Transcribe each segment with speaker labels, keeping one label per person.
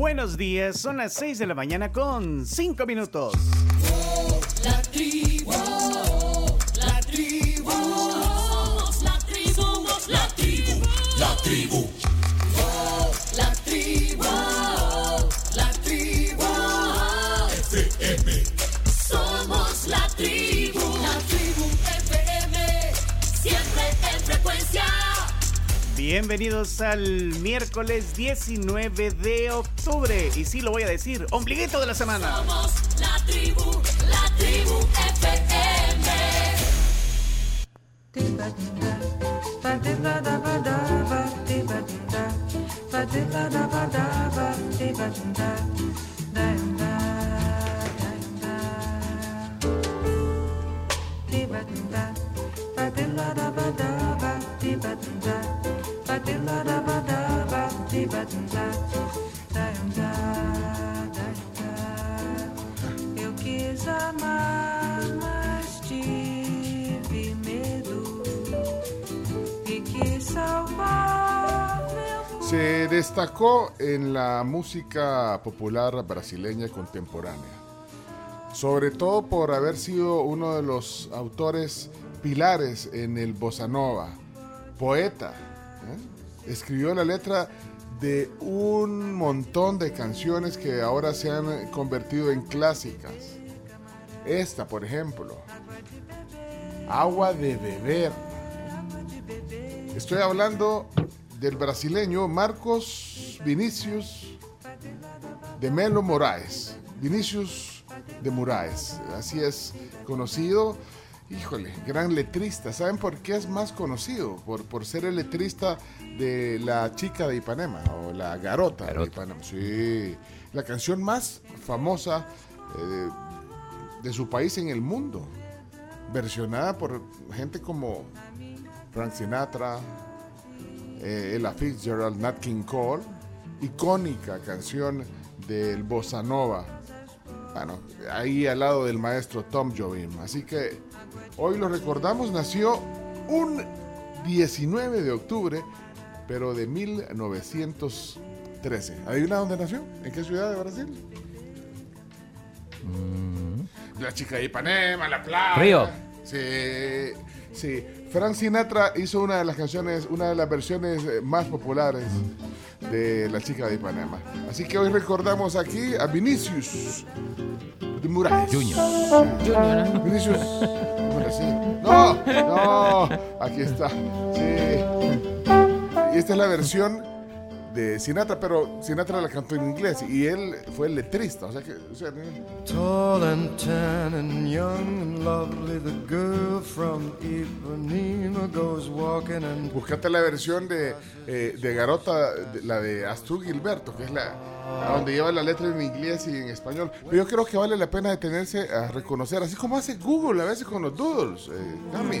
Speaker 1: Buenos días, son las 6 de la mañana con 5 minutos.
Speaker 2: La tribu, la tribu, somos la tribu, somos la tribu, la tribu.
Speaker 1: Bienvenidos al miércoles 19 de octubre. Y sí lo voy a decir, ombliguito de la semana.
Speaker 2: Somos la tribu, la tribu FM.
Speaker 3: Destacó en la música popular brasileña contemporánea, sobre todo por haber sido uno de los autores pilares en el bossa nova, poeta. ¿eh? Escribió la letra de un montón de canciones que ahora se han convertido en clásicas. Esta, por ejemplo, Agua de beber. Estoy hablando del brasileño Marcos Vinicius de Melo Moraes. Vinicius de Moraes, así es conocido. Híjole, gran letrista. ¿Saben por qué es más conocido? Por, por ser el letrista de La Chica de Ipanema o La Garota, de. Ipanema. Sí, la canción más famosa eh, de su país en el mundo. Versionada por gente como Frank Sinatra, eh, Ella Fitzgerald, Nat King Cole, icónica canción del bossa nova. Bueno, ahí al lado del maestro Tom Jobim. Así que hoy lo recordamos, nació un 19 de octubre, pero de 1913. ¿Adivina dónde nació? ¿En qué ciudad de Brasil? La chica de Ipanema, la playa.
Speaker 4: Río.
Speaker 3: Sí, sí. Frank Sinatra hizo una de las canciones, una de las versiones eh, más populares de La chica de Ipanema. Así que hoy recordamos aquí a Vinicius de Moraes.
Speaker 4: Junior.
Speaker 3: Vinicius. Bueno, sí. No, no. Aquí está. Sí. Y esta es la versión de Sinatra, pero Sinatra la cantó en inglés y él fue el letrista. O sea que. o sea,
Speaker 5: Tall and tan and young and lovely, the girl from Ipanema goes walking and
Speaker 3: Buscate la versión de, eh, de Garota, de- la de Astrid Gilberto, que es la a donde lleva la letra en inglés y en español. Pero yo creo que vale la pena detenerse a reconocer, así como hace Google a veces con los doodles, eh, Cami,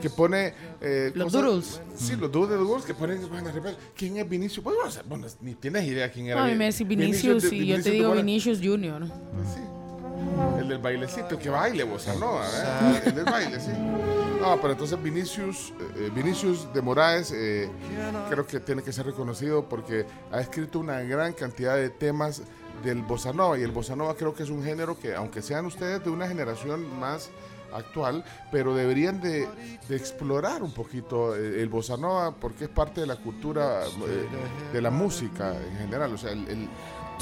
Speaker 3: que pone... eh,
Speaker 6: Los
Speaker 3: cosas-
Speaker 6: doodles.
Speaker 3: Sí, los doodles, que ponen, repente, ¿quién es Vinicius? Bueno, ni tienes idea quién era.
Speaker 6: A mí me decís Vinicius y yo te digo Vinicius Junior.
Speaker 3: Sí. El del bailecito, el que baile, bossa nova, ¿eh? El del baile, sí. No, pero entonces Vinicius, eh, Vinicius de Moraes, eh, creo que tiene que ser reconocido porque ha escrito una gran cantidad de temas del bossa nova y el bossa nova creo que es un género que, aunque sean ustedes de una generación más actual, pero deberían de, de explorar un poquito eh, el bossa nova porque es parte de la cultura eh, de la música en general, o sea, el- el.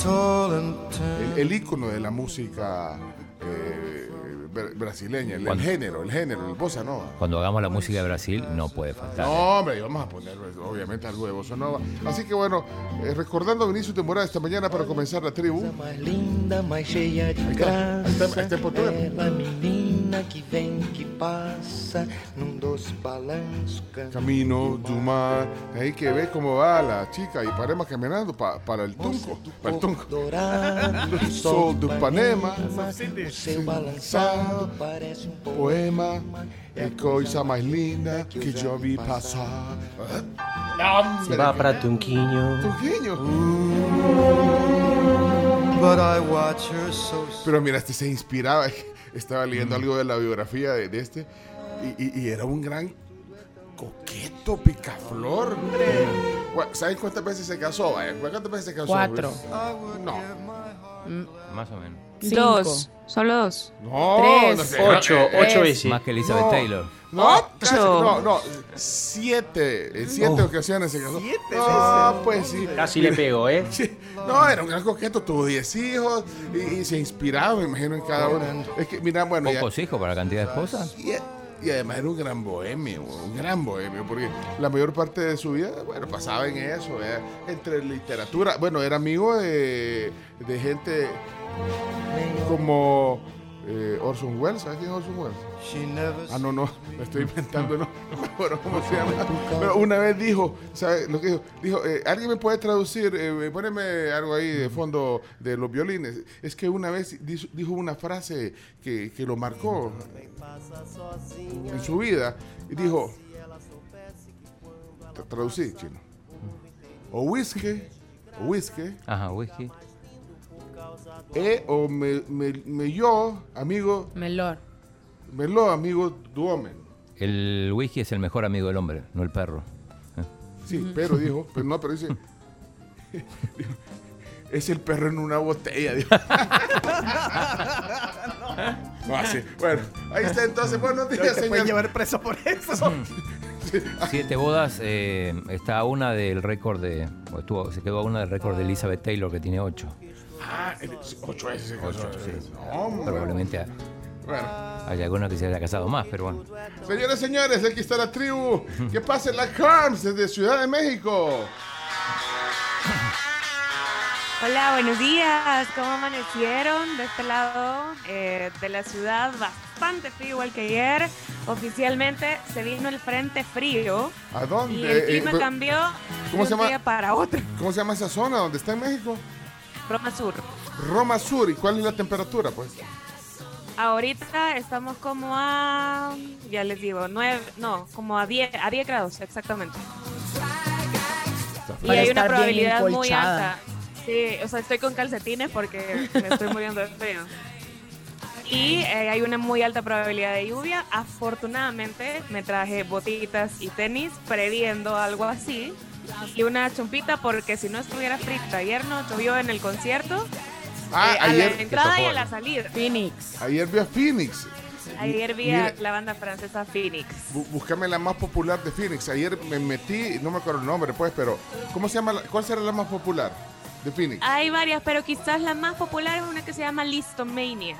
Speaker 3: El, el ícono de la música eh, br- brasileña, el, género, el género, el bossa nova.
Speaker 4: Cuando hagamos la música de Brasil, no puede faltar.
Speaker 3: No, hombre, vamos a poner pues, obviamente algo de bossa nova. Así que bueno, eh, recordando Vinicius de Moraes esta mañana para comenzar la tribu.
Speaker 7: mais linda, mais cheia de
Speaker 3: Ahí está, ahí está, ahí está en portugués.
Speaker 7: Menina que vem, que passa num doce balanço.
Speaker 3: Camino, Dumar, ahí que ve cómo va la chica y paremos caminando pa- para el tunco, para el tunco.
Speaker 7: Dourado,
Speaker 3: Sol do Ipanema,
Speaker 7: o seu balançado parece um poema.
Speaker 3: é coisa mais linda que eu vi passar.
Speaker 7: Vá pra Tunquinho.
Speaker 3: Tunquinho.
Speaker 5: But I watch her so
Speaker 3: Pero mira, este se inspiraba. Estaba leyendo algo de la biografía de, de este. Y, y- y era un gran coqueto, picaflor. Bueno, ¿Saben cuántas veces se casó? eh? ¿Cuántas veces se casó?
Speaker 6: Cuatro.
Speaker 3: No.
Speaker 4: Más o menos.
Speaker 6: Cinco.
Speaker 8: Dos. Solo dos.
Speaker 3: No,
Speaker 6: Tres.
Speaker 3: no sé.
Speaker 9: Ocho,
Speaker 3: Eh,
Speaker 9: ocho
Speaker 6: es
Speaker 9: veces.
Speaker 4: Más que Elizabeth
Speaker 3: No.
Speaker 4: Taylor.
Speaker 3: No, casi,
Speaker 8: Ocho.
Speaker 3: no, no, siete, en siete
Speaker 9: Oh.
Speaker 3: ocasiones se casó.
Speaker 1: Siete
Speaker 3: No, pues sí.
Speaker 9: Casi le pego, ¿eh?
Speaker 3: Sí. No, era un gran coqueto, tuvo 10 hijos y, y se inspiraba, me imagino, en cada uno. Es que, mira, bueno, ya-
Speaker 4: Pocos hijos para la cantidad de esposas.
Speaker 3: y, y además era un gran bohemio, un gran bohemio, porque la mayor parte de su vida, bueno, pasaba en eso, ¿verdad? entre literatura. Bueno, era amigo de, gente como eh, Orson Welles, ¿sabes quién es Orson Welles? Ah, no, no, me estoy inventando, no, no me acuerdo cómo se llama. Pero una vez dijo, ¿sabes lo que dijo? Dijo, eh, ¿alguien me puede traducir? Eh, poneme algo ahí de fondo de los violines. Es que una vez dijo, una frase que, que lo marcó en su vida y dijo, tra- traducí, chino. O whisky, o whisky,
Speaker 4: Ajá, whisky.
Speaker 3: e o me, me, me yo, amigo,
Speaker 6: Melor.
Speaker 3: Me lo amigo du homem.
Speaker 4: El whisky es el mejor amigo del hombre, no el perro.
Speaker 3: Sí, pero dijo, pero no, pero dice, dijo, es el perro en una botella, dijo. No, así. Bueno, ahí está entonces, buenos días,
Speaker 1: te pueden
Speaker 3: señor.
Speaker 1: llevar preso por eso.
Speaker 4: Siete bodas, eh, está a una del récord de. o estuvo, se quedó a una del récord de Elizabeth Taylor, que tiene ocho.
Speaker 3: Ah, el- ocho veces se casó.
Speaker 4: Ocho, sí.
Speaker 3: No.
Speaker 4: Probablemente
Speaker 3: Bueno,
Speaker 4: hay alguna que se haya casado más, pero bueno.
Speaker 3: señores, señores, aquí está la tribu. ¿Qué pasa en la Carms desde Ciudad de México?
Speaker 8: Hola, buenos días. ¿Cómo amanecieron? De este lado eh, de la ciudad, bastante frío igual que ayer. Oficialmente se vino el frente frío
Speaker 3: ¿A dónde?
Speaker 8: y el
Speaker 3: Eh,
Speaker 8: clima
Speaker 3: eh,
Speaker 8: cambió
Speaker 3: ¿cómo
Speaker 8: de
Speaker 3: se
Speaker 8: un
Speaker 3: llama?
Speaker 8: día para otro.
Speaker 3: ¿Cómo se llama esa zona donde está en México?
Speaker 8: Roma Sur.
Speaker 3: Roma Sur. ¿Y cuál es la temperatura, pues?
Speaker 8: Ahorita estamos como a, ya les digo, nueve, no, como a 10, a 10 grados exactamente. Y hay una probabilidad muy alta. Sí, o sea, estoy con calcetines porque me estoy muriendo de frío. Y eh, hay una muy alta probabilidad de lluvia. Afortunadamente me traje botitas y tenis previendo algo así. Y una chompita porque si no estuviera frita. Ayer no llovió en el concierto.
Speaker 3: Ah,
Speaker 8: eh, a
Speaker 3: ayer,
Speaker 8: la entrada y a la salida.
Speaker 6: Phoenix.
Speaker 3: ayer vi a Phoenix.
Speaker 8: Ayer vi
Speaker 3: Mira,
Speaker 8: a la banda francesa Phoenix.
Speaker 3: Búscame la más popular de Phoenix. Ayer me metí, no me acuerdo el nombre, pues, pero ¿cómo se llama? la- ¿Cuál será la más popular de Phoenix?
Speaker 8: Hay varias, pero quizás la más popular es una que se llama Listomania.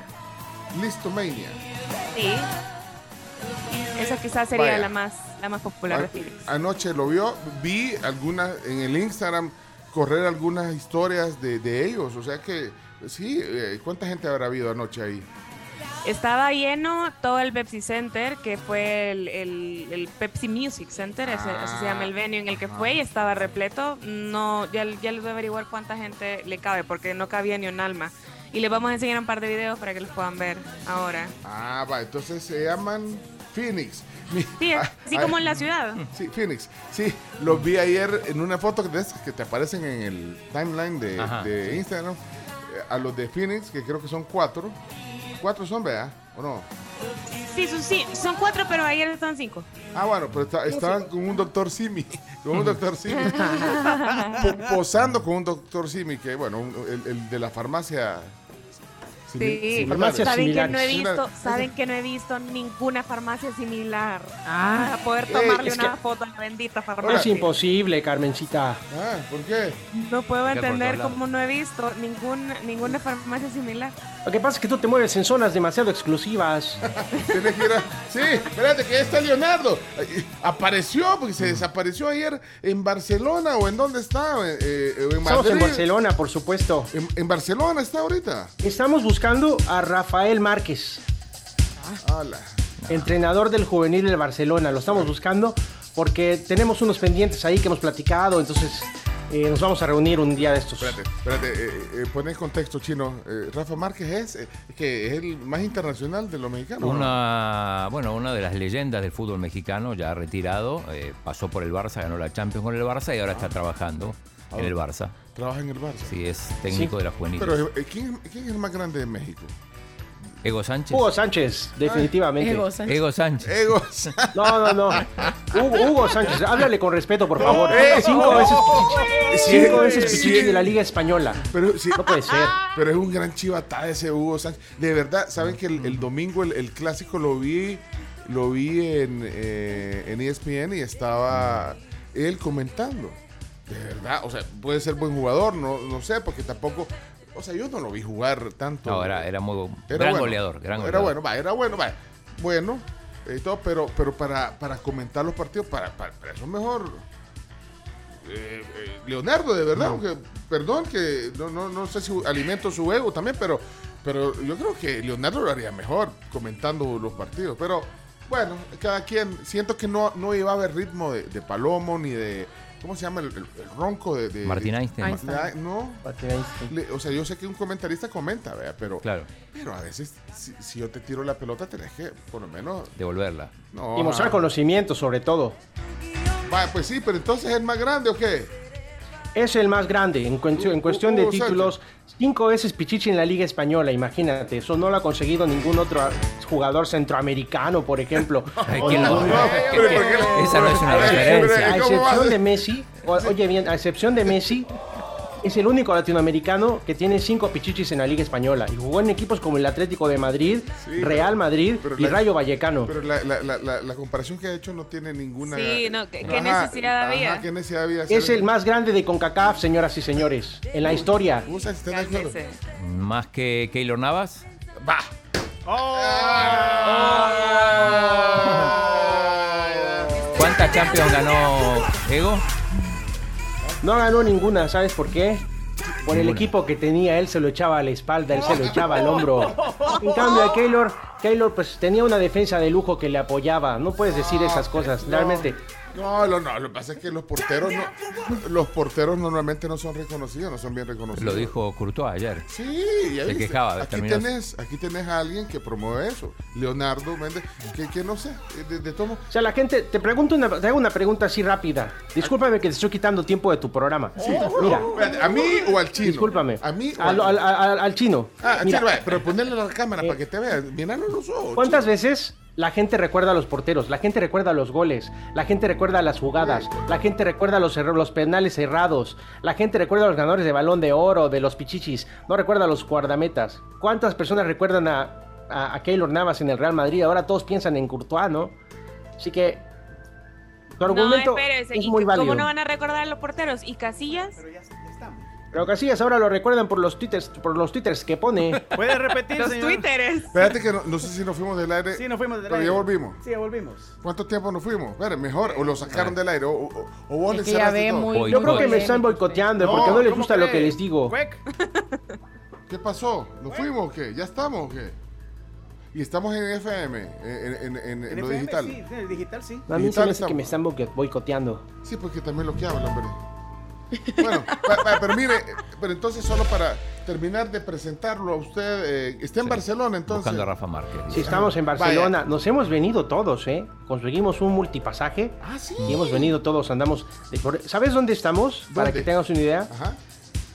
Speaker 3: Listomania.
Speaker 8: Sí. Esa quizás sería
Speaker 3: Vaya.
Speaker 8: la más, la más popular de Phoenix.
Speaker 3: Anoche lo vio, vi algunas en el Instagram correr algunas historias de, de ellos. O sea que, sí, eh, ¿cuánta gente habrá habido anoche ahí?
Speaker 8: Estaba lleno todo el Pepsi Center, que fue el, el- el Pepsi Music Center, ese, así se llama el venue en el que fue, y estaba repleto. No, ya, ya les voy a averiguar cuánta gente le cabe, porque no cabía ni un alma. Y les vamos a enseñar un par de videos para que los puedan ver ahora.
Speaker 3: Ah, va, entonces se llaman Phoenix.
Speaker 8: Sí,
Speaker 3: ah,
Speaker 8: así
Speaker 3: ah,
Speaker 8: como en la ciudad.
Speaker 3: Sí, Phoenix. Sí, los vi ayer en una foto que, de esas que te aparecen en el timeline de,
Speaker 4: Ajá,
Speaker 3: de
Speaker 4: sí.
Speaker 3: Instagram. A los de Phoenix, que creo que son cuatro. Cuatro son, ¿verdad? ¿O no?
Speaker 8: Sí, son, sí, son cuatro, pero ayer son cinco.
Speaker 3: Ah, bueno, pero está- estaban con un doctor Simi. Con un doctor Simi. po- posando con un doctor Simi, que bueno, el de la farmacia.
Speaker 8: Sí.
Speaker 9: Farmacias
Speaker 8: saben que no he
Speaker 3: similares.
Speaker 8: visto, saben que no he visto ninguna farmacia similar.
Speaker 6: Ah,
Speaker 8: Para poder
Speaker 3: Eh,
Speaker 8: tomarle
Speaker 9: es que-
Speaker 8: una foto a la bendita
Speaker 9: Es
Speaker 8: farmacia.
Speaker 9: imposible, Carmencita.
Speaker 3: Ah, ¿por qué?
Speaker 8: No puedo entender cómo no he visto ningún, ninguna farmacia similar.
Speaker 9: Lo que pasa es que tú te mueves en zonas demasiado exclusivas.
Speaker 3: Sí, espérate, que ahí está Leonardo. Apareció, porque se desapareció ayer en Barcelona o en dónde está. Eh, eh, en
Speaker 9: Estamos en. Barcelona, por supuesto.
Speaker 3: En, en Barcelona está ahorita.
Speaker 9: Estamos buscando a Rafael Márquez, entrenador del juvenil del Barcelona. Lo estamos buscando porque tenemos unos pendientes ahí que hemos platicado, entonces eh, nos vamos a reunir un día de estos.
Speaker 3: Espérate, espérate, eh, eh, pon en contexto chino. Eh, Rafa Márquez es, eh, que es el más internacional de los mexicanos. ¿no?
Speaker 4: Una, bueno, una de las leyendas del fútbol mexicano, ya retirado, eh, pasó por el Barça, ganó la Champions con el Barça y ahora está trabajando en el Barça.
Speaker 3: Trabaja en el Barça.
Speaker 4: Sí, es técnico
Speaker 9: Sí.
Speaker 4: de la juvenil.
Speaker 3: Pero, eh, ¿quién, quién es el más grande de México?
Speaker 4: Ego Sánchez.
Speaker 9: Hugo Sánchez, definitivamente.
Speaker 6: Ego Sánchez.
Speaker 4: Ego Sánchez.
Speaker 3: Ego.
Speaker 9: No, no, no. Hugo, Hugo Sánchez, háblale con respeto, por favor.
Speaker 3: eh,
Speaker 9: Cinco
Speaker 3: no.
Speaker 9: veces pichichi,
Speaker 3: Sí,
Speaker 9: cinco veces
Speaker 3: sí.
Speaker 9: pichichi de la Liga Española.
Speaker 3: Pero, sí,
Speaker 9: No puede ser.
Speaker 3: pero es un gran chivatada ese Hugo Sánchez. De verdad, saben que el, el domingo el, el clásico lo vi, lo vi en, eh, en ESPN y estaba él comentando. De verdad, o sea, puede ser buen jugador, no, no sé, porque tampoco, o sea, yo no lo vi jugar tanto.
Speaker 4: No, era, era muy
Speaker 3: Era
Speaker 4: gran
Speaker 3: bueno.
Speaker 4: goleador. Gran
Speaker 3: Era
Speaker 4: goleador.
Speaker 3: bueno, va, era bueno, va. Bueno, y todo, pero, pero para, para comentar los partidos, para, para, para eso mejor. eh, eh, Leonardo, de verdad, aunque, perdón que no, no, no sé si alimento su ego también, pero, pero yo creo que Leonardo lo haría mejor comentando los partidos. Pero bueno, cada quien, siento que no, no iba a haber ritmo de, de Palomo ni de. ¿Cómo se llama el, el- el ronco de, de-
Speaker 4: Martín Einstein.
Speaker 6: Einstein.
Speaker 3: no, le- o sea, yo sé que un comentarista comenta, ¿vea? pero
Speaker 4: Claro,
Speaker 3: pero a veces, si, si yo te tiro la pelota, tenés que, por lo menos.
Speaker 4: devolverla.
Speaker 3: No,
Speaker 9: Y mostrar conocimiento, sobre todo.
Speaker 3: Va, pues sí, pero entonces es el más grande o qué?
Speaker 9: Es el más grande en, cuestión- en
Speaker 3: Hugo-
Speaker 9: cuestión de títulos. Cinco veces Pichichi en la Liga Española, imagínate. Eso no lo ha conseguido ningún otro jugador centroamericano, por ejemplo.
Speaker 4: Ay,
Speaker 9: O
Speaker 4: ¿quién lo-
Speaker 9: ningún-
Speaker 4: qué- qué- qué- Esa no es una referencia.
Speaker 9: A
Speaker 3: ¿Cómo va a
Speaker 9: excepción de Messi, o- oye bien, a excepción de Messi, es el único latinoamericano que tiene cinco pichichis en la Liga Española. Y jugó en equipos como el Atlético de Madrid,
Speaker 3: Sí,
Speaker 9: Real
Speaker 3: pero-
Speaker 9: Madrid
Speaker 3: pero
Speaker 9: y
Speaker 3: la-
Speaker 9: Rayo Vallecano.
Speaker 3: Pero la, la, la, la, la comparación que ha hecho no tiene ninguna.
Speaker 8: Sí, no, ¿qué-
Speaker 3: Ajá,
Speaker 8: necesidad había?
Speaker 3: Ajá, ¿qué necesidad había?
Speaker 9: Es el más grande de CONCACAF, señoras y señores, en la historia.
Speaker 8: Cálmese.
Speaker 4: Más que Keylor Navas.
Speaker 3: Va.
Speaker 4: ¿Cuántas Champions ganó Ego?
Speaker 9: No ganó ninguna, ¿sabes por qué? Por el equipo que tenía, él se lo echaba a la espalda, él se lo echaba al hombro. En cambio, a Keylor, Keylor pues tenía una defensa de lujo que le apoyaba. No puedes decir esas cosas, realmente.
Speaker 3: No, no, no, lo que pasa es que los porteros no, los porteros normalmente no son reconocidos, no son bien reconocidos.
Speaker 4: Lo dijo Courtois ayer.
Speaker 3: Sí, ya
Speaker 4: Se
Speaker 3: viste.
Speaker 4: quejaba,
Speaker 3: Aquí
Speaker 4: terminó-
Speaker 3: tenés, aquí tenés a alguien que promueve eso. Leonardo Méndez, que, que no sé, de, de todo.
Speaker 9: O sea, la gente, te pregunto una, te hago una pregunta así rápida. Discúlpame que te estoy quitando tiempo de tu programa. Mira,
Speaker 3: Espérate, ¿A mí o al chino?
Speaker 9: discúlpame.
Speaker 3: ¿A mí o
Speaker 9: al, al- al- al chino.
Speaker 3: Ah,
Speaker 9: Mira,
Speaker 3: chino, eh, pero ponerle a la cámara para que te veas. Míralo los ojos.
Speaker 9: ¿Cuántas
Speaker 3: chino.
Speaker 9: veces la gente recuerda a los porteros? La gente recuerda los goles, la gente recuerda las jugadas, la gente recuerda los, erro- los penales cerrados, la gente recuerda a los ganadores de balón de oro, de los pichichis, no recuerda a los guardametas. ¿Cuántas personas recuerdan a, a, a Keylor Navas en el Real Madrid? Ahora todos piensan en Courtois, ¿no? Así que tu
Speaker 8: No,
Speaker 9: argumento
Speaker 8: espérese.
Speaker 9: es
Speaker 8: ¿y
Speaker 9: muy
Speaker 8: ¿Cómo
Speaker 9: válido.
Speaker 8: no van a recordar a los porteros? ¿Y Casillas?
Speaker 1: Pero ya.
Speaker 9: Pero Casillas ahora lo recuerdan por los twitters, por los twitters que pone.
Speaker 1: ¿Puede repetir,
Speaker 8: Los
Speaker 1: señor?
Speaker 8: twitteres.
Speaker 3: Espérate que no, no sé si nos fuimos del aire.
Speaker 1: Sí, nos fuimos del
Speaker 3: Pero
Speaker 1: aire.
Speaker 3: ya volvimos.
Speaker 1: Sí, ya volvimos.
Speaker 3: ¿Cuánto tiempo nos fuimos? Espera, mejor. O lo sacaron del aire. O, o, o vos
Speaker 6: Es
Speaker 3: le
Speaker 6: que ya
Speaker 3: cerraste
Speaker 6: ve
Speaker 3: todo.
Speaker 6: muy-
Speaker 9: Yo creo que me están boicoteando porque no les
Speaker 3: ¿cómo
Speaker 9: gusta lo que les digo.
Speaker 3: ¿Qué pasó? ¿Nos fuimos o qué? ¿Ya estamos o qué? Y estamos en FM, en, en- en- en
Speaker 1: En
Speaker 3: lo
Speaker 1: FM,
Speaker 3: digital.
Speaker 1: Sí, en el digital sí.
Speaker 9: A mí se
Speaker 3: Digital
Speaker 9: me hace que me están boico- boicoteando.
Speaker 3: Sí, porque también lo que habla, hombre. Bueno, pa- pa- pero mire, pero entonces solo para terminar de presentarlo a usted, eh, está en
Speaker 4: Sí.
Speaker 3: Barcelona entonces.
Speaker 4: Buscando a Rafa Márquez.
Speaker 9: Si estamos en Barcelona, nos hemos venido todos, ¿eh? Conseguimos un multipasaje
Speaker 3: Ah, sí.
Speaker 9: y hemos venido todos, andamos... de por- ¿Sabes dónde estamos? Para que tengas una idea.
Speaker 3: Ajá.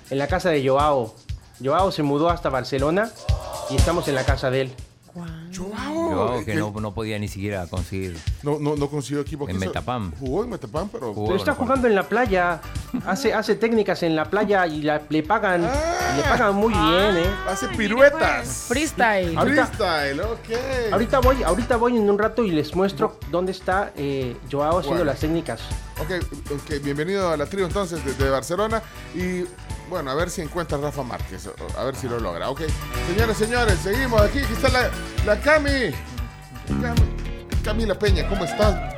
Speaker 9: En la casa de Joao. Joao se mudó hasta Barcelona y estamos en la casa de él.
Speaker 3: Joao,
Speaker 4: Yo
Speaker 3: eh,
Speaker 4: que no, no podía ni siquiera conseguir.
Speaker 3: no, no, no consiguió equipo.
Speaker 4: En Metapam.
Speaker 3: Jugó en Metapam, pero...
Speaker 4: Jugó.
Speaker 9: Pero está jugando en la playa. Hace, hace técnicas en la playa y la- le pagan
Speaker 3: Ah.
Speaker 9: le pagan muy bien, ¿eh?
Speaker 3: Hace
Speaker 8: Ay,
Speaker 3: piruetas.
Speaker 6: Freestyle.
Speaker 9: Ahorita-
Speaker 3: Freestyle, ok.
Speaker 9: Ahorita voy, ahorita voy en un rato y les muestro dónde está eh, Joao haciendo
Speaker 3: Bueno.
Speaker 9: las técnicas.
Speaker 3: Ok, ok, bienvenido a la tribu entonces desde Barcelona y bueno, a ver si encuentra a Rafa Márquez, a ver si lo logra. Ok, señores, señores, seguimos aquí, aquí está la, la Cami. Cami- Camila Peña, ¿cómo estás?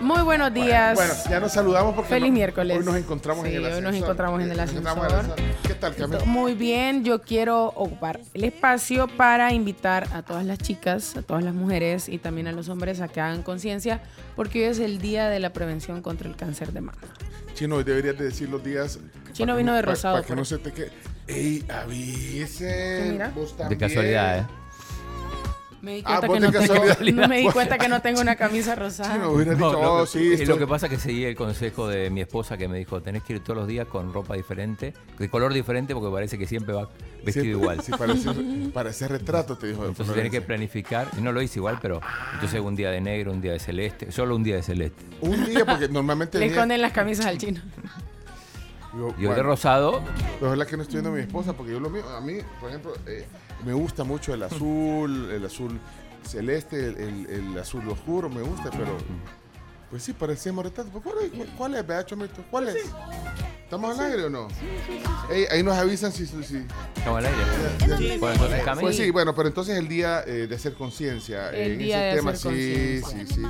Speaker 6: Muy buenos días.
Speaker 3: Bueno, ya nos saludamos porque
Speaker 6: Feliz miércoles.
Speaker 3: hoy nos encontramos en el
Speaker 6: hoy
Speaker 3: ascensor.
Speaker 6: el
Speaker 3: Nos encontramos en el
Speaker 6: ascensor.
Speaker 3: ¿Qué tal, Camila?
Speaker 6: Muy bien, yo quiero ocupar el espacio para invitar a todas las chicas, a todas las mujeres y también a los hombres a que hagan conciencia, porque hoy es el día de la prevención contra el cáncer de mama.
Speaker 3: Chino, hoy deberías de decir los días.
Speaker 6: Chino vino
Speaker 3: no-
Speaker 6: de rosado,
Speaker 3: Para, que no se te quede. ¡Ey, avise!
Speaker 6: Mira.
Speaker 3: Vos
Speaker 4: De casualidad, ¿eh?
Speaker 6: Me di
Speaker 3: Ah,
Speaker 6: cuenta, que, no tengo, no me di cuenta que no tengo una camisa rosada.
Speaker 3: No, hubiera dicho,
Speaker 4: No, lo,
Speaker 3: oh, sí,
Speaker 4: y
Speaker 3: estoy-
Speaker 4: lo que pasa es que seguí el consejo de mi esposa que me dijo, tenés que ir todos los días con ropa diferente, de color diferente porque parece que siempre va vestido
Speaker 3: Sí,
Speaker 4: igual.
Speaker 3: Sí, parece, parece retrato, te dijo.
Speaker 4: Entonces tenés que planificar, y no lo hice igual, pero entonces un día de negro, un día de celeste, solo un día de celeste.
Speaker 3: Un día, porque normalmente.
Speaker 6: Le
Speaker 3: día-
Speaker 6: esconden las camisas al chino.
Speaker 3: yo,
Speaker 4: Y el de
Speaker 3: bueno,
Speaker 4: rosado,
Speaker 3: Pero es la que no estoy viendo a mi esposa, porque yo lo mío, a mí, por ejemplo, eh, me gusta mucho el azul, el azul celeste, el, el- el azul oscuro, me gusta, pero. Pues sí, parecemos retratos. Pues, ¿Cuál es, cuál es, Beacho Mito? ¿Cuál es? ¿Estamos al aire o no? Ey, ahí nos avisan si. si, si-
Speaker 4: estamos al aire.
Speaker 3: ya- ya-
Speaker 4: Bueno, entonces, Cami,
Speaker 3: Pues sí, bueno, pero entonces el día eh, de hacer conciencia.
Speaker 6: El
Speaker 3: en
Speaker 6: día
Speaker 3: ese
Speaker 6: de
Speaker 3: tema,
Speaker 6: hacer
Speaker 3: sí, sí.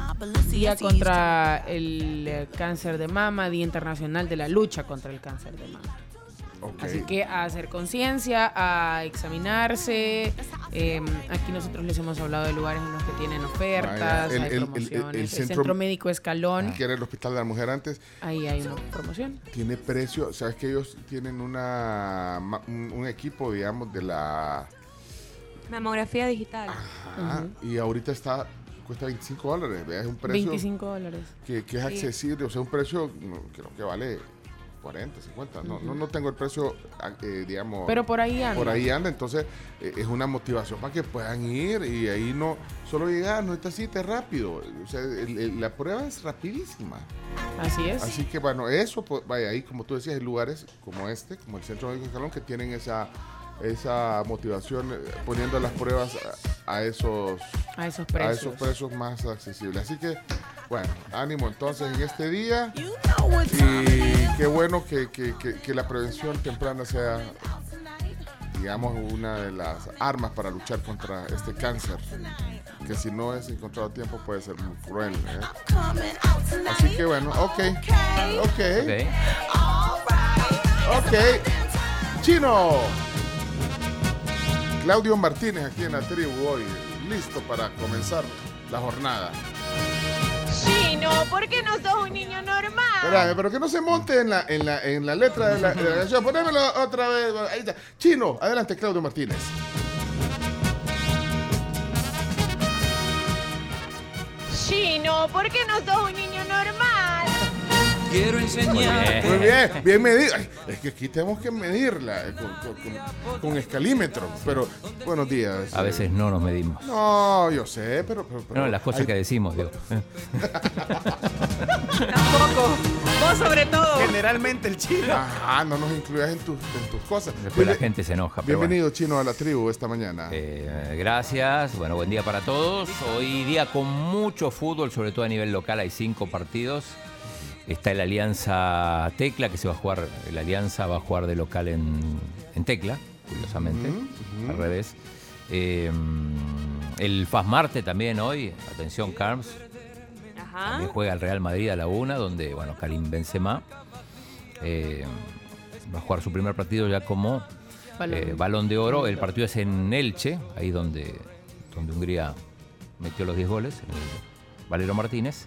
Speaker 6: Día contra el eh, cáncer de mama, Día Internacional de la Lucha contra el Cáncer de mama. Así que a hacer conciencia, a examinarse. Eh, aquí nosotros les hemos hablado de lugares en los que tienen ofertas,
Speaker 3: Vaya, el-
Speaker 6: hay
Speaker 3: el- el- el-
Speaker 6: promociones.
Speaker 3: el
Speaker 6: El,
Speaker 3: centro-
Speaker 6: centro, Médico Escalón,
Speaker 3: Que era el Hospital de la Mujer antes.
Speaker 6: ahí hay una promoción.
Speaker 3: Tiene precio, sabes que ellos tienen una ma- un, un equipo, digamos, de la
Speaker 8: Mamografía digital.
Speaker 3: Ajá, y ahorita está cuesta 25 dólares, ¿ve? es un precio
Speaker 6: 25 dólares.
Speaker 3: que, que es
Speaker 6: Sí.
Speaker 3: accesible, o sea, un precio creo que vale 40, 50, no, no, no tengo el precio, ah, eh, digamos,
Speaker 6: Pero por ahí anda.
Speaker 3: por ahí anda, entonces eh, es una motivación para que puedan ir y ahí no, solo llegar, no esta cita es rápido, o sea, el- el- la prueba es rapidísima.
Speaker 6: Así es.
Speaker 3: Así que bueno, eso, pues, vaya, ahí como tú decías, hay lugares como este, como el Centro Médico Escalón, que tienen esa, esa motivación eh, poniendo las pruebas a, a esos,
Speaker 6: a esos
Speaker 3: a
Speaker 6: precios.
Speaker 3: esos precios más accesibles. Así que, bueno, ánimo entonces en este día. Y qué bueno que, que- que- que la prevención temprana sea, digamos, una de las armas para luchar contra este cáncer. Que si no es encontrado a tiempo puede ser muy cruel. ¿eh? Así que bueno, ok. Ok.
Speaker 4: ok.
Speaker 3: Ok. Chino. Claudio Martínez aquí en la tribu hoy. Listo para comenzar la jornada.
Speaker 8: Chino, ¿por qué no sos un niño normal?
Speaker 3: Espérame, pero que no se monte en la, en la, en la letra de la, de la canción. Ponémelo otra vez. Ahí está. Chino, adelante, Claudio Martínez.
Speaker 8: Chino, ¿por qué no sos un niño normal?
Speaker 2: Quiero enseñarte.
Speaker 3: Muy bien, bien medido. Ay, es que aquí tenemos que medirla eh, con, con- con- con escalímetro. Pero, buenos días.
Speaker 4: A veces no nos medimos.
Speaker 3: No, yo sé, pero. pero- pero
Speaker 4: No, las cosas
Speaker 3: hay-
Speaker 4: que decimos, digo.
Speaker 8: Tampoco. Vos sobre todo.
Speaker 1: Generalmente el chino.
Speaker 3: Ajá, no nos incluyas en tus, en tus cosas.
Speaker 4: Después la gente se enoja. pero bueno.
Speaker 3: Bienvenido, Chino, a la tribu esta mañana.
Speaker 4: Eh, gracias, bueno, buen día para todos. Hoy día con mucho fútbol, sobre todo a nivel local, hay cinco partidos. Está el Alianza Tecla, que se va a jugar, el Alianza va a jugar de local en, en Tecla, curiosamente, al revés. Eh, el FAS Marte también hoy, atención Carms,
Speaker 8: Ajá.
Speaker 4: también juega el Real Madrid a la una, donde, bueno, Karim Benzema eh, va a jugar su primer partido ya como
Speaker 6: Balón.
Speaker 4: eh, balón de oro. El partido es en Elche, ahí donde, donde Hungría metió los 10 goles, el Valero Martínez.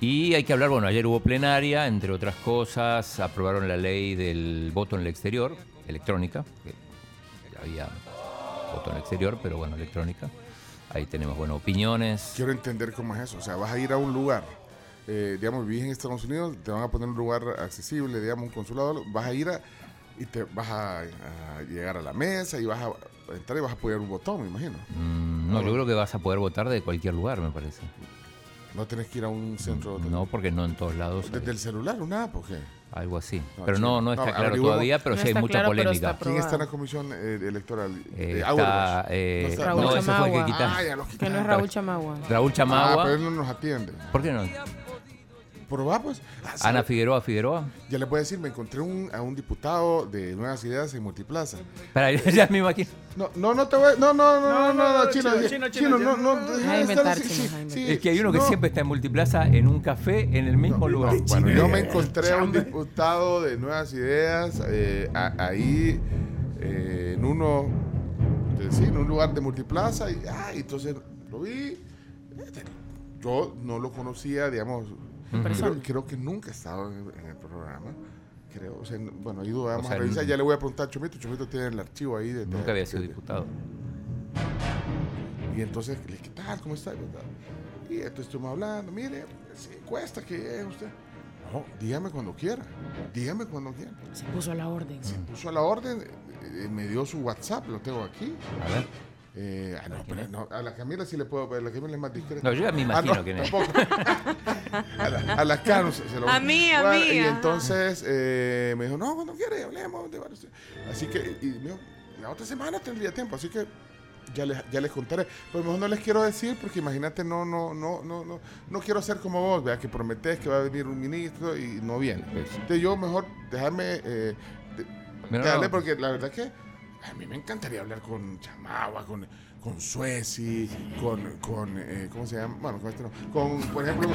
Speaker 4: Y hay que hablar, bueno, ayer hubo plenaria, entre otras cosas, aprobaron la ley del voto en el exterior, electrónica, que había voto en el exterior, pero bueno, electrónica. Ahí tenemos, bueno, opiniones.
Speaker 3: Quiero entender cómo es eso. O sea, vas a ir a un lugar, eh, digamos, vivís en Estados Unidos, te van a poner un lugar accesible, digamos, un consulado, vas a ir a, y te vas a, a llegar a la mesa y vas a entrar y vas a apoyar un botón, me imagino.
Speaker 4: Mm, no, yo creo que vas a poder votar de cualquier lugar, me parece.
Speaker 3: No tenés que ir a un centro de-
Speaker 4: No, porque no en todos lados. hay
Speaker 3: desde el celular, una app, ¿o qué?
Speaker 4: Algo así.
Speaker 3: No,
Speaker 4: Pero no, no está
Speaker 3: No,
Speaker 4: claro todavía, pero
Speaker 6: No
Speaker 4: sí hay
Speaker 6: está
Speaker 4: mucha
Speaker 6: claro,
Speaker 4: polémica.
Speaker 6: está
Speaker 3: ¿Quién está en la comisión eh, electoral?
Speaker 4: Eh,
Speaker 3: Eh,
Speaker 4: está, eh,
Speaker 3: No está-
Speaker 6: Raúl
Speaker 4: no, ese fue el que.
Speaker 3: Ah, ya los
Speaker 6: Que no es Raúl Chamagua.
Speaker 4: Raúl
Speaker 3: Ah,
Speaker 4: Chamagua.
Speaker 3: pero él no nos atiende.
Speaker 4: ¿Por qué no?
Speaker 3: Probá, pues. Ah,
Speaker 4: Ana Figueroa Figueroa.
Speaker 3: Ya le puedo decir, me encontré un- a un diputado de Nuevas Ideas en Multiplaza.
Speaker 4: Espera, ya me imagino.
Speaker 3: No, no, no te voy. No, no, no, no, no, no,
Speaker 1: no,
Speaker 3: chino,
Speaker 1: chino,
Speaker 3: chino, no, no. Sí,
Speaker 4: Es que hay uno que
Speaker 3: no.
Speaker 4: siempre está en Multiplaza en un café en el mismo lugar.
Speaker 3: Bueno, yo me encontré a un diputado de Nuevas Ideas eh, a- ahí eh, en uno, eh, sí, en un lugar de multiplaza y ah, entonces lo vi. Yo no lo conocía, digamos, creo, creo que nunca he estado en, en el programa. Creo, o sea, bueno, ahí vamos
Speaker 4: sea,
Speaker 3: a revisar. Ya le voy a preguntar a Chomito. Chomito tiene el archivo ahí. De,
Speaker 4: Nunca había sido diputado.
Speaker 3: Y entonces, le dije, ¿qué tal? ¿Cómo está? Y entonces estuvimos hablando, mire, sí, cuesta que llegue usted. No, dígame cuando quiera, dígame cuando quiera.
Speaker 6: Se puso a la orden.
Speaker 3: Se puso a la orden, eh, me dio su WhatsApp, lo tengo aquí.
Speaker 4: A ver.
Speaker 3: Eh, ah, no, pero no, a la Camila sí le puedo ver, la Camila es más discreta.
Speaker 4: No, yo ya me imagino quién es.
Speaker 3: tampoco. a, la, a la Cano se, lo
Speaker 8: A mí, a mí,
Speaker 3: Y
Speaker 8: ajá.
Speaker 3: entonces eh, me dijo, no, cuando quiera, hablemos. de varios- Así que, y me dijo, la otra semana tendría tiempo, así que ya les, ya les contaré. Pero mejor no les quiero decir, porque imagínate, no, no, no, no, no, no quiero ser como vos, vea, que prometés que va a venir un ministro y no viene. Entonces yo mejor dejarme eh, de-
Speaker 4: no.
Speaker 3: porque la verdad que a mí me encantaría hablar con Chamagua, con, con Suezi, con, con eh, ¿cómo se llama? Bueno, con este no. Con, por ejemplo,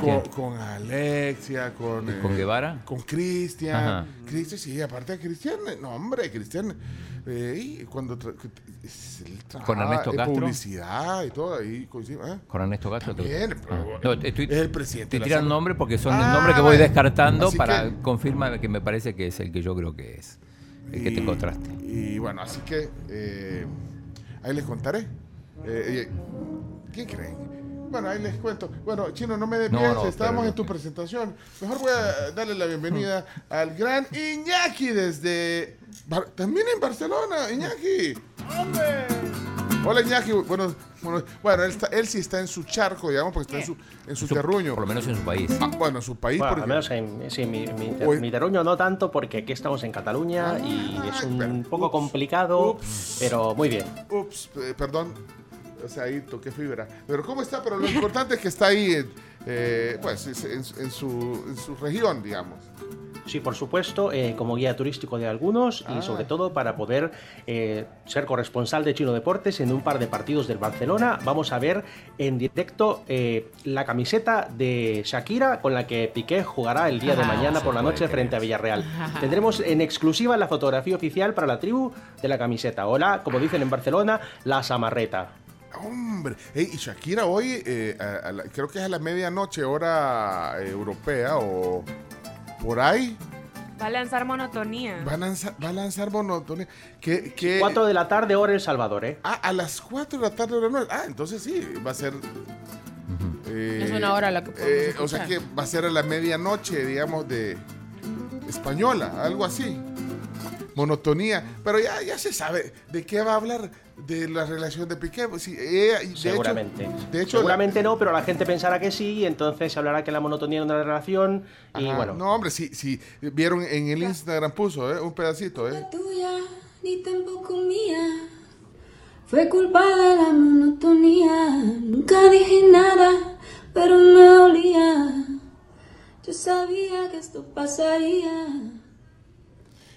Speaker 4: ¿Con
Speaker 3: con, Alexia, con... eh,
Speaker 4: ¿Con Guevara?
Speaker 3: Con Cristian. Cristian, sí, aparte de Cristian, eh, no, hombre, Cristian. eh, cuando tra-
Speaker 4: ¿Con Ernesto Castro?
Speaker 3: publicidad y todo, ahí coincide.
Speaker 4: Con Ernesto Castro. te-
Speaker 3: También, pero-
Speaker 4: Ah. No, estoy,
Speaker 3: es el presidente
Speaker 4: tirando
Speaker 3: sala.
Speaker 4: nombres porque son
Speaker 3: Ah,
Speaker 4: nombres que voy descartando para
Speaker 3: que-
Speaker 4: confirmar que me parece que es el que yo creo que es. El que te
Speaker 3: Y-
Speaker 4: encontraste.
Speaker 3: Y bueno, así que eh, ahí les contaré. Eh, eh, ¿Quién creen? Bueno, ahí les cuento. Bueno, Chino, no me des
Speaker 4: No,
Speaker 3: estábamos
Speaker 4: pero-
Speaker 3: en tu presentación. Mejor voy a darle la bienvenida al gran Iñaki desde... Bar- También en Barcelona, Iñaki. Hola Iñaki, bueno, bueno, bueno él, está- él sí está en su charco, digamos, porque está en su, en su
Speaker 4: Su-
Speaker 3: terruño.
Speaker 4: Por lo menos en su país.
Speaker 3: Ah, bueno, en su país.
Speaker 9: Bueno,
Speaker 3: porque-
Speaker 9: al menos en, sí, mi, mi, ter- mi terruño no tanto porque aquí estamos en Cataluña y es un
Speaker 3: pero-
Speaker 9: poco
Speaker 3: ups,
Speaker 9: complicado,
Speaker 3: ups.
Speaker 9: pero muy bien.
Speaker 3: Ups, eh, perdón. O sea, ahí toqué fibra. Pero ¿cómo está? Pero lo importante es que está ahí, eh, eh, pues, es- en, en su, en su región, digamos.
Speaker 9: Sí, por supuesto, eh, como guía turístico de algunos
Speaker 3: Ah.
Speaker 9: y sobre todo para poder eh, ser corresponsal de Chino Deportes en un par de partidos del Barcelona. Vamos a ver en directo eh, la camiseta de Shakira con la que Piqué jugará el día de
Speaker 6: Ah,
Speaker 9: mañana por la noche
Speaker 4: creer.
Speaker 9: frente a Villarreal. Tendremos en exclusiva la fotografía oficial para la tribu de la camiseta. O la, como dicen en Barcelona, la samarreta.
Speaker 3: Hombre, Ey, y Shakira hoy, eh, a- a la- creo que es a la medianoche, hora europea o por ahí,
Speaker 8: Va a lanzar monotonía.
Speaker 3: va a lanzar, va a lanzar monotonía. Que, que,
Speaker 9: 4 de la tarde, hora El Salvador, ¿eh?
Speaker 3: ah, a las 4 de la tarde, hora nueve. Ah, entonces sí, va a ser... eh,
Speaker 6: Es una hora la que podemos
Speaker 3: eh, O sea que va a ser a la medianoche, digamos, de española, algo así. Monotonía. Pero ya, ya se sabe de qué va a hablar de la relación de Piqué. Pues sí, ella- de hecho-
Speaker 9: Seguramente.
Speaker 3: de hecho,
Speaker 9: Seguramente no, pero la gente pensará que sí, y entonces se hablará que la monotonía es una relación. Y
Speaker 3: Ajá,
Speaker 9: bueno,
Speaker 3: No, hombre, sí, sí. Vieron en el Instagram puso ¿eh? un pedacito, ¿eh?
Speaker 10: tuya, ni tampoco mía. Fue culpa de la monotonía. Nunca dije nada, pero me dolía. Yo sabía que esto pasaría.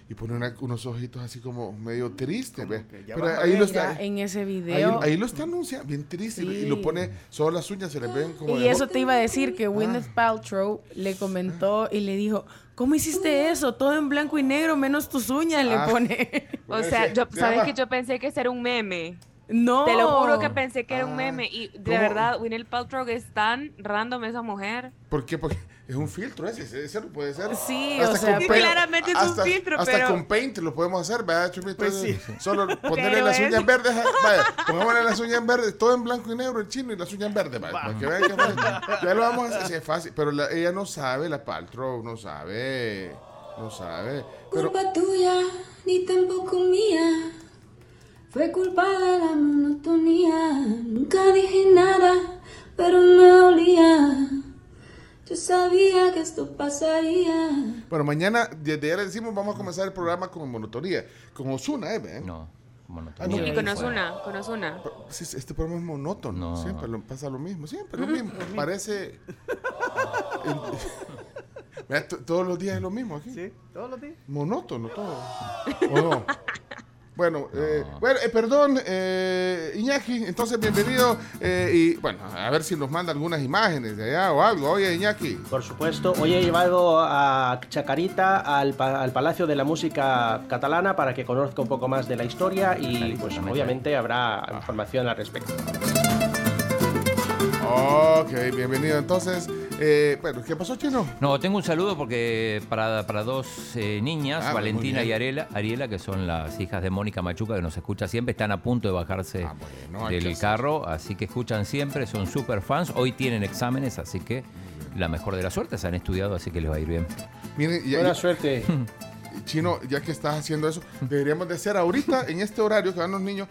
Speaker 3: Y pone una- unos ojitos así como medio
Speaker 1: ya
Speaker 3: Pero ahí lo está.
Speaker 6: en ese
Speaker 3: Ahí,
Speaker 6: video.
Speaker 3: ahí lo está anunciando, bien triste.
Speaker 6: Sí.
Speaker 3: Y lo pone, solo las uñas se le ven como.
Speaker 6: Y eso te iba a decir que Gwyneth Paltrow le comentó y le dijo, ¿cómo hiciste eso? Todo en blanco y negro menos tus uñas,
Speaker 3: Ah.
Speaker 6: le pone.
Speaker 8: O sea, yo, ¿sabes que yo pensé que ese era un meme?
Speaker 6: No.
Speaker 8: Te lo juro que pensé que era un
Speaker 3: Ah.
Speaker 8: meme. Y de
Speaker 3: ¿Cómo?
Speaker 8: verdad, Winnie Paltrow es tan random esa mujer.
Speaker 3: ¿Por qué? Porque es un filtro ese, ese, no puede ser.
Speaker 6: Sí, o sea,
Speaker 8: claramente es un
Speaker 3: hasta-
Speaker 8: filtro,
Speaker 3: Hasta
Speaker 8: pero-
Speaker 3: con Paint lo podemos hacer, ¿verdad, Chumito?
Speaker 1: Pues sí.
Speaker 3: Solo ponerle
Speaker 8: Pero
Speaker 3: las
Speaker 8: es-
Speaker 3: uñas verdes. Vaya, pongámosle las uñas verdes, todo en blanco y negro, el chino y las uñas verdes, vaya, para que vean que fácil. Ya lo vamos a hacer, sí, es fácil. Pero la- ella no sabe, la Paltrow, no sabe. No sabe. Pero,
Speaker 10: Culpa tuya, ni tampoco mía. Fue culpa de la monotonía. Nunca dije nada, pero me dolía. Yo sabía que esto pasaría.
Speaker 3: bueno, mañana, desde ya le decimos, vamos a comenzar el programa con monotonía. Con Osuna, ¿eh? ¿ven?
Speaker 4: No,
Speaker 3: Ah,
Speaker 4: monotonía.
Speaker 3: no.
Speaker 8: Y
Speaker 4: ahí
Speaker 8: con. Osuna, con Osuna.
Speaker 3: Este programa es monótono.
Speaker 4: No.
Speaker 3: Siempre lo- pasa lo mismo. Siempre lo mismo. Parece. Mira, todos los días es lo mismo aquí.
Speaker 1: Sí, todos los días.
Speaker 3: Monótono todo. ¿O no? Bueno, eh, bueno eh, perdón, eh, Iñaki, entonces bienvenido. eh, y bueno, a ver si nos manda algunas imágenes de allá o algo. Oye, Iñaki.
Speaker 9: por supuesto, hoy he llevado a Chacarita al, pa- al Palacio de la Música Catalana para que conozca un poco más de la historia y pues obviamente habrá información al respecto.
Speaker 3: Ok, bienvenido. Entonces, Eh, bueno, ¿qué pasó, Chino?
Speaker 4: No, tengo un saludo porque para, para dos eh, niñas,
Speaker 3: Ah,
Speaker 4: Valentina y Ariela, Ariela, que son las hijas de Mónica Machuca, que nos escucha siempre, están a punto de bajarse
Speaker 3: Ah, bueno,
Speaker 4: del carro, así que escuchan siempre, son super fans. Hoy tienen exámenes, así que la mejor de las suertes, han estudiado, así que les va a ir bien.
Speaker 3: Miren, y-
Speaker 9: Buena
Speaker 3: y-
Speaker 9: suerte.
Speaker 3: Chino, ya que estás haciendo eso, deberíamos de hacer ahorita, en este horario que van los niños,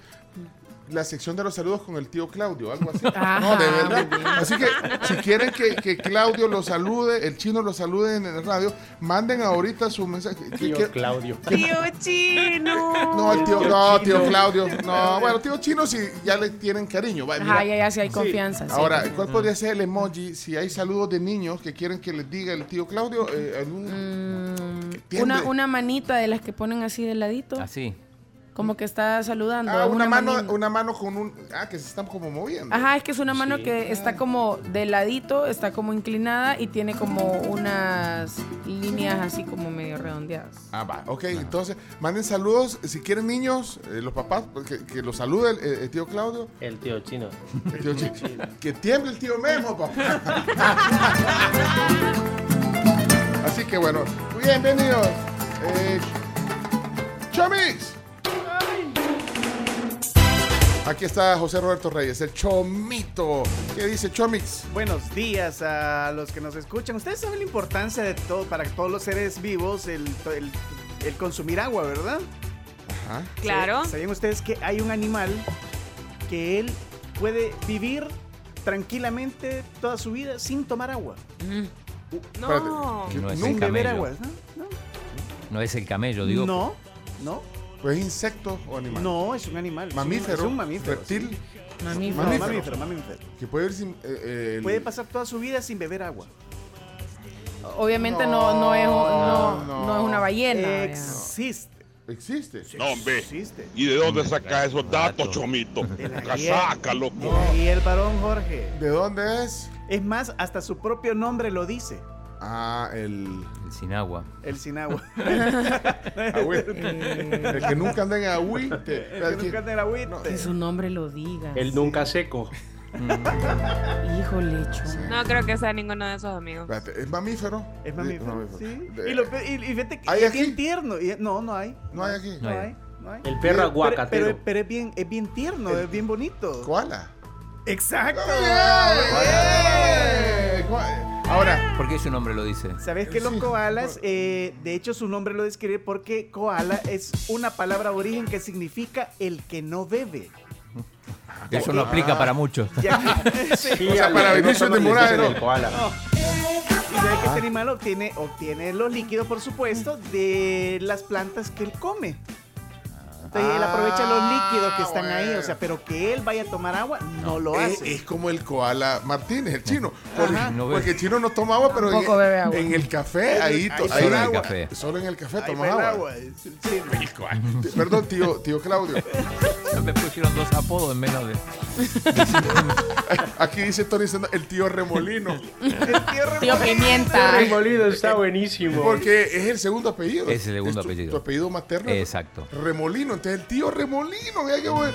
Speaker 3: la sección de los saludos con el tío Claudio, algo así.
Speaker 6: Ajá,
Speaker 3: no, de verdad. Así que si quieren que, que Claudio los salude, el chino los salude en el radio, manden ahorita su mensaje. ¿Qué-
Speaker 9: Tío
Speaker 3: qué-
Speaker 9: Claudio.
Speaker 8: Tío Chino.
Speaker 3: No, el tío, no, tío Claudio. No, bueno, tío chino si ya le tienen cariño. va,
Speaker 6: Ajá, ya, ya, sí hay confianza. sí
Speaker 3: Ahora. ¿cuál podría ser el emoji si hay saludos de niños que quieren que les diga el tío Claudio? eh, algún-
Speaker 6: Mm, una, una manita de las que ponen así de ladito,
Speaker 4: Así.
Speaker 6: Como que está saludando.
Speaker 3: Ah, una, mano,
Speaker 6: manina.
Speaker 3: una mano con un. Ah, que se están como moviendo.
Speaker 6: Ajá, es que es una mano que está como de ladito, está como inclinada y tiene como unas líneas así como medio redondeadas.
Speaker 3: Ah, va. Ok, entonces manden saludos. Si quieren niños, eh, los papás, pues, que, que los salude el, el tío Claudio.
Speaker 9: El tío chino.
Speaker 3: El tío Chi- que tiemble el tío Memo, papá. Así que bueno, bienvenidos. Eh, Chomix. Aquí está José Roberto Reyes, el Chomito. ¿Qué dice Chomix?
Speaker 1: Buenos días a los que nos escuchan. Ustedes saben la importancia de todo, para todos los seres vivos, el, el- el consumir agua, ¿verdad?
Speaker 3: Ajá.
Speaker 8: Claro.
Speaker 1: ¿Sabían ustedes que hay un animal que él puede vivir tranquilamente toda su vida sin tomar agua?
Speaker 8: No.
Speaker 3: Espérate,
Speaker 4: No es
Speaker 1: Sin
Speaker 4: el
Speaker 1: beber
Speaker 4: camello.
Speaker 1: agua, ¿no?
Speaker 4: No es el camello, digo.
Speaker 1: No, no,
Speaker 3: ¿Pues insecto o animal?
Speaker 1: no, es un animal. es un-
Speaker 3: Mamífero.
Speaker 1: Es un mamífero.
Speaker 3: Reptil.
Speaker 1: sí.
Speaker 6: Mamífero.
Speaker 3: Mamífero.
Speaker 1: mamífero, mamífero.
Speaker 3: Que puede ir sin. eh, eh, el-
Speaker 1: Puede pasar toda su vida sin beber agua.
Speaker 6: Obviamente no, no, es, no,
Speaker 3: No,
Speaker 6: no es una ballena.
Speaker 1: Existe.
Speaker 3: Existe.
Speaker 11: No, hombre.
Speaker 1: Existe.
Speaker 11: ¿Y de dónde saca esos datos, Chomito?
Speaker 1: Guía-
Speaker 11: loco.
Speaker 1: guía el varón Jorge.
Speaker 3: ¿De dónde es?
Speaker 1: Es más, hasta su propio nombre lo dice.
Speaker 3: Ah, el.
Speaker 4: El sin agua.
Speaker 1: El sin agua.
Speaker 3: Agüe. el que nunca anda en agüite.
Speaker 1: El que nunca anda en el agüite.
Speaker 6: Que su nombre lo diga.
Speaker 9: El nunca seco.
Speaker 6: Híjole, Chomix.
Speaker 8: No creo que sea ninguno de esos amigos.
Speaker 3: Espérate, ¿es mamífero?
Speaker 1: Es mamífero. Sí.
Speaker 3: De-
Speaker 1: Y, lo pe- y, y fíjate que
Speaker 3: ¿Hay
Speaker 1: es bien tierno. Y- no, no hay.
Speaker 3: No hay aquí.
Speaker 1: No
Speaker 4: No hay.
Speaker 1: hay. No hay.
Speaker 9: El perro
Speaker 1: Pero-
Speaker 9: aguacatero.
Speaker 1: Pero, pero es, bien, es bien tierno, es bien bonito.
Speaker 3: Koala.
Speaker 1: Exacto.
Speaker 3: Ahora,
Speaker 4: ¿Por qué su nombre lo dice?
Speaker 1: ¿Sabes que los koalas, eh, de hecho su nombre lo describe porque koala es una palabra origen que significa el que no bebe.
Speaker 4: Eso no aplica para muchos.
Speaker 1: Ya que- sí.
Speaker 3: O sea, para Vinicius de
Speaker 9: les
Speaker 3: Moraes,
Speaker 9: dicen
Speaker 3: ¿no?
Speaker 9: el koala.
Speaker 1: Y sabes que este animal obtiene, obtiene los líquidos, por supuesto, de las plantas que él come. Entonces él aprovecha los líquidos que están ahí, o sea, pero que él vaya a tomar agua, no, lo
Speaker 3: es,
Speaker 1: hace.
Speaker 3: es como el koala Martínez, el chino. Porque,
Speaker 1: Ajá.
Speaker 4: No
Speaker 3: porque el chino no toma agua, pero en,
Speaker 6: bebe agua.
Speaker 3: en el café, ahí,
Speaker 1: Ahí
Speaker 3: ahí-
Speaker 4: solo en el
Speaker 1: agua.
Speaker 4: café.
Speaker 3: Solo en el café toma agua.
Speaker 1: agua, es el chino.
Speaker 3: Perdón, tío, tío Claudio.
Speaker 4: Me pusieron dos apodos en menos de.
Speaker 3: Aquí dice Tony el tío Remolino.
Speaker 1: El tío
Speaker 6: Tío Pimienta.
Speaker 9: El molido está buenísimo.
Speaker 3: Porque es el segundo apellido.
Speaker 4: Es el segundo
Speaker 3: tu-
Speaker 4: apellido.
Speaker 3: Tu apellido materno.
Speaker 4: Exacto.
Speaker 3: Remolino. El tío Remolino. Vea qué bueno.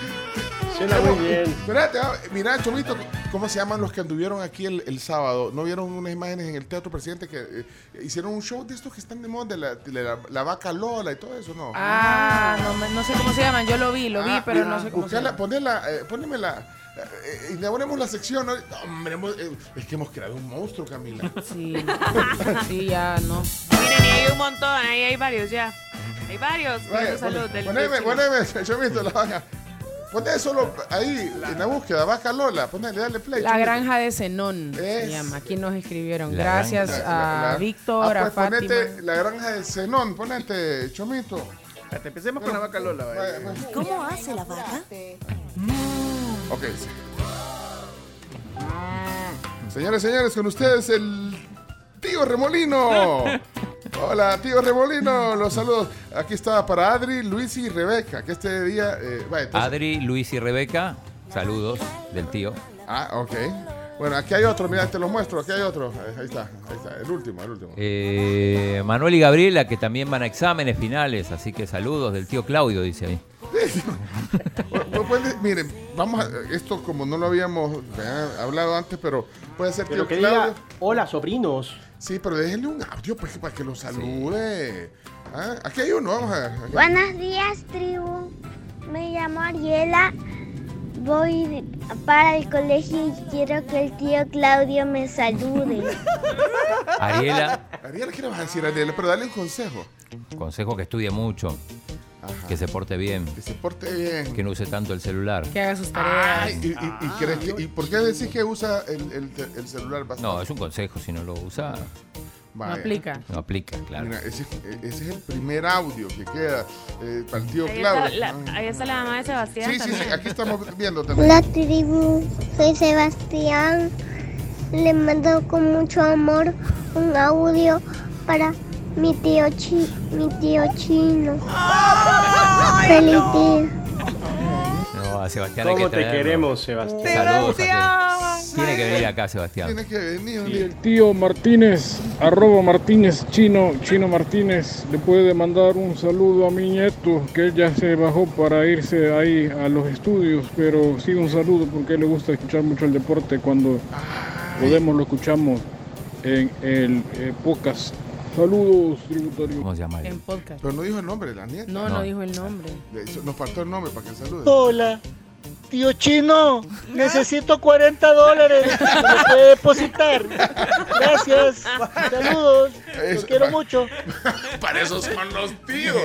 Speaker 9: Suena muy bien.
Speaker 3: Espérate, ah, mira, Chomito, ¿cómo se llaman los que anduvieron aquí el, el sábado? ¿No vieron unas imágenes en el Teatro Presidente que eh, hicieron un show de estos que están de moda, de la, de la- la vaca Lola y todo eso, no?
Speaker 6: Ah, no, no sé cómo se llaman. Yo lo vi, lo vi,
Speaker 3: Ah,
Speaker 6: pero
Speaker 3: mira,
Speaker 6: no sé cómo se
Speaker 3: buscala,
Speaker 6: llama.
Speaker 3: ponela, eh, ponémela. eh, le ponemos la sección. hombre, hemos- eh, es que hemos creado un monstruo, Camila.
Speaker 6: Sí, sí, ya no.
Speaker 8: Miren, y hay un montón, ahí hay varios ya. Hay varios.
Speaker 3: Vaya,
Speaker 8: salud
Speaker 3: pon-
Speaker 8: del
Speaker 3: poneme,
Speaker 8: chino.
Speaker 3: poneme, Chomito, la vaca. Poné solo ahí, en la búsqueda, vaca Lola. Ponele, dale play.
Speaker 6: La granja de Zenón se
Speaker 3: Es-
Speaker 6: llama. Aquí nos escribieron.
Speaker 4: La
Speaker 6: Gracias a
Speaker 3: la-
Speaker 6: Víctor,
Speaker 3: Ah,
Speaker 6: a
Speaker 3: pues
Speaker 6: Fátima.
Speaker 3: ponete la granja de Zenón, ponete, Chomito.
Speaker 1: Espérate, Empecemos con la vaca Lola. vaya.
Speaker 3: Vaya, pues.
Speaker 2: ¿Cómo hace la vaca?
Speaker 3: Ok. Señores, señores, con ustedes el tío Remolino. Hola, tío Remolino, los saludos. Aquí está para Adri, Luis y Rebeca, que este día... eh, vaya, entonces-
Speaker 4: Adri, Luis y Rebeca, saludos del tío.
Speaker 3: Ah, ok. Bueno, aquí hay otro, mira, te los muestro, aquí hay otro. Ahí, está, ahí está, el último, el último.
Speaker 4: Eh, Manuel y Gabriela, que también van a exámenes finales, así que saludos del tío Claudio, dice ahí.
Speaker 3: Pues, miren, vamos a, esto como no lo habíamos ¿verdad? hablado antes, pero puede ser
Speaker 9: Pero
Speaker 3: tío
Speaker 9: que diga,
Speaker 3: Claudio.
Speaker 9: hola sobrinos.
Speaker 3: Sí, pero déjenle un audio pues, para que lo salude. Ah, Aquí hay uno, vamos a ver. Aquí-
Speaker 12: Buenos días, tribu. Me llamo Ariela. Voy para el colegio y quiero que el tío Claudio me salude.
Speaker 4: Ariela,
Speaker 3: Ariela, ¿qué le vas a decir, Ariela? Pero dale un consejo.
Speaker 4: consejo que estudie mucho, que se porte bien,
Speaker 3: Que se porte bien.
Speaker 4: que no use tanto el celular.
Speaker 6: Que haga sus tareas.
Speaker 3: Ay, y, y- y crees que- ¿y por qué decís que usa el, el te- el celular bastante?
Speaker 4: No, es un consejo, si no lo usa,
Speaker 6: No aplica.
Speaker 4: no aplica, claro.
Speaker 3: Mira, ese, ese es el primer audio que queda eh, tío
Speaker 8: Ahí está, la, ahí está la mamá de Sebastián.
Speaker 3: Sí, sí, sí, aquí estamos viendo también.
Speaker 12: Hola, tribu. Soy Sebastián. Le mando con mucho amor un audio para mi tío, chi mi tío chino. Feliz día.
Speaker 4: No, a Sebastián hay que
Speaker 9: ¿Cómo te
Speaker 4: traerlo.
Speaker 9: queremos, Sebastián?
Speaker 4: Saludos. a Seb- Tiene que venir acá, Sebastián.
Speaker 3: Tiene que venir.
Speaker 13: Y el tío Martínez, arroba Martínez Chino, Chino Martínez, le puede mandar un saludo a mi nieto, que él ya se bajó para irse ahí a los estudios, pero sí un saludo porque a él le gusta escuchar mucho el deporte, cuando podemos lo escuchamos en el eh, podcast. Saludos, tributario.
Speaker 4: ¿Cómo se llama?
Speaker 6: En podcast.
Speaker 3: Pero no dijo el nombre de la nieta.
Speaker 6: No, no, dijo el nombre.
Speaker 3: Nos faltó el nombre para que salude.
Speaker 14: Hola, tío Chino, necesito 40 dólares. ¿Me lo puede depositar? Gracias. Saludos. Los quiero mucho.
Speaker 3: Para eso son los tíos.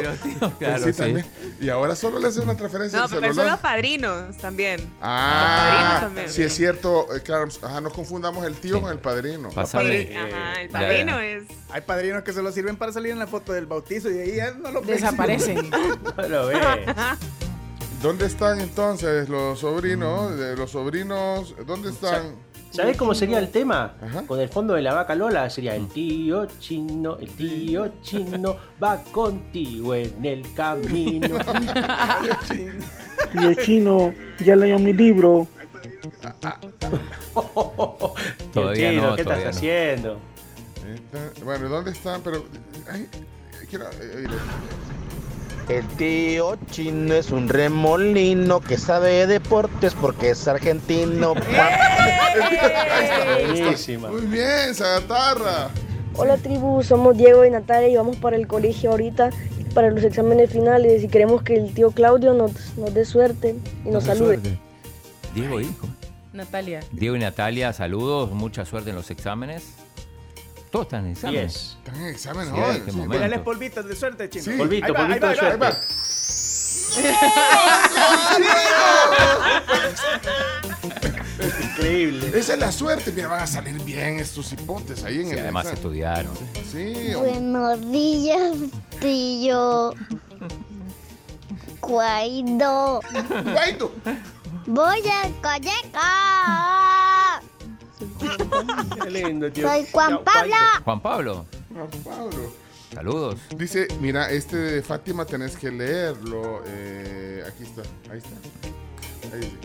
Speaker 4: claro,
Speaker 3: Sí,
Speaker 4: sí.
Speaker 3: también. Y ahora solo le hace una transferencia
Speaker 8: No, pero son
Speaker 3: celular.
Speaker 8: los padrinos también.
Speaker 3: Ah,
Speaker 8: Los padrinos también.
Speaker 3: sí es cierto, eh, claro, ajá, no confundamos el tío con el padrino.
Speaker 4: Pasarle,
Speaker 8: Ajá, el padrino
Speaker 4: ya.
Speaker 8: es.
Speaker 1: Hay padrinos que solo sirven para salir en la foto del bautizo y ahí ya no lo
Speaker 6: Desaparecen.
Speaker 9: No lo ve.
Speaker 3: ¿Dónde están entonces los sobrinos? De los sobrinos, ¿dónde están?
Speaker 9: ¿Sabes cómo sería el tema?
Speaker 3: Ajá.
Speaker 9: Con el fondo de la vaca Lola sería el tío chino, el tío chino va contigo en el camino.
Speaker 14: Tío Chino, ya leí mi libro.
Speaker 4: Todavía
Speaker 9: chino,
Speaker 4: no,
Speaker 9: ¿qué
Speaker 4: todavía
Speaker 9: estás
Speaker 4: no.
Speaker 9: haciendo?
Speaker 3: Bueno, ¿dónde están? Pero, ay, quiero, eh, oír.
Speaker 15: El tío chino es un remolino que sabe de deportes porque es argentino.
Speaker 9: Buenísima.
Speaker 3: Muy bien, Sagatarra.
Speaker 16: Hola tribu, somos Diego y Natalia y vamos para el colegio ahorita para los exámenes finales y queremos que el tío Claudio nos, nos dé suerte y nos
Speaker 4: Mucha
Speaker 16: salude.
Speaker 4: suerte. Diego, hijo.
Speaker 6: Natalia.
Speaker 4: Diego y Natalia, saludos, mucha suerte en los exámenes. Todos están en exámenes.
Speaker 9: Yes.
Speaker 3: Están en examen
Speaker 4: Sí,
Speaker 3: hoy.
Speaker 4: este
Speaker 3: sí.
Speaker 1: de suerte, chino.
Speaker 3: Sí.
Speaker 9: Polvito,
Speaker 1: Ahí va,
Speaker 9: polvito
Speaker 1: ahí
Speaker 9: de
Speaker 1: va,
Speaker 3: Ahí va.
Speaker 9: Increíble.
Speaker 3: Esa es la suerte. Mira, van a salir bien estos hipotes ahí en
Speaker 4: Sí,
Speaker 3: el
Speaker 4: además
Speaker 3: examen.
Speaker 4: estudiaron.
Speaker 3: Sí.
Speaker 12: Buenos días, tío. Guaido.
Speaker 3: Guaido.
Speaker 12: Voy al colegio.
Speaker 9: Qué lindo, tío.
Speaker 12: Soy Juan Pablo.
Speaker 4: Juan Pablo,
Speaker 3: Juan Pablo.
Speaker 4: saludos.
Speaker 3: Dice, mira, este de Fátima tenés que leerlo. eh, aquí está, ahí está. Ahí dice.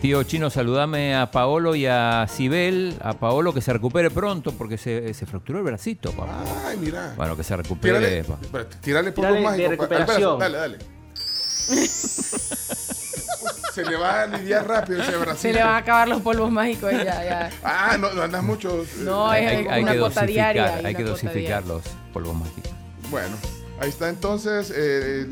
Speaker 4: Tío Chino, saludame a Paolo y a Sibel. A Paolo que se recupere pronto porque se, se fracturó el bracito, papá.
Speaker 3: Ay, mira.
Speaker 4: Bueno, que se recupere.
Speaker 3: Tírale, espérate, tírale polvo
Speaker 9: Tírale de recuperación.
Speaker 3: Dale, dale. Se le va a aliviar rápido ese bracito.
Speaker 6: Se le van a acabar los polvos mágicos y ya, ya.
Speaker 3: Ah, no, no andas mucho. eh,
Speaker 6: No,
Speaker 4: hay,
Speaker 6: es
Speaker 4: hay- hay
Speaker 6: una
Speaker 4: que
Speaker 6: cuota
Speaker 4: dosificar,
Speaker 6: diaria.
Speaker 4: hay que dosificar
Speaker 6: diaria.
Speaker 4: los polvos mágicos.
Speaker 3: Bueno, ahí está entonces eh,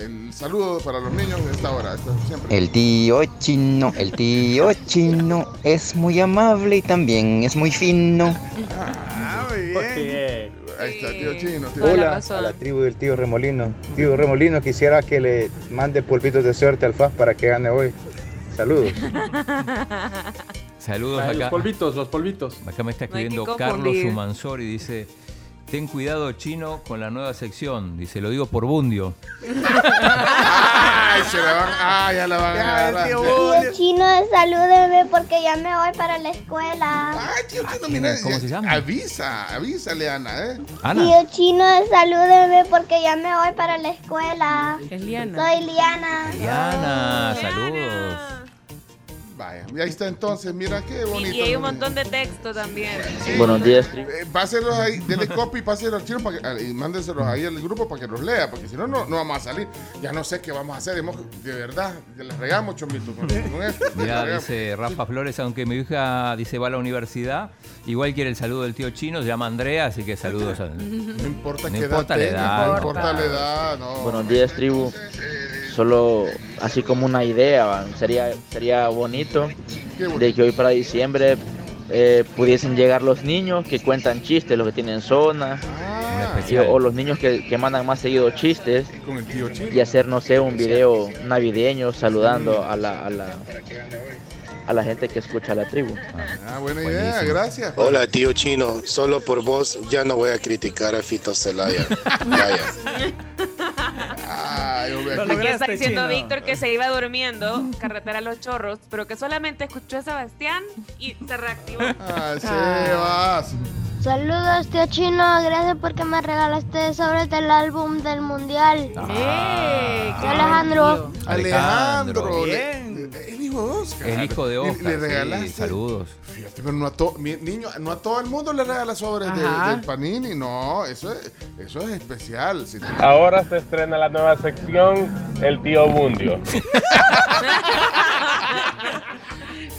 Speaker 3: el, saludo para los niños de esta hora. esta- siempre.
Speaker 7: El tío chino, el tío chino es muy amable y también es muy fino.
Speaker 1: Ah, muy bien.
Speaker 3: Ahí está, tío chino. tío.
Speaker 17: Hola a la tribu del tío Remolino. Tío Remolino, quisiera que le mande polvitos de suerte al FAS para que gane hoy. Saludos.
Speaker 4: Saludos
Speaker 9: Ah, Los
Speaker 4: acá.
Speaker 9: polvitos, los polvitos.
Speaker 4: Acá me está escribiendo Carlos. Humansor y dice: Ten cuidado, chino, con la nueva sección. Dice: Lo digo por Bundio.
Speaker 3: Ay, se la van, ah, ya la van a agarrar.
Speaker 1: tío
Speaker 12: Chino, salúdeme porque ya me voy para la escuela.
Speaker 3: Ay, tío chino,
Speaker 4: ¿quién
Speaker 3: mira.
Speaker 4: ¿Cómo se llama?
Speaker 3: Avisa, avísale, Ana, ¿eh?
Speaker 4: Ana.
Speaker 12: Tío Chino, salúdeme porque ya me voy para la escuela.
Speaker 6: Es Liana.
Speaker 12: Soy Liana.
Speaker 4: Liana, saludos.
Speaker 3: Vaya, y ahí está entonces, mira qué bonito.
Speaker 8: y hay un montón de texto también.
Speaker 18: Buenos días, tribu.
Speaker 3: Eh, pásenlos ahí, denle copy y pásenlos al chino para que, ah, y mándenselos ahí al grupo para que los lea, porque si no, no, no vamos a salir. Ya no sé qué vamos a hacer, hemos- de verdad, les regamos, chomito, con, con esto. Regamos.
Speaker 4: dice Rafa Flores, aunque mi hija dice va a la universidad, igual quiere el saludo del tío chino, se llama Andrea, así que saludos a... No
Speaker 3: importa
Speaker 4: no
Speaker 3: qué edad
Speaker 4: importa la
Speaker 3: tenga,
Speaker 4: edad.
Speaker 3: no importa la edad, no.
Speaker 18: Buenos días, tribu. Solo así como una idea, sería, sería bonito de que hoy para diciembre eh, pudiesen llegar los niños que cuentan chistes, los que tienen zona, y- o los niños que, que mandan más seguido chistes, y hacer, no sé, un video navideño saludando a la, a la, a la gente que escucha la tribu.
Speaker 3: Ah, buena idea, gracias.
Speaker 19: Hola tío chino, solo por vos ya no voy a criticar a Fito Celaya. Vaya.
Speaker 3: Ay, aquí-
Speaker 8: está diciendo
Speaker 1: Chino.
Speaker 8: Víctor que se iba durmiendo, carretera a los chorros, pero que solamente escuchó a Sebastián y se reactivó.
Speaker 3: Ah, Sebas.
Speaker 12: Saludos, tío Chino. Gracias porque me regalaste sobres del álbum del mundial.
Speaker 6: ¡Eh!
Speaker 12: Soy Alejandro.
Speaker 3: Alejandro,
Speaker 1: Bien.
Speaker 3: el hijo de Oscar.
Speaker 4: El hijo de Oscar,
Speaker 3: Le,
Speaker 4: sí,
Speaker 3: regalaste.
Speaker 4: saludos.
Speaker 3: Fíjate, pero no a, to- mi- niño, no a todo el mundo le regala sobres de- del Panini. No, eso es, eso es especial. Si te-
Speaker 20: Ahora se estrena la nueva sección, El Tío Bundio.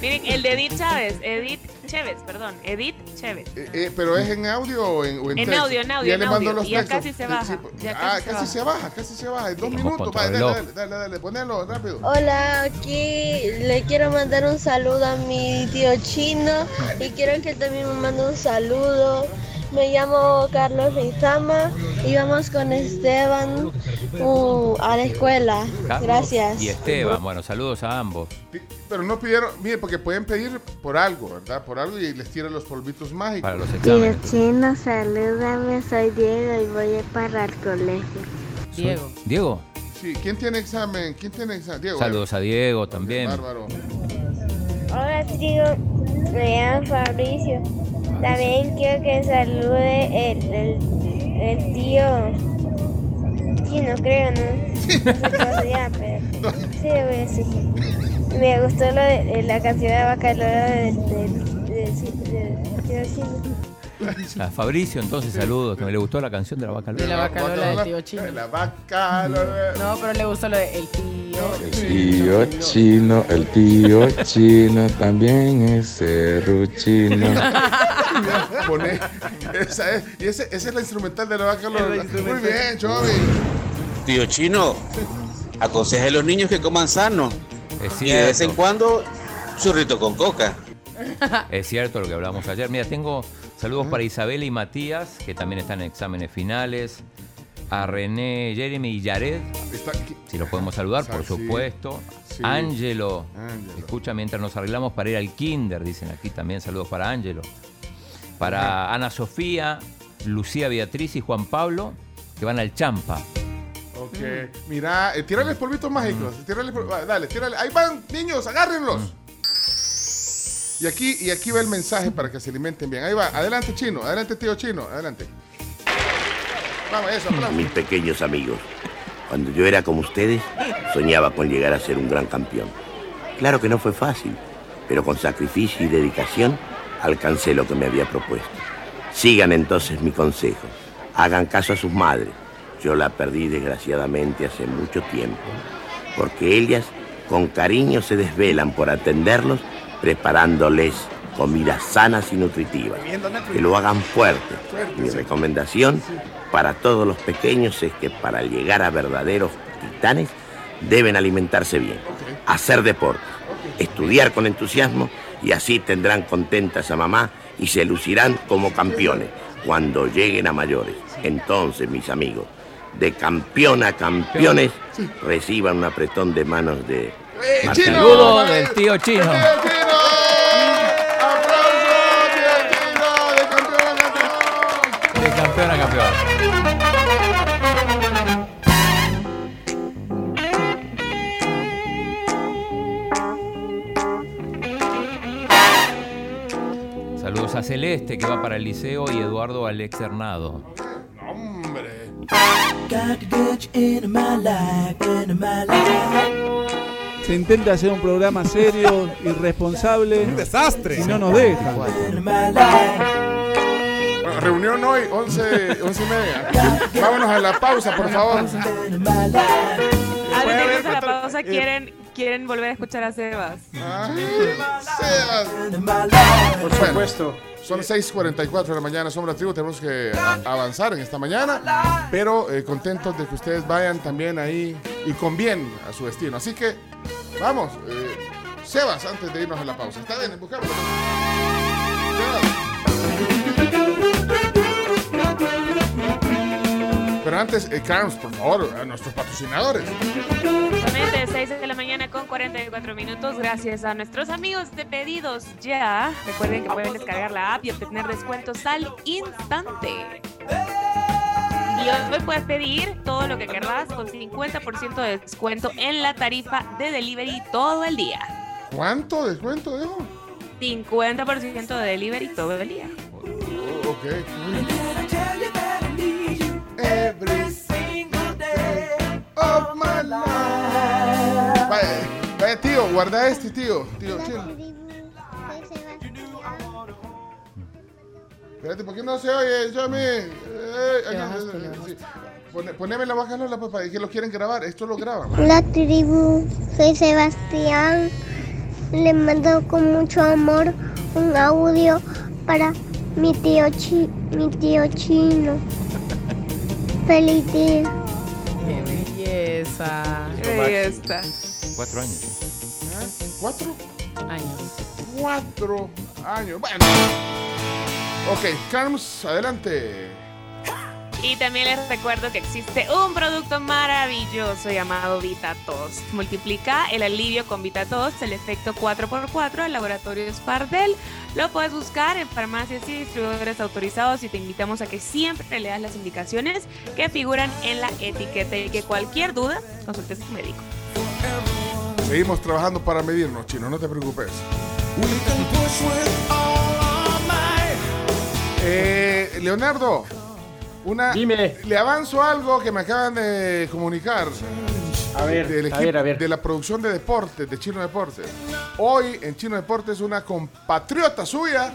Speaker 8: Miren, el de Edith Chávez, Edith Chévez, perdón, Edith Chévez.
Speaker 3: Eh, eh, pero es en audio o en, o en
Speaker 8: En
Speaker 3: texto?
Speaker 8: audio, en audio,
Speaker 3: Y ya
Speaker 8: en
Speaker 3: le mando
Speaker 8: audio.
Speaker 3: los
Speaker 8: Y ya
Speaker 3: textos.
Speaker 8: casi se baja,
Speaker 3: sí,
Speaker 8: ya
Speaker 3: ah,
Speaker 8: casi se
Speaker 3: casi se baja, casi se baja. En dos minutos. Vale, dale, dale, dale, ponelo rápido.
Speaker 12: Hola, aquí le quiero mandar un saludo a mi tío chino y quiero que él también me mande un saludo. Me llamo Carlos Rizama y vamos con Esteban uh, a la escuela.
Speaker 4: Carlos
Speaker 12: Gracias.
Speaker 4: Y Esteban, bueno, saludos a ambos.
Speaker 3: Pero no pidieron, mire, porque pueden pedir por algo, ¿verdad? Por algo y les tiran los polvitos mágicos.
Speaker 4: Para los
Speaker 12: Tío chino, salúdame, soy Diego y voy para el colegio.
Speaker 6: Diego.
Speaker 4: Diego,
Speaker 3: Sí, ¿quién tiene examen? ¿Quién tiene examen? Diego.
Speaker 4: saludos a Diego también.
Speaker 3: Bárbaro.
Speaker 12: Hola, trigo. Me llamo Fabricio. También quiero que salude el, el, el tío chino, creo, ¿no? No sé cómo se llama, pero sí, voy a decir. Me gustó lo de, de la canción de Bacalora del del- del- del tío chino.
Speaker 4: A Fabricio, entonces, saludos, que me le gustó la canción de la vaca
Speaker 6: De la
Speaker 4: Lola.
Speaker 6: vaca Lola del tío chino.
Speaker 3: La vaca. Lola.
Speaker 6: No, pero le gustó lo de el tío.
Speaker 21: El tío chino, el tío chino también es serruchino.
Speaker 3: Esa es, y ese, esa es la instrumental de la vaca Lola. Muy bien, Chovi.
Speaker 22: Tío Chino, aconseja a los niños que coman sano.
Speaker 4: Es
Speaker 22: Y de vez en cuando, churrito con coca.
Speaker 4: Es cierto lo que hablamos ayer. Mira, tengo saludos para Isabel y Matías, que también están en exámenes finales. A René, Jeremy y
Speaker 3: aquí.
Speaker 4: si los podemos saludar, por supuesto. Ángelo. escucha mientras nos arreglamos para ir al kinder, dicen aquí también. Saludos para Ángelo. Para Ana Sofía, Lucía Beatriz y Juan Pablo, que van al Champa.
Speaker 3: Ok. Mira, eh, tírales polvitos mágicos. Tírale, pol- va, dale, tírale. Ahí van, niños, agárrenlos. Y aquí, y aquí va el mensaje para que se alimenten bien. Ahí va. Adelante, chino. Adelante, tío chino. Adelante. Vamos, eso, aplausos.
Speaker 23: Mis pequeños amigos, cuando yo era como ustedes, soñaba con llegar a ser un gran campeón. Claro que no fue fácil, pero con sacrificio y dedicación alcancé lo que me había propuesto. Sigan entonces mi consejo. Hagan caso a sus madres. Yo la perdí desgraciadamente hace mucho tiempo, porque ellas con cariño se desvelan por atenderlos, preparándoles comidas sanas y nutritivas. Que lo hagan fuerte. Mi recomendación para todos los pequeños es que para llegar a verdaderos titanes deben alimentarse bien, hacer deporte, estudiar con entusiasmo y así tendrán contentas a mamá y se lucirán como campeones cuando lleguen a mayores. Entonces, mis amigos, de campeón a campeones, reciban un apretón de manos de... Martín.
Speaker 4: Saludos del tío chino. Saludos a Celeste que va para el liceo y Eduardo al externado.
Speaker 3: Hombre.
Speaker 24: Se intenta hacer un programa serio y responsable.
Speaker 25: Un desastre.
Speaker 24: Y no nos dejan.
Speaker 3: Bueno, reunión hoy, 11, 11 y media. Vámonos a la pausa, por favor.
Speaker 8: Antes de irnos a la pausa, ¿quieren, quieren volver a escuchar a Sebas.
Speaker 3: Sebas. Por supuesto. Son 6:44 de la mañana, somos la tribu, tenemos que avanzar en esta mañana, pero eh, contentos de que ustedes vayan también ahí y con bien a su destino. Así que, vamos, eh, Sebas, antes de irnos a la pausa. Está bien, buscamos. Pero antes, eh, Carms, por favor, a nuestros patrocinadores.
Speaker 8: Justamente 6 de la mañana con 44 minutos, gracias a nuestros amigos de Pedidos Ya. Recuerden que pueden descargar la app y obtener descuentos al instante. Y hoy puedes pedir todo lo que querrás con 50% de descuento en la tarifa de delivery todo el día.
Speaker 3: ¿Cuánto descuento, dejo?
Speaker 8: 50% de delivery todo el día.
Speaker 3: Oh, ok. Every single day of my life. Vaya, vaya, tío, guarda este, tío. Tío, chill. Espérate, ¿por qué no se oye? Llame. Eh, aquí, sí. Pone- Poneme la baja Lola, papá, que lo quieren grabar. Esto lo graban.
Speaker 12: La tribu, soy Sebastián. Le mando con mucho amor un audio para mi tío, chi, mi tío chino. Feliz día.
Speaker 6: Qué belleza.
Speaker 8: Qué belleza.
Speaker 4: Cuatro años.
Speaker 3: ¿Eh? ¿Cuatro?
Speaker 6: Años.
Speaker 3: Cuatro años. Bueno. Ok, Carms, adelante.
Speaker 8: Y también les recuerdo que existe un producto maravilloso llamado VitaTos. Multiplica el alivio con VitaTos, el efecto 4x4 al laboratorio Spardel. Lo puedes buscar en farmacias y distribuidores autorizados y te invitamos a que siempre leas las indicaciones que figuran en la etiqueta y que cualquier duda consultes a tu médico.
Speaker 3: Seguimos trabajando para medirnos, chino, no te preocupes. Eh, Leonardo, una, le avanzo algo que me acaban de comunicar.
Speaker 9: A ver,
Speaker 3: del
Speaker 9: a
Speaker 3: equipo
Speaker 9: ver, a ver.
Speaker 3: de la producción de deportes, de Chino Deportes. Hoy en Chino Deportes una compatriota suya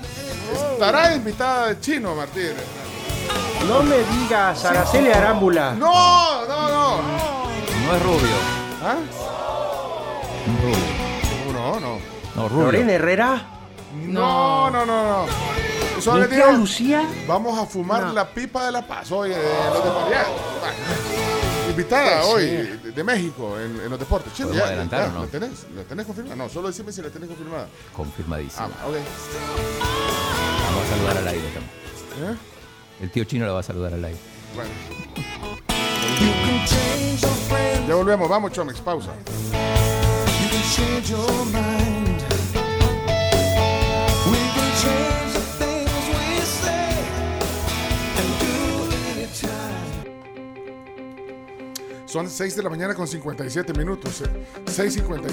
Speaker 3: estará invitada de Chino Martínez.
Speaker 9: No me digas, Araceli Arámbula.
Speaker 3: No, no, no.
Speaker 4: No es rubio.
Speaker 3: ¿Ah?
Speaker 4: Rubio.
Speaker 3: No, no.
Speaker 4: No, rubio.
Speaker 9: ¿Lorena Herrera?
Speaker 3: No, no, no, no. Eso
Speaker 9: ¿Mi
Speaker 3: le
Speaker 9: tía
Speaker 3: digo,
Speaker 9: Lucía?
Speaker 3: Vamos a fumar
Speaker 9: No.
Speaker 3: la pipa de la paz hoy en los deportes. Invitada
Speaker 9: Pues
Speaker 3: hoy
Speaker 9: sí.
Speaker 3: de, de México en, en los deportes.
Speaker 4: ¿Podemos
Speaker 3: ya,
Speaker 4: adelantar
Speaker 3: ya,
Speaker 4: o no?
Speaker 3: ¿La tenés? ¿La tenés confirmada? No, solo decime si la tenés confirmada.
Speaker 4: Confirmadísimo.
Speaker 3: Ah, ok.
Speaker 4: Vamos a saludar al aire también.
Speaker 3: ¿Eh?
Speaker 4: El tío chino la va a saludar al aire.
Speaker 3: Bueno. Ya volvemos, vamos, Chomex, pausa. Son 6 de la mañana con 57 minutos. eh. 6.57.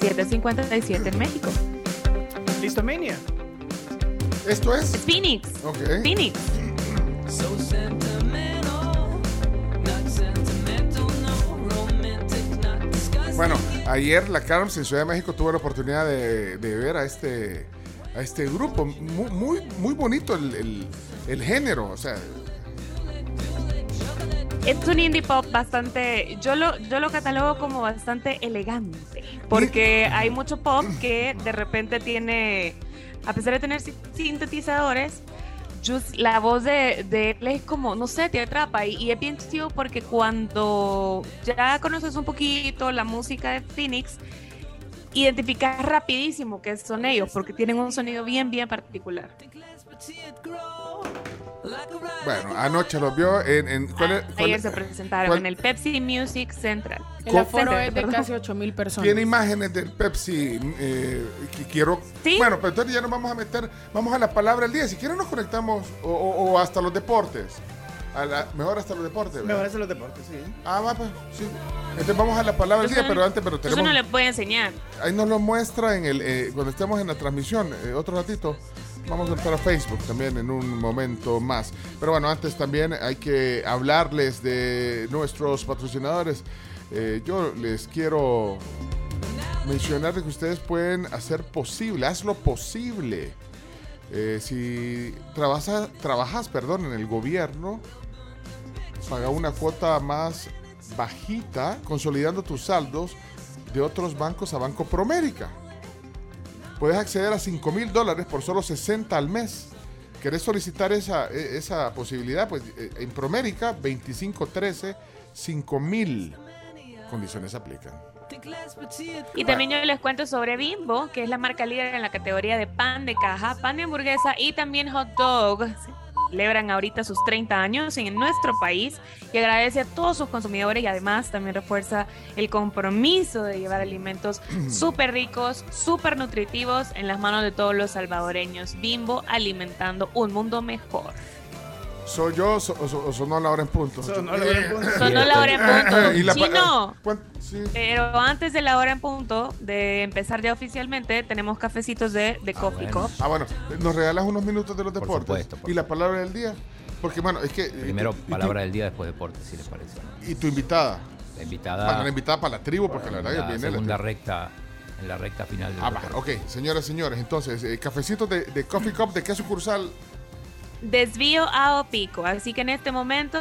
Speaker 8: 757 en México.
Speaker 1: ¿Listo, Mania?
Speaker 3: ¿Esto es?
Speaker 8: Phoenix.
Speaker 3: Ok.
Speaker 8: Phoenix.
Speaker 3: Bueno, ayer la Carms en Ciudad de México tuvo la oportunidad de, de ver a este, a este grupo. Muy, muy, muy bonito el, el- el género. O sea,
Speaker 8: Es un indie pop bastante, yo lo, yo lo catalogo como bastante elegante, porque hay mucho pop que de repente tiene, a pesar de tener si- sintetizadores, la voz de, de él es como, no sé, te atrapa y, y es bien chido porque cuando ya conoces un poquito la música de Phoenix, identificas rapidísimo que son ellos, porque tienen un sonido bien, bien particular.
Speaker 3: Bueno, anoche los vio en... en ¿cuál es- cuál
Speaker 8: Ayer
Speaker 3: es-
Speaker 8: se presentaron
Speaker 3: cuál-
Speaker 8: en el Pepsi Music Central.
Speaker 6: El aforo es de
Speaker 8: perdón.
Speaker 6: casi 8000 personas.
Speaker 3: Tiene imágenes del Pepsi eh, que quiero. Bueno, pero entonces ya nos vamos a meter, vamos a la palabra del día. Si quieren nos conectamos o, o- o hasta los deportes. A la- mejor hasta los deportes. ¿verdad?
Speaker 1: Mejor hacer los deportes, sí.
Speaker 3: Ah, va, pues, sí. Entonces vamos a la palabra del día, pero antes, pero tenemos.
Speaker 8: no le puede enseñar.
Speaker 3: Ahí nos lo muestra en el eh, cuando estemos en la transmisión. eh, otro ratito. Vamos a entrar a Facebook también en un momento más. Pero bueno, antes también hay que hablarles de nuestros patrocinadores. eh, yo les quiero mencionar que ustedes pueden hacer posible, hazlo posible. Eh, si trabajas, trabajas perdón, en el gobierno, paga una cuota más bajita, consolidando tus saldos de otros bancos a Banco Promérica. Puedes acceder a 5 mil dólares por solo 60 al mes. ¿Querés solicitar esa, e- esa posibilidad? Pues eh, en Promérica 2513 5 mil. Condiciones aplican.
Speaker 8: Y también yo les cuento sobre Bimbo, que es la marca líder en la categoría de pan de caja, pan de hamburguesa y también hot dog. Celebran ahorita sus 30 años en nuestro país y agradece a todos sus consumidores y además también refuerza el compromiso de llevar alimentos súper ricos, súper nutritivos en las manos de todos los salvadoreños. Bimbo alimentando un mundo mejor.
Speaker 3: ¿Soy yo so- o, so- o sonó la hora en punto?
Speaker 1: Sonó la hora en punto.
Speaker 8: Sonó la hora en punto.
Speaker 3: Y la pa-
Speaker 8: Chino.
Speaker 3: ¿cuán- sí.
Speaker 8: Pero antes de la hora en punto de empezar ya oficialmente, tenemos cafecitos de, de Coffee Cup.
Speaker 3: Ah, bueno, ¿nos regalas unos minutos de los deportes?
Speaker 4: supuesto, por
Speaker 3: ¿Y la palabra del día? Porque, bueno, es que...
Speaker 4: Primero,
Speaker 3: y tu-
Speaker 4: palabra del día, después deporte, si les parece.
Speaker 3: Y tu invitada.
Speaker 4: La invitada.
Speaker 3: Bueno, la invitada para la tribu, porque la verdad viene la
Speaker 4: segunda recta, en la recta final del
Speaker 3: Ah, va, ok, señoras y señores, entonces, eh, cafecitos de, de Coffee Cup, ¿de qué sucursal?
Speaker 8: Desvío a Opico. Así que en este momento,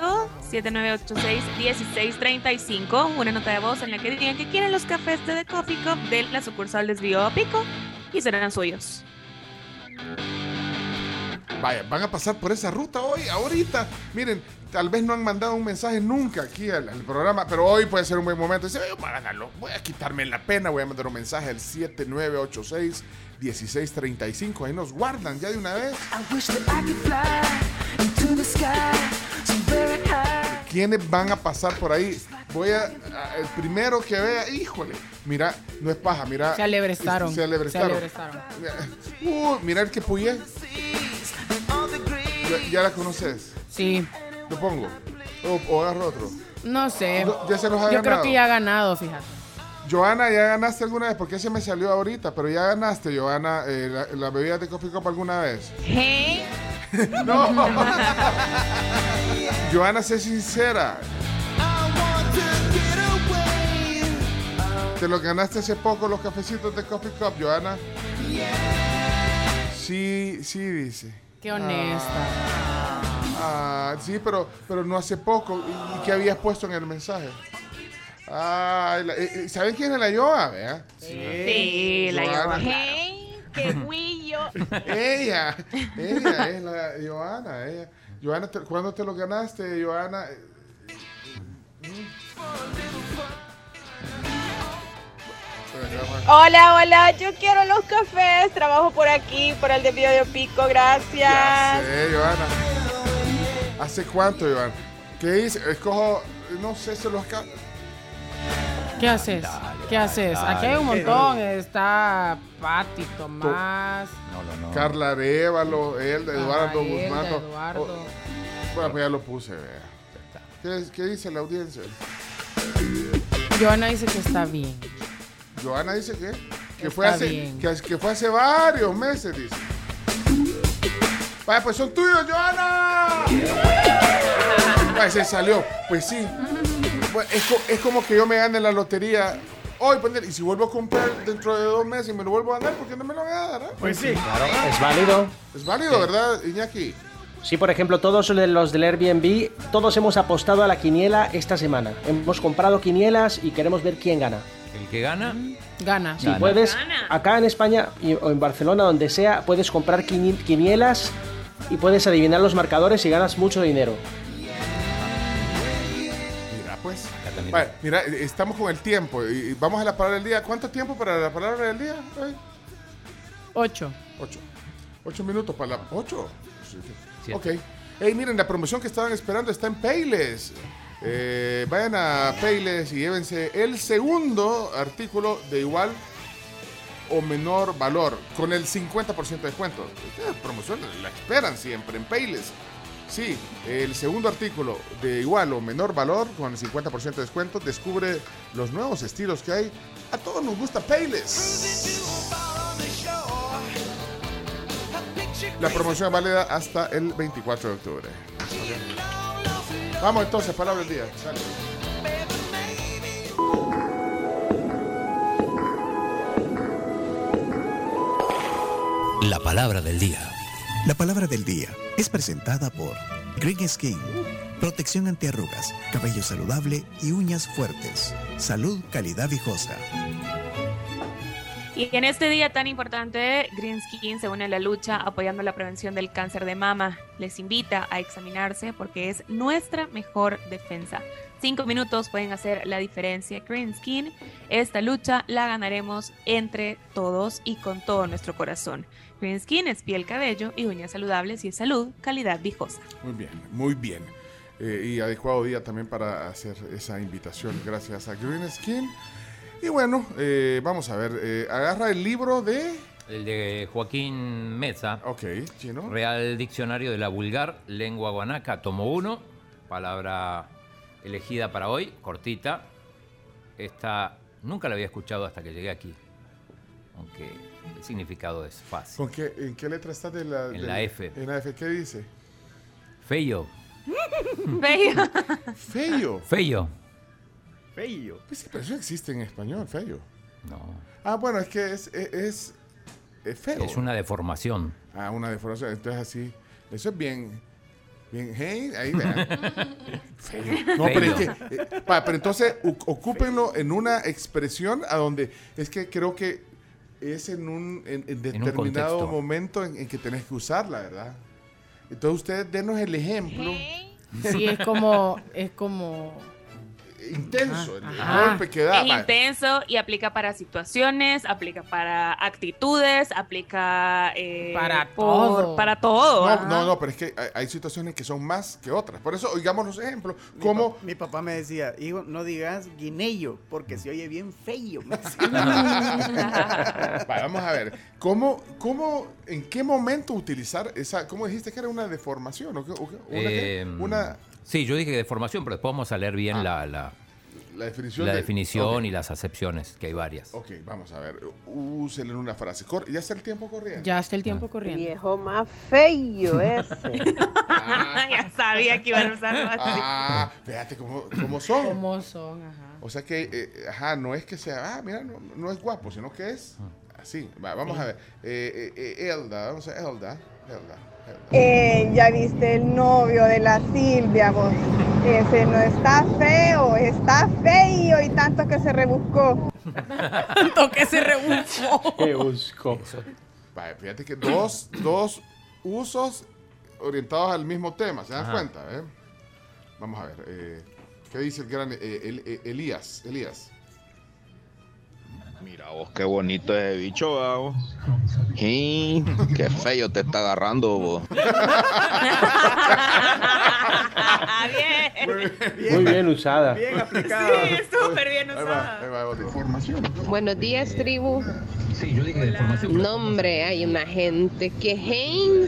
Speaker 8: 7986-1635, una nota de voz en la que digan que quieren los cafés de The Coffee Cup de la sucursal Desvío a Opico y serán suyos.
Speaker 3: Vaya, van a pasar por esa ruta hoy, ahorita. Miren, tal vez no han mandado un mensaje nunca aquí al, al programa, pero hoy puede ser un buen momento. Dice, "Oye, para ganarlo, voy a quitarme la pena, voy a mandar un mensaje al 7986-1635. Ahí nos guardan ya de una vez. ¿Quiénes van a pasar por ahí? Voy a, a- el primero que vea, híjole, mira, no es paja, mira.
Speaker 6: Se alebrestaron.
Speaker 3: Se alebrestaron.
Speaker 6: Se alebrestaron.
Speaker 3: Uh, mira el que puyé. ¿Ya, ya la conoces?
Speaker 6: Sí.
Speaker 3: ¿Lo pongo? ¿O, o agarro otro?
Speaker 6: No sé.
Speaker 3: No, ya se los ha
Speaker 6: Yo creo que ya ha ganado, fíjate.
Speaker 3: Joana, ¿ya ganaste alguna vez? Porque ese me salió ahorita, pero ya ganaste, Joana, eh, la, la bebida de Coffee Cup alguna vez.
Speaker 8: Hey.
Speaker 3: no. Joana, sé sincera. ¿Te lo ganaste hace poco los cafecitos de Coffee Cup, Joana? Sí, sí, dice.
Speaker 6: Qué honesta.
Speaker 3: Ah, sí, pero, pero no hace poco. ¿Y, y qué habías puesto en el mensaje? Ah, la- eh, eh, ¿saben quién es la Yoa? vea?
Speaker 8: Sí, la. Yoa. Hey, qué guillo.
Speaker 3: Ella, ella es la Joana. Ella. Joana, te- ¿cuándo te lo ganaste, Joana?
Speaker 25: Hola, hola, yo quiero los cafés, trabajo por aquí, por el desvío de Pico, gracias.
Speaker 3: Ya sé, Joana. ¿Hace cuánto, Joana? ¿Qué dice? Escojo, no sé, se los acabo.
Speaker 6: ¿Qué haces? ¿Qué haces? Aquí hay un
Speaker 3: dale.
Speaker 6: montón. Está Pati, Tomás.
Speaker 3: Carla Arevalo, él, Eduardo
Speaker 6: Elda,
Speaker 3: Guzmán.
Speaker 6: Eduardo.
Speaker 3: Oh, bueno, pues ya lo puse, vea. ¿Qué, qué dice la audiencia?
Speaker 6: Joana dice que está bien.
Speaker 3: Joana dice que, que, fue hace,
Speaker 6: bien.
Speaker 3: que, que fue hace varios meses, dice. Vaya, pues son tuyos, Joana. Vaya, se salió. Pues sí. Bueno, es, co- es como que yo me gane la lotería hoy, poner, y si vuelvo a comprar dentro de dos meses y me lo vuelvo a ganar, ¿por qué no me lo voy a dar? ah?
Speaker 9: Pues sí. Claro, es válido.
Speaker 3: Es válido, ¿verdad, Iñaki?
Speaker 9: Sí, por ejemplo, todos los del Airbnb, todos hemos apostado a la quiniela esta semana. Hemos comprado quinielas y queremos ver quién gana.
Speaker 4: El que gana,
Speaker 6: Gana.
Speaker 9: Si puedes, acá en España y- o en Barcelona, donde sea, puedes comprar quini- quinielas y puedes adivinar los marcadores y ganas mucho dinero.
Speaker 3: Vale, mira, eh, estamos con el tiempo y vamos a la palabra del día. ¿Cuánto tiempo para la palabra del día? Ay,
Speaker 6: Ocho.
Speaker 3: Ocho. Ocho minutos para la. ¿Ocho? Sí. Ok. Hey, miren, la promoción que estaban esperando está en Payless. Eh, vayan a Payless y llévense el segundo artículo de igual o menor valor con el 50% de descuento. Esta promoción la esperan siempre en Payless. Sí, el segundo artículo de igual o menor valor con el 50% de descuento descubre los nuevos estilos que hay. A todos nos gusta Payless. La promoción válida hasta el 24 de octubre. Vamos entonces, palabra del día. La
Speaker 26: palabra del día.
Speaker 27: La palabra del día es presentada por Green Skin. Protección antiarrugas, cabello saludable y uñas fuertes. Salud, calidad viejosa.
Speaker 8: Y en este día tan importante, Green Skin se une a la lucha apoyando la prevención del cáncer de mama. Les invita a examinarse porque es nuestra mejor defensa. Cinco minutos pueden hacer la diferencia. Green Skin, esta lucha la ganaremos entre todos y con todo nuestro corazón. Green Skin es piel, cabello y uñas saludables y es salud, calidad viejosa.
Speaker 3: Muy bien, muy bien. Eh, y adecuado día también para hacer esa invitación. Gracias a Green Skin. Y bueno, eh, vamos a ver. eh, agarra el libro de.
Speaker 4: El de Joaquín Meza.
Speaker 3: Ok, chino.
Speaker 4: Real Diccionario de la Vulgar Lengua Guanaca, tomo 1. Palabra elegida para hoy, cortita. Esta nunca la había escuchado hasta que llegué aquí. Aunque el significado es fácil.
Speaker 3: ¿Con qué, ¿En qué letra está de la,
Speaker 4: En
Speaker 3: de
Speaker 4: la F.
Speaker 3: En la F, ¿qué dice?
Speaker 4: Feyo.
Speaker 8: Bello.
Speaker 3: Feyo.
Speaker 4: Feyo.
Speaker 1: Feyo.
Speaker 3: Pues sí, pero eso existe en español, feyo.
Speaker 4: No.
Speaker 3: Ah, bueno, es que es, es, es- es feo.
Speaker 4: Es una deformación.
Speaker 3: Ah, una deformación. Entonces así. Eso es bien. Bien, hey, ahí vean. No, pero es que. eh, pa, pero entonces ocúpenlo en una expresión a donde. Es que creo que es en un en, en determinado momento en, en que tenés que usarla, ¿verdad? Entonces ustedes denos el ejemplo.
Speaker 6: Sí, es como, es como
Speaker 3: Intenso, el, el
Speaker 6: Ajá.
Speaker 3: golpe que da.
Speaker 8: Es intenso y aplica para situaciones, aplica para actitudes, aplica eh,
Speaker 6: Para
Speaker 8: por-
Speaker 6: todo.
Speaker 8: Para todo.
Speaker 3: No,
Speaker 8: ajá.
Speaker 3: no, no, pero es que hay, hay situaciones que son más que otras. Por eso, oigamos los ejemplos. Como
Speaker 1: Mi papá me decía, hijo, no digas guineyo, porque se oye bien feo. me decía.
Speaker 3: Va, vamos a ver, ¿cómo, cómo, en qué momento utilizar esa, cómo dijiste que era una deformación? ¿O qué- o qué- una, qué? Una-
Speaker 4: Sí, yo dije deformación, pero después vamos a leer bien la, la,
Speaker 3: la definición.
Speaker 4: la
Speaker 3: de-
Speaker 4: definición
Speaker 3: ok.
Speaker 4: y las acepciones, que hay varias.
Speaker 3: Ok, vamos a ver, úsele en una frase. Cor- ¿Ya está el tiempo corriendo?
Speaker 6: ya está el tiempo corriendo.
Speaker 28: Viejo más feo ese.
Speaker 8: ya sabía que iban a usarlo así.
Speaker 3: Ah, fíjate cómo, cómo son.
Speaker 6: ¿Cómo son? Ajá.
Speaker 3: O sea que, eh, ajá, no es que sea, ah, mira, no, no es guapo, sino que es así. Va, vamos a ver. Eh, eh, eh, Elda, vamos a Elda, Elda.
Speaker 25: Eh, ya viste el novio de la Silvia, vos. Ese no está feo, está feo y tanto que se rebuscó.
Speaker 6: Tanto que se rebufó.
Speaker 9: Qué busco.
Speaker 3: Va, fíjate que dos, dos usos orientados al mismo tema, ¿se dan
Speaker 4: Ajá.
Speaker 3: cuenta? eh? Vamos a ver, eh, ¿qué dice el gran eh, El- eh, Elías? Elías.
Speaker 22: Mira vos, qué bonito ese bicho, vos. Sí, qué feo te está agarrando, vos.
Speaker 8: bien.
Speaker 9: Muy bien usada.
Speaker 1: Bien aplicado.
Speaker 8: Sí, súper bien
Speaker 3: Ahí va,
Speaker 8: usada.
Speaker 3: ahí va.
Speaker 28: Buenos días, tribu. No, hombre, hay una gente que gen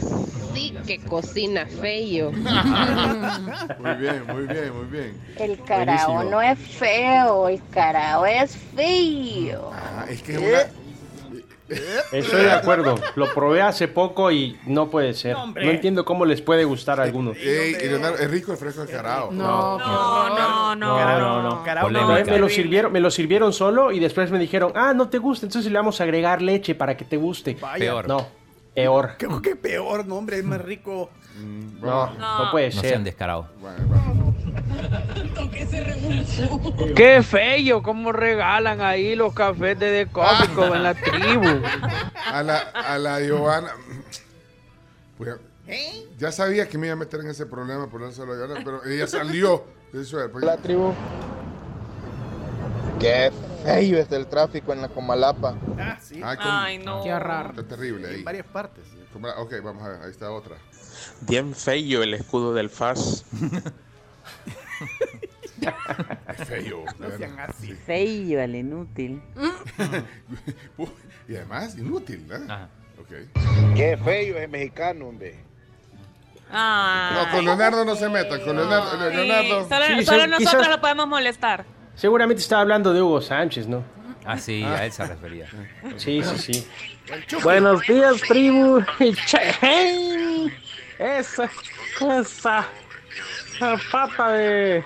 Speaker 28: sí que cocina feo.
Speaker 3: Muy bien, muy bien, muy bien.
Speaker 28: El
Speaker 9: carao Buenísimo. no
Speaker 28: es feo, el carao es feo.
Speaker 3: Ah, es que es una...
Speaker 9: Estoy de acuerdo. Lo probé hace poco y no puede ser.
Speaker 1: No,
Speaker 9: entiendo cómo les puede gustar a algunos.
Speaker 3: Ey, y Leonardo, es rico el fresco de carao.
Speaker 6: No,
Speaker 8: No, no, no.
Speaker 9: No, no, no.
Speaker 1: Carao
Speaker 4: Polémica.
Speaker 1: no.
Speaker 9: Me lo sirvieron, me lo sirvieron solo y después me dijeron, ah, no te gusta, entonces le vamos a agregar leche para que te guste.
Speaker 1: Vaya.
Speaker 4: Peor.
Speaker 9: No, peor.
Speaker 1: Creo que peor, no, hombre, es más rico.
Speaker 3: Mm,
Speaker 9: No,
Speaker 3: vamos.
Speaker 9: no puede
Speaker 4: No
Speaker 9: ser.
Speaker 4: sean descarados.
Speaker 28: Qué feo, cómo regalan ahí los cafés de Decómico en la tribu.
Speaker 3: A la, a la Giovanna. Pues, ya sabía que me iba a meter en ese problema por eso a Giovanna, pero ella salió. Eso
Speaker 15: La tribu. Qué feo es el tráfico en la Comalapa.
Speaker 1: Ah, sí.
Speaker 3: Ay, con-
Speaker 8: Ay, no.
Speaker 6: Qué raro.
Speaker 3: Está terrible ahí.
Speaker 1: En varias partes.
Speaker 3: Ok, vamos a ver, ahí está otra.
Speaker 22: Bien feo el escudo del FAS.
Speaker 3: Feo.
Speaker 1: No sean así.
Speaker 28: Feo, el inútil.
Speaker 3: Uy, y además, inútil, ¿eh?
Speaker 4: Ajá.
Speaker 3: Ok.
Speaker 15: Qué feo es el mexicano, hombre.
Speaker 8: Ay.
Speaker 3: No, con Leonardo no se metan. Con Leonardo.
Speaker 8: Sí. Solo,
Speaker 9: Sí,
Speaker 8: solo
Speaker 9: sí,
Speaker 8: nosotros
Speaker 9: quizás-
Speaker 8: lo podemos molestar.
Speaker 9: Seguramente estaba hablando de Hugo Sánchez, ¿no?
Speaker 4: Ah, sí, a él se refería.
Speaker 9: Sí, sí, sí.
Speaker 28: Buenos días, tribu. Esa, esa, esa pata de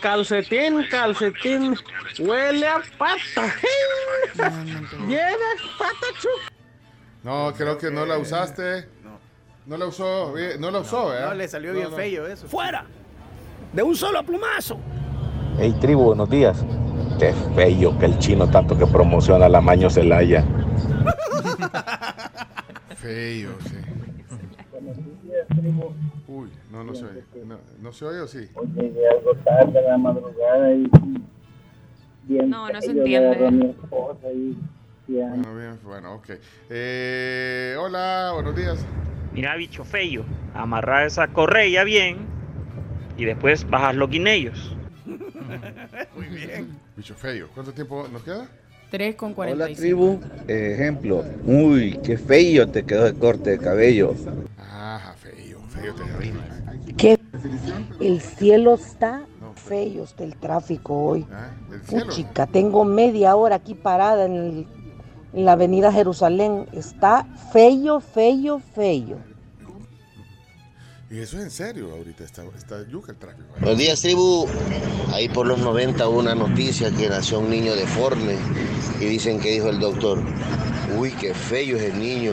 Speaker 28: calcetín, calcetín, huele a pata. Viene pata chup.
Speaker 3: No, creo que no la usaste. No la usó, no la usó, ¿eh?
Speaker 1: No, le salió bien feo eso.
Speaker 29: ¡Fuera! ¡De un solo plumazo!
Speaker 30: Hey, tribu, buenos días. Qué feo que el chino tanto que promociona la Maño Celaya.
Speaker 3: Feo, sí. Uy, no, no se oye. No, ¿no se oye o sí?
Speaker 26: Llegué algo tarde en la madrugada y bien
Speaker 8: No, no se entiende.
Speaker 26: le agarró a mi esposa y ya.
Speaker 3: Bueno, bien, bueno, ok. Eh, hola, buenos días.
Speaker 31: Mira, bicho feo, amarrar esa correa bien y después bajas los guineos.
Speaker 3: Muy bien. Bicho feo. ¿Cuánto tiempo nos queda?
Speaker 6: 3 con
Speaker 32: Hola
Speaker 6: 45.
Speaker 32: tribu, ejemplo, uy, qué feo te quedó el corte de cabello.
Speaker 3: Ajá, feo, feo terrible.
Speaker 33: Que el cielo está feo, está el tráfico hoy.
Speaker 3: Ah.
Speaker 33: Puchica, tengo media hora aquí parada en, el- en la avenida Jerusalén. Está feo, feo, feo.
Speaker 3: Y eso es en serio ahorita, está, está yuca el tráfico.
Speaker 15: Buenos días, tribu. Ahí por los 90 hubo una noticia que nació un niño deforme y dicen que dijo el doctor, uy, qué feo es el niño.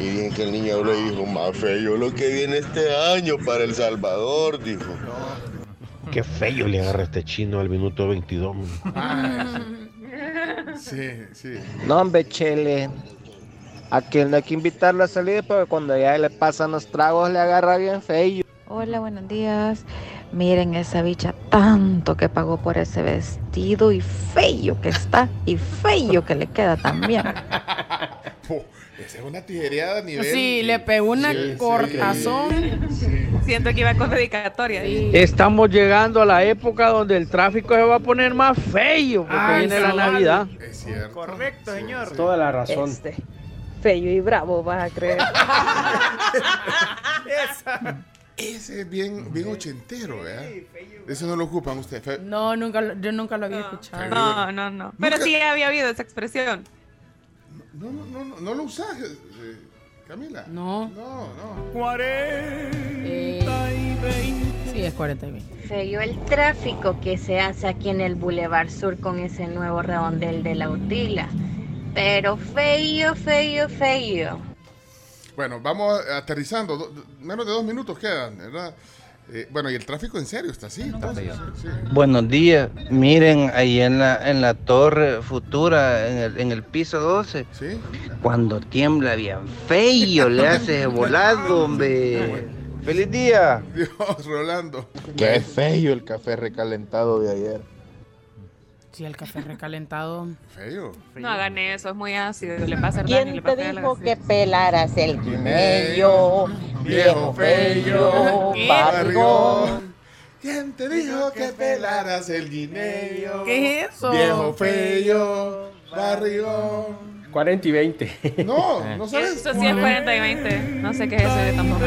Speaker 15: Y bien que el niño habló y dijo, más feo lo que viene este año para El Salvador, dijo.
Speaker 34: Qué feo le agarra este chino al minuto 22.
Speaker 3: Sí, sí.
Speaker 35: No, hombre, Chele. Aquel no hay que invitarlo a salir porque cuando ya le pasan los tragos le agarra bien feo.
Speaker 36: Hola, buenos días. Miren esa bicha tanto que pagó por ese vestido y feo que está y feo que le queda también.
Speaker 3: Esa es una tijereada a nivel.
Speaker 6: Sí, le pegó una
Speaker 3: Sí, sí,
Speaker 6: cortazón.
Speaker 8: Siento que iba con dedicatoria.
Speaker 9: Estamos llegando a la época donde el tráfico se va a poner más feo porque
Speaker 6: Ay,
Speaker 9: viene la. Navidad.
Speaker 3: Es cierto.
Speaker 1: Correcto, señor.
Speaker 9: Toda la razón.
Speaker 36: Este, feo y bravo, vas a creer.
Speaker 1: Esa.
Speaker 3: Ese es bien, bien ochentero, ¿verdad? Eso no lo ocupan ustedes. Fe-
Speaker 6: No, nunca, lo- yo nunca lo había escuchado.
Speaker 8: No, no, no. Pero sí había habido esa expresión.
Speaker 3: No, no, no, no, no lo usas, eh, Camila.
Speaker 6: No.
Speaker 3: No, no.
Speaker 29: 40
Speaker 6: Eh,
Speaker 29: y 20.
Speaker 6: Sí, es 40 y 20.
Speaker 37: Feo el tráfico que se hace aquí en el Boulevard Sur con ese nuevo redondel de la Utila. Pero feo, feo, feo.
Speaker 3: Bueno, vamos aterrizando. Do- do- menos de dos minutos quedan, ¿verdad? Eh, bueno, y el tráfico en serio está así. entonces, sí.
Speaker 32: Buenos días, miren ahí en la, en la torre futura, en el, en el piso 12,
Speaker 3: ¿Sí?
Speaker 32: cuando tiembla bien feo, le hace volado, hombre. ¡Feliz día!
Speaker 3: Dios, Rolando.
Speaker 30: Qué feo el café recalentado de ayer.
Speaker 6: Sí, el café recalentado.
Speaker 3: Feo.
Speaker 8: No hagan eso, es muy ácido. Le pasa a
Speaker 33: ¿Quién
Speaker 8: le
Speaker 33: te
Speaker 8: la
Speaker 33: dijo que pelaras el guineyo? Viejo feo, barrigón.
Speaker 3: ¿Quién te dijo que pelaras el guineo?
Speaker 6: ¿Qué es eso?
Speaker 3: Viejo feo, barrigón.
Speaker 9: 40 y 20.
Speaker 3: No, no sabes.
Speaker 8: Eso sí es 40 y 20. No sé qué es eso de tampoco.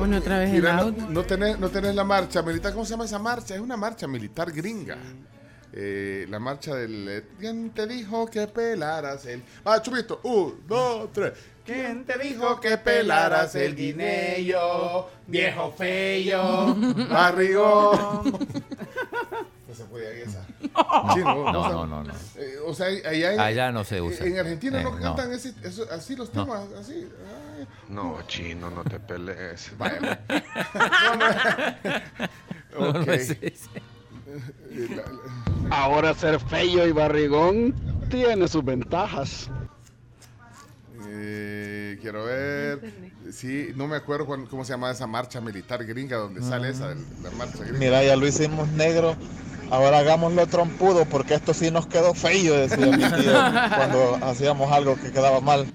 Speaker 6: Pone otra vez el
Speaker 3: Mira, no,
Speaker 6: auto.
Speaker 3: no tenés, no tenés la marcha militar. ¿Cómo se llama esa marcha? Es una marcha militar gringa. Eh, la marcha del. eh, ¿Quién te dijo que pelaras el.? Ah, chubito. Un, dos, tres. ¿Quién te dijo que pelaras el guineo? Viejo feo, barrigón. No se puede esa. Chino,
Speaker 4: No, no, no, no.
Speaker 3: Eh, o sea, allá en,
Speaker 4: Allá no se usa.
Speaker 3: En Argentina
Speaker 4: Eh,
Speaker 3: no
Speaker 4: no.
Speaker 3: cantan ese- eso- así los
Speaker 4: No.
Speaker 3: temas, así.
Speaker 34: No, chino, no te pelees.
Speaker 3: Vaya.
Speaker 4: No,
Speaker 29: Ahora ser feo y barrigón tiene sus ventajas.
Speaker 3: eh, quiero ver. Sí, no me acuerdo cuán- cómo se llama esa marcha militar gringa donde sale esa, la marcha gringa.
Speaker 30: Mira, ya lo hicimos negro. Ahora hagámoslo trompudo porque esto sí nos quedó feo, decía mi tío cuando hacíamos algo que quedaba mal.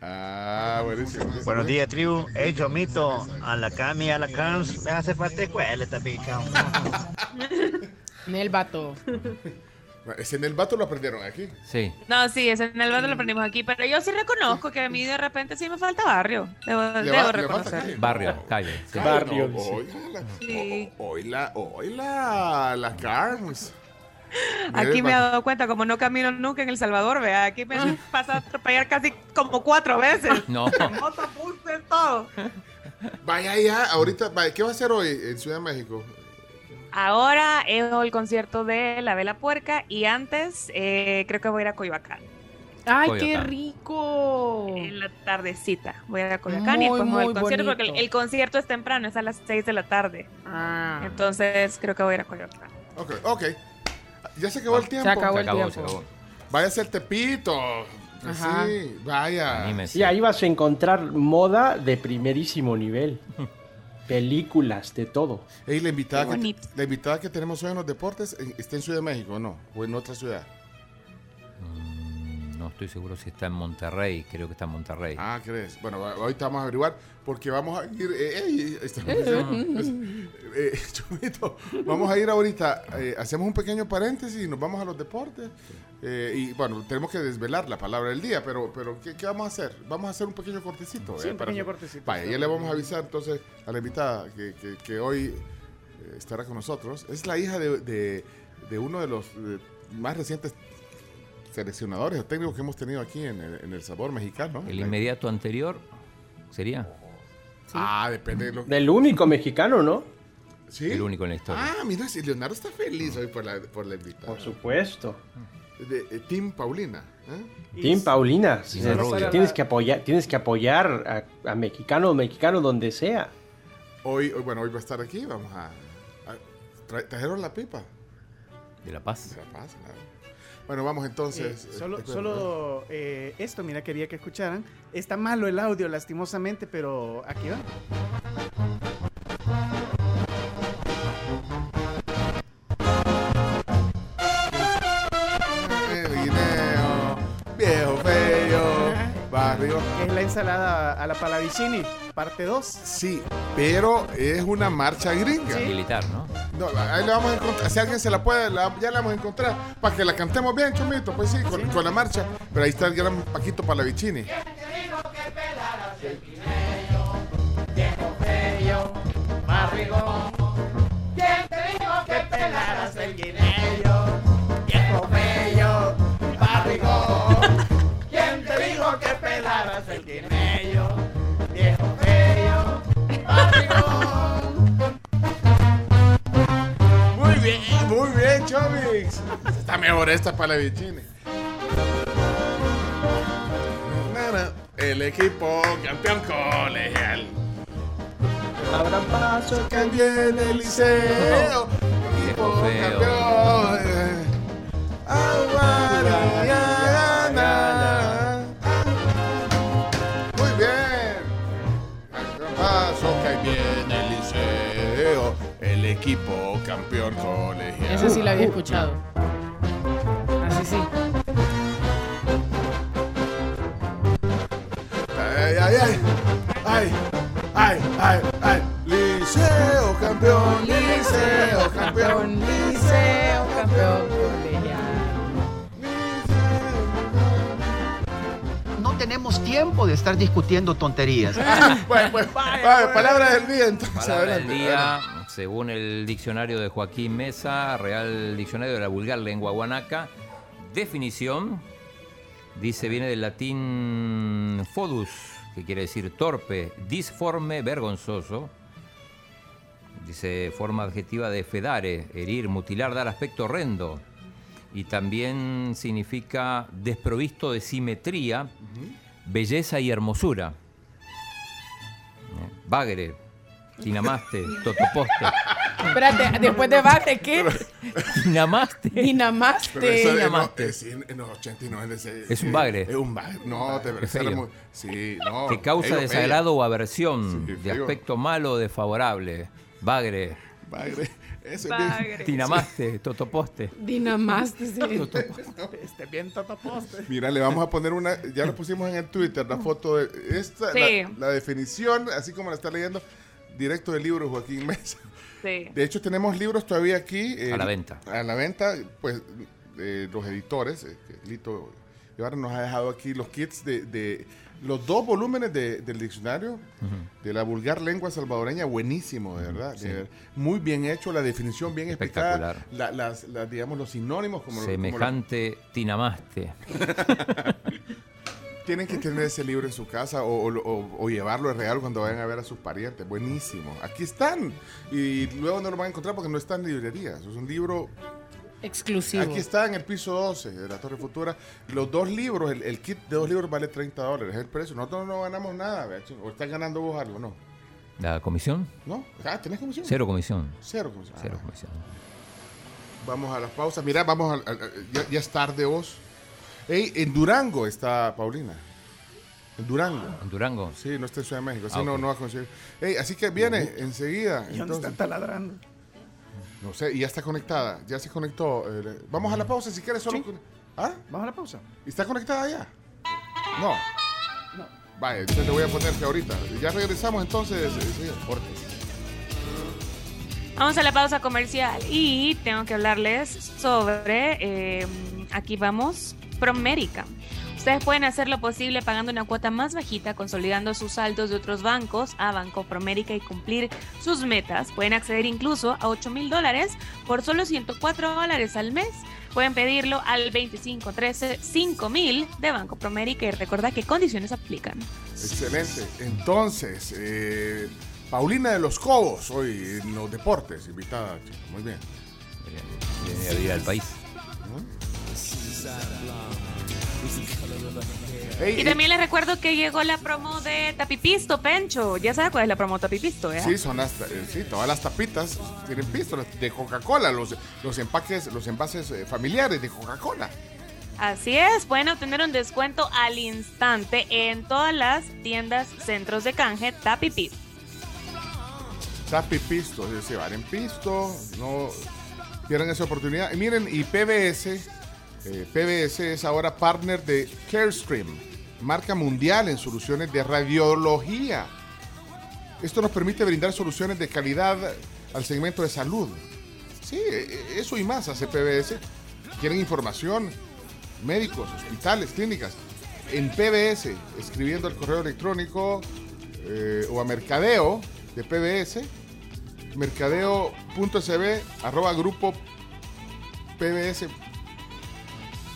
Speaker 3: Ah, buenísimo.
Speaker 38: Buenos días, tribu. Hey, yo mito a la Cami, a la Cams. Me hace falta escuela esta pica.
Speaker 6: En el vato.
Speaker 3: Ese en el vato lo aprendieron aquí.
Speaker 4: Sí.
Speaker 8: No, sí, ese en el barrio lo aprendimos aquí, pero yo sí reconozco que a mí de repente sí me falta barrio. Debo, debo reconocer.
Speaker 3: calle.
Speaker 4: Barrio, calle. sí.
Speaker 9: Barrio,
Speaker 3: No,
Speaker 9: sí.
Speaker 3: oiga,
Speaker 8: Sí.
Speaker 3: la- Oíla, oíla, la Carms.
Speaker 8: Aquí me he dado cuenta, como no camino nunca en El Salvador, vea, aquí me pasa a atropellar casi como cuatro veces.
Speaker 4: No.
Speaker 8: Moto, bus, de todo.
Speaker 3: Vaya ya, ahorita, vaya, ¿qué va a hacer hoy en Ciudad de México?
Speaker 8: Ahora es el concierto de La Vela Puerca y antes eh, creo que voy a ir a Coyoacán.
Speaker 6: ¡Ay, qué rico!
Speaker 8: En la tardecita. Voy a ir a Coyoacán y después voy al concierto porque el concierto es temprano, es a las 6 de la tarde.
Speaker 6: Ah.
Speaker 8: Entonces creo que voy a ir a Coyoacán.
Speaker 3: Ok, ok. Ya se acabó el tiempo.
Speaker 6: Se acabó
Speaker 4: Se
Speaker 6: el
Speaker 4: acabó,
Speaker 6: tiempo.
Speaker 4: se acabó.
Speaker 3: Vaya a ser Tepito.
Speaker 6: Ajá.
Speaker 3: Sí, vaya.
Speaker 4: Anímese.
Speaker 9: Y ahí vas a encontrar moda de primerísimo nivel. Películas, de todo.
Speaker 3: Ey, la invitada, que, la invitada que tenemos hoy en los deportes eh, está en Ciudad de México, ¿o ¿no? O en otra ciudad.
Speaker 4: Estoy seguro si está en Monterrey. Creo que está en Monterrey.
Speaker 3: Ah, ¿crees? Bueno, ahorita vamos a averiguar porque vamos a ir. eh, eh, vamos a ir ahorita. eh, hacemos un pequeño paréntesis y nos vamos a los deportes. eh, y bueno, tenemos que desvelar la palabra del día, pero, pero ¿qué, qué vamos a hacer? Vamos a hacer un pequeño cortecito.
Speaker 1: Sí,
Speaker 3: eh,
Speaker 1: un
Speaker 3: para
Speaker 1: pequeño
Speaker 3: que-
Speaker 1: cortecito.
Speaker 3: Vaya, ya le vamos a avisar entonces a la invitada que, que- que hoy estará con nosotros. Es la hija de, de- de uno de los más recientes seleccionadores o técnicos que hemos tenido aquí en el, en el sabor mexicano.
Speaker 4: El inmediato anterior sería
Speaker 3: Ah, depende de lo que.
Speaker 9: Del único mexicano, ¿no?
Speaker 3: ¿Sí?
Speaker 4: el único en la historia.
Speaker 3: Ah, mira, si Leonardo está feliz hoy por la, por la invitada.
Speaker 9: Por supuesto.
Speaker 3: De, Tim Paulina. ¿eh?
Speaker 9: Tim Paulina,
Speaker 4: Sí,
Speaker 9: tienes, que apoyar, tienes que apoyar a, a mexicano, mexicano donde sea.
Speaker 3: Hoy, hoy, bueno, hoy va a estar aquí. Vamos a. a- tra- ¿Trajeron la pipa?
Speaker 4: De La Paz.
Speaker 3: Se la pasa, claro. Bueno, vamos entonces.
Speaker 1: Eh,
Speaker 3: eh,
Speaker 1: solo solo eh, esto, mira, quería que escucharan. Está malo el audio, lastimosamente, pero aquí va.
Speaker 3: Barrio.
Speaker 1: Que es la ensalada a la palavicini, parte 2.
Speaker 3: Sí, pero es una marcha gringa.
Speaker 4: Militar, ¿no?
Speaker 3: No, ahí le vamos a encontrar. Si alguien se la puede, la- ya la vamos a encontrar. Para que la cantemos bien, Chomito. Pues sí, con, con la marcha. Pero ahí está el gran Paquito Palavicini.
Speaker 1: ¿Quién te dijo que pelaras el guineo?
Speaker 3: Está mejor esta Palavicini. Nana, El equipo campeón colegial.
Speaker 9: Abran paso,
Speaker 3: Que viene el liceo. Equipo campeón. Equipo campeón colegial.
Speaker 6: Ese sí lo había escuchado. Así sí.
Speaker 3: Ay, ay, ay. Ay, ay, ay, ay. Liceo campeón, liceo campeón.
Speaker 6: Liceo, campeón colegial.
Speaker 39: No tenemos tiempo de estar discutiendo tonterías.
Speaker 3: Bueno, pues, vaya, palabra del día entonces.
Speaker 4: Palabra del
Speaker 3: adelante,
Speaker 4: día, según el diccionario de Joaquín Mesa, Real Diccionario de la Vulgar Lengua Guanaca, definición, dice, viene del latín fodus, que quiere decir torpe, disforme, vergonzoso. Dice forma adjetiva de fedare, herir, mutilar, dar aspecto horrendo. Y también significa desprovisto de simetría, belleza y hermosura. Bagre, tinamaste, totoposte.
Speaker 6: Espérate, después de Bagre, ¿qué?
Speaker 4: Dinamaste.
Speaker 3: Pero
Speaker 6: Dinamaste.
Speaker 3: eso en, los-
Speaker 4: Dinamaste.
Speaker 3: eh, sí, en los 89 ese-
Speaker 4: Es un bagre.
Speaker 3: Es un bagre. No, te
Speaker 4: Es
Speaker 3: parece muy- Sí, no.
Speaker 4: que causa desagrado o aversión,
Speaker 3: Sí,
Speaker 4: de aspecto malo o desfavorable. Bagre.
Speaker 3: Bagre. Eso es
Speaker 4: tinamaste, totoposte.
Speaker 6: Dinamaste. sí.
Speaker 1: Este bien totoposte.
Speaker 3: Mira, le vamos a poner una, ya lo pusimos en el Twitter, la foto de esta,
Speaker 8: Sí.
Speaker 3: la, la definición, así como la está leyendo, directo del libro de Joaquín Mesa.
Speaker 8: Sí.
Speaker 3: De hecho, tenemos libros todavía aquí. eh,
Speaker 4: A la venta.
Speaker 3: A la venta, pues eh, los editores, eh, Lito Ibarra nos ha dejado aquí los kits de, de los dos volúmenes de- del diccionario de la vulgar lengua salvadoreña, buenísimo, de verdad. de
Speaker 4: Sí.
Speaker 3: ver- muy bien hecho, la definición bien explicada,
Speaker 4: Espectacular.
Speaker 3: la- las, las, digamos, los sinónimos como,
Speaker 4: Semejante tinamaste.
Speaker 3: Tienen que tener ese libro en su casa o, o- o- o llevarlo de regalo cuando vayan a ver a sus parientes. Buenísimo. Aquí están. Y luego no lo van a encontrar porque no están en librerías. Es un libro
Speaker 6: Exclusivo.
Speaker 3: Aquí está en el piso 12 de la Torre Futura. Los dos libros, el, el kit de dos libros vale 30 dólares. Es el precio. Nosotros no ganamos nada. ¿O estás ganando vos algo? No.
Speaker 4: ¿La comisión?
Speaker 3: ¿No? Ah, ¿tenés comisión?
Speaker 4: Cero comisión.
Speaker 3: Cero comisión.
Speaker 4: Cero
Speaker 3: Ah.
Speaker 4: comisión.
Speaker 3: Vamos a las pausas. Mira, vamos a, a- a- ya, ya es tarde vos. Ey, en Durango está Paulina. En Durango.
Speaker 4: ¿En Durango?
Speaker 3: Sí, no está en Ciudad de México. Así
Speaker 4: Ah,
Speaker 3: no, no va a conseguir. Ey, así que viene enseguida.
Speaker 1: ¿Y dónde está taladrando?
Speaker 3: No sé, y ya está conectada. Ya se conectó. eh, vamos a la pausa si quieres solo. con- ¿Ah?
Speaker 1: Vamos a la pausa.
Speaker 3: ¿Y ¿Está conectada ya? No. Vaya, entonces le voy a poner que ahorita. Ya regresamos entonces. eh, sí,
Speaker 8: Vamos a la pausa comercial y tengo que hablarles sobre, eh, aquí vamos, Promérica. Ustedes pueden hacer lo posible pagando una cuota más bajita, consolidando sus saldos de otros bancos a Banco Promérica y cumplir sus metas. Pueden acceder incluso a 8 mil dólares por solo 104 dólares al mes. Pueden pedirlo al 2513 5000 de Banco Promérica y recuerda que condiciones aplican.
Speaker 3: Excelente. Entonces, eh, Paulina de los Cobos, hoy en los deportes, invitada. chico. Muy bien.
Speaker 4: Viene a vivir al país.
Speaker 8: Y también les recuerdo que llegó la promo de Tapipisto, Pencho. Ya sabes cuál es la promo Tapipisto, ¿eh?
Speaker 3: Sí, son las, eh, sí, todas las tapitas tienen pisto de Coca-Cola, los, los empaques, los envases eh, familiares de Coca-Cola.
Speaker 8: Así es, pueden obtener un descuento al instante en todas las tiendas centros de canje Tapipi.
Speaker 3: Tapi Pisto, es decir, van en pisto, no pierdan esa oportunidad. Y miren, y PBS, eh, PBS es ahora partner de CareStream, marca mundial en soluciones de radiología. Esto nos permite brindar soluciones de calidad al segmento de salud. Sí, eh, eso y más hace PBS. Quieren información, médicos, hospitales, clínicas. En PBS, escribiendo el correo electrónico eh, o a mercadeo de PBS, mercadeo.cb arroba grupo.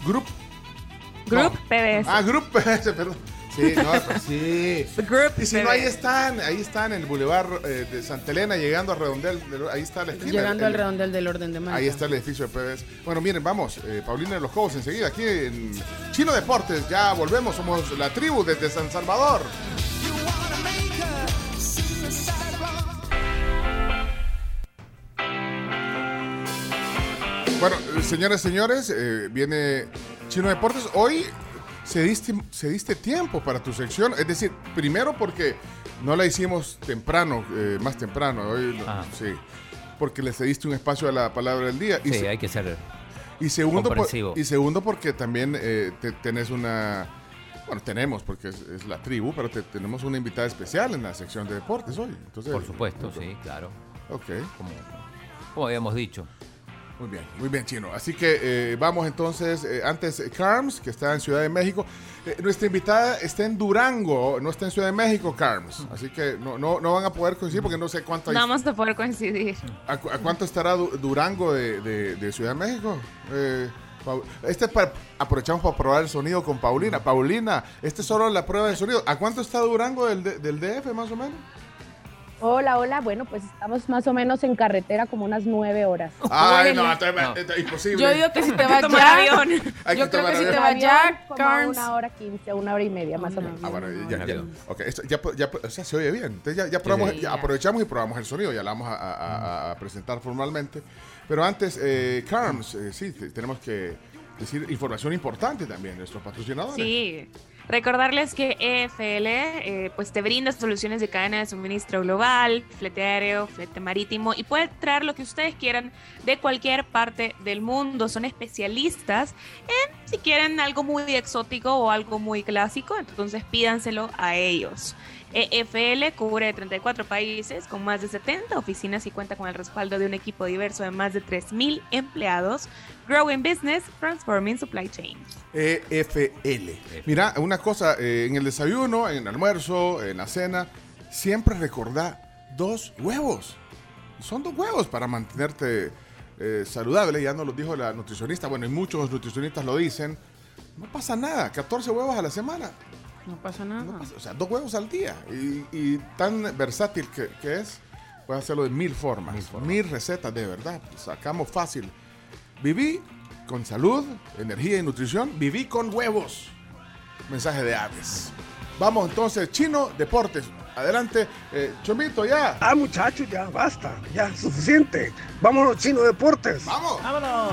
Speaker 3: Group.
Speaker 8: Group
Speaker 3: no.
Speaker 8: PBS.
Speaker 3: Ah, Group PBS, perdón. Sí, no, pues sí.
Speaker 8: Group
Speaker 3: y si no, ahí están, ahí están en el Boulevard eh, de Santa Elena, llegando a Redondel, del- ahí está la esquina.
Speaker 6: Llegando
Speaker 3: el-
Speaker 6: al redondel del orden de marca.
Speaker 3: Ahí está el edificio de PBS. Bueno, miren, vamos, eh, Paulina de los Cobos enseguida, aquí en Chino Deportes, ya volvemos, somos la tribu desde San Salvador. Bueno, señoras y señores, eh, viene Chino Deportes. Hoy se diste, se diste tiempo para tu sección, es decir, primero porque no la hicimos temprano, eh, más temprano, hoy, sí, porque le cediste un espacio a la palabra del día. Y
Speaker 4: Sí,
Speaker 3: se-
Speaker 4: hay que ser
Speaker 3: y segundo, por- y segundo porque también eh, te- tenés una... Bueno, tenemos, porque es, es la tribu, pero te- tenemos una invitada especial en la sección de deportes hoy. Entonces,
Speaker 4: Por supuesto, sí, claro.
Speaker 3: Ok.
Speaker 4: Como, como habíamos dicho.
Speaker 3: Muy bien, muy bien, Chino. Así que eh, vamos entonces, eh, antes eh, Carms, que está en Ciudad de México. Eh, nuestra invitada está en Durango, no está en Ciudad de México, Carms. Así que no, no, no van a poder coincidir porque no sé cuánto hay.
Speaker 8: No vamos a poder coincidir.
Speaker 3: ¿A, cu- a cuánto estará Du- Durango de, de- de Ciudad de México? Eh, este es para, aprovechamos para probar el sonido con Paulina. Paulina, este es solo la prueba de sonido. ¿A cuánto está Durango del, del DF más o menos?
Speaker 40: Hola, hola. Bueno, pues estamos más o menos en carretera como unas nueve horas.
Speaker 3: Ay, no, imposible.
Speaker 6: Yo digo que si te vas
Speaker 8: tomar
Speaker 6: ya.
Speaker 8: avión.
Speaker 3: Hay
Speaker 6: Yo
Speaker 3: que
Speaker 6: creo que si te vas ya,
Speaker 40: como
Speaker 6: Carms.
Speaker 40: una hora quince, una hora y media más o menos.
Speaker 3: Ah, bueno, ya, ya, ok, esto ya, ya, o sea, se oye bien. Entonces ya, ya probamos,
Speaker 40: Sí,
Speaker 3: ya
Speaker 40: ya.
Speaker 3: aprovechamos y probamos el sonido, ya la vamos a, a- a- a presentar formalmente. Pero antes, eh, Carms, eh, sí, te- tenemos que decir información importante también, nuestros patrocinadores.
Speaker 8: Sí. Recordarles que EFL eh, pues te brinda soluciones de cadena de suministro global, flete aéreo, flete marítimo y puede traer lo que ustedes quieran de cualquier parte del mundo. Son especialistas en si quieren algo muy exótico o algo muy clásico, entonces pídanselo a ellos. EFL cubre 34 países con más de 70 oficinas y cuenta con el respaldo de un equipo diverso de más de 3.000 empleados. Growing Business, Transforming Supply Chain.
Speaker 3: EFL. Mira, una cosa, eh, en el desayuno, en el almuerzo, en la cena, siempre recordá dos huevos. Son dos huevos para mantenerte eh, saludable, ya nos lo dijo la nutricionista, bueno, y muchos nutricionistas lo dicen. No pasa nada, 14 huevos a la semana.
Speaker 6: No pasa nada.
Speaker 3: O sea, dos huevos al día. Y, y tan versátil que, que es, puedes hacerlo de mil formas, mil, recetas de verdad. Sacamos fácil Viví con salud, energía y nutrición. Viví con huevos. Mensaje de aves. Vamos entonces, Chino Deportes. Adelante, eh, Chomito, ya.
Speaker 41: Ah, muchachos, ya basta, ya suficiente. Vámonos, Chino Deportes.
Speaker 3: Vamos.
Speaker 1: Vámonos.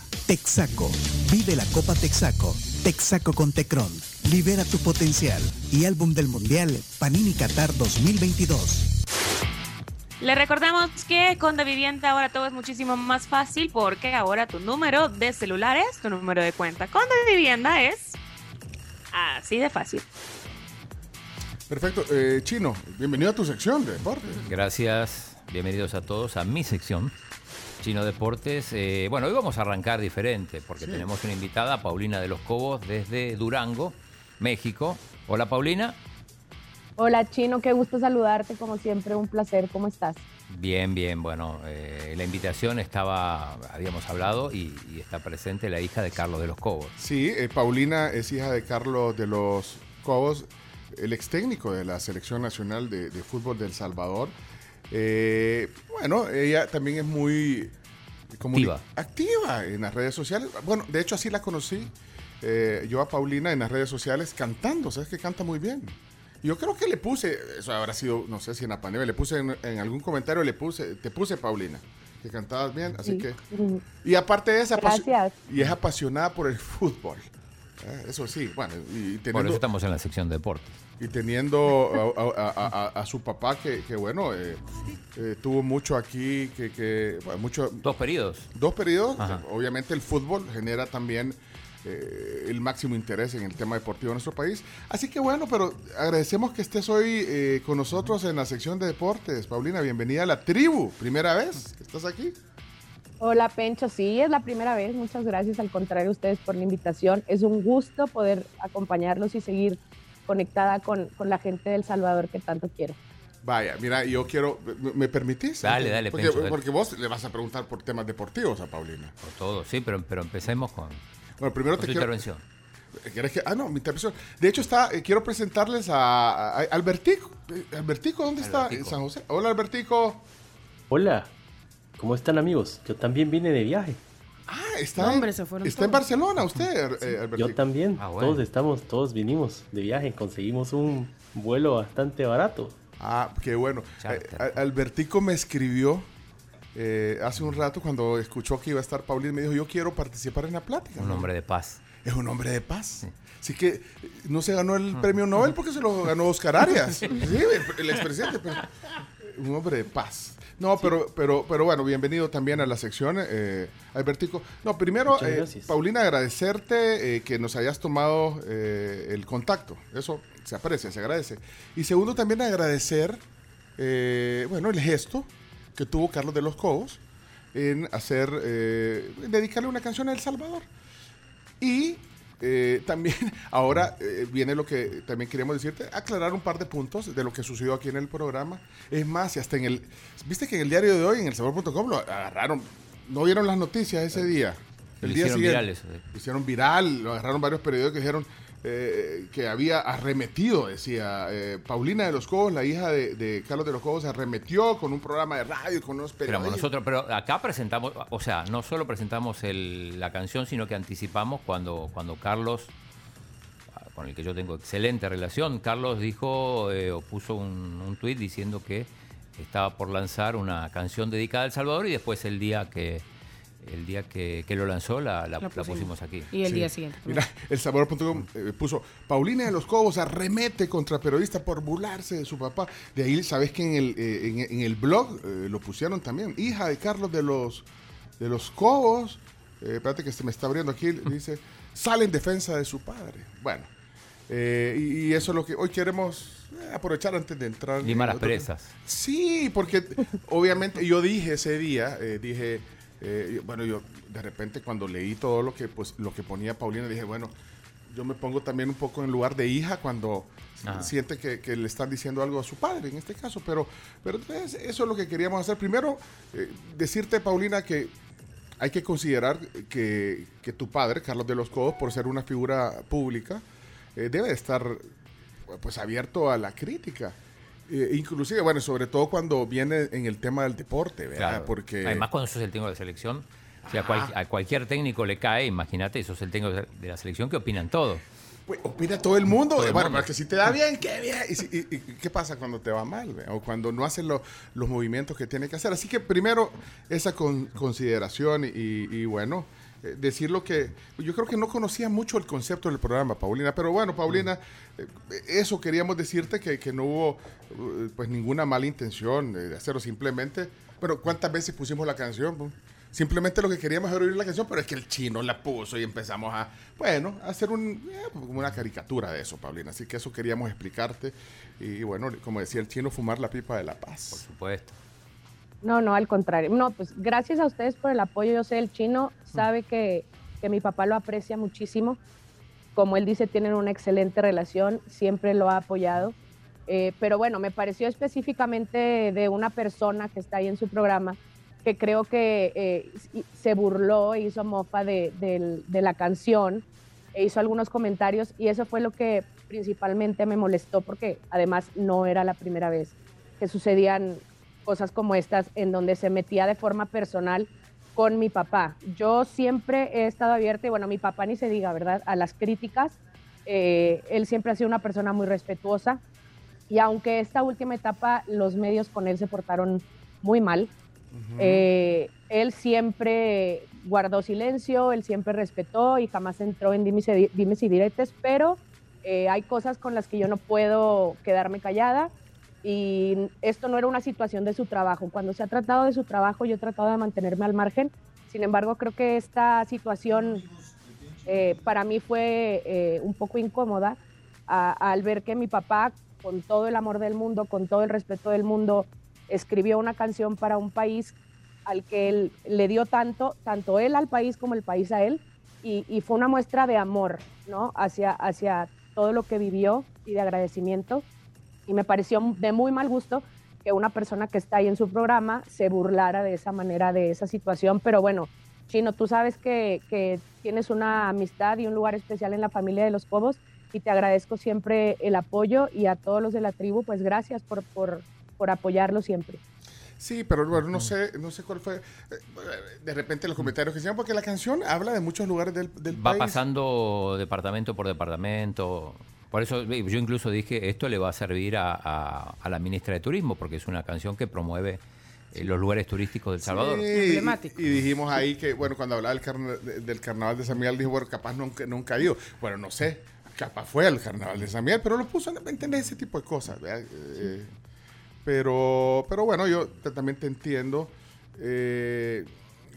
Speaker 42: Texaco, Vive la Copa Texaco, Texaco con Tecron, Libera tu potencial y álbum del Mundial Panini Qatar 2022.
Speaker 8: Le recordamos que con Da Vivienda ahora todo es muchísimo más fácil porque ahora tu número de celular es tu número de cuenta. Con Da Vivienda es así de fácil.
Speaker 3: Perfecto. Eh, Chino, bienvenido a tu sección de deportes.
Speaker 4: Gracias, bienvenidos a todos a mi sección. Chino Deportes. Eh, bueno, hoy vamos a arrancar diferente porque
Speaker 3: Sí.
Speaker 4: tenemos una invitada, Paulina de los Cobos, desde Durango, México. Hola, Paulina.
Speaker 40: Hola Chino, qué gusto saludarte, como siempre, un placer, ¿cómo estás?
Speaker 4: Bien, bien. Bueno, eh, la invitación estaba, habíamos hablado y, y está presente la hija de Carlos de los Cobos.
Speaker 3: Sí, eh, Paulina es hija de Carlos de los Cobos, el ex técnico de la Selección Nacional de, de Fútbol de El Salvador. Eh, bueno, ella también es muy
Speaker 4: Activa.
Speaker 3: activa en las redes sociales. Bueno, de hecho así la conocí eh, yo a Paulina en las redes sociales cantando, ¿sabes que canta muy bien? Yo creo que le puse, eso habrá sido, no sé si en la pandemia, le puse en, en algún comentario, le puse, te puse Paulina, que cantabas bien, así
Speaker 40: Sí.
Speaker 3: que... Y aparte de eso,
Speaker 40: Gracias.
Speaker 3: y es apasionada por el fútbol. Eh, Eso sí, bueno, y
Speaker 4: Por
Speaker 3: teniendo,
Speaker 4: eso estamos en la sección de deportes.
Speaker 3: Y teniendo a, a- a- a- a su papá que, que, bueno, eh, eh, tuvo mucho aquí, que, que bueno, mucho...
Speaker 4: Dos periodos.
Speaker 3: Dos periodos.
Speaker 4: Ajá.
Speaker 3: Obviamente el fútbol genera también eh, el máximo interés en el tema deportivo de nuestro país. Así que bueno, pero agradecemos que estés hoy eh, con nosotros en la sección de deportes. Paulina, bienvenida a la tribu. Primera vez que estás aquí.
Speaker 40: Hola Pencho, sí, es la primera vez, muchas gracias, al contrario a ustedes por la invitación. Es un gusto poder acompañarlos y seguir conectada con, con la gente del Salvador que tanto quiero.
Speaker 3: Vaya, mira, yo quiero, ¿me- ¿me permitís?
Speaker 4: Dale, dale,
Speaker 3: porque,
Speaker 4: Pencho, dale.
Speaker 3: porque vos le vas a preguntar por temas deportivos a Paulina.
Speaker 4: Por todo, sí, pero, pero empecemos con,
Speaker 3: Bueno, primero
Speaker 4: con
Speaker 3: te
Speaker 4: tu
Speaker 3: quiero...
Speaker 4: intervención.
Speaker 3: ¿Querés que- Ah, no, mi intervención. De hecho, está, eh, quiero presentarles a, a- a Albertico. Eh, Albertico, ¿dónde está? En San José. Hola, Albertico.
Speaker 9: Hola, ¿cómo están amigos? Yo también vine de viaje.
Speaker 3: Ah, está,
Speaker 9: No,
Speaker 3: en,
Speaker 9: hombre, se fueron
Speaker 3: está en. Barcelona usted, eh, Albertico.
Speaker 9: Yo también,
Speaker 4: Ah, bueno.
Speaker 9: todos estamos, todos vinimos de viaje, conseguimos un vuelo bastante barato.
Speaker 3: Ah, qué bueno. Eh, Albertico me escribió eh, hace un rato cuando escuchó que iba a estar Paulina. Me dijo, yo quiero participar en la plática.
Speaker 4: Un
Speaker 3: ¿no?
Speaker 4: hombre de paz.
Speaker 3: Es un hombre de paz. Así que eh, no se ganó el premio Nobel porque se lo ganó Oscar Arias. Sí, el, el expresidente. pero- un hombre de paz. No, pero, pero, pero bueno, bienvenido también a la sección, eh, Albertico. No, primero, eh. Paulina, agradecerte eh, que nos hayas tomado eh, el contacto. Eso se aprecia, se agradece. Y segundo, también agradecer, bueno, el gesto que tuvo Carlos de los Cobos en hacer, en dedicarle una canción a El Salvador. Y eh, también ahora eh, viene lo que también queríamos decirte, aclarar un par de puntos de lo que sucedió aquí en el programa. Es más, y hasta en el, viste que en el diario de hoy, en el sabor.com, lo agarraron, no vieron las noticias ese día. El día
Speaker 4: hicieron
Speaker 3: siguiente.
Speaker 4: viral eso, eh.
Speaker 3: Hicieron viral, lo agarraron varios periódicos que dijeron eh, que había arremetido, decía eh, Paulina de los Cobos, la hija de, de Carlos de los Cobos, arremetió con un programa de radio, con unos
Speaker 4: Pero
Speaker 3: periodistas.
Speaker 4: nosotros, pero acá presentamos, o sea, no solo presentamos el- la canción, sino que anticipamos cuando, cuando Carlos, con el que yo tengo excelente relación, Carlos dijo eh, o puso un, un tuit diciendo que estaba por lanzar una canción dedicada a El Salvador y después el día que el día que, que lo lanzó la, la-
Speaker 6: La
Speaker 4: la
Speaker 6: pusimos.
Speaker 4: aquí.
Speaker 6: Y el día siguiente.
Speaker 3: Mira, el sabor.com eh, puso Paulina de los Cobos arremete contra periodista por burlarse de su papá. De ahí, sabes que en el, eh, en, en el blog eh, lo pusieron también. Hija de Carlos de los, de los Cobos. Eh, espérate que se me está abriendo aquí. Dice, sale en defensa de su padre. Bueno, eh, y, y eso es lo que hoy queremos eh, aprovechar antes de entrar.
Speaker 4: Limar las perezas.
Speaker 3: Sí, porque obviamente yo dije ese día, eh, dije, Eh, bueno, yo de repente cuando leí todo lo que, pues, lo que ponía Paulina, dije, bueno, yo me pongo también un poco en lugar de hija cuando
Speaker 4: Ajá.
Speaker 3: siente que, que le están diciendo algo a su padre, en este caso. Pero, pero entonces, eso es lo que queríamos hacer. Primero, eh, decirte, Paulina, que hay que considerar que, que tu padre, Carlos de los Codos, por ser una figura pública, eh, debe de estar pues abierto a la crítica. Eh, inclusive, bueno, sobre todo cuando viene en el tema del deporte, ¿verdad?
Speaker 4: Claro.
Speaker 3: Porque
Speaker 4: Además, cuando sos el técnico de la selección, si a, cual- a cualquier técnico le cae, imagínate, sos el técnico de la selección que opinan todo.
Speaker 3: pues, opina todo el mundo.
Speaker 4: Todo el
Speaker 3: bueno,
Speaker 4: mundo.
Speaker 3: porque si te da bien, qué bien. ¿Y, si- y- y qué pasa cuando te va mal? ve? O cuando no hace lo- los movimientos que tiene que hacer. Así que primero, esa con- consideración y, y bueno, eh, decir lo que... Yo creo que no conocía mucho el concepto del programa, Paulina. Pero bueno, Paulina, eh, eso queríamos decirte que, que no hubo eh, pues ninguna mala intención eh, de hacerlo. Simplemente, bueno, ¿cuántas veces pusimos la canción? pues? Simplemente lo que queríamos era oír la canción, pero es que el chino la puso y empezamos a, bueno, a hacer un, eh, como una caricatura de eso, Paulina. Así que eso queríamos explicarte. Y bueno, como decía el chino, fumar la pipa de la paz. Por
Speaker 4: supuesto.
Speaker 40: No, no, al contrario. No, pues gracias a ustedes por el apoyo. Yo sé, el chino sabe que, que mi papá lo aprecia muchísimo. Como él dice, tienen una excelente relación, siempre lo ha apoyado. Eh, pero bueno, me pareció específicamente de una persona que está ahí en su programa que creo que eh, se burló e hizo mofa de, de la canción e hizo algunos comentarios y eso fue lo que principalmente me molestó porque además no era la primera vez que sucedían cosas como estas en donde se metía de forma personal con mi papá. Yo siempre he estado abierta y bueno, mi papá ni se diga, ¿verdad? A las críticas. Eh, él siempre ha sido una persona muy respetuosa y aunque esta última etapa los medios con él se portaron muy mal, eh, él siempre guardó silencio, él siempre respetó y jamás entró en dimes, y- dimes y diretes, pero eh, hay cosas con las que yo no puedo quedarme callada y esto no era una situación de su trabajo. Cuando se ha tratado de su trabajo, yo he tratado de mantenerme al margen. Sin embargo, creo que esta situación eh, para mí fue eh, un poco incómoda al ver que mi papá, con todo el amor del mundo, con todo el respeto del mundo, escribió una canción para un país al que él le dio tanto, tanto él al país como el país a él, y, fue una muestra de amor, hacia todo lo que vivió y de agradecimiento. Y me pareció de muy mal gusto que una persona que está ahí en su programa se burlara de esa manera de esa situación, pero bueno, Chino, tú sabes que, que tienes una amistad y un lugar especial en la familia de los Cobos y te agradezco siempre el apoyo y a todos los de la tribu, pues gracias por, por, por apoyarlo siempre.
Speaker 3: Sí, pero bueno, no sé, no sé cuál fue. eh, De repente los comentarios que hicieron, porque la canción habla de muchos lugares del, del
Speaker 4: Va
Speaker 3: país.
Speaker 4: pasando departamento por departamento. Por eso eh, yo incluso dije, esto le va a servir a, a- a la ministra de Turismo, porque es una canción que promueve eh, los lugares turísticos del Salvador.
Speaker 3: Sí, Y, y dijimos ahí que, bueno, cuando hablaba del, carna- de- del carnaval de San Miguel, dijo, bueno, capaz nunca, nunca ha ido. Bueno, no sé, capaz fue el carnaval de San Miguel, pero lo puso, ¿me entiendes? Ese tipo de cosas. Eh, pero, pero bueno, yo te- también te entiendo. Eh,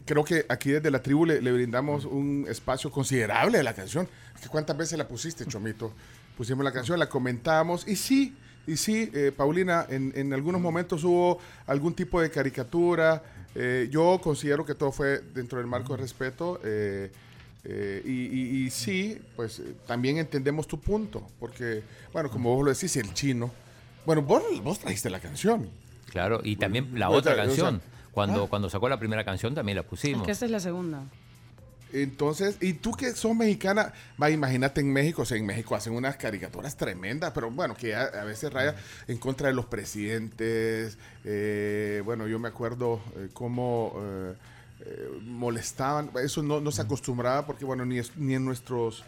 Speaker 3: creo que aquí desde la tribu le, le brindamos un espacio considerable a la canción. ¿Que ¿Cuántas veces la pusiste, Chomito? Pusimos la canción, la comentamos y sí, y sí, eh, Paulina, en, en algunos momentos hubo algún tipo de caricatura. Eh, yo considero que todo fue dentro del marco de respeto. eh, eh, y, y- y sí, pues también entendemos tu punto, porque, bueno, como vos lo decís, el chino. Bueno, vos, vos trajiste la canción.
Speaker 4: Claro, y también la otra
Speaker 3: sea, o sea,
Speaker 4: canción. Cuando,
Speaker 3: ah.
Speaker 4: cuando sacó la primera canción también la
Speaker 6: Es
Speaker 4: pusimos.
Speaker 6: que esta es la segunda.
Speaker 3: Entonces, y tú que sos mexicana, va, imagínate en México, o sea, en México hacen unas caricaturas tremendas, pero bueno, que a, a veces raya en contra de los presidentes. eh, bueno, yo me acuerdo eh, cómo eh, eh, molestaban, eso no, no se acostumbraba porque, bueno, ni, es- ni en nuestros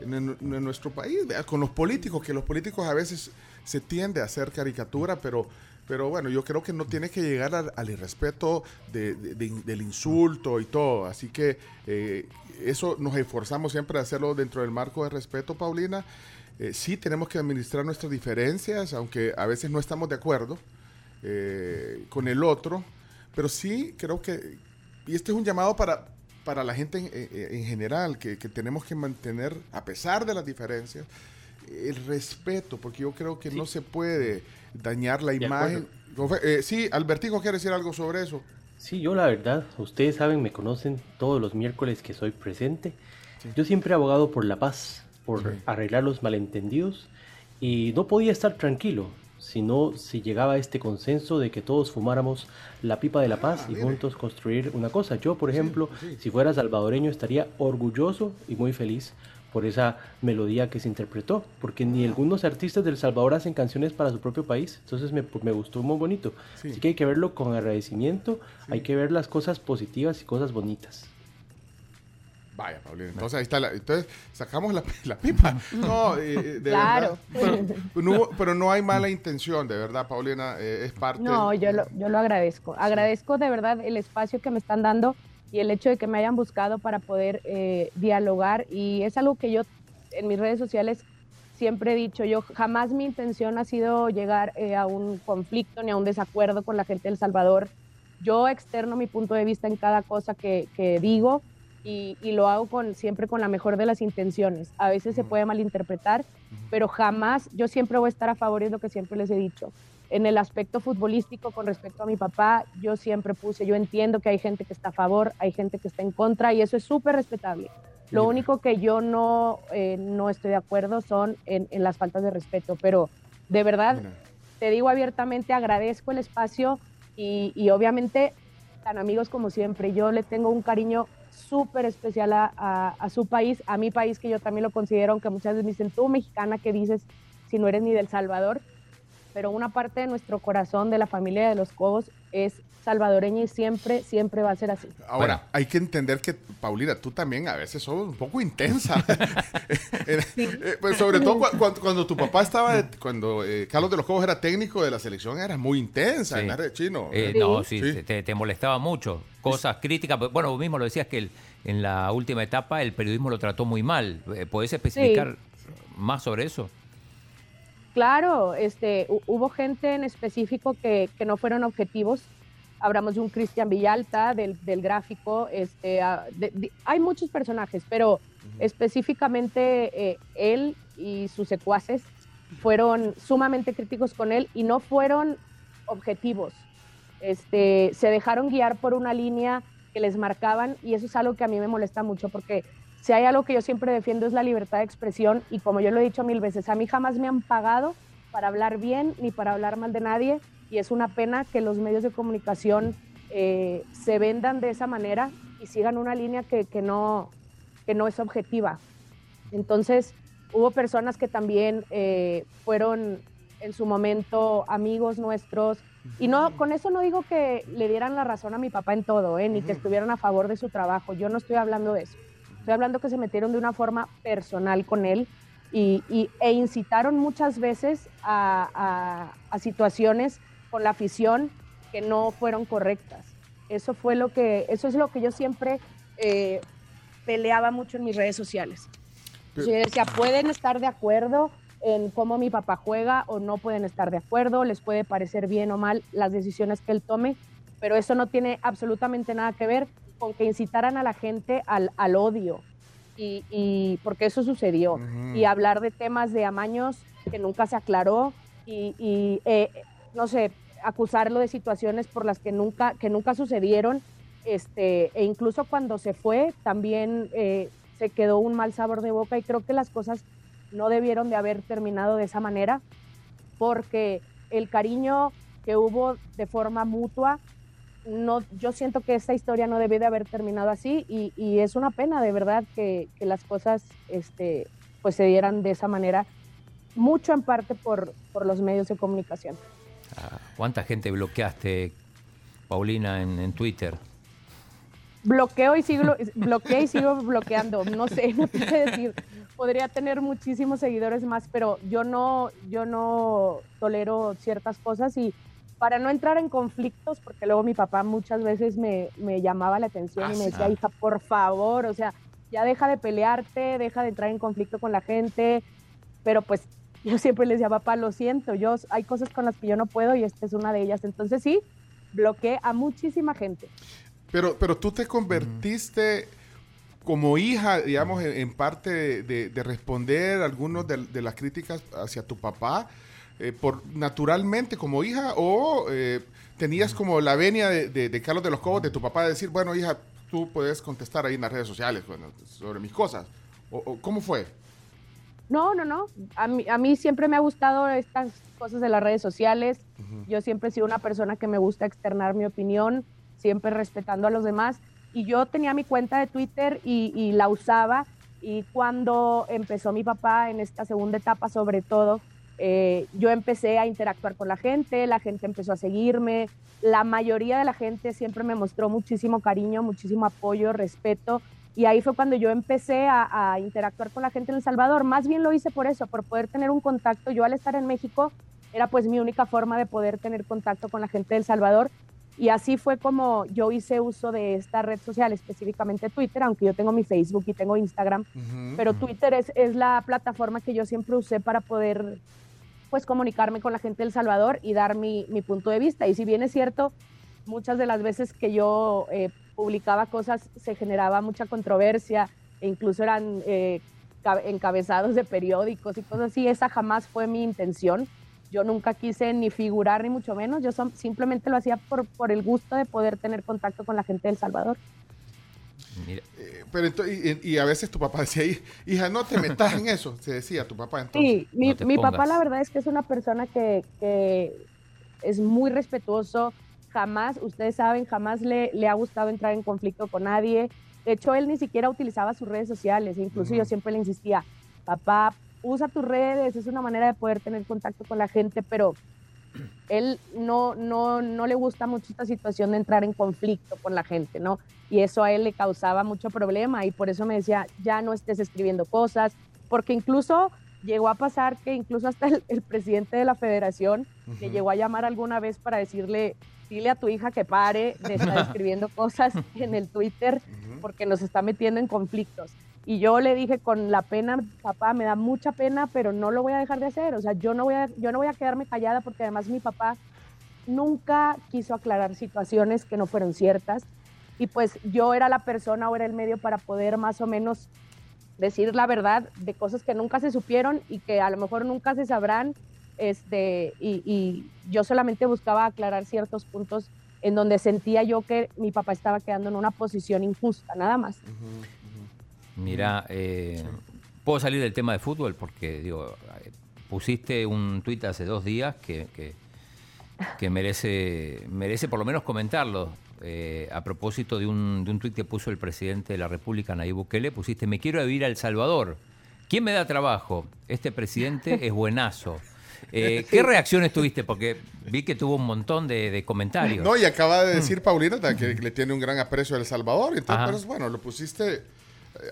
Speaker 3: en, en- nuestro país, con los políticos, que los políticos a veces se tiende a hacer caricatura, pero, pero bueno, yo creo que no tiene que llegar al, al irrespeto de- de- de- del insulto y todo. Así que eh, eso nos esforzamos siempre a hacerlo dentro del marco de respeto, Paulina. Eh, sí tenemos que administrar nuestras diferencias, aunque a veces no estamos de acuerdo eh, con el otro, pero sí creo que, y este es un llamado para, para la gente en, en- en general, que, que tenemos que mantener, a pesar de las diferencias, el respeto, porque yo creo que no se puede dañar la
Speaker 9: De
Speaker 3: imagen. Eh, sí, Albertico quiere decir algo sobre eso.
Speaker 9: Sí, yo la verdad, ustedes saben, me conocen todos los miércoles que soy presente. Yo siempre he abogado por la paz, por arreglar los malentendidos y no podía estar tranquilo sino si llegaba a este consenso de que todos fumáramos la pipa de la paz y juntos construir una cosa. Yo, por ejemplo, si fuera salvadoreño estaría orgulloso y muy feliz por esa melodía que se interpretó, porque ni algunos artistas del Salvador hacen canciones para su propio país, entonces me, me gustó muy bonito. Así que hay que verlo con agradecimiento, hay que ver las cosas positivas y cosas bonitas.
Speaker 3: Vaya, Paulina. Entonces ahí está. La, entonces sacamos la, la pipa. No, eh, eh, de
Speaker 40: Claro.
Speaker 3: verdad. Pero no, pero no hay mala intención, de verdad, Paulina. eh, es parte.
Speaker 40: No, yo lo, yo lo agradezco. Agradezco de verdad el espacio que me están dando y el hecho de que me hayan buscado para poder eh, dialogar. Y es algo que yo en mis redes sociales siempre he dicho. Yo jamás mi intención ha sido llegar eh, a un conflicto ni a un desacuerdo con la gente de El Salvador. Yo externo mi punto de vista en cada cosa que, que digo y, y lo hago con, siempre con la mejor de las intenciones. A veces se puede malinterpretar, pero jamás, yo siempre voy a estar a favor, es lo que siempre les he dicho. En el aspecto futbolístico, con respecto a mi papá, yo siempre puse, yo entiendo que hay gente que está a favor, hay gente que está en contra, y eso es súper respetable. Lo único que yo no, eh, no estoy de acuerdo son en, en las faltas de respeto, pero de verdad, te digo abiertamente, agradezco el espacio y, y obviamente, tan amigos como siempre, yo le tengo un cariño súper especial a, a- a su país, a mi país, que yo también lo considero, aunque muchas veces me dicen, tú mexicana, ¿qué dices si no eres ni del Salvador? Pero una parte de nuestro corazón, de la familia de los Cobos, es salvadoreña y siempre, siempre va a ser así.
Speaker 3: Ahora, hay que entender que, Paulina, tú también a veces sos un poco intensa. Eh, pues sobre todo cu- cuando, cuando tu papá estaba, cuando eh, Carlos de los Cobos era técnico de la selección, era muy intensa en la red chino.
Speaker 4: Eh, No, sí, Te, te molestaba mucho. Cosas críticas. pero Bueno, vos mismo lo decías que el- en la última etapa el periodismo lo trató muy mal. ¿Podés especificar más sobre eso?
Speaker 40: Claro, este, hu- hubo gente en específico que, que no fueron objetivos. Hablamos de un Cristian Villalta, del, del gráfico. Este, ah, de- de- hay muchos personajes, pero específicamente eh, él y sus secuaces fueron sumamente críticos con él y no fueron objetivos. Este, se dejaron guiar por una línea que les marcaban y eso es algo que a mí me molesta mucho porque si hay algo que yo siempre defiendo es la libertad de expresión y como yo lo he dicho mil veces, a mí jamás me han pagado para hablar bien ni para hablar mal de nadie y es una pena que los medios de comunicación eh, se vendan de esa manera y sigan una línea que, que no, que no es objetiva. Entonces, hubo personas que también eh, fueron en su momento amigos nuestros. Y no, con eso no digo que le dieran la razón a mi papá en todo, ¿eh? ni que estuvieran a favor de su trabajo. Yo no estoy hablando de eso. Estoy hablando que se metieron de una forma personal con él y, y- e incitaron muchas veces a, a- a situaciones con la afición que no fueron correctas. Eso fue lo que, eso es lo que yo siempre eh, peleaba mucho en mis redes sociales. Yo decía, pueden estar de acuerdo en cómo mi papá juega o no pueden estar de acuerdo, les puede parecer bien o mal las decisiones que él tome, pero eso no tiene absolutamente nada que ver con que incitaran a la gente al, al odio. Y, y- porque eso sucedió. Y hablar de temas de amaños que nunca se aclaró y, y, eh, no sé, acusarlo de situaciones por las que nunca, que nunca sucedieron. Este, e incluso cuando se fue, también eh, se quedó un mal sabor de boca y creo que las cosas no debieron de haber terminado de esa manera porque el cariño que hubo de forma mutua, no, yo siento que esta historia no debió de haber terminado así y, y es una pena de verdad que, que las cosas este, pues se dieran de esa manera, mucho en parte por, por los medios de comunicación.
Speaker 4: Ah, ¿Cuánta gente bloqueaste, Paulina, en, en Twitter?
Speaker 40: bloqueo y sigo, bloqueo y sigo bloqueando. No sé, no te sé decir. Podría tener muchísimos seguidores más, pero yo no, yo no tolero ciertas cosas y para no entrar en conflictos, porque luego mi papá muchas veces me, me llamaba la atención y me decía,
Speaker 43: Ah.
Speaker 40: hija, por favor, o sea, ya deja de pelearte, deja de entrar en conflicto con la gente, pero pues yo siempre les decía, papá, lo siento, yo, hay cosas con las que yo no puedo y esta es una de ellas. Entonces sí, bloqueé a muchísima gente.
Speaker 3: Pero, pero tú te convertiste como hija, digamos, en, en parte de, de- de responder algunas de, de las críticas hacia tu papá. Eh, por naturalmente como hija o eh, tenías como la venia de, de- de Carlos de los Cobos, de tu papá, de decir, bueno, hija, tú puedes contestar ahí en las redes sociales bueno, sobre mis cosas? O, o ¿Cómo fue?
Speaker 40: No, no, no. A mí, a mí siempre me ha gustado estas cosas de las redes sociales. Yo siempre he sido una persona que me gusta externar mi opinión, siempre respetando a los demás. Y yo tenía mi cuenta de Twitter y, y la usaba. Y cuando empezó mi papá en esta segunda etapa, sobre todo, eh, yo empecé a interactuar con la gente, la gente empezó a seguirme. La mayoría de la gente siempre me mostró muchísimo cariño, muchísimo apoyo, respeto. Y ahí fue cuando yo empecé a, a interactuar con la gente en El Salvador. Más bien lo hice por eso, por poder tener un contacto. Yo al estar en México era pues mi única forma de poder tener contacto con la gente de El Salvador. Y así fue como yo hice uso de esta red social, específicamente Twitter, aunque yo tengo mi Facebook y tengo Instagram. Pero Twitter es, es la plataforma que yo siempre usé para poder pues comunicarme con la gente de El Salvador y dar mi, mi punto de vista. Y si bien es cierto, muchas de las veces que yo eh, publicaba cosas se generaba mucha controversia e incluso eran eh, ca- encabezados de periódicos y cosas así. Esa jamás fue mi intención. Yo nunca quise ni figurar ni mucho menos. Yo simplemente lo hacía por, por el gusto de poder tener contacto con la gente de El Salvador.
Speaker 4: Mira,
Speaker 3: Eh, Pero ento- y, y a veces tu papá decía, "Hij- hija, no te metas en eso, se decía tu papá entonces.
Speaker 40: Sí, mi, mi papá la verdad es que es una persona que, que es muy respetuoso, jamás, ustedes saben, jamás le, le ha gustado entrar en conflicto con nadie. De hecho, él ni siquiera utilizaba sus redes sociales, incluso yo siempre le insistía, papá, usa tus redes, es una manera de poder tener contacto con la gente, pero él no, no, no le gusta mucho esta situación de entrar en conflicto con la gente, ¿no? Y eso a él le causaba mucho problema y por eso me decía, ya no estés escribiendo cosas, porque incluso llegó a pasar que incluso hasta el, el presidente de la federación le
Speaker 43: Ujú.
Speaker 40: llegó a llamar alguna vez para decirle, dile a tu hija que pare de estar escribiendo cosas en el Twitter porque nos está metiendo en conflictos. Y yo le dije con la pena, papá, me da mucha pena, pero no lo voy a dejar de hacer. O sea, yo no voy a, yo no voy a quedarme callada porque además mi papá nunca quiso aclarar situaciones que no fueron ciertas. Y pues yo era la persona o era el medio para poder más o menos decir la verdad de cosas que nunca se supieron y que a lo mejor nunca se sabrán. Este, y, y yo solamente buscaba aclarar ciertos puntos en donde sentía yo que mi papá estaba quedando en una posición injusta, nada más.
Speaker 4: Mira, eh, puedo salir del tema de fútbol porque digo, eh, pusiste un tuit hace dos días que, que, que merece, merece por lo menos comentarlo. Eh, a propósito de un, de un tuit que puso el presidente de la República, Nayib Bukele, pusiste, me quiero ir a El Salvador. ¿Quién me da trabajo? Este presidente es buenazo. Eh, ¿Qué reacciones tuviste? Porque vi que tuvo un montón de, de comentarios.
Speaker 3: No, y acaba de decir Paulina que le tiene un gran aprecio a El Salvador. Entonces, pero bueno, lo pusiste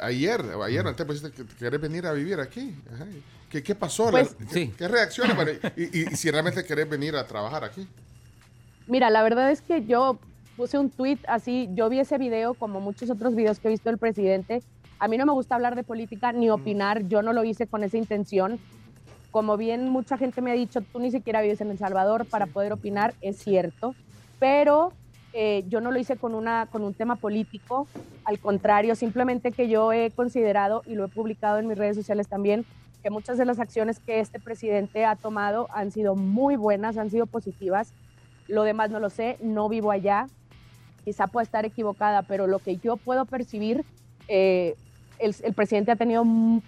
Speaker 3: ayer, o ayer, no, entonces pusiste que querés venir a vivir aquí. Ajá. ¿Qué, qué pasó?
Speaker 40: Pues-
Speaker 3: La- ¿qué, qué reacciones? Y, y- y si realmente querés venir a trabajar aquí.
Speaker 40: Mira, la verdad es que yo puse un tweet así, yo vi ese video como muchos otros videos que he visto del presidente. A mí no me gusta hablar de política ni opinar, yo no lo hice con esa intención. Como bien mucha gente me ha dicho, tú ni siquiera vives en El Salvador para poder opinar, es cierto, pero eh, yo no lo hice con, una, con un tema político, al contrario, simplemente que yo he considerado y lo he publicado en mis redes sociales también, que muchas de las acciones que este presidente ha tomado han sido muy buenas, han sido positivas. Lo demás no lo sé, no vivo allá, quizá pueda estar equivocada, pero lo que yo puedo percibir, eh, el, el presidente ha tenido mu-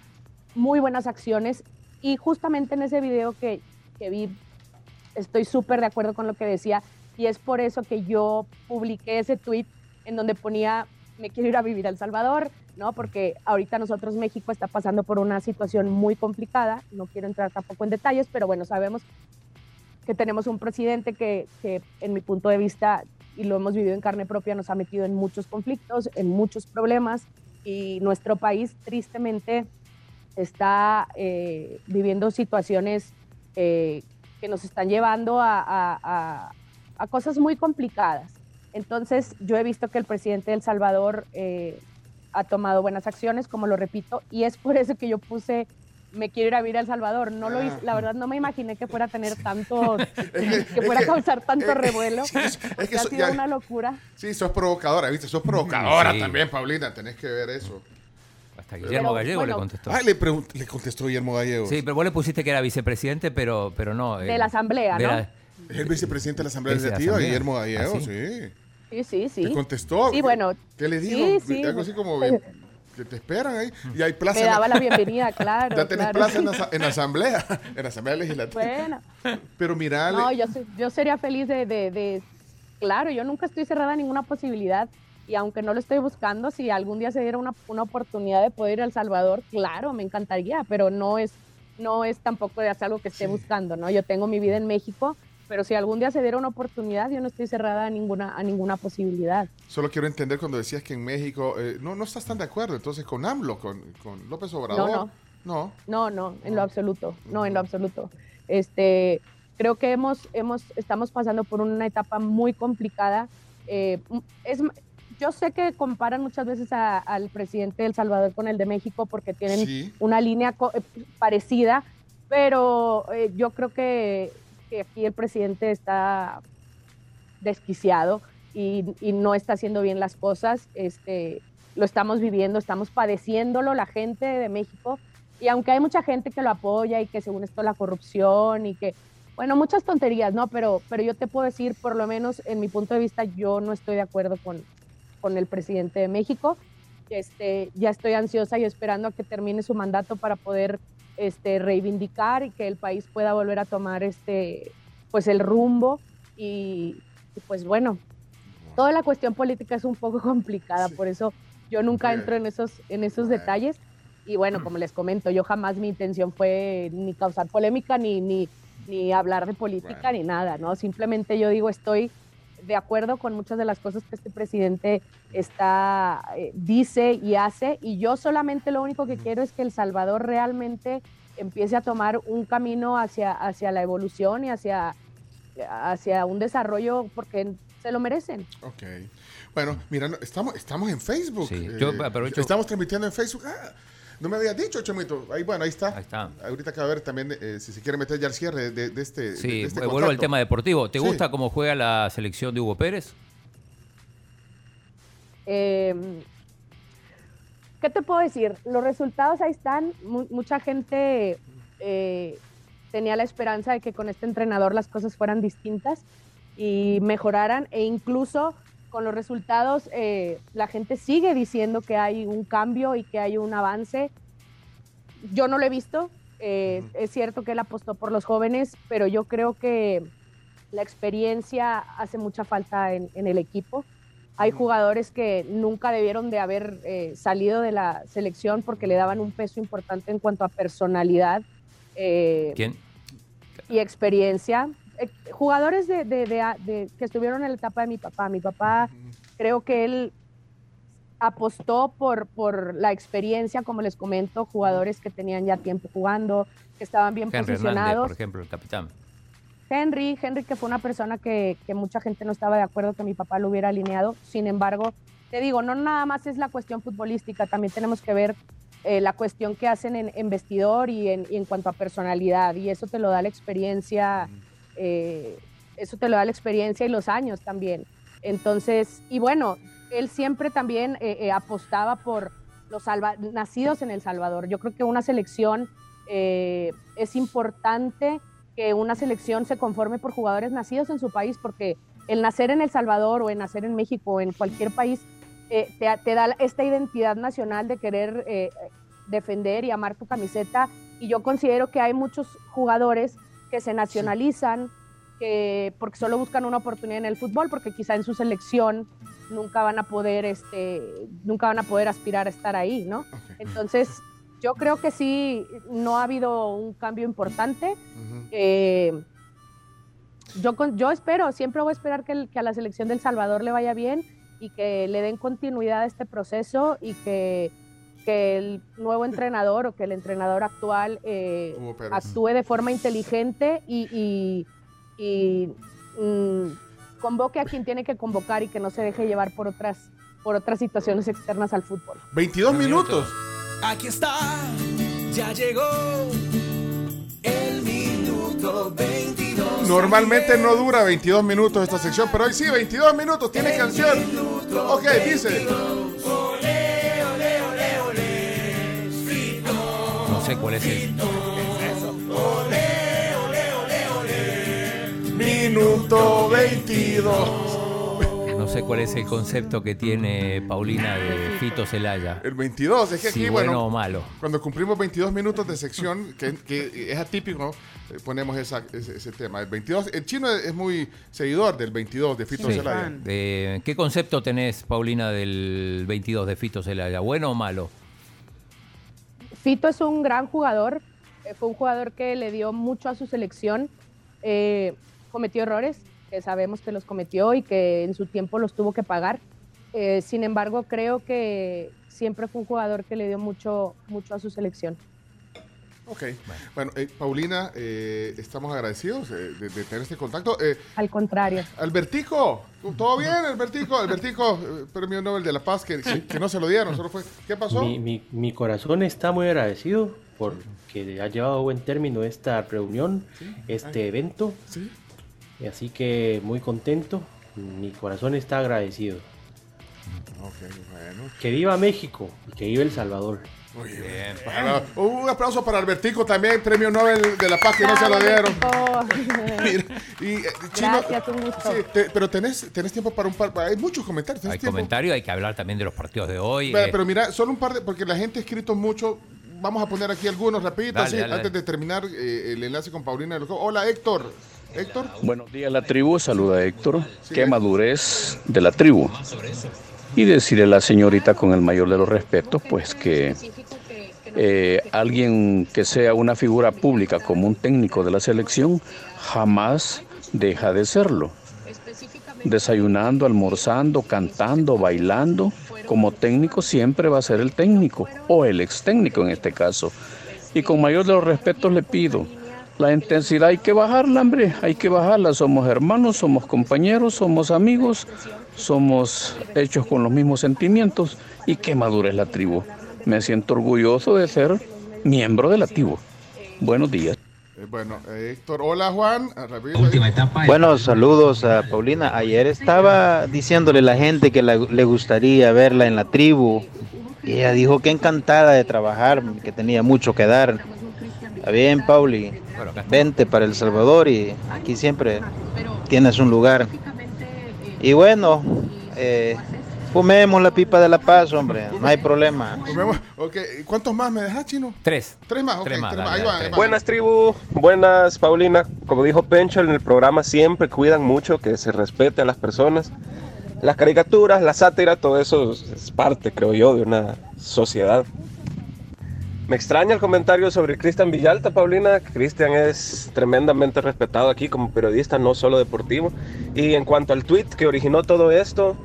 Speaker 40: muy buenas acciones y justamente en ese video que, que vi estoy súper de acuerdo con lo que decía y es por eso que yo publiqué ese tweet en donde ponía me quiero ir a vivir a El Salvador, ¿no? Porque ahorita nosotros México está pasando por una situación muy complicada, no quiero entrar tampoco en detalles, pero bueno, sabemos que tenemos un presidente que, que, en mi punto de vista, y lo hemos vivido en carne propia, nos ha metido en muchos conflictos, en muchos problemas, y nuestro país tristemente está eh, viviendo situaciones eh, que nos están llevando a, a cosas muy complicadas. Entonces, yo he visto que el presidente de El Salvador eh, ha tomado buenas acciones, como lo repito, y es por eso que yo puse me quiero ir a vivir a El Salvador. No lo hice, la verdad no me imaginé que fuera a tener tanto, que fuera a causar tanto revuelo. porque ha sido
Speaker 3: ya-
Speaker 40: una locura.
Speaker 3: Sí, sos provocadora, ¿viste? Sos provocadora
Speaker 4: Sí.
Speaker 3: también, Paulina, tenés que ver eso.
Speaker 4: Hasta Guillermo
Speaker 40: Pero,
Speaker 4: Gallego
Speaker 40: bueno,
Speaker 4: le contestó.
Speaker 3: Ah, le, le contestó Guillermo Gallego.
Speaker 4: Sí, pero vos le pusiste que era vicepresidente, pero, pero no.
Speaker 40: De
Speaker 4: eh,
Speaker 40: la asamblea,
Speaker 4: de
Speaker 40: ¿no?
Speaker 4: la-
Speaker 3: Es el vicepresidente de la Asamblea
Speaker 4: de
Speaker 3: Legislativa. Guillermo Gallego,
Speaker 4: ¿Ah, sí?
Speaker 3: sí.
Speaker 40: Sí, sí, sí.
Speaker 3: ¿Te contestó?
Speaker 40: Sí, bueno.
Speaker 3: ¿Qué le dijo?
Speaker 40: Sí, sí.
Speaker 3: Algo así como que, que te esperan ahí. Y hay plaza.
Speaker 40: Me daba la bienvenida, claro.
Speaker 3: Ya tenés
Speaker 40: claro.
Speaker 3: plaza en, asa- en Asamblea, en Asamblea Legislativa.
Speaker 40: Bueno.
Speaker 3: Pero mira,
Speaker 40: No, yo, yo sería feliz de, de- de- Claro, yo nunca estoy cerrada a ninguna posibilidad. Y aunque no lo estoy buscando, si algún día se diera una, una oportunidad de poder ir a El Salvador, claro, me encantaría, pero no es, no es tampoco es algo que esté buscando, ¿no? Yo tengo mi vida en México, pero si algún día se diera una oportunidad, yo no estoy cerrada a ninguna, a ninguna posibilidad.
Speaker 3: solo quiero entender cuando decías que en México eh, no, no estás tan de acuerdo entonces con AMLO, con, con López Obrador.
Speaker 40: no.
Speaker 3: No.
Speaker 40: No, no, en lo absoluto, no, en lo absoluto. Este, creo que hemos, hemos, estamos pasando por una etapa muy complicada. Eh, es, yo sé que comparan muchas veces a- al presidente de El Salvador con el de México porque tienen
Speaker 3: Sí.
Speaker 40: una línea co- eh, parecida, pero eh, yo creo que, que aquí el presidente está desquiciado y, y no está haciendo bien las cosas. Este, lo estamos viviendo, estamos padeciéndolo la gente de México. Y aunque hay mucha gente que lo apoya y que según esto la corrupción y que, bueno, muchas tonterías, ¿no? Pero, pero yo te puedo decir, por lo menos en mi punto de vista, yo no estoy de acuerdo con, con el presidente de México. Este, ya estoy ansiosa y esperando a que termine su mandato para poder este, reivindicar y que el país pueda volver a tomar este, pues el rumbo. Y, y, pues bueno, toda la cuestión política es un poco complicada, por eso yo nunca entro en esos, en esos detalles. Y bueno, como les comento, yo jamás mi intención fue ni causar polémica ni, ni, ni hablar de política ni nada, ¿no? Simplemente yo digo, estoy de acuerdo con muchas de las cosas que este presidente está, eh, dice y hace, y yo solamente lo único que quiero es que El Salvador realmente empiece a tomar un camino hacia, hacia la evolución y hacia, hacia un desarrollo porque se lo merecen.
Speaker 3: Ok. Bueno, mira, no, estamos, estamos en Facebook.
Speaker 4: Sí,
Speaker 3: Eh,
Speaker 4: yo aprovecho-
Speaker 3: Estamos transmitiendo en Facebook. Ah, no me habías dicho, Chomito. Ahí, bueno, ahí está.
Speaker 4: Ahí está.
Speaker 3: Ahorita acaba de ver también eh, si se quiere meter ya al cierre de, de este.
Speaker 4: Sí,
Speaker 3: de este
Speaker 4: vuelvo al tema deportivo. ¿Te
Speaker 3: Sí.
Speaker 4: gusta cómo juega la selección de Hugo Pérez?
Speaker 40: Eh, ¿Qué te puedo decir? Los resultados ahí están. Mu- mucha gente eh, tenía la esperanza de que con este entrenador las cosas fueran distintas y mejoraran e incluso con los resultados eh, la gente sigue diciendo que hay un cambio y que hay un avance. Yo no lo he visto. eh, Es cierto que él apostó por los jóvenes, pero yo creo que la experiencia hace mucha falta en, en el equipo. Hay jugadores que nunca debieron de haber eh, salido de la selección porque le daban un peso importante en cuanto a personalidad eh,
Speaker 4: ¿Quién?
Speaker 40: y experiencia. Eh, jugadores de, de- de- de- que estuvieron en la etapa de mi papá. Mi papá, creo que él apostó por, por la experiencia, como les comento, jugadores que tenían ya tiempo jugando, que estaban bien
Speaker 4: Henry Hernández,
Speaker 40: posicionados.
Speaker 4: por ejemplo, el capitán.
Speaker 40: Henry, Henry que fue una persona que, que mucha gente no estaba de acuerdo que mi papá lo hubiera alineado. Sin embargo, te digo, no nada más es la cuestión futbolística, también tenemos que ver eh, la cuestión que hacen en, en vestidor y en, y en cuanto a personalidad. Y eso te lo da la experiencia, eh, eso te lo da la experiencia y los años también. Entonces, y bueno, él siempre también eh, eh, apostaba por los nacidos en El Salvador. Yo creo que una selección eh, es importante que una selección se conforme por jugadores nacidos en su país, porque el nacer en El Salvador o el nacer en México o en cualquier país te, da esta identidad nacional de querer defender y amar tu camiseta. Y yo considero que hay muchos jugadores que se nacionalizan que porque solo buscan una oportunidad en el fútbol, porque quizá en su selección nunca van a poder, este, nunca van a poder aspirar a estar ahí, ¿no? Entonces, yo creo que sí, no ha habido un cambio importante. Eh, yo, con- yo espero, siempre voy a esperar que, el- que a la selección del Salvador le vaya bien y que le den continuidad a este proceso y que, que el nuevo entrenador o que el entrenador actual eh, actúe de forma inteligente y, y- y, mm, convoque a quien tiene que convocar y que no se deje llevar por otras, por otras situaciones externas al fútbol.
Speaker 3: 22 minutos.
Speaker 43: Aquí está, ya llegó el minuto 22.
Speaker 3: Normalmente no dura 22 minutos esta sección, pero hoy sí, 22 minutos, tiene canción. Ok, dice.
Speaker 4: Cuál es el.
Speaker 3: Minuto 22.
Speaker 4: No sé cuál es el concepto que tiene Paulina de Fito Celaya.
Speaker 3: El 22, es que aquí,
Speaker 4: Si
Speaker 3: bueno,
Speaker 4: bueno o malo.
Speaker 3: cuando cumplimos 22 minutos de sección, que, que es atípico, eh, ponemos esa- ese, ese tema. El 22, el chino es muy seguidor del 22 de Fito
Speaker 4: Sí.
Speaker 3: Zelaya.
Speaker 4: De- ¿Qué concepto tenés, Paulina, del 22 de Fito Celaya? ¿Bueno o malo?
Speaker 40: Fito es un gran jugador, eh, fue un jugador que le dio mucho a su selección, eh, cometió errores, que sabemos que los cometió y que en su tiempo los tuvo que pagar. Eh, sin embargo, creo que siempre fue un jugador que le dio mucho, mucho a su selección.
Speaker 3: Ok. Bueno, eh, Paulina, eh, estamos agradecidos eh, de, de tener este contacto. Eh,
Speaker 40: Al contrario.
Speaker 3: Albertico, ¿todo bien, Albertico? Albertico, Premio Nobel de la Paz, que, que- que no se lo dieron, solo fue. ¿Qué pasó?
Speaker 9: Mi, mi- mi corazón está muy agradecido porque ha llevado a buen término esta reunión, este evento. Y así que muy contento. Mi corazón está agradecido.
Speaker 3: Ok, bueno.
Speaker 9: Que viva México y que viva El Salvador.
Speaker 3: Muy bien. Bueno, un aplauso para Albertico también, Premio Nobel de la Paz, que no se lo dieron. Mira, y, eh, Chino,
Speaker 40: Gracias, un gusto.
Speaker 3: sí, te- pero tenés, tenés tiempo para un par, hay muchos comentarios. ¿tenés
Speaker 4: Hay
Speaker 3: tiempo?
Speaker 4: comentario, hay que hablar también de los partidos de hoy.
Speaker 3: Pero,
Speaker 4: eh,
Speaker 3: pero mira, solo un par de, porque la gente ha escrito mucho. Vamos a poner aquí algunos rapiditos,
Speaker 4: Dale,
Speaker 3: antes
Speaker 4: dale.
Speaker 3: de terminar eh, el enlace con Paulina. de los Juegos. Hola, Héctor. Héctor.
Speaker 44: Buenos días, la tribu. Saluda Héctor. Qué madurez de la tribu. Y decirle a la señorita con el mayor de los respetos, pues que eh, alguien que sea una figura pública como un técnico de la selección jamás deja de serlo. Desayunando, almorzando, cantando, bailando, como técnico siempre va a ser el técnico, o el ex técnico en este caso. Y con mayor de los respetos le pido, la intensidad hay que bajarla, hombre, hay que bajarla. Somos hermanos, somos compañeros, somos amigos, somos hechos con los mismos sentimientos. Y qué madura es la tribu. Me siento orgulloso de ser miembro de la tribu. Buenos días.
Speaker 3: Eh, bueno, eh, Héctor. Hola, Juan. Ah, rapidito ahí.
Speaker 45: Bueno, saludos a Paulina. Ayer estaba diciéndole a la gente que la- le gustaría verla en la tribu. Y ella dijo que encantada de trabajar, que tenía mucho que dar. Está bien, Pauli. Vente para El Salvador y aquí siempre tienes un lugar. Y bueno, eh, fumemos la pipa de la paz, hombre. No hay problema.
Speaker 3: Nos vemos. Ok, ¿cuántos más me dejas, chino?
Speaker 4: Tres.
Speaker 3: Tres más, ok.
Speaker 4: Tres más,
Speaker 3: tres Ahí va, ahí
Speaker 4: tres.
Speaker 46: Buenas tribu, buenas Paulina. Como dijo Pencho en el programa, siempre cuidan mucho que se respete a las personas. Las caricaturas, la sátira, todo eso es parte, creo yo, de una sociedad. Me extraña el comentario sobre Cristian Villalta, Paulina. Cristian es tremendamente respetado aquí como periodista, no solo deportivo. Y en cuanto al tweet que originó todo esto,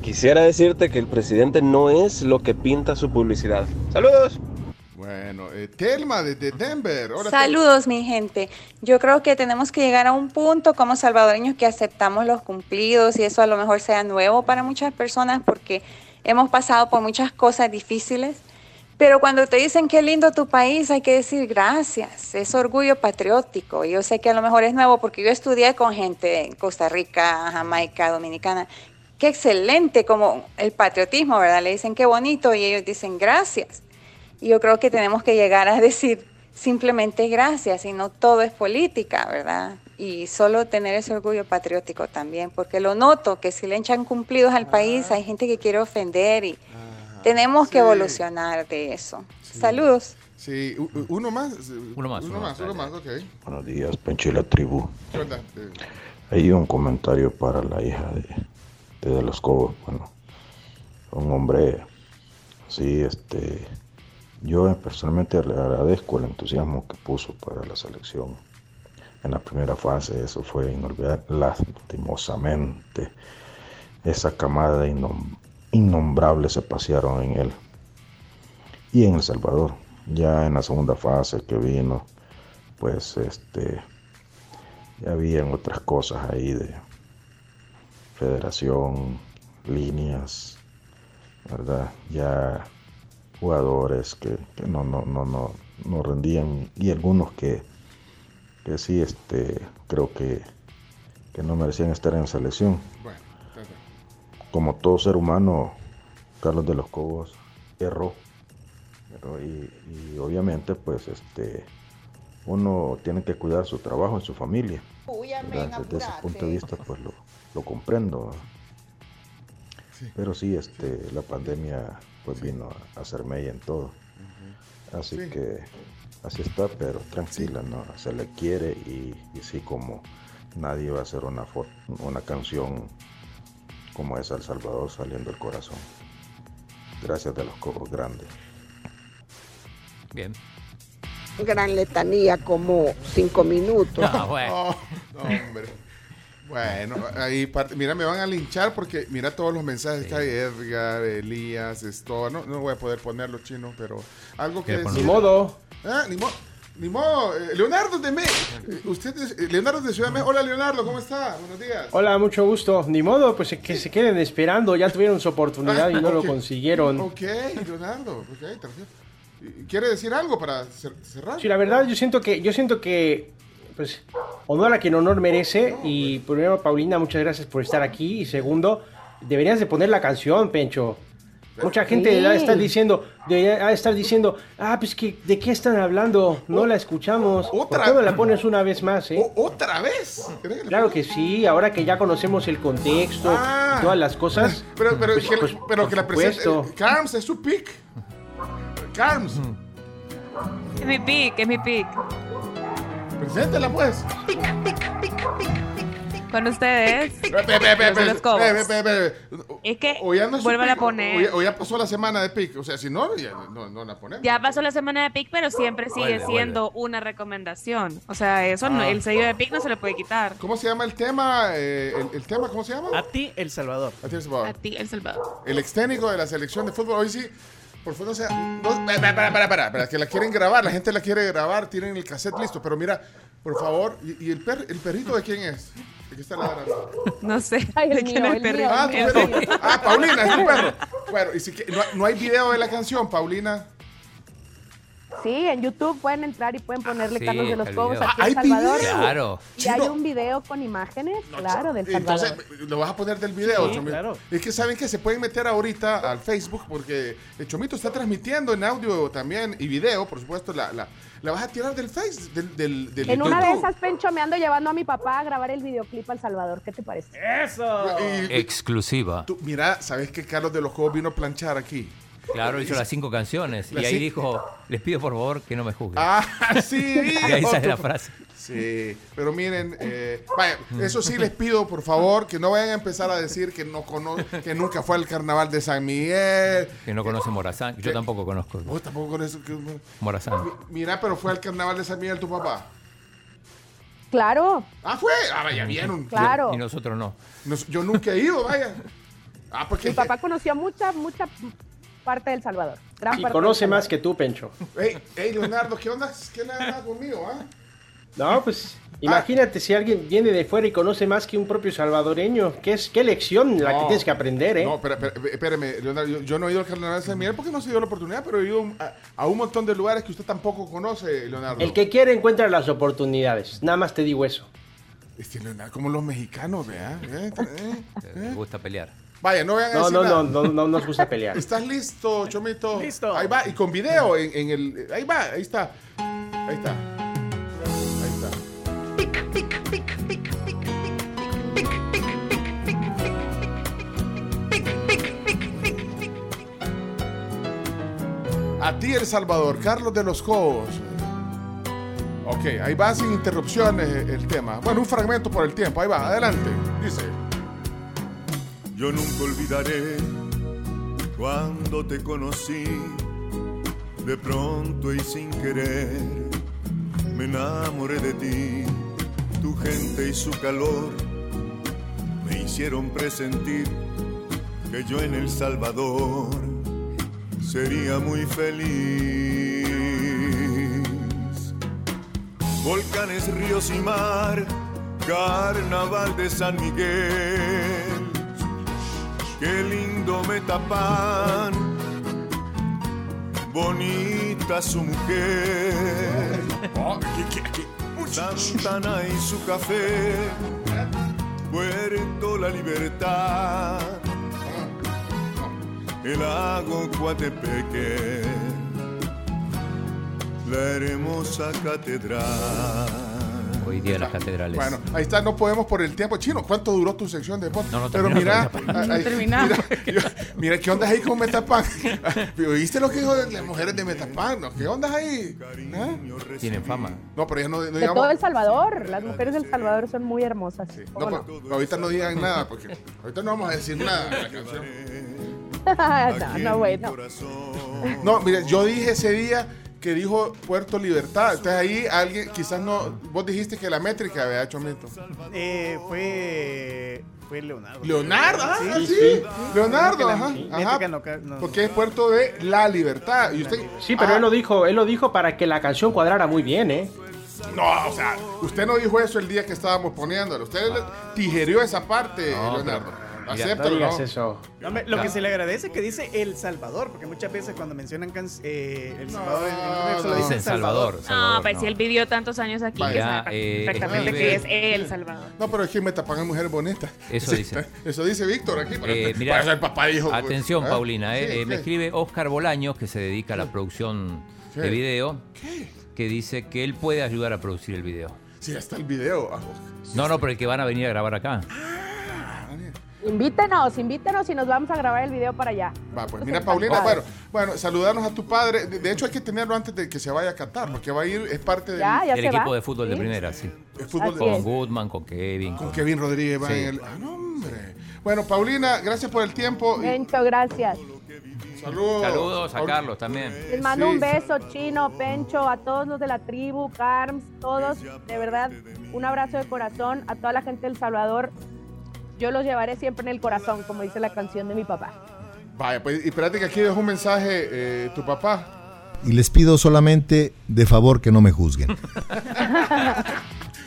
Speaker 46: quisiera decirte que el presidente no es lo que pinta su publicidad. Saludos.
Speaker 3: Bueno, eh, Telma desde Denver. Hola,
Speaker 47: Saludos, mi gente. Yo creo que tenemos que llegar a un punto como salvadoreños que aceptamos los cumplidos y eso a lo mejor sea nuevo para muchas personas porque hemos pasado por muchas cosas difíciles. Pero cuando te dicen qué lindo tu país, hay que decir gracias. Es orgullo patriótico. Yo sé que a lo mejor es nuevo porque yo estudié con gente de Costa Rica, Jamaica, Dominicana. Qué excelente como el patriotismo, ¿verdad? Le dicen qué bonito y ellos dicen gracias. Y yo creo que tenemos que llegar a decir simplemente gracias y no todo es política, ¿verdad? Y solo tener ese orgullo patriótico también, porque lo noto que si le echan cumplidos al país hay gente que quiere ofender y tenemos que evolucionar de eso. Saludos.
Speaker 3: Sí, uno más.
Speaker 4: Uno más,
Speaker 3: Uno
Speaker 4: uno
Speaker 3: más,
Speaker 4: más,
Speaker 3: uno más, ok.
Speaker 34: Buenos días, Pencho y la tribu.
Speaker 3: ¿Qué onda?
Speaker 34: Hay un comentario para la hija de, de, de los Cobos. Bueno, un hombre, sí, este, yo personalmente le agradezco el entusiasmo que puso para la selección en la primera fase. Eso fue inolvidable, lastimosamente. Esa camada de innombrables se pasearon en él. Y en El Salvador, ya en la segunda fase que vino, pues este ya habían otras cosas ahí de federación, líneas, ¿verdad? Ya jugadores que, que no, no, no, no, no rendían y algunos que, que sí, este, creo que, que no merecían estar en selección. Como todo ser humano, Carlos de los Cobos erró. Y, y obviamente pues este uno tiene que cuidar su trabajo y su familia. ¿verdad? Desde ese punto de vista pues lo, lo comprendo. Pero sí, este, la pandemia pues vino a hacer mella en todo. Así que así está, pero tranquila, ¿no? Se le quiere y, y sí como nadie va a hacer una, fo- una canción como esa El Salvador saliendo del corazón. Gracias de los cobros grandes.
Speaker 4: Bien.
Speaker 48: Gran letanía, como cinco minutos.
Speaker 4: Ah, bueno.
Speaker 3: No, no, hombre. Bueno, ahí parte, mira, me van a linchar porque mira todos los mensajes que hay, Edgar, Elías, esto, no, no voy a poder ponerlo chino, pero algo que
Speaker 9: Ni
Speaker 3: decir.
Speaker 9: modo.
Speaker 3: Ah, ni modo. Ni modo. Eh, Leonardo de eh, Usted es, eh, Leonardo de Ciudad de México. Hola, Leonardo, ¿cómo está? Buenos días.
Speaker 9: Hola, mucho gusto. Ni modo, pues que se queden esperando. Ya tuvieron su oportunidad y no lo consiguieron.
Speaker 3: Ok, Leonardo. Ok. ¿Y- ¿Quiere decir algo para cer- cerrar?
Speaker 9: Sí, la verdad, yo siento que, yo siento que, pues, honor a quien honor merece. Y primero, Paulina, muchas gracias por estar aquí. Y segundo, deberías de poner la canción, Pencho. Mucha gente
Speaker 40: Sí.
Speaker 9: ha de estar diciendo, de estar diciendo, ah, pues que, ¿de qué están hablando? No la escuchamos. ¿Por
Speaker 3: Otra-
Speaker 9: qué no la pones una vez más, eh?
Speaker 3: ¿Otra vez? ¿Cree que le
Speaker 9: Claro que sí, ahora que ya conocemos el contexto,
Speaker 3: Ah.
Speaker 9: y todas las cosas.
Speaker 3: Pero, pero,
Speaker 9: pues,
Speaker 3: que,
Speaker 9: pues,
Speaker 3: pero
Speaker 9: por
Speaker 3: que la presente. eh, Carms es su pick. Carms,
Speaker 8: Es mi pick, es mi pick.
Speaker 3: preséntela pues.
Speaker 8: Con ustedes.
Speaker 3: Pe- pe- pe- pe- pe-
Speaker 8: Es que
Speaker 3: O no
Speaker 8: vuelvan a
Speaker 3: o-
Speaker 8: poner.
Speaker 3: O, ya, o ya pasó la semana de pick. O sea, si no, ya no, no la ponemos.
Speaker 8: Ya pasó la semana de pick, pero siempre sigue siendo una recomendación. O sea, eso no-
Speaker 3: Ah.
Speaker 8: el sello de pick no se le puede quitar.
Speaker 3: ¿Cómo se llama el tema? Eh, el, el tema, ¿cómo se llama?
Speaker 1: A ti, El Salvador.
Speaker 3: A ti, El Salvador.
Speaker 8: A ti, El Salvador.
Speaker 3: El ex técnico de la selección de fútbol. Hoy sí, por favor, no sea. No, para, para, para, para, para, que la quieren grabar. La gente la quiere grabar, tienen el cassette listo. Pero mira, por favor, ¿y, y el, per- el perrito de quién es? ¿De qué está ladrando?
Speaker 8: No sé.
Speaker 40: Ay, el
Speaker 8: ¿De quién
Speaker 40: mío,
Speaker 8: es
Speaker 40: el
Speaker 8: perrito?
Speaker 3: Ah, tu perro. Ah, Paulina, es tu perro. Bueno, y si que- no, no hay video de la canción, Paulina.
Speaker 40: Sí, en YouTube pueden entrar y pueden ponerle
Speaker 4: sí,
Speaker 40: Carlos de los Cobos aquí
Speaker 3: Ah,
Speaker 40: en
Speaker 3: ¿hay
Speaker 40: Salvador.
Speaker 3: video?
Speaker 4: Claro.
Speaker 40: Y hay un video con imágenes, claro, del Salvador.
Speaker 3: Entonces, lo vas a poner del video,
Speaker 1: Sí,
Speaker 3: Chomito.
Speaker 1: claro.
Speaker 3: Es que saben que se pueden meter ahorita al Facebook porque el Chomito está transmitiendo en audio también y video, por supuesto, la, la, la vas a tirar del Face, del, del, del
Speaker 40: en una de esas, Pencho, me ando llevando a mi papá a grabar el videoclip al Salvador. ¿Qué te parece?
Speaker 1: ¡Eso!
Speaker 3: Y- y-
Speaker 4: Exclusiva.
Speaker 3: tú, mira, ¿sabes que Carlos de los Juegos vino a planchar aquí?
Speaker 4: Claro, hizo las cinco canciones. Y ahí dijo, les pido por favor que no me juzguen.
Speaker 3: Ah, sí.
Speaker 4: y ahí sale la frase.
Speaker 3: Sí, pero miren, eh, vaya, eso sí les pido, por favor, que no vayan a empezar a decir que no cono que nunca fue al carnaval de San Miguel.
Speaker 4: Que no conoce Morazán. Yo tampoco conozco
Speaker 3: Vos tampoco con eso. que-
Speaker 4: Morazán.
Speaker 3: Mira, pero fue al carnaval de San Miguel tu papá.
Speaker 40: Claro,
Speaker 3: Ah, fue. Ah, vaya, vieron.
Speaker 40: claro.
Speaker 4: Y nosotros no.
Speaker 3: Yo nunca he ido, vaya. Ah, porque.
Speaker 40: Mi papá conoció mucha, mucha parte del Salvador. Gran
Speaker 9: Y
Speaker 40: parte
Speaker 9: conoce más que tú, Pencho.
Speaker 3: Ey, ey, Leonardo, ¿qué onda? ¿Qué onda conmigo, ah?
Speaker 9: No, pues imagínate si alguien viene de fuera y conoce más que un propio salvadoreño. ¿Qué, es, qué lección la que tienes que aprender, eh?
Speaker 3: No, espera, espera, espérame, Leonardo, yo, yo no he ido al carnaval de San Miguel porque no se dio la oportunidad, pero he ido a, a un montón de lugares que usted tampoco conoce, Leonardo.
Speaker 9: El que quiere encuentra las oportunidades. Nada más te digo eso.
Speaker 3: Este, Leonardo, como los mexicanos, vea. Eh, eh,
Speaker 4: Me gusta pelear.
Speaker 3: Vaya, no vayan a
Speaker 9: No, no, no, no, no nos gusta pelear.
Speaker 3: ¿Estás listo, Chomito?
Speaker 1: Listo.
Speaker 3: Ahí va, y con video en, en el. Ahí va, ahí está. Ahí está. Ahí está. A ti, El Salvador, Carlos de los Cobos. Ok, ahí va sin interrupciones el tema. Bueno, un fragmento por el tiempo. Ahí va, adelante. Dice.
Speaker 49: Yo nunca olvidaré cuando te conocí, de pronto y sin querer, me enamoré de ti, tu gente y su calor me hicieron presentir que yo en El Salvador sería muy feliz. Volcanes, ríos y mar, carnaval de San Miguel qué lindo me tapan, bonita su mujer, Santana y su café, Puerto La Libertad, el lago Coatepeque, la hermosa catedral.
Speaker 4: Hoy día de las catedrales.
Speaker 3: Bueno, ahí está, no podemos por el tiempo. Chino, ¿cuánto duró tu sección de deporte?
Speaker 4: No, no
Speaker 3: Pero mira, ahí-
Speaker 4: No terminamos.
Speaker 3: mira, yo- mira, ¿qué onda ahí con Metapan? ¿Oíste lo que dijo de las mujeres de Metapan? no? ¿Qué onda ahí? ¿Eh?
Speaker 4: Tienen fama.
Speaker 3: No, pero ya no, no
Speaker 40: De
Speaker 3: digamos.
Speaker 40: todo El Salvador. Las mujeres del Salvador son muy hermosas. ¿o
Speaker 3: No,
Speaker 40: no?
Speaker 3: ahorita no digan nada, porque ahorita no vamos a decir nada de la canción.
Speaker 40: no, no, bueno.
Speaker 3: No, mire, yo dije ese día que dijo Puerto Libertad. Entonces ahí alguien, quizás no. Vos dijiste que la métrica había Chomito.
Speaker 1: Eh, fue, fue Leonardo.
Speaker 3: Leonardo, ah, sí. Leonardo, ajá. Ajá.
Speaker 1: no ca- no-
Speaker 3: Porque es Puerto de la Libertad. Y usted.
Speaker 9: Sí, pero
Speaker 3: Ah,
Speaker 9: él lo dijo, él lo dijo para que la canción cuadrara muy bien, ¿eh?
Speaker 3: No, o sea, usted no dijo eso el día que estábamos poniéndolo. Usted tijerió esa parte,
Speaker 4: No,
Speaker 3: Leonardo.
Speaker 4: pero-
Speaker 3: Acéptalo,
Speaker 9: no digas
Speaker 3: ¿no?
Speaker 9: eso.
Speaker 1: No, hombre, lo que se le agradece es que dice El Salvador, porque muchas veces cuando mencionan can- eh, El Salvador, en- en- solo
Speaker 4: no.
Speaker 1: dicen
Speaker 4: Dicen Salvador.
Speaker 8: No,
Speaker 4: Salvador,
Speaker 8: pues
Speaker 4: no.
Speaker 8: si él vivió tantos años aquí,
Speaker 4: Vaya,
Speaker 8: sabe
Speaker 4: eh,
Speaker 8: perfectamente
Speaker 4: escribe-
Speaker 8: que es El Salvador.
Speaker 3: No, pero es que me tapan a mujeres bonitas.
Speaker 4: Eso
Speaker 3: Sí,
Speaker 4: dice.
Speaker 3: Eso dice Víctor aquí. Por,
Speaker 4: Eh, mirá,
Speaker 3: por eso el papá dijo. pues,
Speaker 4: Atención,
Speaker 3: ¿eh?
Speaker 4: Paulina. eh,
Speaker 3: Sí,
Speaker 4: eh, me
Speaker 3: sí.
Speaker 4: escribe Oscar Bolaños, que se dedica a la producción
Speaker 3: ¿Qué?
Speaker 4: de video, que dice que él puede ayudar a producir el video.
Speaker 3: Sí, está el video. Ah,
Speaker 4: No, no, pero el que van a venir a grabar acá.
Speaker 40: Invítenos, invítenos y nos vamos a grabar el video para allá.
Speaker 3: Va, pues mira, Paulina, bueno, bueno, saludarnos a tu padre. De, de hecho, hay que tenerlo antes de que se vaya a Qatar, porque va a ir, es parte del
Speaker 40: Ya, ya
Speaker 4: el
Speaker 40: se
Speaker 4: equipo
Speaker 40: va.
Speaker 4: de fútbol de primera, sí.
Speaker 3: el fútbol
Speaker 40: Así
Speaker 3: de-
Speaker 4: Con
Speaker 40: es.
Speaker 4: Goodman, con Kevin.
Speaker 3: con Kevin Rodríguez. Va
Speaker 4: Sí.
Speaker 3: en el, ah, no, hombre. Bueno, Paulina, gracias por el tiempo.
Speaker 40: Mencho, gracias.
Speaker 3: Saludos.
Speaker 4: Saludos a Carlos también.
Speaker 40: Les mando
Speaker 3: Sí.
Speaker 40: un beso, Chino, Pencho, a todos los de la tribu, Carms, todos. De verdad, un abrazo de corazón a toda la gente del Salvador. Yo los llevaré siempre en el corazón, como dice la canción de mi papá.
Speaker 3: Vaya, pues, y espérate que aquí dejó un mensaje eh, tu papá.
Speaker 50: Y les pido solamente de favor que no me juzguen.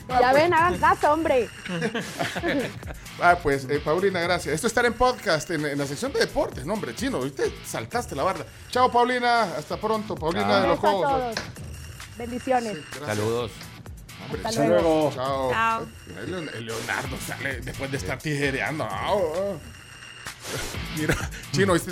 Speaker 40: Ya ven, hagan caso, hombre.
Speaker 3: Ah, pues, eh, Paulina, gracias. Esto estará en podcast, en, en la sección de deportes. No, hombre, chino, viste, saltaste la barda. Chao, Paulina. Hasta pronto, Paulina
Speaker 4: Chao.
Speaker 3: de los Juegos.
Speaker 40: Bendiciones.
Speaker 4: Saludos.
Speaker 3: Hombre,
Speaker 40: Hasta
Speaker 3: chao.
Speaker 40: luego.
Speaker 3: Chao.
Speaker 8: Chao.
Speaker 3: Mira, el Leon- el Leonardo sale después de estar tijereando. Ah, ah. Mira, chino, ¿viste?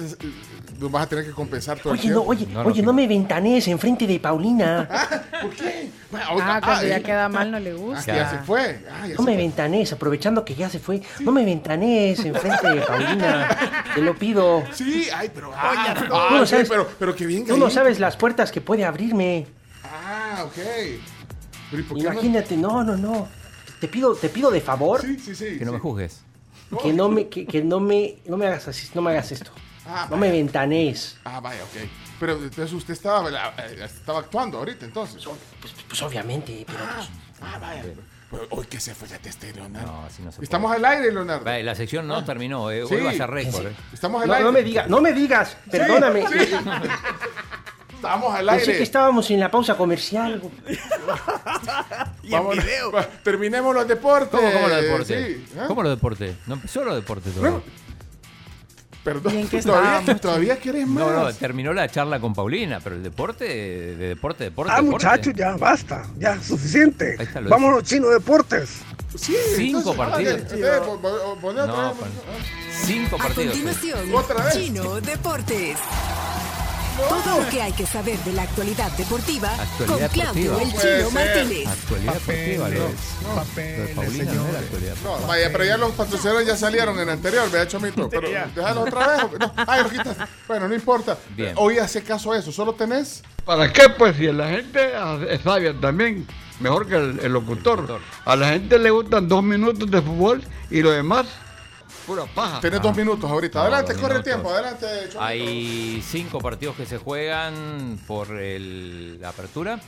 Speaker 3: nos vas a tener que compensar todo el
Speaker 9: Oye, no,
Speaker 3: tiempo.
Speaker 9: oye,
Speaker 4: No, no,
Speaker 9: oye, no me ventanees enfrente de Paulina.
Speaker 3: ¿Por qué?
Speaker 6: Ah, cuando ya
Speaker 3: eh,
Speaker 6: queda mal no le
Speaker 3: ah,
Speaker 6: gusta.
Speaker 3: ya se fue. Ah, ya
Speaker 9: No
Speaker 3: se
Speaker 9: me
Speaker 3: fue.
Speaker 9: ventanees, aprovechando que ya se fue. No me ventanees enfrente de Paulina. Te lo pido.
Speaker 3: Sí, ay, pero. Ah,
Speaker 9: Tú
Speaker 3: ah,
Speaker 9: no sabes-
Speaker 3: pero, pero que bien
Speaker 9: Tú no sabes las puertas que puede abrirme.
Speaker 3: Ah, ok.
Speaker 9: Imagínate, no, no, no. Te pido, te pido de favor
Speaker 3: Sí, sí, sí.
Speaker 4: Que no me
Speaker 3: sí.
Speaker 4: juzgues.
Speaker 9: que no me, que, que no me, no me hagas así, no me hagas esto.
Speaker 3: Ah,
Speaker 9: No me ventanees.
Speaker 3: Ah, vaya, ok. Pero entonces usted estaba, eh, estaba actuando ahorita, entonces.
Speaker 9: Pues, pues obviamente, pero pues,
Speaker 3: Ah, vaya. Pues, Hoy que se fue ya te esté, Leonardo.
Speaker 4: No, así no se
Speaker 3: Estamos al aire, Leonardo.
Speaker 4: puede. Va, La sección no terminó, eh.
Speaker 3: Sí.
Speaker 4: Hoy va a récord. eh.
Speaker 3: Estamos al
Speaker 9: no,
Speaker 3: aire.
Speaker 9: no me digas, no me digas, perdóname.
Speaker 3: sí. Estamos al
Speaker 9: Pensé que
Speaker 3: aire.
Speaker 9: estábamos en la pausa comercial.
Speaker 1: Y en video.
Speaker 3: Terminemos los deportes.
Speaker 4: ¿Cómo, cómo los deportes?
Speaker 3: Sí, ¿eh?
Speaker 4: ¿Cómo los deportes? No empezó los deportes todavía.
Speaker 3: Perdón.
Speaker 6: ¿Y en qué
Speaker 3: ¿Todavía,
Speaker 6: estábamos?
Speaker 3: ¿Todavía quieres más?
Speaker 4: No, no, terminó la charla con Paulina, pero el deporte, de deporte, deporte.
Speaker 41: Ah, muchachos, ya basta, ya, suficiente.
Speaker 4: Ahí está, lo
Speaker 41: Vámonos, chino deportes.
Speaker 3: Sí,
Speaker 4: Cinco
Speaker 3: entonces,
Speaker 4: partidos. No, cinco
Speaker 51: A
Speaker 4: partidos.
Speaker 51: continuación,
Speaker 3: ¿Otra vez?
Speaker 51: Chino Deportes. Todo lo que hay que saber de la actualidad deportiva
Speaker 4: Actualidad
Speaker 51: con Claudio
Speaker 4: deportiva.
Speaker 51: El Chino. Martínez.
Speaker 4: Actualidad deportiva, Paulina no era actualidad.
Speaker 3: No, vaya, pero ya los patrocinadores ya salieron en el anterior, vea, Chomito. Pero
Speaker 1: ya.
Speaker 3: déjalo otra vez. No, ay, lo quitas. Bueno, no importa.
Speaker 4: Bien.
Speaker 3: Hoy hace caso a eso. Solo tenés.
Speaker 52: ¿Para qué? Pues si la gente es sabia también, mejor que el, el locutor. A la gente le gustan dos minutos de fútbol y lo demás, pura paja.
Speaker 3: Tenés dos minutos ahorita. Adelante, corre el tiempo. Adelante, Chomito.
Speaker 4: Hay cinco partidos que se juegan por el- la apertura.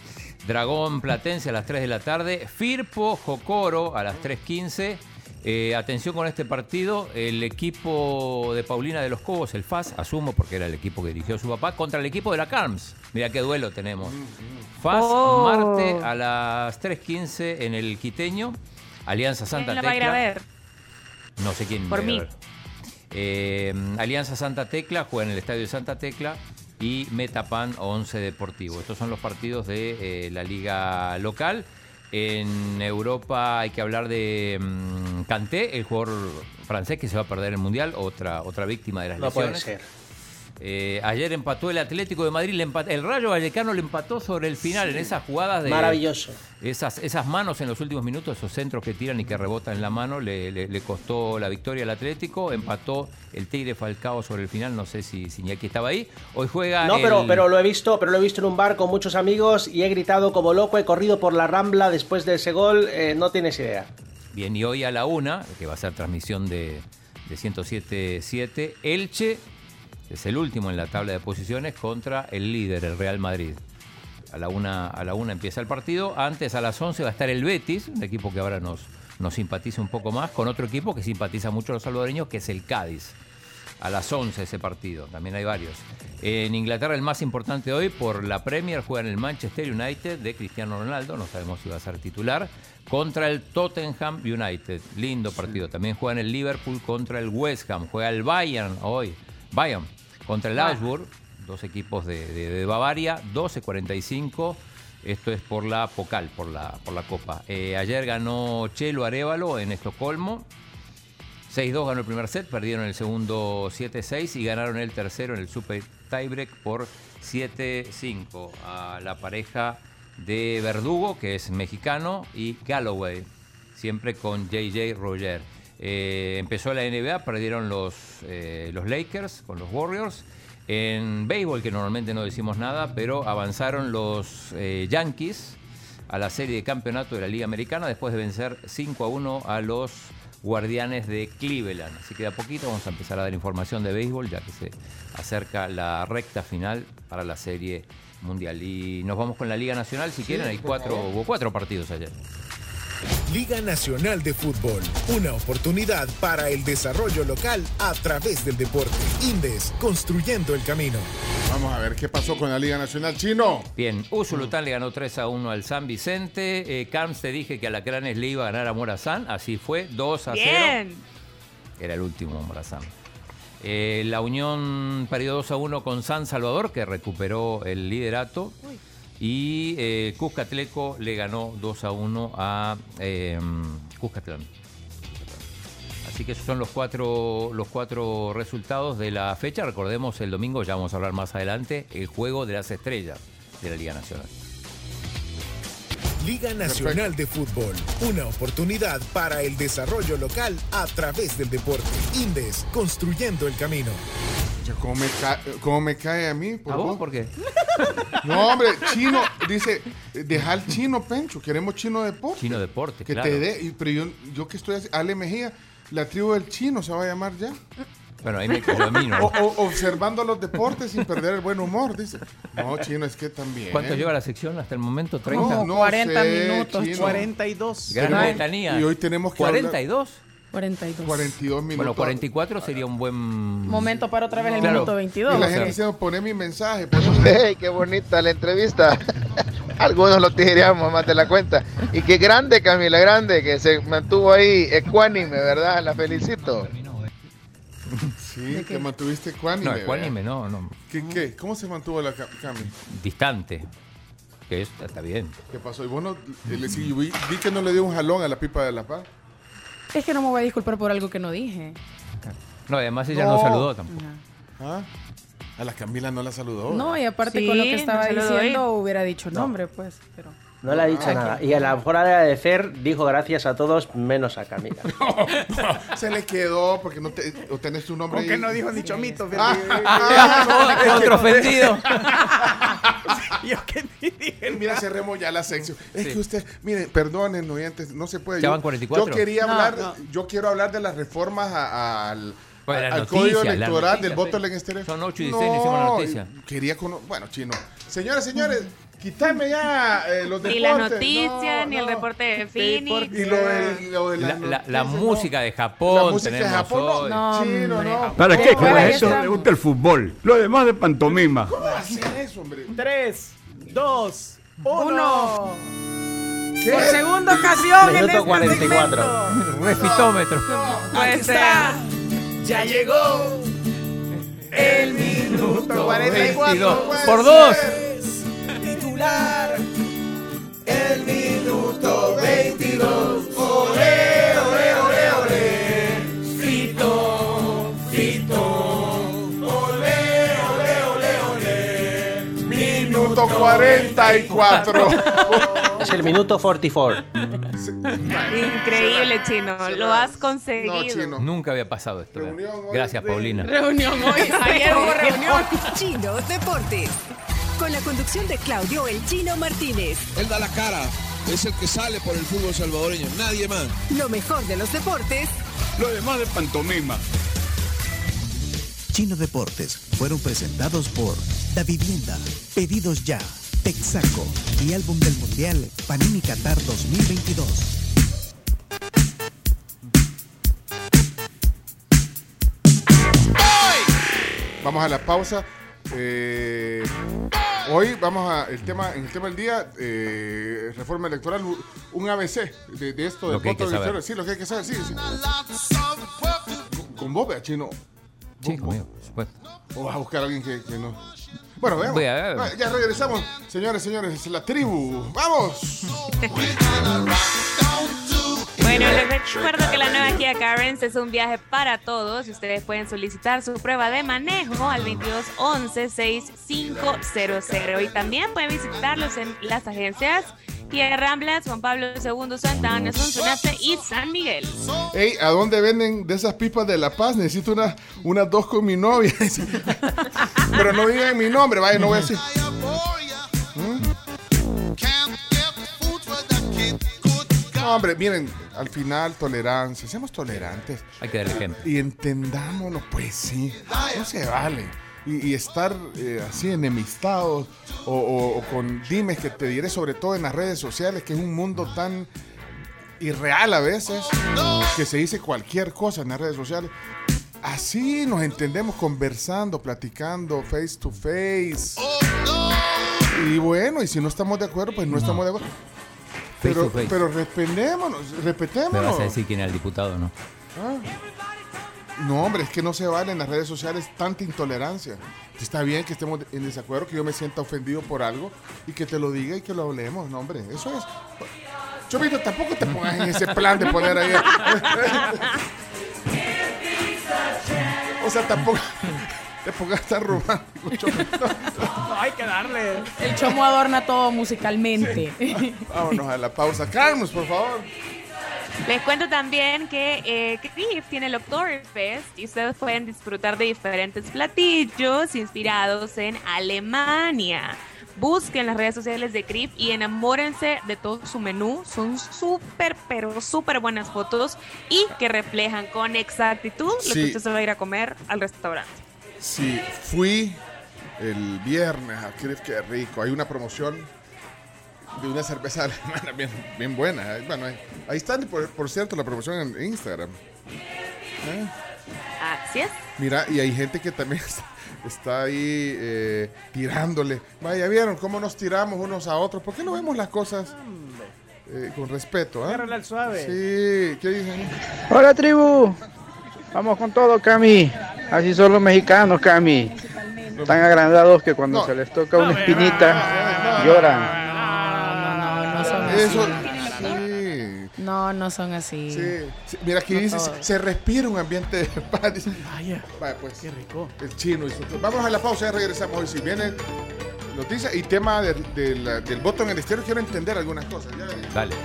Speaker 4: Dragón Platense a las 3 de la tarde. Firpo Jocoro a las 3.15. Eh, atención con este partido. El equipo de Paulina de los Cobos, el FAS, asumo porque era el equipo que dirigió su papá, contra el equipo de la CARMS. Mira qué duelo tenemos. FAS,
Speaker 8: Oh.
Speaker 4: Marte a las 3.15 en el Quiteño. Alianza Santa
Speaker 8: ¿Quién la va a ir a
Speaker 4: Tecla. No sé quién.
Speaker 8: Por mí.
Speaker 4: Eh, Alianza Santa Tecla juega en el Estadio de Santa Tecla y Metapan 11 Deportivo. Estos son los partidos de eh, la liga local. En Europa hay que hablar de mm, Kanté, el jugador francés que se va a perder el Mundial, otra, otra víctima de las
Speaker 9: No puede
Speaker 4: lesiones.
Speaker 9: ser.
Speaker 4: Eh, ayer empató el Atlético de Madrid, el Rayo Vallecano le empató sobre el final en esas jugadas de...
Speaker 9: Maravilloso.
Speaker 4: Esas, esas manos en los últimos minutos, esos centros que tiran y que rebotan en la mano, le, le- le costó la victoria al Atlético. Empató el Tigre Falcao sobre el final, no sé si, si Iñaki estaba ahí. Hoy juega
Speaker 9: No,
Speaker 4: el-
Speaker 9: pero, pero lo he visto, pero lo he visto en un bar con muchos amigos y he gritado como loco, he corrido por la rambla después de ese gol, eh, no tienes idea.
Speaker 4: Bien, y hoy a la una, que va a ser transmisión de, de 107.7, Elche es el último en la tabla de posiciones contra el líder, el Real Madrid. A la una, a la una empieza el partido. Antes, a las 11, va a estar el Betis, un equipo que ahora nos, nos simpatiza un poco más, con otro equipo que simpatiza mucho a los salvadoreños, que es el Cádiz. A las 11 ese partido, también hay varios. En Inglaterra el más importante hoy por la Premier juega en el Manchester United de Cristiano Ronaldo, no sabemos si va a ser titular, contra el Tottenham United. Lindo partido. También juega en el Liverpool contra el West Ham, juega el Bayern hoy. Bayern contra el Augsburg, dos equipos de, de- de Bavaria, 12.45. Esto es por la Pocal, por la, por la Copa. Eh, ayer ganó Chelo Arevalo en Estocolmo. 6-2 ganó el primer set, perdieron el segundo 7-6 y ganaron el tercero en el Super Tiebreak por 7-5 a la pareja de Verdugo, que es mexicano, y Galloway, siempre con JJ Roger. Eh, empezó la NBA, perdieron los, eh, los Lakers con los Warriors. En béisbol, que normalmente no decimos nada, pero avanzaron los eh, Yankees a la serie de campeonato de la Liga Americana después de vencer 5 a 1 a los Guardianes de Cleveland. Así que de a poquito vamos a empezar a dar información de béisbol ya que se acerca la recta final para la serie mundial. Y nos vamos con la Liga Nacional si quieren, hay cuatro, hubo cuatro partidos ayer.
Speaker 53: Liga Nacional de Fútbol, una oportunidad para el desarrollo local a través del deporte. Indes, construyendo el camino.
Speaker 3: Vamos a ver qué pasó con la Liga Nacional Chino.
Speaker 4: Bien, Usulután le ganó 3 a 1 al San Vicente. Eh, Camps te dije que a Lacranes le iba a ganar a Morazán, así fue, 2 a 0.
Speaker 8: Bien.
Speaker 4: Era el último Morazán. Eh, la Unión perdió 2 a 1 con San Salvador, que recuperó el liderato. Y eh, Cuscatleco le ganó 2 a 1 a eh, Cuscatlán. Así que esos son los cuatro, los cuatro resultados de la fecha. Recordemos el domingo, ya vamos a hablar más adelante, el juego de las estrellas de la Liga Nacional.
Speaker 53: Liga Nacional de Fútbol, una oportunidad para el desarrollo local a través del deporte. Indes, construyendo el camino.
Speaker 3: ¿Cómo me, ca- cómo me cae a mí?
Speaker 4: ¿A vos? ¿Por qué?
Speaker 3: No, hombre, chino, dice, deja al chino, Pencho, queremos chino deporte.
Speaker 4: Chino Deporte,
Speaker 3: Que
Speaker 4: claro.
Speaker 3: te dé, pero yo, yo que estoy así, Ale Mejía, la tribu del chino se va a llamar ya.
Speaker 4: Bueno, ahí me cayó a mí, ¿no?
Speaker 3: O- o- observando los deportes sin perder el buen humor, dice. No, chino, es que también.
Speaker 4: ¿Cuánto lleva la sección hasta el momento? ¿30?
Speaker 3: No, no
Speaker 1: 40
Speaker 3: sé,
Speaker 1: minutos,
Speaker 3: chino.
Speaker 1: 42.
Speaker 4: Gran
Speaker 3: Tenemos-
Speaker 4: letanía.
Speaker 3: Y hoy tenemos que hablar-
Speaker 4: ¿42?
Speaker 6: 42.
Speaker 3: 42 minutos.
Speaker 4: Bueno, 44 sería un buen...
Speaker 6: Momento para otra vez el
Speaker 4: Claro.
Speaker 6: minuto
Speaker 3: Y
Speaker 6: 22.
Speaker 3: la
Speaker 4: o sea,
Speaker 3: gente dice, poné mi mensaje. poné mi-
Speaker 45: ¡Hey, qué bonita la entrevista! Algunos lo tijereamos más de la cuenta. Y qué grande, Camila, grande, que se mantuvo ahí ecuánime, ¿verdad? La felicito.
Speaker 3: Sí, te mantuviste ecuánime.
Speaker 4: No, ecuánime, no, no.
Speaker 3: ¿Qué, qué? ¿Cómo se mantuvo la ca- Cami?
Speaker 4: Distante. Que es- está bien.
Speaker 3: ¿Qué pasó? Y vos no, le- sí, vi, vi que no le dio un jalón a la pipa de la paz.
Speaker 6: Es que no me voy a disculpar por algo que no dije.
Speaker 4: No, además ella no, saludó tampoco.
Speaker 3: ¿Ah? A la Camila no la saludó.
Speaker 6: No, y aparte
Speaker 8: Sí,
Speaker 6: con lo que estaba diciendo hubiera dicho nombre, pues. Pero...
Speaker 9: No le ha dicho
Speaker 3: Ah,
Speaker 9: nada. Y a la mejor área de Fer dijo gracias a todos, menos a Camila.
Speaker 3: Se le quedó porque no te, tenés tu nombre ahí.
Speaker 1: no dijo ni chomito.
Speaker 3: Ah,
Speaker 1: fíjate.
Speaker 3: ah, no,
Speaker 4: Otro ofendido.
Speaker 1: Yo que ni dije
Speaker 3: Mira, cerremos ya la sección. Es
Speaker 4: Sí.
Speaker 3: que usted, mire, perdonen, oyentes, no se puede.
Speaker 4: Ya van 44.
Speaker 3: Yo quería
Speaker 6: No,
Speaker 3: hablar,
Speaker 6: no.
Speaker 3: yo quiero hablar de las reformas a- al, código electoral del voto
Speaker 4: sí.
Speaker 3: en exterior.
Speaker 4: Son ocho y dieciséis, hicimos la noticia.
Speaker 3: Quería cono- bueno, chino. Señores, señores, quítame ya eh, los
Speaker 8: Ni
Speaker 3: deportes.
Speaker 8: la noticia,
Speaker 3: No,
Speaker 8: ni el
Speaker 3: no.
Speaker 8: reporte de Phoenix.
Speaker 3: Y lo de, lo de
Speaker 4: La,
Speaker 3: las
Speaker 4: la- la
Speaker 3: noticias, no.
Speaker 4: música de Japón
Speaker 3: La música de Japón, no.
Speaker 4: hoy.
Speaker 6: No,
Speaker 3: Chino, no.
Speaker 52: ¿Para qué? Con
Speaker 6: Ahí
Speaker 52: eso le gusta el fútbol. Lo demás de pantomima.
Speaker 3: ¿Cómo va a hacer eso, hombre?
Speaker 1: 3, 2,
Speaker 6: Uno.
Speaker 1: 1.
Speaker 6: Por segunda ocasión en
Speaker 9: Minuto
Speaker 6: este
Speaker 9: 44.
Speaker 6: segmento.
Speaker 4: Refitómetro.
Speaker 8: Puede ser.
Speaker 43: Ya llegó el minuto
Speaker 1: 44.
Speaker 4: Veintidós. Por dos.
Speaker 43: Titular. El minuto 22. Olé, olé, olé, olé. Fito, Fito. Olé, olé,
Speaker 3: minuto 44.
Speaker 9: Es el minuto 44.
Speaker 8: Increíble, chino. Lo has conseguido.
Speaker 4: Nunca había pasado esto. Gracias, Paulina.
Speaker 6: Reunión hoy. Ayer hubo reunión.
Speaker 51: Chino Deportes. Con la conducción de Claudio El Chino Martínez.
Speaker 54: Él da la cara. Es el que sale por el fútbol salvadoreño. Nadie más.
Speaker 51: Lo mejor de los deportes.
Speaker 54: Lo demás de pantomima.
Speaker 55: Chino Deportes fueron presentados por Da Vivienda, Pedidos Ya, Texaco y Álbum del Mundial Panini Qatar 2022.
Speaker 3: Vamos a la pausa. Eh, hoy vamos a el tema en el tema del día eh, reforma electoral un ABC de, de esto del voto electoral. sí lo que hay que saber sí, sí. Con- con vos vea, chino.
Speaker 4: Sí, conmigo, por supuesto.
Speaker 3: o vas a buscar a alguien que, que no. Bueno veamos.
Speaker 4: Voy a-
Speaker 3: Va, ya regresamos. Señores señores es la tribu. Vamos
Speaker 8: Bueno, les recuerdo que la nueva Kia Carens es un viaje para todos y ustedes pueden solicitar su prueba de manejo al 2211-6500 y también pueden visitarlos en las agencias Kia Ramblas, Juan Pablo II, Santa Ana, Sonsonate y San Miguel.
Speaker 3: Ey, ¿a dónde venden de esas pipas de La Paz? Necesito unas unas dos con mi novia. Pero no digan mi nombre, vaya, no voy a decir. No, hombre, miren, al final tolerancia, seamos tolerantes.
Speaker 4: Hay que dar ejemplo.
Speaker 3: Y entendámonos, pues sí, no se vale. Y, y estar eh, así enemistados o, o- o con dimes que te diré, sobre todo en las redes sociales, que es un mundo tan irreal a veces, que se dice cualquier cosa en las redes sociales. Así nos entendemos conversando, platicando, face to face. Y bueno, y si no estamos de acuerdo, pues no, estamos de acuerdo.
Speaker 4: Face
Speaker 3: Pero,
Speaker 4: to face.
Speaker 3: pero respetémonos,
Speaker 4: Me
Speaker 3: respetémonos.
Speaker 4: vas a decir quién era el diputado, ¿no?
Speaker 3: Ah. No, hombre, es que no se vale en las redes sociales tanta intolerancia. Está bien que estemos en desacuerdo, que yo me sienta ofendido por algo y que te lo diga y que lo hablemos, no, hombre. Eso es. Chovito, tampoco te pongas en ese plan de poner ahí. o sea, tampoco te pongas tan romántico, Chovito.
Speaker 1: hay que darle.
Speaker 6: El chomo adorna todo musicalmente.
Speaker 3: Vámonos a la pausa. Carlos, por favor.
Speaker 8: Les cuento también que eh, Crif tiene el Oktoberfest y ustedes pueden disfrutar de diferentes platillos inspirados en Alemania. Busquen las redes sociales de Crif y enamórense de todo su menú. Son súper, pero súper buenas fotos y que reflejan con exactitud lo
Speaker 3: Sí.
Speaker 8: que usted se va a ir a comer al restaurante.
Speaker 3: Sí, fui el viernes a Crif, qué rico. Hay una promoción de una cerveza alemana bien, bien buena. Eh, Bueno, ahí, ahí está, por, por cierto, la promoción en Instagram. Eh,
Speaker 8: Así es.
Speaker 3: Mira, y hay gente que también está, está ahí eh, tirándole. Vaya, ¿vieron cómo nos tiramos unos a otros? ¿Por qué no vemos las cosas eh, con respeto? ah?
Speaker 1: Agárrala al suave.
Speaker 3: Sí, ¿qué dicen?
Speaker 45: Hola tribu, vamos con todo Cami, así son los mexicanos Cami, tan agrandados que cuando se les toca una espinita lloran.
Speaker 6: No son así.
Speaker 3: Eso, sí.
Speaker 6: No, no son así.
Speaker 3: Sí, sí, Mira, aquí
Speaker 6: No
Speaker 3: dice, se respira un ambiente de paz.
Speaker 1: Vaya,
Speaker 3: Vaya, pues.
Speaker 1: qué rico.
Speaker 3: El chino y su- Vamos a la pausa, ya regresamos. Hoy si viene noticia y tema del, del- del voto en el exterior, quiero entender algunas cosas. Ya, ya.
Speaker 4: Dale.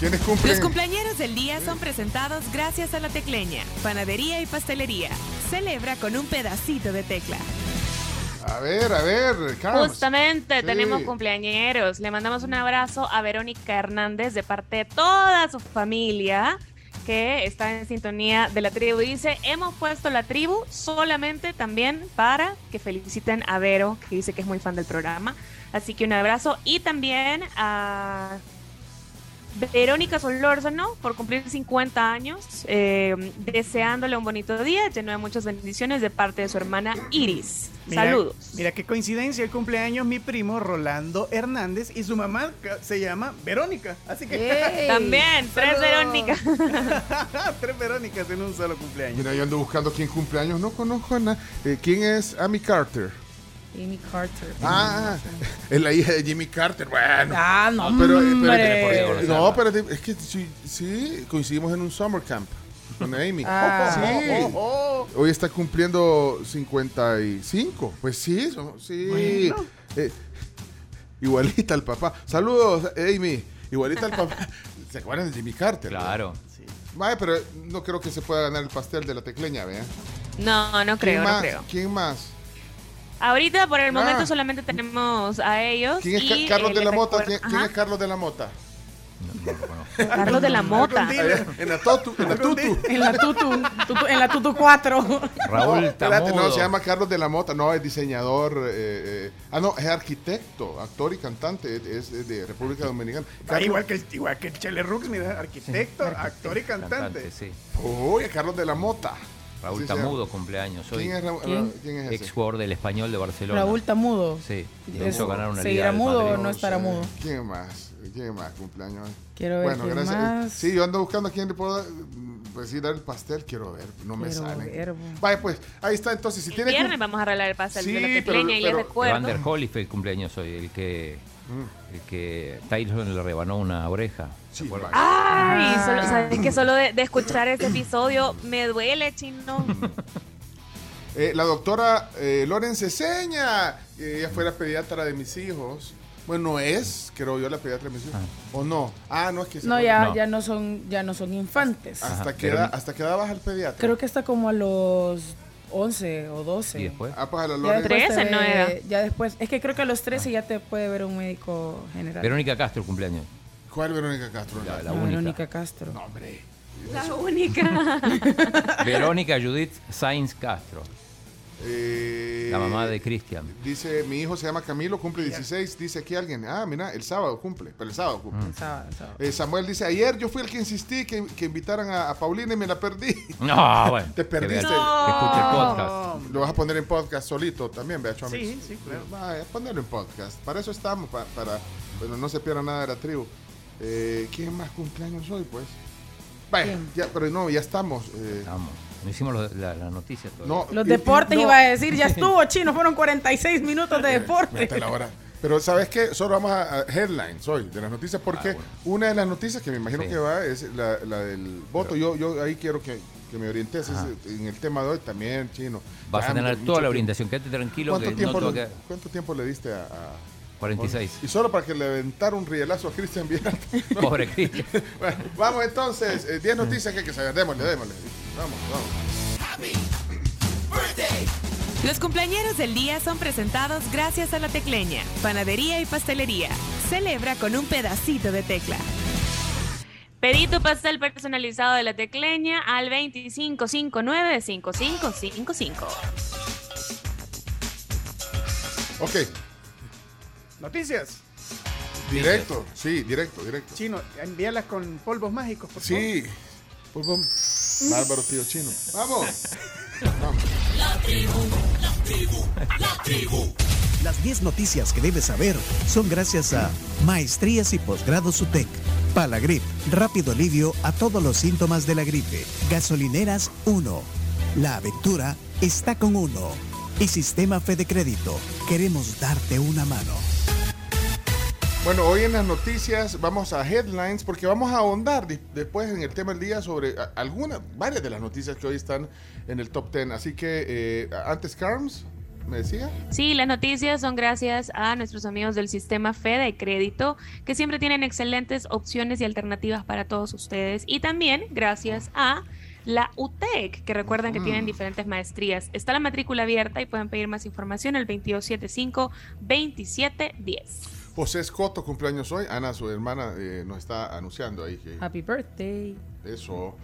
Speaker 3: ¿Quiénes cumplen?
Speaker 56: Los cumpleaños del día son presentados gracias a La Tecleña, panadería y pastelería. Celebra con un pedacito de tecla.
Speaker 3: A ver, a ver, Carlos.
Speaker 8: Justamente
Speaker 3: Sí.
Speaker 8: tenemos cumpleañeros. Le mandamos un abrazo a Verónica Hernández de parte de toda su familia que está en sintonía de la tribu. Dice, hemos puesto la tribu solamente también para que feliciten a Vero, que dice que es muy fan del programa. Así que un abrazo. Y también a Verónica Solórzano por cumplir 50 años, eh, deseándole un bonito día, lleno de muchas bendiciones de parte de su hermana Iris.
Speaker 1: Mira-
Speaker 8: Saludos.
Speaker 1: Mira qué coincidencia, el cumpleaños mi primo Rolando Hernández y su mamá se llama Verónica. Así que.
Speaker 8: También, tres. Verónicas.
Speaker 1: tres Verónicas en un solo cumpleaños.
Speaker 3: Mira, yo ando buscando quién cumpleaños, no conozco a nadie. Eh, ¿Quién es Amy Carter?
Speaker 6: Amy Carter.
Speaker 3: Ah, es la hija de Jimmy Carter. Bueno.
Speaker 6: Ah, no,
Speaker 3: pero,
Speaker 6: hombre.
Speaker 3: pero- no, pero es que sí, sí, coincidimos en un summer camp. Con Amy.
Speaker 6: Ah.
Speaker 3: Sí. Hoy está cumpliendo 55. Pues sí, so- sí.
Speaker 1: Bueno.
Speaker 3: Eh, igualita al papá. Saludos, Amy. Igualita al papá. ¿Se acuerdan de Jimmy Carter?
Speaker 4: Claro.
Speaker 3: Vaya, pero no creo que se pueda ganar el pastel de la tecleña, ¿vea?
Speaker 8: No, no
Speaker 3: ¿Quién
Speaker 8: creo, no
Speaker 3: más?
Speaker 8: creo.
Speaker 3: ¿Quién más?
Speaker 8: Ahorita por el momento
Speaker 3: Ah.
Speaker 8: solamente tenemos a ellos.
Speaker 3: ¿Quién es
Speaker 8: y,
Speaker 3: Carlos
Speaker 8: eh,
Speaker 3: de la Mota? ¿Quién, es Carlos de la Mota?
Speaker 8: Carlos de la Mota.
Speaker 3: En la Totu, en la Tutu.
Speaker 6: En la Tutu, tutu- en la Tutu 4.
Speaker 4: Raúl
Speaker 3: Espérate, no, se llama Carlos de la Mota, no, es diseñador, eh, eh, ah, no, es arquitecto, actor y cantante, es, es de República Dominicana.
Speaker 1: Ah,
Speaker 3: Carlos-
Speaker 1: igual que el, igual que el Chele Rux, mira, arquitecto, actor y cantante.
Speaker 4: Cantante, sí.
Speaker 3: Uy, Carlos de la Mota.
Speaker 4: Raúl
Speaker 3: llama.
Speaker 4: Tamudo, cumpleaños hoy.
Speaker 3: ¿Quién es, Raúl-
Speaker 6: ¿Quién?
Speaker 3: ¿quién es ese?
Speaker 4: Ex jugador del español de Barcelona.
Speaker 6: Raúl Tamudo.
Speaker 4: Sí, lo hizo ganar una
Speaker 6: ¿seguirá
Speaker 4: liga.
Speaker 6: mudo o no estará mudo?
Speaker 3: ¿Quién más? ¿Quién más cumpleaños? hoy?
Speaker 6: Quiero ver
Speaker 3: Bueno,
Speaker 6: quién
Speaker 3: gracias.
Speaker 6: más.
Speaker 3: Sí, yo ando buscando a quién le puedo mm, pues, sí, dar el pastel, quiero ver, no me
Speaker 6: Quiero
Speaker 3: sale.
Speaker 6: ver.
Speaker 3: Vaya, pues, ahí está, entonces, si
Speaker 8: El
Speaker 3: tiene...
Speaker 8: viernes vamos a arreglar el pastel de la
Speaker 3: Sí,
Speaker 8: tecleña
Speaker 3: pero-
Speaker 8: y
Speaker 3: pero-
Speaker 8: recuerdo.
Speaker 4: Holyfield cumpleaños hoy, el que,
Speaker 3: Mm.
Speaker 4: el que Tyson le rebanó una oreja. ¿se acuerdan?
Speaker 8: Ay, solo, ¿sabes que Solo de, de escuchar ese episodio me duele, chino.
Speaker 3: Eh, la doctora eh, Loren Ceseña, eh, ella fue la pediatra de mis hijos. Bueno, es, creo yo, la pediatra de mis hijos. ¿O no? Ah, no, es que...
Speaker 6: No, ya,
Speaker 4: No.
Speaker 6: ya no son, ya no son infantes.
Speaker 3: Hasta,
Speaker 4: Ajá, pero-
Speaker 3: da- ¿Hasta qué edad vas al pediatra?
Speaker 6: Creo que está como a los 11 o 12.
Speaker 4: Y después.
Speaker 3: Ah, pues a la
Speaker 6: Ya
Speaker 3: Loren...
Speaker 6: después, te
Speaker 8: 13 no
Speaker 6: ve-
Speaker 8: era.
Speaker 6: ya después, es que creo que a los 13 ya te puede ver un médico general.
Speaker 4: Verónica Castro cumpleaños.
Speaker 3: ¿Cuál Verónica Castro?
Speaker 4: La, la
Speaker 6: Ah,
Speaker 4: única.
Speaker 6: Verónica Castro.
Speaker 3: No, hombre.
Speaker 8: La única.
Speaker 4: Verónica Judith Sainz Castro,
Speaker 3: Eh,
Speaker 4: la mamá de Cristian.
Speaker 3: Dice, mi hijo se llama Camilo, cumple 16. Dice aquí alguien, ah, mira, el sábado cumple, pero el sábado cumple.
Speaker 4: Mm.
Speaker 6: Sábado, sábado.
Speaker 3: Eh, Samuel dice, ayer yo fui el que insistí que, que invitaran a, a Paulina y me la perdí.
Speaker 4: No, bueno.
Speaker 3: Te perdiste.
Speaker 4: Que escuche el podcast.
Speaker 3: Lo vas a poner en podcast solito también, vea, Chomix.
Speaker 1: Sí, sí, claro.
Speaker 3: Vaya, ponelo en podcast. Para eso estamos, pa- para, bueno, no se pierda nada de la tribu. Eh, ¿Quién más cumpleaños hoy, pues? Vaya, ya, pero no, ya estamos. eh,
Speaker 4: Vamos. No hicimos lo- la, la noticia todavía.
Speaker 3: no,
Speaker 6: Los
Speaker 3: y- y-
Speaker 6: deportes
Speaker 3: no,
Speaker 6: iba a decir, ya estuvo chino, fueron 46 minutos de deporte.
Speaker 3: Mete la hora. Pero ¿sabes qué? Solo vamos a, headlines hoy de las noticias porque
Speaker 4: Ah, bueno.
Speaker 3: una de las noticias que me imagino
Speaker 4: Sí.
Speaker 3: que va es la, la del voto. yo, yo ahí quiero que, que me orientes
Speaker 4: Ajá.
Speaker 3: en el tema de hoy también, chino.
Speaker 4: Vas a tener toda la
Speaker 3: tiempo.
Speaker 4: orientación. Quédate tranquilo
Speaker 3: ¿Cuánto
Speaker 4: que
Speaker 3: tiempo,
Speaker 4: no
Speaker 3: le,
Speaker 4: quedar-
Speaker 3: ¿Cuánto tiempo le diste a, a-
Speaker 4: 46.
Speaker 3: Y solo para que le aventara un rielazo a Cristian Villar.
Speaker 4: Pobre Cristian.
Speaker 3: Bueno, vamos entonces, eh, 10 noticias que hay que saber. Démosle, démosle. Vamos, vamos.
Speaker 56: Los cumpleañeros del día son presentados gracias a la tecleña, panadería y pastelería. Celebra con un pedacito de tecla.
Speaker 8: Pedí tu pastel personalizado de la tecleña al 2559-5555.
Speaker 3: Ok,
Speaker 1: Noticias.
Speaker 3: directo, sí, directo, directo.
Speaker 1: Chino, envíalas con polvos mágicos, por favor.
Speaker 3: Sí. Vamos. Bárbaro, tío chino. Vamos. Vamos.
Speaker 55: Las 10 noticias que debes saber son gracias a Maestrías y Posgrados UTEC, Palagrip, rápido alivio a todos los síntomas de la gripe. Gasolineras 1. La aventura está con uno. Y Sistema Fede Crédito. Queremos darte una mano.
Speaker 3: Bueno, hoy en las noticias vamos a headlines porque vamos a ahondar después en el tema del día sobre algunas, varias de las noticias que hoy están en el top 10. Así que eh, antes, Carms, ¿me decía?
Speaker 8: Sí, las noticias son gracias a nuestros amigos del sistema Fede Crédito, que siempre tienen excelentes opciones y alternativas para todos ustedes. Y también gracias a la UTEC, que recuerden que tienen diferentes maestrías. Está la matrícula abierta y pueden pedir más información al 2275-2710.
Speaker 3: José Escoto, cumpleaños hoy. Ana, su hermana, eh, nos está anunciando ahí que
Speaker 6: Happy birthday.
Speaker 3: eso.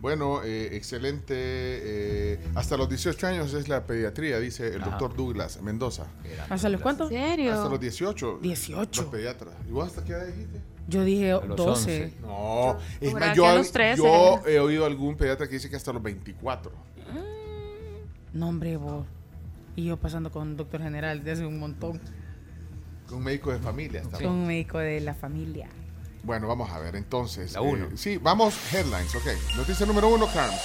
Speaker 3: Bueno, eh, excelente. eh, hasta los 18 años es la pediatría, dice el
Speaker 4: Ajá.
Speaker 3: doctor Douglas Mendoza.
Speaker 6: ¿Hasta los cuántos?
Speaker 8: ¿En serio?
Speaker 3: Hasta los 18.
Speaker 6: 18.
Speaker 3: Los pediatras. ¿Y vos hasta qué edad dijiste?
Speaker 6: Yo dije
Speaker 4: los
Speaker 6: 12.
Speaker 4: 11.
Speaker 3: No, es más, yo,
Speaker 8: a los 13.
Speaker 3: yo he oído algún pediatra que dice que hasta los 24.
Speaker 6: No, hombre, vos. Y yo pasando con un doctor general desde un montón.
Speaker 3: Un médico de familia. está
Speaker 6: Con un médico de la familia.
Speaker 3: Bueno, vamos a ver entonces.
Speaker 4: La uno.
Speaker 3: eh, sí, vamos, headlines, ok. Noticia número uno, Carms.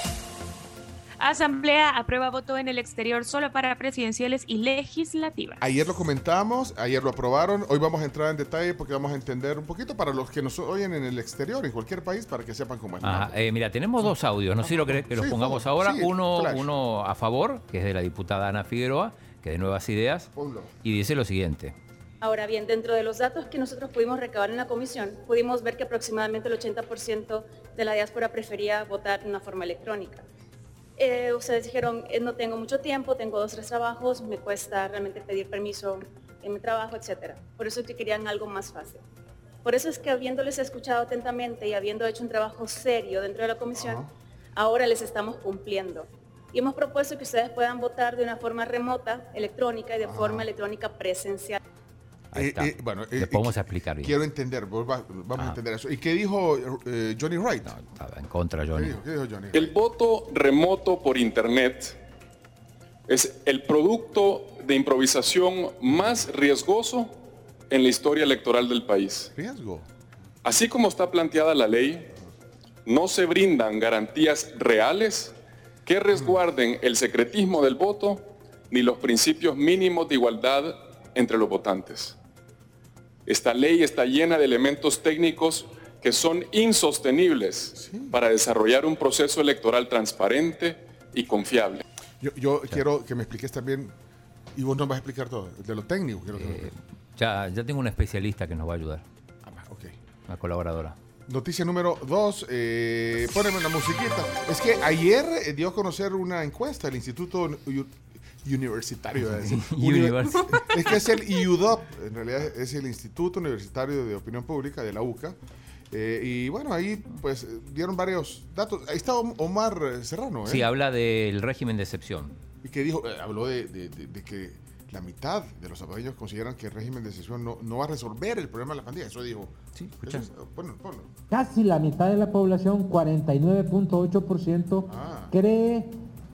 Speaker 8: Asamblea aprueba voto en el exterior solo para presidenciales y legislativas.
Speaker 3: Ayer lo comentamos, ayer lo aprobaron. Hoy vamos a entrar en detalle porque vamos a entender un poquito para los que nos oyen en el exterior, en cualquier país, para que sepan cómo es.
Speaker 4: Ajá, eh, mira, tenemos dos audios, no sé si lo querés que los
Speaker 3: Sí,
Speaker 4: pongamos ahora.
Speaker 3: Sí,
Speaker 4: uno,
Speaker 3: flash.
Speaker 4: uno a favor, que es de la diputada Ana Figueroa, que es de Nuevas Ideas,
Speaker 3: Ponlo.
Speaker 4: y dice lo siguiente.
Speaker 57: Ahora bien, dentro de los datos que nosotros pudimos recabar en la comisión, pudimos ver que aproximadamente el 80% de la diáspora prefería votar de una forma electrónica. Eh, ustedes dijeron, eh, no tengo mucho tiempo, tengo dos, tres trabajos, me cuesta realmente pedir permiso en mi trabajo, etc. Por eso es que querían algo más fácil. Por eso es que habiéndoles escuchado atentamente y habiendo hecho un trabajo serio dentro de la comisión, ahora les estamos cumpliendo. Y hemos propuesto que ustedes puedan votar de una forma remota, electrónica y de forma electrónica presencial.
Speaker 4: Ahí
Speaker 3: Eh,
Speaker 4: está.
Speaker 3: eh, bueno, eh,
Speaker 4: Les podemos explicar bien.
Speaker 3: Quiero entender, vos va- vamos a
Speaker 4: Ah.
Speaker 3: entender eso. ¿Y qué dijo eh, Johnny Wright?
Speaker 4: Estaba en contra,
Speaker 3: ¿Qué
Speaker 4: Johnny.
Speaker 3: dijo? ¿Qué dijo Johnny?
Speaker 58: El voto remoto por Internet es el producto de improvisación más riesgoso en la historia electoral del país.
Speaker 3: Riesgo.
Speaker 58: Así como está planteada la ley, no se brindan garantías reales que resguarden el secretismo del voto ni los principios mínimos de igualdad entre los votantes. Esta ley está llena de elementos técnicos que son insostenibles para desarrollar un proceso electoral transparente y confiable.
Speaker 3: Yo, yo quiero que me expliques también, y vos nos vas a explicar todo, de lo técnico. Quiero que me expliques.
Speaker 4: Ya, ya tengo una especialista que nos va a ayudar.
Speaker 3: ok.
Speaker 4: Una colaboradora.
Speaker 3: Noticia número dos, eh, poneme una musiquita. Es que ayer eh, dio a conocer una encuesta del Instituto Universitario. decir.
Speaker 4: Univers-
Speaker 3: es que es el IUDOP, en realidad es el Instituto Universitario de Opinión Pública de la UCA. Eh, y bueno, ahí pues dieron varios datos. Ahí está Om- Omar Serrano, ¿eh?
Speaker 4: Sí, habla del régimen de excepción.
Speaker 3: Y que dijo, eh, habló de, de- de- de que la mitad de los salvadoreños consideran que el régimen de excepción no, no va a resolver el problema de la pandilla. Eso dijo. Sí,
Speaker 4: escucha.
Speaker 3: Ponlo, ponlo.
Speaker 59: Casi la mitad de la población, 49.8%, cree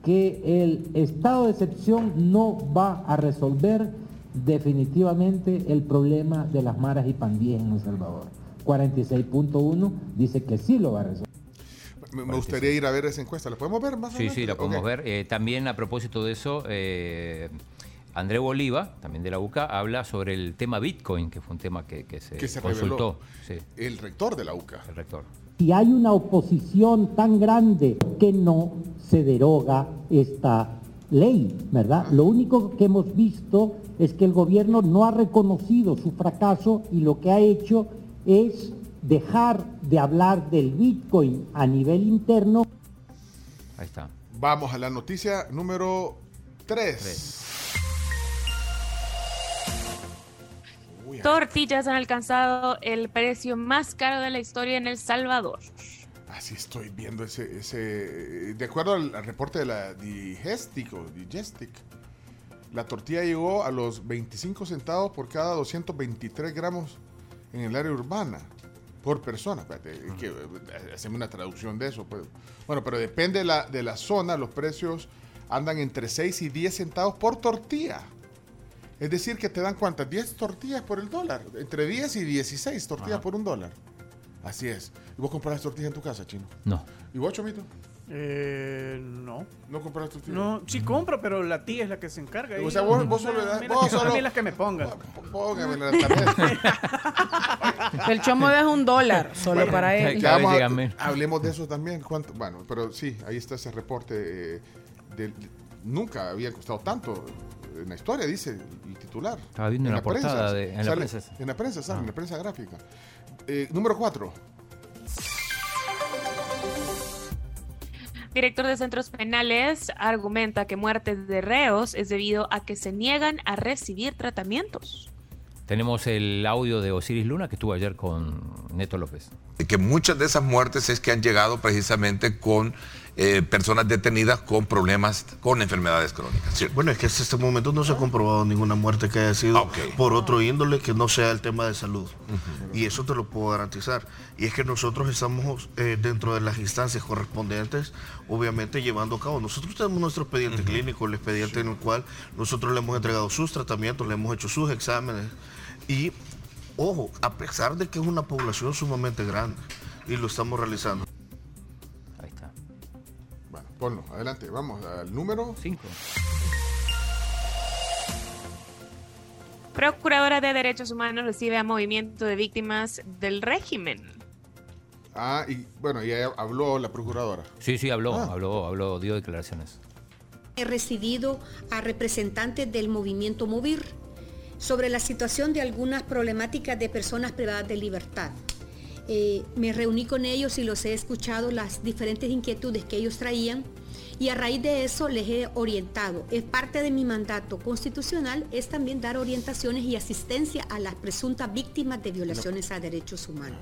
Speaker 59: que el estado de excepción no va a resolver definitivamente el problema de las maras y pandillas en El Salvador. 46.1 dice que sí lo va a resolver.
Speaker 3: Me, gustaría ir a ver esa encuesta. ¿La podemos ver más
Speaker 4: Sí,
Speaker 3: adelante?
Speaker 4: sí, la podemos ver. Eh, también a propósito de eso, eh, André Bolívar, también de la UCA, habla sobre el tema Bitcoin, que fue un tema que, que se,
Speaker 3: Que se
Speaker 4: consultó. Sí,
Speaker 3: El rector de la UCA.
Speaker 4: el rector.
Speaker 59: Si hay una oposición tan grande que no se deroga esta ley, ¿verdad? Lo único que hemos visto es que el gobierno no ha reconocido su fracaso y lo que ha hecho es dejar de hablar del Bitcoin a nivel interno.
Speaker 4: Ahí está.
Speaker 3: Vamos a la noticia número 3.
Speaker 8: Tortillas han alcanzado el precio más caro de la historia en El Salvador.
Speaker 3: Así estoy viendo ese, ese. De acuerdo al, al reporte de la Digestic o Digestic, la tortilla llegó a los 25 centavos por cada 223 gramos en el área urbana por persona. Espérate, que, eh, hacemos una traducción de eso. pues. Bueno, pero depende de la, de la zona, los precios andan entre 6 y 10 centavos por tortilla. Es decir, que te dan cuántas? 10 tortillas por el dólar. Entre 10 y 16 tortillas por un dólar. Así es. ¿Y vos compras tortillas en tu casa, chino?
Speaker 4: No.
Speaker 3: ¿Y vos, Chomito?
Speaker 1: Eh, no.
Speaker 3: ¿No compras tortillas?
Speaker 1: No, sí compro, pero la tía es la que se encarga.
Speaker 3: O sea, vos, vos solo le das.
Speaker 1: A mí la
Speaker 3: Vos
Speaker 1: que- a
Speaker 3: solo.
Speaker 1: mí la que me ponga.
Speaker 3: Póngame la tarjeta.
Speaker 6: El chomo deja un dólar solo
Speaker 3: Bueno,
Speaker 6: para él.
Speaker 3: ya vamos a- hablemos de eso también. ¿Cuánto? Bueno, pero sí, ahí está ese reporte. eh, del- nunca había costado tanto en la historia, dice el titular.
Speaker 4: Estaba viendo en la portada de- en la prensa.
Speaker 3: En la prensa, sale,
Speaker 4: Ah.
Speaker 3: en la prensa gráfica. Eh, número 4.
Speaker 8: Director de centros penales argumenta que muertes de reos es debido a que se niegan a recibir tratamientos.
Speaker 4: Tenemos el audio de Osiris Luna que estuvo ayer con Neto López.
Speaker 60: que muchas de esas muertes es que han llegado precisamente con eh, personas detenidas con problemas, con enfermedades crónicas. ¿cierto?
Speaker 61: Bueno, es que hasta este momento no se ha comprobado ninguna muerte que haya sido por otro índole que no sea el tema de salud. Y eso te lo puedo garantizar. Y es que nosotros estamos eh, dentro de las instancias correspondientes, obviamente llevando a cabo. Nosotros tenemos nuestro expediente clínico, el expediente en el cual nosotros le hemos entregado sus tratamientos, le hemos hecho sus exámenes. Y, ojo, a pesar de que es una población sumamente grande, y lo estamos realizando.
Speaker 3: Ponlo, adelante, vamos al número
Speaker 4: 5.
Speaker 8: Procuradora de Derechos Humanos recibe a movimiento de víctimas del régimen.
Speaker 3: Ah, y bueno, y ahí habló la procuradora.
Speaker 4: Sí, sí, habló,
Speaker 3: Ah.
Speaker 4: habló, habló, dio declaraciones.
Speaker 62: He recibido a representantes del movimiento Movir sobre la situación de algunas problemáticas de personas privadas de libertad. Eh, me reuní con ellos y los he escuchado las diferentes inquietudes que ellos traían y a raíz de eso les he orientado. Es parte de mi mandato constitucional es también dar orientaciones y asistencia a las presuntas víctimas de violaciones a derechos humanos.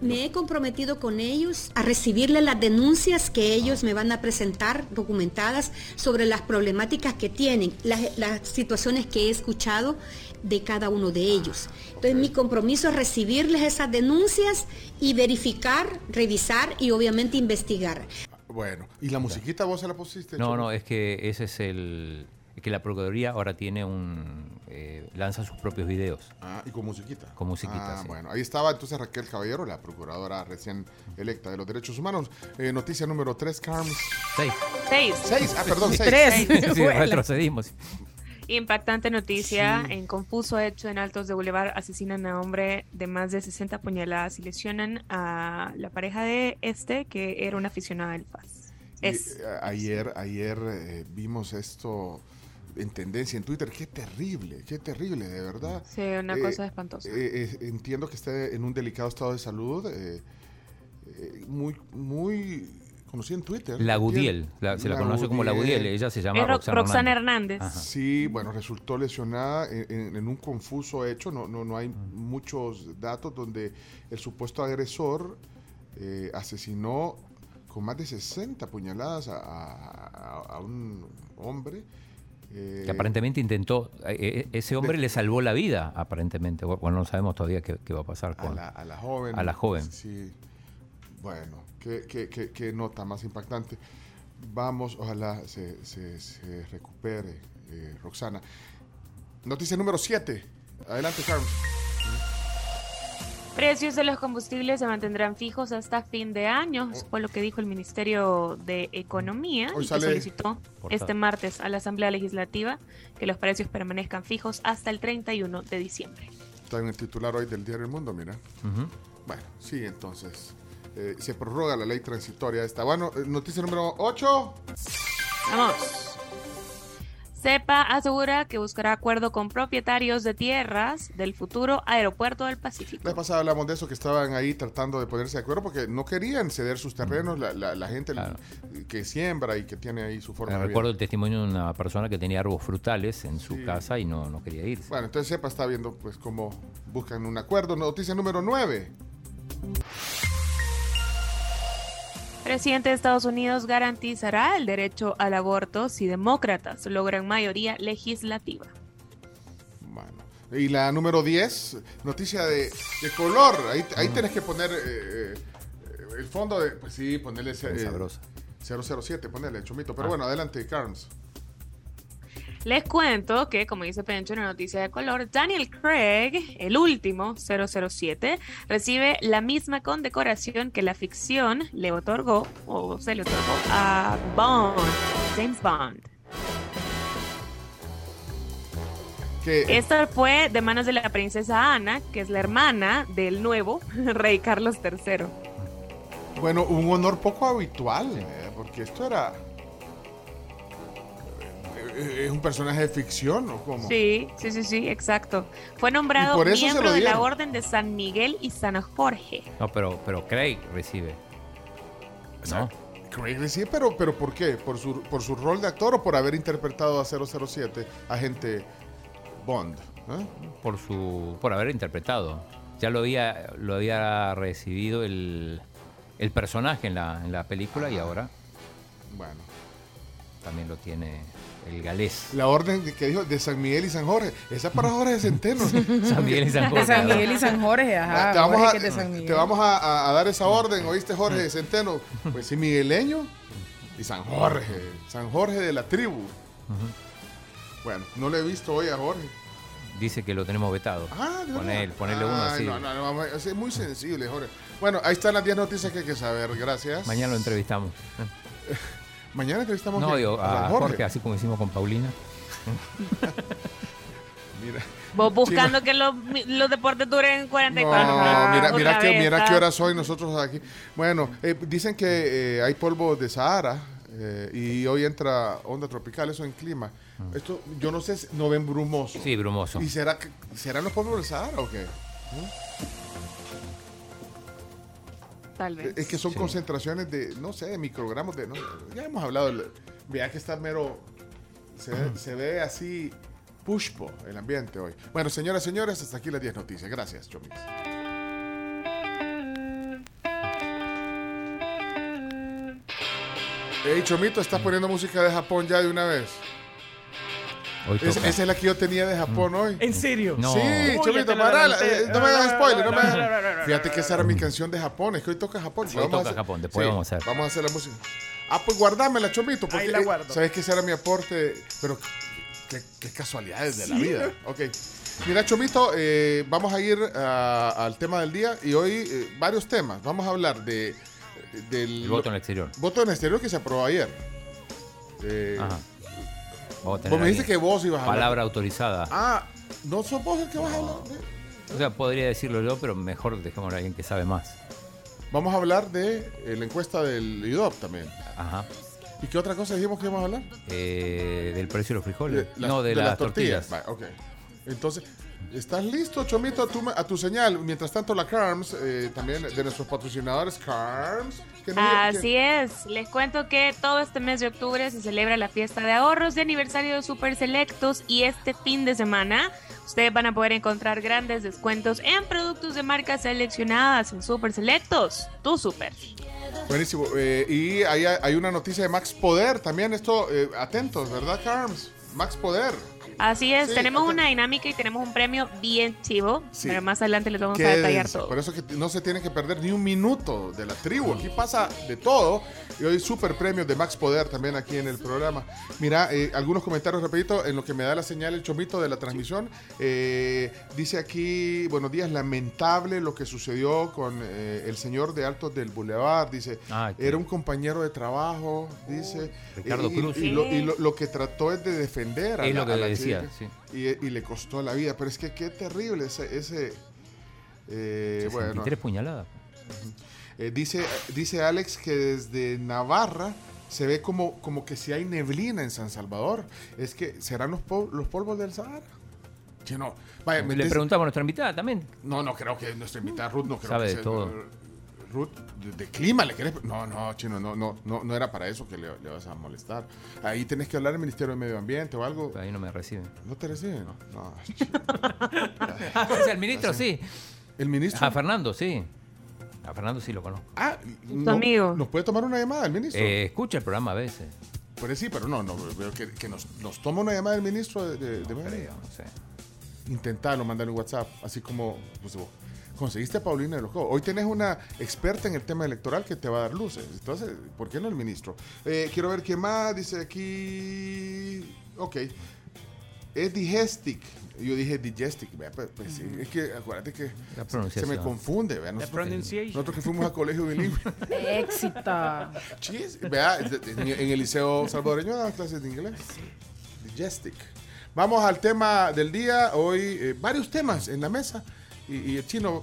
Speaker 62: Me he comprometido con ellos a recibirle las denuncias que ellos me van a presentar documentadas sobre las problemáticas que tienen, las, las situaciones que he escuchado de cada uno de ellos. Entonces mi compromiso es recibirles esas denuncias y verificar, revisar y obviamente investigar.
Speaker 3: Bueno, ¿y la musiquita vos se la pusiste?
Speaker 4: No, no, es que ese es el. es que la Procuraduría ahora tiene un. eh, lanza sus propios videos.
Speaker 3: Ah, y con musiquita.
Speaker 4: Con musiquita,
Speaker 3: Ah,
Speaker 4: sí.
Speaker 3: bueno, ahí estaba entonces Raquel Caballero, la procuradora recién electa de los derechos humanos. Eh, noticia número 3, Carms.
Speaker 4: Seis.
Speaker 8: Seis.
Speaker 3: Seis, ah, perdón, seis.
Speaker 8: Tres.
Speaker 4: Sí, retrocedimos.
Speaker 8: Impactante noticia.
Speaker 3: Sí.
Speaker 8: En confuso hecho en Altos de Boulevard asesinan a hombre de más de 60 puñaladas y lesionan a la pareja de este que era una aficionada del FAS. Es.
Speaker 3: eh, ayer ayer eh, vimos esto en tendencia en Twitter. Qué terrible, qué terrible, de verdad.
Speaker 8: Sí, una
Speaker 3: Eh,
Speaker 8: cosa espantosa.
Speaker 3: eh, entiendo que está en un delicado estado de salud. muy, muy conocida en Twitter.
Speaker 4: La. Gudiel, la- se la conoce como la Gudiel, ella se llama
Speaker 8: Ro-
Speaker 4: Roxana,
Speaker 8: Roxana
Speaker 4: Hernández.
Speaker 3: Sí, bueno, resultó lesionada en, en- en un confuso hecho. No, no, no hay muchos datos donde el supuesto agresor eh, asesinó con más de 60 puñaladas a, a- a un hombre. eh,
Speaker 4: Que aparentemente intentó, eh, eh, ese hombre le salvó la vida, aparentemente. Bueno, no sabemos todavía qué, qué va a pasar
Speaker 3: a
Speaker 4: con
Speaker 3: la, a la joven.
Speaker 4: a la joven.
Speaker 3: Sí. Bueno, qué, qué- qué- qué nota más impactante. Vamos, ojalá se, se- se recupere eh, Roxana. Noticia número 7. Adelante, Carlos.
Speaker 8: Precios de los combustibles se mantendrán fijos hasta fin de año, fue lo que dijo el Ministerio de Economía
Speaker 3: Hoy
Speaker 8: y que solicitó
Speaker 3: Portada.
Speaker 8: este martes a la Asamblea Legislativa que los precios permanezcan fijos hasta el 31 de diciembre.
Speaker 3: Está en el titular hoy del Diario El Mundo, mira. Bueno, sí, entonces. Eh, se prorroga la ley transitoria esta. Bueno, eh, noticia número 8.
Speaker 8: Vamos. CEPA asegura que buscará acuerdo con propietarios de tierras del futuro aeropuerto del Pacífico.
Speaker 3: La pasada hablamos de eso, que estaban ahí tratando de ponerse de acuerdo porque no querían ceder sus terrenos, la, la- la gente que siembra y que tiene ahí su forma de vida.
Speaker 4: Recuerdo el testimonio de una persona que tenía árboles frutales en su
Speaker 3: Sí.
Speaker 4: casa y no, no quería irse.
Speaker 3: Bueno, entonces SEPA está viendo pues cómo buscan un acuerdo. Noticia número 9.
Speaker 8: Presidente de Estados Unidos garantizará el derecho al aborto si demócratas logran mayoría legislativa.
Speaker 3: Y la número 10, noticia de, de color. Ahí, ahí tenés que poner eh, eh, el fondo de... Pues sí, ponerle... eh,
Speaker 4: sabrosa.
Speaker 3: 007, ponerle, chomito. Pero
Speaker 4: Ah.
Speaker 3: bueno, adelante, Carms.
Speaker 8: Les cuento que, como dice Pencho en la noticia de color, Daniel Craig, el último 007, recibe la misma condecoración que la ficción le otorgó, o se le otorgó, a Bond, James Bond. Esta fue de manos de la princesa Ana, que es la hermana del nuevo rey Carlos III.
Speaker 3: Bueno, un honor poco habitual, eh, porque esto era... eh, ¿Es un personaje de ficción o cómo?
Speaker 8: Sí, sí, sí, sí, exacto. Fue nombrado
Speaker 3: por eso se
Speaker 8: miembro de la. Orden de San Miguel y San Jorge.
Speaker 4: No, pero, pero Craig recibe. ¿No?
Speaker 3: Craig recibe, pero, pero ¿por qué? ¿Por su, ¿Por su rol de actor o por haber interpretado a 007, agente Bond? ¿eh?
Speaker 4: Por su. por haber interpretado. Ya lo había, lo había recibido el, el personaje en la, en la película y ahora
Speaker 3: Bueno.
Speaker 4: también lo tiene el galés.
Speaker 3: La orden que dijo de San Miguel y San Jorge. Esa es para Jorge Centeno.
Speaker 4: San Miguel y San
Speaker 6: De
Speaker 4: Jorge.
Speaker 6: San Miguel y San Jorge, ajá.
Speaker 3: te vamos,
Speaker 6: Jorge
Speaker 3: a,
Speaker 6: que es de San Miguel.
Speaker 3: te vamos a, a- a dar esa orden, ¿oíste, Jorge Centeno? Pues sí, migueleño y San Jorge. San Jorge de la tribu. Bueno, no lo he visto hoy a Jorge.
Speaker 4: Dice que lo tenemos vetado.
Speaker 3: Ah, ¿de
Speaker 4: ponerle uno así.
Speaker 3: No, no, no, vamos a- es muy sensible, Jorge. Bueno, ahí están las 10 noticias que hay que saber. Gracias.
Speaker 4: Mañana lo entrevistamos.
Speaker 3: Mañana entrevistamos
Speaker 4: No,
Speaker 3: a-
Speaker 4: digo,
Speaker 3: a
Speaker 4: a Jorge, así como hicimos con Paulina.
Speaker 3: Mira.
Speaker 8: Vos buscando que los, los deportes duren 44
Speaker 3: No,
Speaker 8: minutos.
Speaker 3: mira, mira, que,
Speaker 8: vez,
Speaker 3: mira qué hora soy nosotros aquí. Bueno, eh, dicen que eh, hay polvo de Sahara eh, y hoy entra onda tropical, eso en clima. Esto, yo no sé, si- no ven brumoso.
Speaker 4: Sí, brumoso.
Speaker 3: ¿Y será que, serán los polvos del Sahara o qué?
Speaker 8: Tal vez.
Speaker 3: Es que son
Speaker 4: Sí.
Speaker 3: concentraciones de, no sé, de microgramos de... no, ya hemos hablado, vea que está mero... Se ve, se ve así pushpo el ambiente hoy. Bueno, señoras y señores, hasta aquí las 10 noticias. Gracias, Chomix. Hey, Chomito, ¿estás poniendo música de Japón ya de una vez?
Speaker 4: Hoy
Speaker 3: Es-
Speaker 4: toca.
Speaker 3: esa es la que yo tenía de Japón hoy.
Speaker 1: ¿En serio?
Speaker 4: No.
Speaker 3: Sí, Chomito, parala, eh, no me hagas spoiler. No me
Speaker 1: No,
Speaker 3: hagas-
Speaker 1: no, no,
Speaker 3: Fíjate que esa era mi canción de Japón. Es que hoy toca Japón.
Speaker 4: Hoy
Speaker 3: Vamos a
Speaker 4: toca
Speaker 3: hacer-
Speaker 4: Japón, después
Speaker 3: sí,
Speaker 4: vamos a hacer.
Speaker 3: Vamos a hacer la música. Ah, pues guardámela, Chomito. Porque,
Speaker 1: Ahí la
Speaker 3: eh,
Speaker 1: guardo.
Speaker 3: Sabes que ese era mi aporte. Pero qué, qué casualidades de la
Speaker 1: Sí.
Speaker 3: vida. Ok. Mira, Chomito, eh, vamos a ir ah, al tema del día. Y hoy eh, varios temas. Vamos a hablar de, del
Speaker 4: El voto en el exterior.
Speaker 3: voto en exterior que se aprobó ayer. Eh,
Speaker 4: Ajá. Vamos a tener
Speaker 3: Vos me dijiste que vos ibas a hablar.
Speaker 4: Palabra autorizada.
Speaker 3: Ah, no sos vos el que vas a hablar.
Speaker 4: O sea, podría decirlo yo, pero mejor dejémoslo a alguien que sabe más.
Speaker 3: Vamos a hablar de eh, la encuesta del IDOP también.
Speaker 4: Ajá.
Speaker 3: ¿Y qué otra cosa dijimos que íbamos a hablar?
Speaker 4: Eh, del precio de los frijoles.
Speaker 3: las-
Speaker 4: no, de, las, tortillas.
Speaker 3: Va, ok. Entonces, ¿estás listo, Chomito, a tu, a tu señal? Mientras tanto, la CARMS, eh, también de nuestros patrocinadores, CARMS. Que no-
Speaker 8: Así
Speaker 3: que-
Speaker 8: es, les cuento que todo este mes de octubre se celebra la fiesta de ahorros de aniversario de Super Selectos y este fin de semana ustedes van a poder encontrar grandes descuentos en productos de marcas seleccionadas en Super Selectos, tu super.
Speaker 3: Buenísimo. eh, y hay, hay una noticia de Max Poder también. Esto, eh, atentos, ¿verdad, CARMS? Max Poder.
Speaker 8: Así es,
Speaker 3: Sí,
Speaker 8: tenemos
Speaker 3: ok.
Speaker 8: una dinámica y tenemos un premio bien chivo,
Speaker 3: Sí.
Speaker 8: pero más adelante les vamos a detallar
Speaker 3: Quédense,
Speaker 8: todo.
Speaker 3: Por eso que no se tienen que perder ni un minuto de la tribu. Aquí pasa de todo. Y hoy super premios de Max Poder también aquí en el programa. Mira, eh, algunos comentarios rapidito en lo que me da la señal el chomito de la transmisión. Eh, dice aquí, buenos días, lamentable lo que sucedió con eh, el señor de Altos del Boulevard. Dice,
Speaker 4: Ah,
Speaker 3: era un compañero de trabajo, dice.
Speaker 4: Ricardo
Speaker 3: y-
Speaker 4: Cruz.
Speaker 3: Y, lo, y lo- lo que trató es de defender a
Speaker 4: Es
Speaker 3: la,
Speaker 4: lo que
Speaker 3: a la
Speaker 4: decía,
Speaker 3: chica.
Speaker 4: sí.
Speaker 3: Y, y le costó la vida. Pero es que qué terrible ese... ese eh, bueno,
Speaker 4: 63 puñaladas.
Speaker 3: Eh, dice, dice Alex que desde Navarra se ve como, como que si hay neblina en San Salvador. Es que serán los, pol- los polvos del Sahara. No. Vaya,
Speaker 4: Le
Speaker 3: des-
Speaker 4: preguntamos a nuestra invitada también.
Speaker 3: No, no creo que nuestra invitada Ruth no creo
Speaker 4: Sabe
Speaker 3: que
Speaker 4: de
Speaker 3: sea-
Speaker 4: todo.
Speaker 3: Ruth, de, de clima le querés. No, no, chino, no, no, no, no era para eso que le, le vas a molestar. Ahí tenés que hablar al Ministerio de Medio Ambiente o algo.
Speaker 4: Ahí no me reciben.
Speaker 3: ¿No te reciben? No, no.
Speaker 4: o sea, el ministro sí.
Speaker 3: ¿El ministro?
Speaker 4: A Fernando, sí. A Fernando sí lo conozco.
Speaker 3: Ah,
Speaker 8: amigo.
Speaker 3: ¿Nos puede tomar una llamada el ministro?
Speaker 4: Eh, escucha el programa a veces.
Speaker 3: Pues sí, pero no, no, pero que, que nos, nos toma una llamada el ministro de, de, de
Speaker 4: Creo, no sé.
Speaker 3: Intentarlo, mandarle un WhatsApp, así como pues, vos conseguiste a Paulina de los Cobos. Hoy tenés una experta en el tema electoral que te va a dar luces. Entonces, ¿por qué no el ministro? Eh, quiero ver quién más, dice aquí. Ok. Es digestic. Yo dije digestic, vea, pues, pues sí, es que acuérdate que se me confunde, vea, nosotros, que, nosotros que fuimos a colegio bilingüe.
Speaker 6: Éxito.
Speaker 3: Chis, vea, en en el liceo salvadoreño daban clases de inglés. Digestic. Vamos al tema del día. Hoy eh, varios temas en la mesa y, y el chino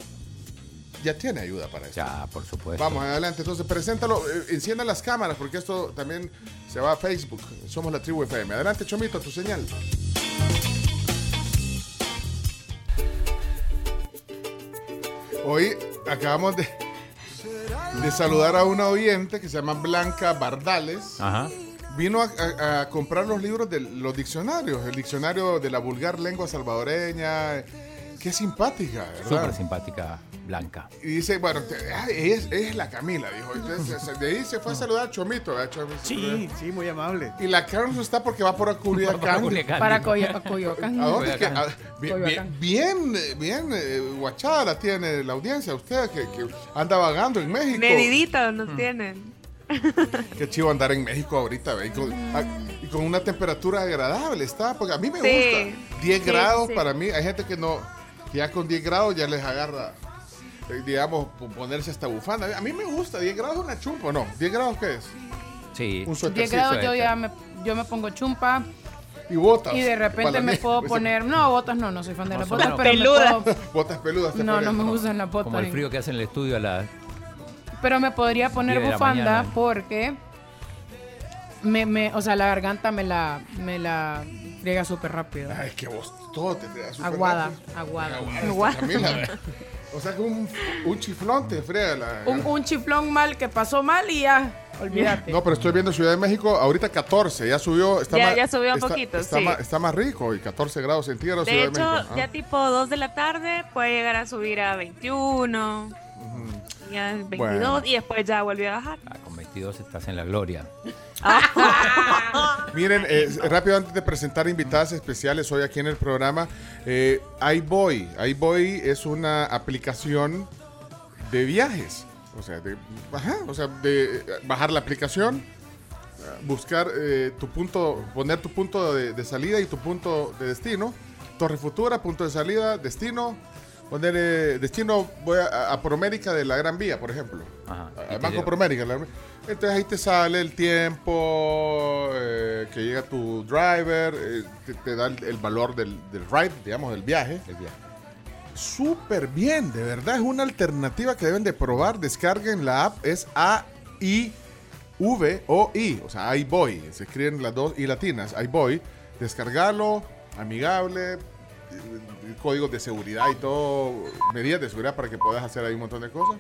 Speaker 3: ya tiene ayuda para eso.
Speaker 4: Ya, por supuesto.
Speaker 3: Vamos adelante, entonces preséntalo, eh, encienda las cámaras porque esto también se va a Facebook. Somos la tribu FM. Adelante, Chomito, tu señal. Hoy acabamos de, de saludar a una oyente que se llama Blanca Bardales.
Speaker 4: Ajá.
Speaker 3: Vino a, a- a comprar los libros de los diccionarios, el diccionario de la vulgar lengua salvadoreña. Qué simpática, ¿verdad?
Speaker 4: Súper simpática, Blanca.
Speaker 3: Y dice, bueno, te- ah, es, es la Camila, dijo. Entonces, de ahí se fue a saludar a Chomito, ¿verdad, Chomito?
Speaker 1: Sí, sí, muy amable.
Speaker 3: Y la Carlos está porque va por Culiacán.
Speaker 4: Culiacán.
Speaker 6: Para Coyo- Coyoacán.
Speaker 3: ¿A dónde? Que-
Speaker 4: Coyoacán.
Speaker 3: a- bien,
Speaker 6: Coyoacán.
Speaker 3: bien, bien, bien, eh, guachada la tiene la audiencia. Usted que, que anda vagando en México.
Speaker 8: Mediditos nos tienen.
Speaker 3: Qué chivo andar en México ahorita, ve, y con, ah, y con una temperatura agradable, está, porque a mí me
Speaker 8: Sí.
Speaker 3: gusta. 10
Speaker 8: Sí,
Speaker 3: grados
Speaker 8: sí.
Speaker 3: para mí, hay gente que no, ya con 10 grados ya les agarra, eh, digamos, po- ponerse esta bufanda. A mí me gusta, 10 grados es una chumpa, ¿no? ¿10 grados qué es?
Speaker 4: Sí.
Speaker 3: Un
Speaker 6: 10
Speaker 3: suétercito.
Speaker 6: grados yo ya me, yo me pongo chumpa
Speaker 3: Y botas.
Speaker 6: y de repente me puedo poner, no, botas no, no soy fan de
Speaker 4: No
Speaker 6: las botas,
Speaker 4: las
Speaker 6: pero me
Speaker 8: peludas.
Speaker 6: puedo-
Speaker 3: Botas peludas.
Speaker 6: no, no me gustan las botas.
Speaker 4: Como el frío que hace en el estudio a la...
Speaker 6: Pero me podría poner
Speaker 4: 10 de la
Speaker 6: bufanda
Speaker 4: mañana.
Speaker 6: porque me, me, o sea, la garganta me la, me la friega súper rápido.
Speaker 3: Ay, que vos todo te da súper
Speaker 6: Aguada,
Speaker 3: rápido.
Speaker 6: aguada.
Speaker 3: Aguada,
Speaker 6: Aguada.
Speaker 3: Camila. O sea que un, un chiflón te frega la...
Speaker 6: Un, un chiflón mal que pasó mal y ya, olvídate.
Speaker 3: No, pero estoy viendo Ciudad de México, ahorita 14, ya subió. Está
Speaker 8: Ya-
Speaker 3: más,
Speaker 8: ya subió un
Speaker 3: está-
Speaker 8: poquito,
Speaker 3: está
Speaker 8: sí.
Speaker 3: Más, está más rico y 14 grados centígrados
Speaker 8: De
Speaker 3: Ciudad
Speaker 8: hecho,
Speaker 3: de México. Ah.
Speaker 8: ya tipo 2 de la tarde puede llegar a subir a 21, ya 22
Speaker 4: Bueno.
Speaker 8: y después ya vuelve a bajar.
Speaker 4: Ah, con 22 estás en la gloria.
Speaker 3: Miren, eh, rápido antes de presentar invitadas especiales hoy aquí en el programa, eh, iBoy. iBoy es una aplicación de viajes. O sea, de, o sea, eh, bajar la aplicación, buscar eh, tu punto, poner tu punto de salida y tu punto de destino. Torre Futura, punto de salida, destino. Poner eh, destino, voy a, a Promérica de la Gran Vía, por ejemplo.
Speaker 4: Ajá.
Speaker 3: A- Banco. Promérica. la- Entonces ahí te sale el tiempo eh, que llega tu driver, eh, te, te da el, el valor del, del ride, digamos, del viaje.
Speaker 4: El viaje.
Speaker 3: Súper bien, de verdad es una alternativa que deben de probar. Descarguen la app, es A-I-V-O-I, o sea, iBoy. Se escriben las dos y latinas, iBoy. Descargarlo, amigable, códigos de seguridad y todo, medidas de seguridad para que puedas hacer ahí un montón de cosas.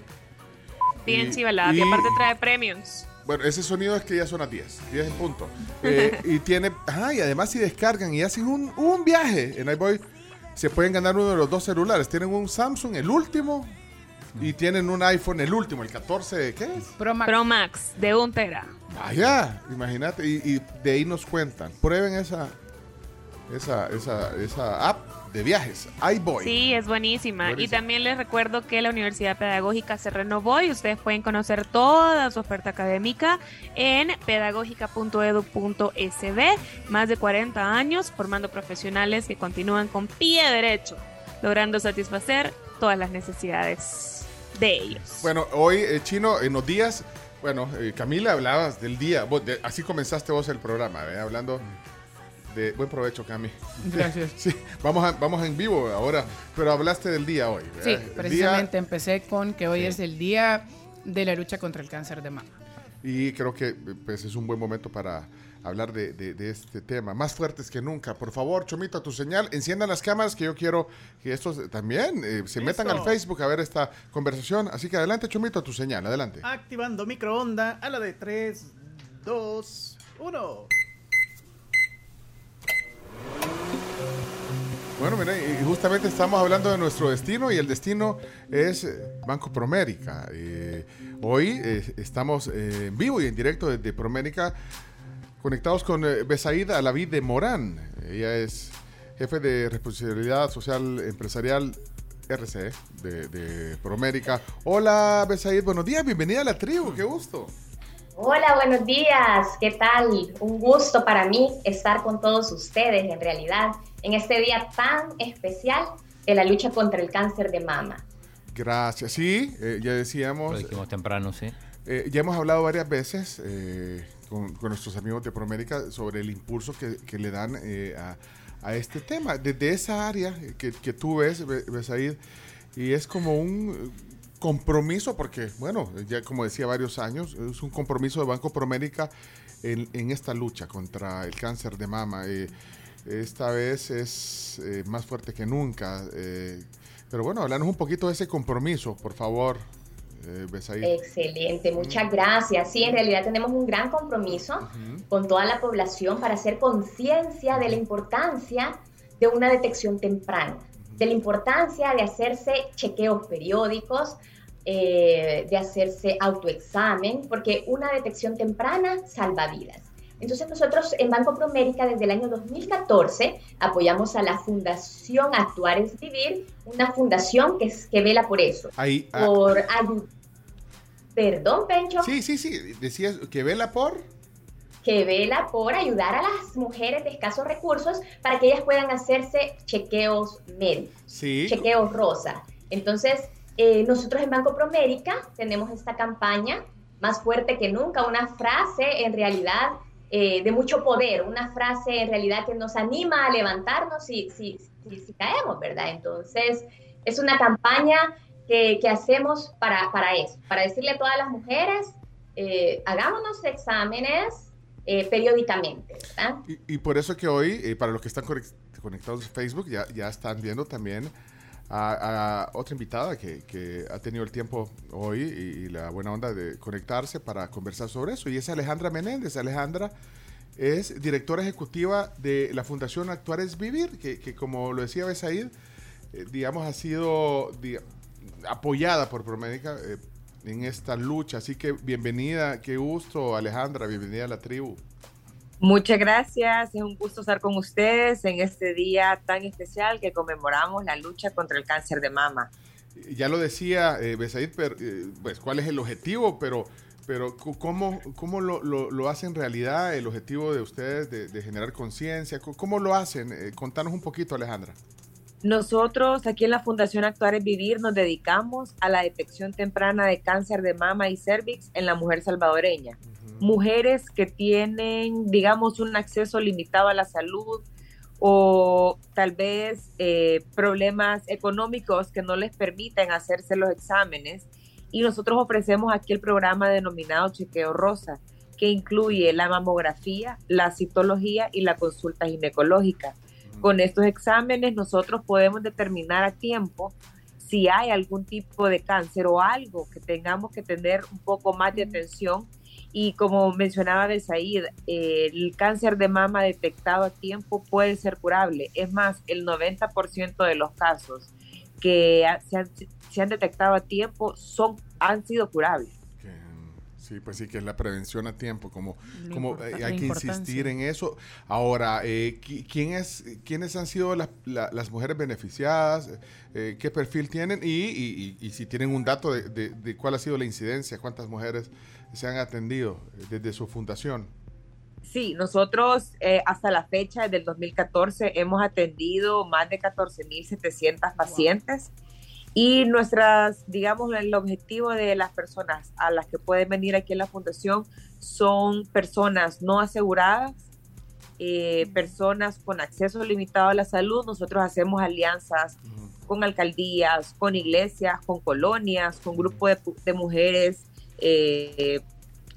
Speaker 8: Bien chivalada. Y,
Speaker 3: y-
Speaker 8: aparte trae premiums.
Speaker 3: Bueno, ese sonido es que ya son las 10, 10 en punto. Eh, y tiene, ah, y además si descargan y hacen un, un viaje en iBoy, se pueden ganar uno de los dos celulares. Tienen un Samsung, el último, y tienen un iPhone, el último, el 14, ¿qué es?
Speaker 6: Pro Max.
Speaker 8: Pro Max de un tera.
Speaker 3: Vaya, imagínate, y, y de ahí nos cuentan. Prueben esa, esa, esa, esa app de viajes, iBoy.
Speaker 8: Sí, es buenísima. Y
Speaker 3: Buenísima.
Speaker 8: también les recuerdo que la Universidad Pedagógica se renovó y ustedes pueden conocer toda su oferta académica en pedagógica.edu.sb. Más de 40 años formando profesionales que continúan con pie derecho, logrando satisfacer todas las necesidades de ellos.
Speaker 3: Bueno, hoy, eh, Chino, en los días, bueno, eh, Camila, hablabas del día, vos de- así comenzaste vos el programa, ¿eh? hablando de... Buen provecho, Cami.
Speaker 6: Gracias.
Speaker 3: Sí, vamos, a- vamos en vivo ahora, pero hablaste del día hoy. ¿verdad?
Speaker 6: Sí,
Speaker 3: día-
Speaker 6: precisamente empecé con que hoy es el día de la lucha contra el cáncer de mama.
Speaker 3: y creo que pues, es un buen momento para hablar de, de- de este tema. Más fuertes que nunca. Por favor, Chomito, a tu señal, enciendan las cámaras que yo quiero que estos también eh, se metan al. Facebook a ver esta conversación. Así que adelante, Chomito, a tu señal, adelante.
Speaker 1: Activando microonda a la de 3, 2, 1.
Speaker 3: Bueno, justamente estamos hablando de nuestro destino y el destino es eh, Banco Promérica. Hoy eh, estamos eh, en vivo y en directo desde Promérica conectados con eh, Besaid Alaví de Morán. Ella es jefe de responsabilidad social empresarial RC de, de Promérica. Hola Besaid, buenos días, bienvenida a la tribu, qué gusto.
Speaker 63: Hola, buenos días. ¿Qué tal? Un gusto para mí estar con todos ustedes en realidad en este día tan especial de la lucha contra el cáncer de mama.
Speaker 3: Gracias. Sí, eh, ya decíamos.
Speaker 4: Lo dijimos temprano, sí.
Speaker 3: Eh, ya hemos hablado varias veces eh, con, con nuestros amigos de Promérica sobre el impulso que, que le dan eh, a, a este tema. Desde esa área que, que tú ves, Besaid, y es como un compromiso, porque, bueno, ya como decía, varios años, es un compromiso de Banco Promérica en, en esta lucha contra el cáncer de mama. Eh, esta vez es eh, más fuerte que nunca. eh, pero bueno, hablarnos un poquito de ese compromiso, por favor, eh.
Speaker 63: Excelente, muchas gracias. Sí, en realidad tenemos un gran compromiso con toda la población para hacer conciencia de la importancia de una detección temprana, de la importancia de hacerse chequeos periódicos, eh, de hacerse autoexamen, porque una detección temprana salva vidas. Entonces nosotros en Banco Promérica desde el año 2014 apoyamos a la Fundación Actuar es Vivir, una fundación que, es- que vela por eso,
Speaker 3: Ahí, ah,
Speaker 63: por ayudar. Perdón, Pencho.
Speaker 3: Sí, sí, sí. Decías que vela por.
Speaker 63: que vela por ayudar a las mujeres de escasos recursos para que ellas puedan hacerse chequeos médicos,
Speaker 3: Sí.
Speaker 63: chequeos rosa. Entonces, eh, nosotros en Banco Promérica tenemos esta campaña más fuerte que nunca, una frase en realidad eh, de mucho poder, una frase en realidad que nos anima a levantarnos si, si, si, caemos, ¿verdad? Entonces, es una campaña que, que hacemos para, para, eso, para decirle a todas las mujeres, eh, hagámonos exámenes eh, periódicamente, ¿verdad?
Speaker 3: Y, y, por eso que hoy, para los que están conectados en Facebook, ya, ya están viendo también a, otra invitada que, que, ha tenido el tiempo hoy y, la buena onda de conectarse para conversar sobre eso. Y es Alejandra Menéndez. Alejandra es directora ejecutiva de la Fundación Actuar es Vivir, que, que como lo decía Besaid, eh, digamos, ha sido apoyada por Promédica eh, en esta lucha. Así que bienvenida, qué gusto, Alejandra, bienvenida a la tribu.
Speaker 64: Muchas gracias, es un gusto estar con ustedes en este día tan especial que conmemoramos la lucha contra el cáncer de mama.
Speaker 3: Ya lo decía eh, Besaid, eh, pues cuál es el objetivo, pero, pero ¿cómo, cómo lo, lo, hacen realidad el objetivo de ustedes de, generar conciencia? ¿Cómo lo hacen? Eh, contanos un poquito, Alejandra.
Speaker 64: Nosotros aquí en la Fundación Actuar es Vivir nos dedicamos a la detección temprana de cáncer de mama y cervix en la mujer salvadoreña mujeres que tienen, digamos, un acceso limitado a la salud o tal vez eh, problemas económicos que no les permiten hacerse los exámenes. Y nosotros ofrecemos aquí el programa denominado Chequeo Rosa, que incluye la mamografía, la citología y la consulta ginecológica. Con estos exámenes nosotros podemos determinar a tiempo si hay algún tipo de cáncer o algo que tengamos que tener un poco más de atención y como mencionaba Besaid, eh, el cáncer de mama detectado a tiempo puede ser curable. Es más, el 90% de los casos que se han, se han, detectado a tiempo son, han sido curables.
Speaker 3: Sí, pues sí, que es la prevención a tiempo, como, como eh, hay que insistir en eso. Ahora, eh, ¿quién es, ¿quiénes han sido las, las mujeres beneficiadas? ¿Qué perfil tienen? Y, y, y, si tienen un dato de, de, de, cuál ha sido la incidencia, cuántas mujeres se han atendido eh, desde su fundación?
Speaker 64: Sí, nosotros eh, hasta la fecha, del 2014, hemos atendido más de 14.700 pacientes y nuestras, digamos, el objetivo de las personas a las que pueden venir aquí en la fundación son personas no aseguradas, eh, personas con acceso limitado a la salud. Nosotros hacemos alianzas con alcaldías, con iglesias, con colonias, con grupos de, de mujeres eh,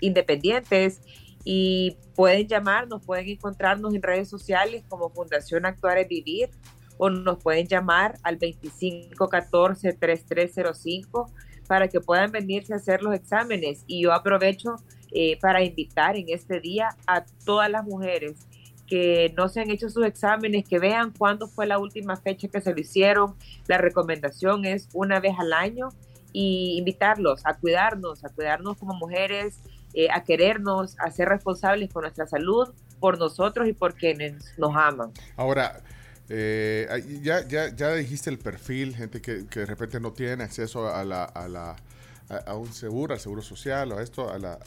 Speaker 64: independientes y pueden llamarnos, pueden encontrarnos en redes sociales como Fundación Actuar es Vivir o nos pueden llamar al 2514-3305 para que puedan venirse a hacer los exámenes. Y yo aprovecho eh, para invitar en este día a todas las mujeres que no se han hecho sus exámenes, que vean cuándo fue la última fecha que se lo hicieron. La recomendación es una vez al año y invitarlos a cuidarnos, a cuidarnos como mujeres, eh, a querernos, a ser responsables con nuestra salud, por nosotros y por quienes nos aman.
Speaker 3: Ahora, eh, ya, ya, ya dijiste el perfil, gente que, de repente no tiene acceso a, la, a, la, un seguro, al seguro social a, esto, a, la,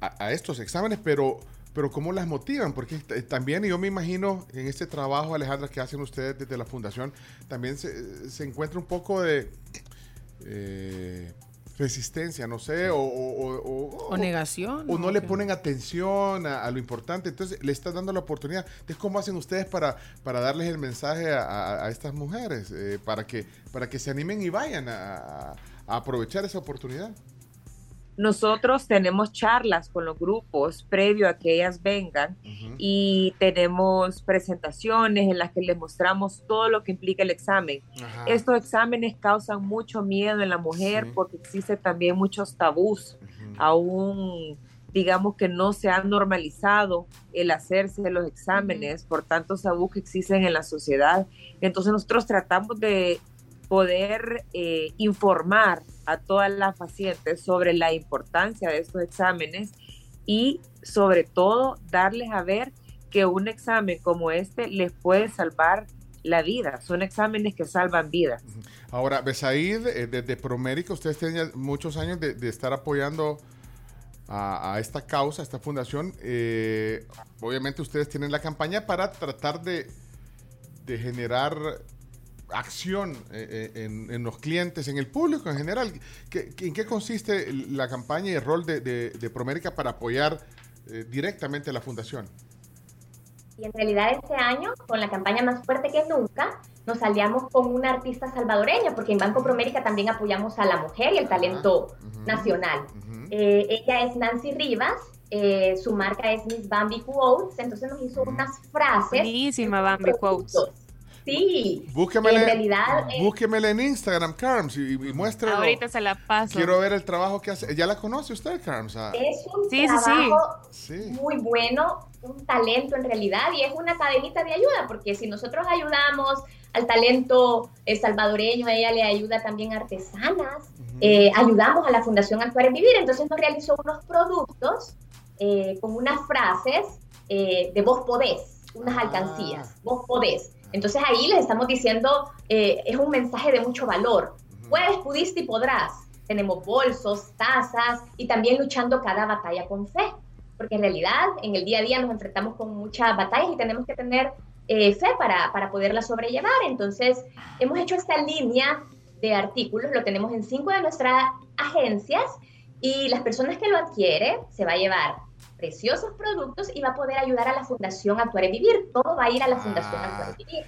Speaker 3: a, estos exámenes, pero pero ¿cómo las motivan? Porque también yo me imagino en este trabajo, Alejandra, que hacen ustedes desde la fundación, también se, se encuentra un poco de, eh, resistencia, no sé, o,
Speaker 6: o, negación.
Speaker 3: O no, le ponen atención a, lo importante. Entonces, le estás dando la oportunidad. Entonces, ¿cómo hacen ustedes para, para darles el mensaje a, estas mujeres? Eh, para, que, para que se animen y vayan a aprovechar esa oportunidad.
Speaker 64: Nosotros tenemos charlas con los grupos previo a que ellas vengan y tenemos presentaciones en las que les mostramos todo lo que implica el examen. Estos exámenes causan mucho miedo en la mujer porque existe también muchos tabús, aún digamos que no se ha normalizado el hacerse los exámenes por tantos tabús que existen en la sociedad. Entonces nosotros tratamos de poder eh, informar a todas las pacientes sobre la importancia de estos exámenes y sobre todo darles a ver que un examen como este les puede salvar la vida. Son exámenes que salvan vidas.
Speaker 3: Ahora, Besaid, eh, desde Promérica, ustedes tienen muchos años de, estar apoyando a, esta causa, a esta fundación. Eh, obviamente ustedes tienen la campaña para tratar de, de generar acción eh, eh, en, en los clientes, en el público en general. ¿Qué- qué- ¿En qué consiste la campaña y el rol de, de, de Promérica para apoyar eh, directamente a la fundación?
Speaker 63: Y en realidad este año, con la campaña más fuerte que nunca, nos aliamos con una artista salvadoreña, porque en Banco Promérica también apoyamos a la mujer y el talento nacional. Eh, ella es Nancy Rivas, eh, su marca es Miss Bambi Quotes, entonces nos hizo unas frases.
Speaker 8: Buenísima Bambi Quotes.
Speaker 63: Sí,
Speaker 3: Búsquemela,
Speaker 63: en realidad eh,
Speaker 3: en Instagram, Carms, y, y muéstrelo.
Speaker 8: Ahorita se la paso.
Speaker 3: Quiero ver el trabajo que hace. ¿Ya la conoce usted, Carms? Ah,
Speaker 63: es un
Speaker 8: Sí, sí, sí.
Speaker 63: trabajo
Speaker 3: sí.
Speaker 63: muy bueno, un talento en realidad, y es una cadenita de ayuda, porque si nosotros ayudamos al talento eh, salvadoreño, ella le ayuda también a artesanas, eh, ayudamos a la Fundación Actuar en Vivir, entonces nos realizó unos productos eh, con unas frases eh, de vos podés, unas alcancías, vos podés. Entonces ahí les estamos diciendo, eh, es un mensaje de mucho valor. Puedes, pudiste y podrás. Tenemos bolsos, tazas y también luchando cada batalla con fe. Porque en realidad en el día a día nos enfrentamos con muchas batallas y tenemos que tener eh, fe para, para poderlas sobrellevar. Entonces hemos hecho esta línea de artículos, lo tenemos en cinco de nuestras agencias y las personas que lo adquieren se va a llevar preciosos productos y va a poder ayudar a la Fundación Actuar y Vivir. Todo va a ir a la Fundación Actuar y Vivir.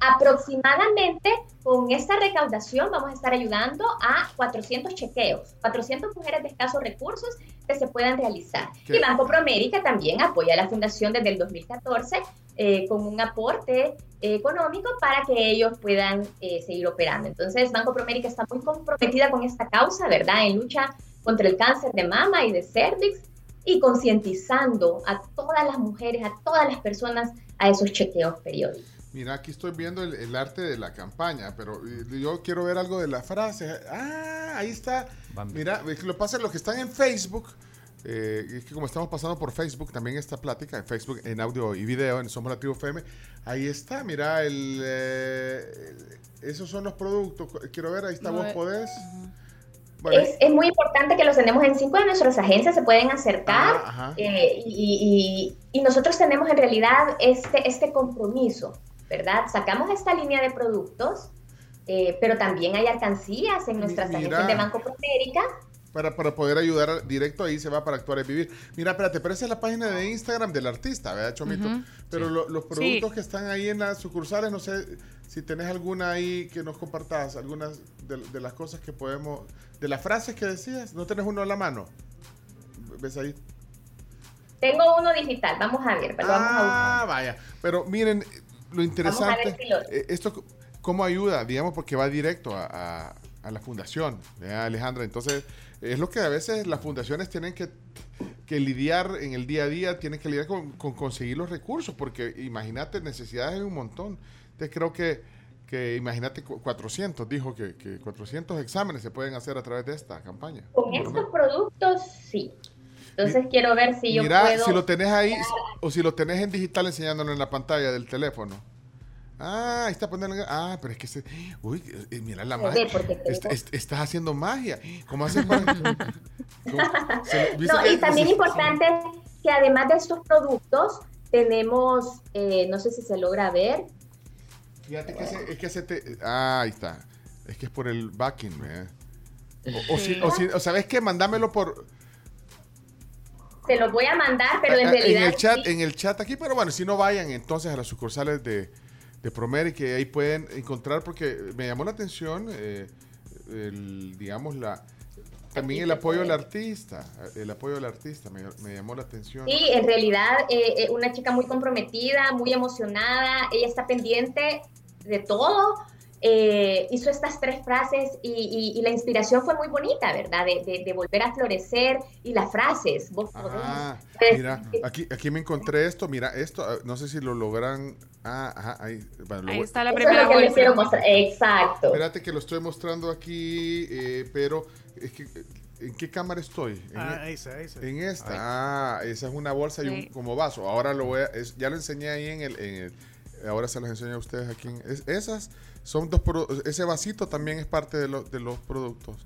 Speaker 63: Aproximadamente con esta recaudación vamos a estar ayudando a 400 chequeos, 400 mujeres de escasos recursos que se puedan realizar.
Speaker 65: ¿Qué?
Speaker 63: Y Banco Promérica también apoya a la Fundación desde el 2014 eh, con un aporte eh, económico para que ellos puedan eh, seguir operando. Entonces, Banco Promérica está muy comprometida con esta causa, ¿verdad? En lucha contra el cáncer de mama y de cervix y concientizando a todas las mujeres, a todas las personas a esos chequeos periódicos.
Speaker 3: Mira, aquí estoy viendo el, el arte de la campaña, pero yo quiero ver algo de la frase. Ah, ahí está. Mira, lo pasa los que están en Facebook. eh, es que como estamos pasando por Facebook, también esta plática en Facebook, en audio y video, en Somos la Tribu FM, ahí está, mira, el, eh, el- esos son los productos. Quiero ver, ahí está,
Speaker 63: No,
Speaker 3: vos podés. Bueno,
Speaker 63: Es, es muy importante que los tenemos en cinco de nuestras agencias, se pueden acercar
Speaker 3: ajá.
Speaker 63: eh, y, y- y nosotros tenemos en realidad este, este compromiso, ¿verdad? Sacamos esta línea de productos, eh, pero también hay alcancías en nuestras
Speaker 3: mira.
Speaker 63: agencias de Banco Promérica.
Speaker 3: Para, para poder ayudar directo ahí se va para actuar y vivir. Mira, espérate, pero esa es la página de Instagram del artista, ¿verdad, Chomito? Pero
Speaker 8: Sí.
Speaker 3: lo- los
Speaker 8: Sí.
Speaker 3: productos que están ahí en las sucursales, no sé si tenés alguna ahí que nos compartas, algunas de, de las cosas que podemos, de las frases que decías, ¿no tenés uno a la mano? ¿Ves ahí?
Speaker 63: Tengo uno digital, vamos a ver, pero vamos a buscar.
Speaker 3: Ah, vaya. Pero miren, lo interesante,
Speaker 63: ver si lo-
Speaker 3: eh, esto cómo ayuda, digamos, porque va directo a, a- a la fundación, ¿verdad, Alejandra. Entonces, es lo que a veces las fundaciones tienen que, que lidiar en el día a día, tienen que lidiar con, con conseguir los recursos, porque imagínate, necesidades hay un montón. Entonces, creo que, que imagínate, cu- 400, dijo que, que 400 exámenes se pueden hacer a través de esta campaña.
Speaker 63: Con estos productos, sí. Entonces quiero ver si yo
Speaker 3: Mira,
Speaker 63: puedo...
Speaker 3: si lo tenés ahí o si lo tenés en digital enseñándolo en la pantalla del teléfono. Ah, ahí está poniendo. Ah, pero es que se. Uy, eh, mira la magia. estás haciendo magia. ¿Cómo haces para.? ¿Cómo? Se- ¿viste
Speaker 63: No,
Speaker 3: que-
Speaker 63: y también
Speaker 3: se-
Speaker 63: importante que además de estos productos, tenemos, eh, no sé si se logra ver,
Speaker 3: Fíjate que se- es que se te. Ah, ahí está. Es que es por el backing, ¿eh? O, o, si, o, si- o sabes qué, mandámelo por.
Speaker 63: te los voy a mandar, pero en realidad...
Speaker 3: el chat,
Speaker 63: sí.
Speaker 3: en el chat aquí, pero bueno, si no vayan entonces a las sucursales de, de Promer y que ahí pueden encontrar, porque me llamó la atención, eh, el, digamos, la también el apoyo al artista, el apoyo al artista, me, llamó la atención.
Speaker 63: Sí, en realidad, eh, eh, una chica muy comprometida, muy emocionada, ella está pendiente de todo. Eh, hizo estas tres frases y, y- y la inspiración fue muy bonita, ¿verdad? De, de- de volver a florecer y las frases. Vos podés.
Speaker 3: Ah,
Speaker 63: Entonces,
Speaker 3: mira, aquí, aquí me encontré esto, mira, esto, ah, no sé si lo logran. Ah, ajá, ahí. bueno, lo
Speaker 8: Ahí está la primera
Speaker 63: es que quiero mostrar. Exacto.
Speaker 3: Espérate que lo estoy mostrando aquí, eh, pero es que, ¿en qué cámara estoy? En,
Speaker 1: Ah, esa, esa.
Speaker 3: en esta. Ah, esa es una bolsa y un como vaso. Ahora lo voy a, es- ya lo enseñé ahí en el, en el- ahora se las enseño a ustedes aquí. en- es- esas son dos, ese vasito también es parte de, los de los productos.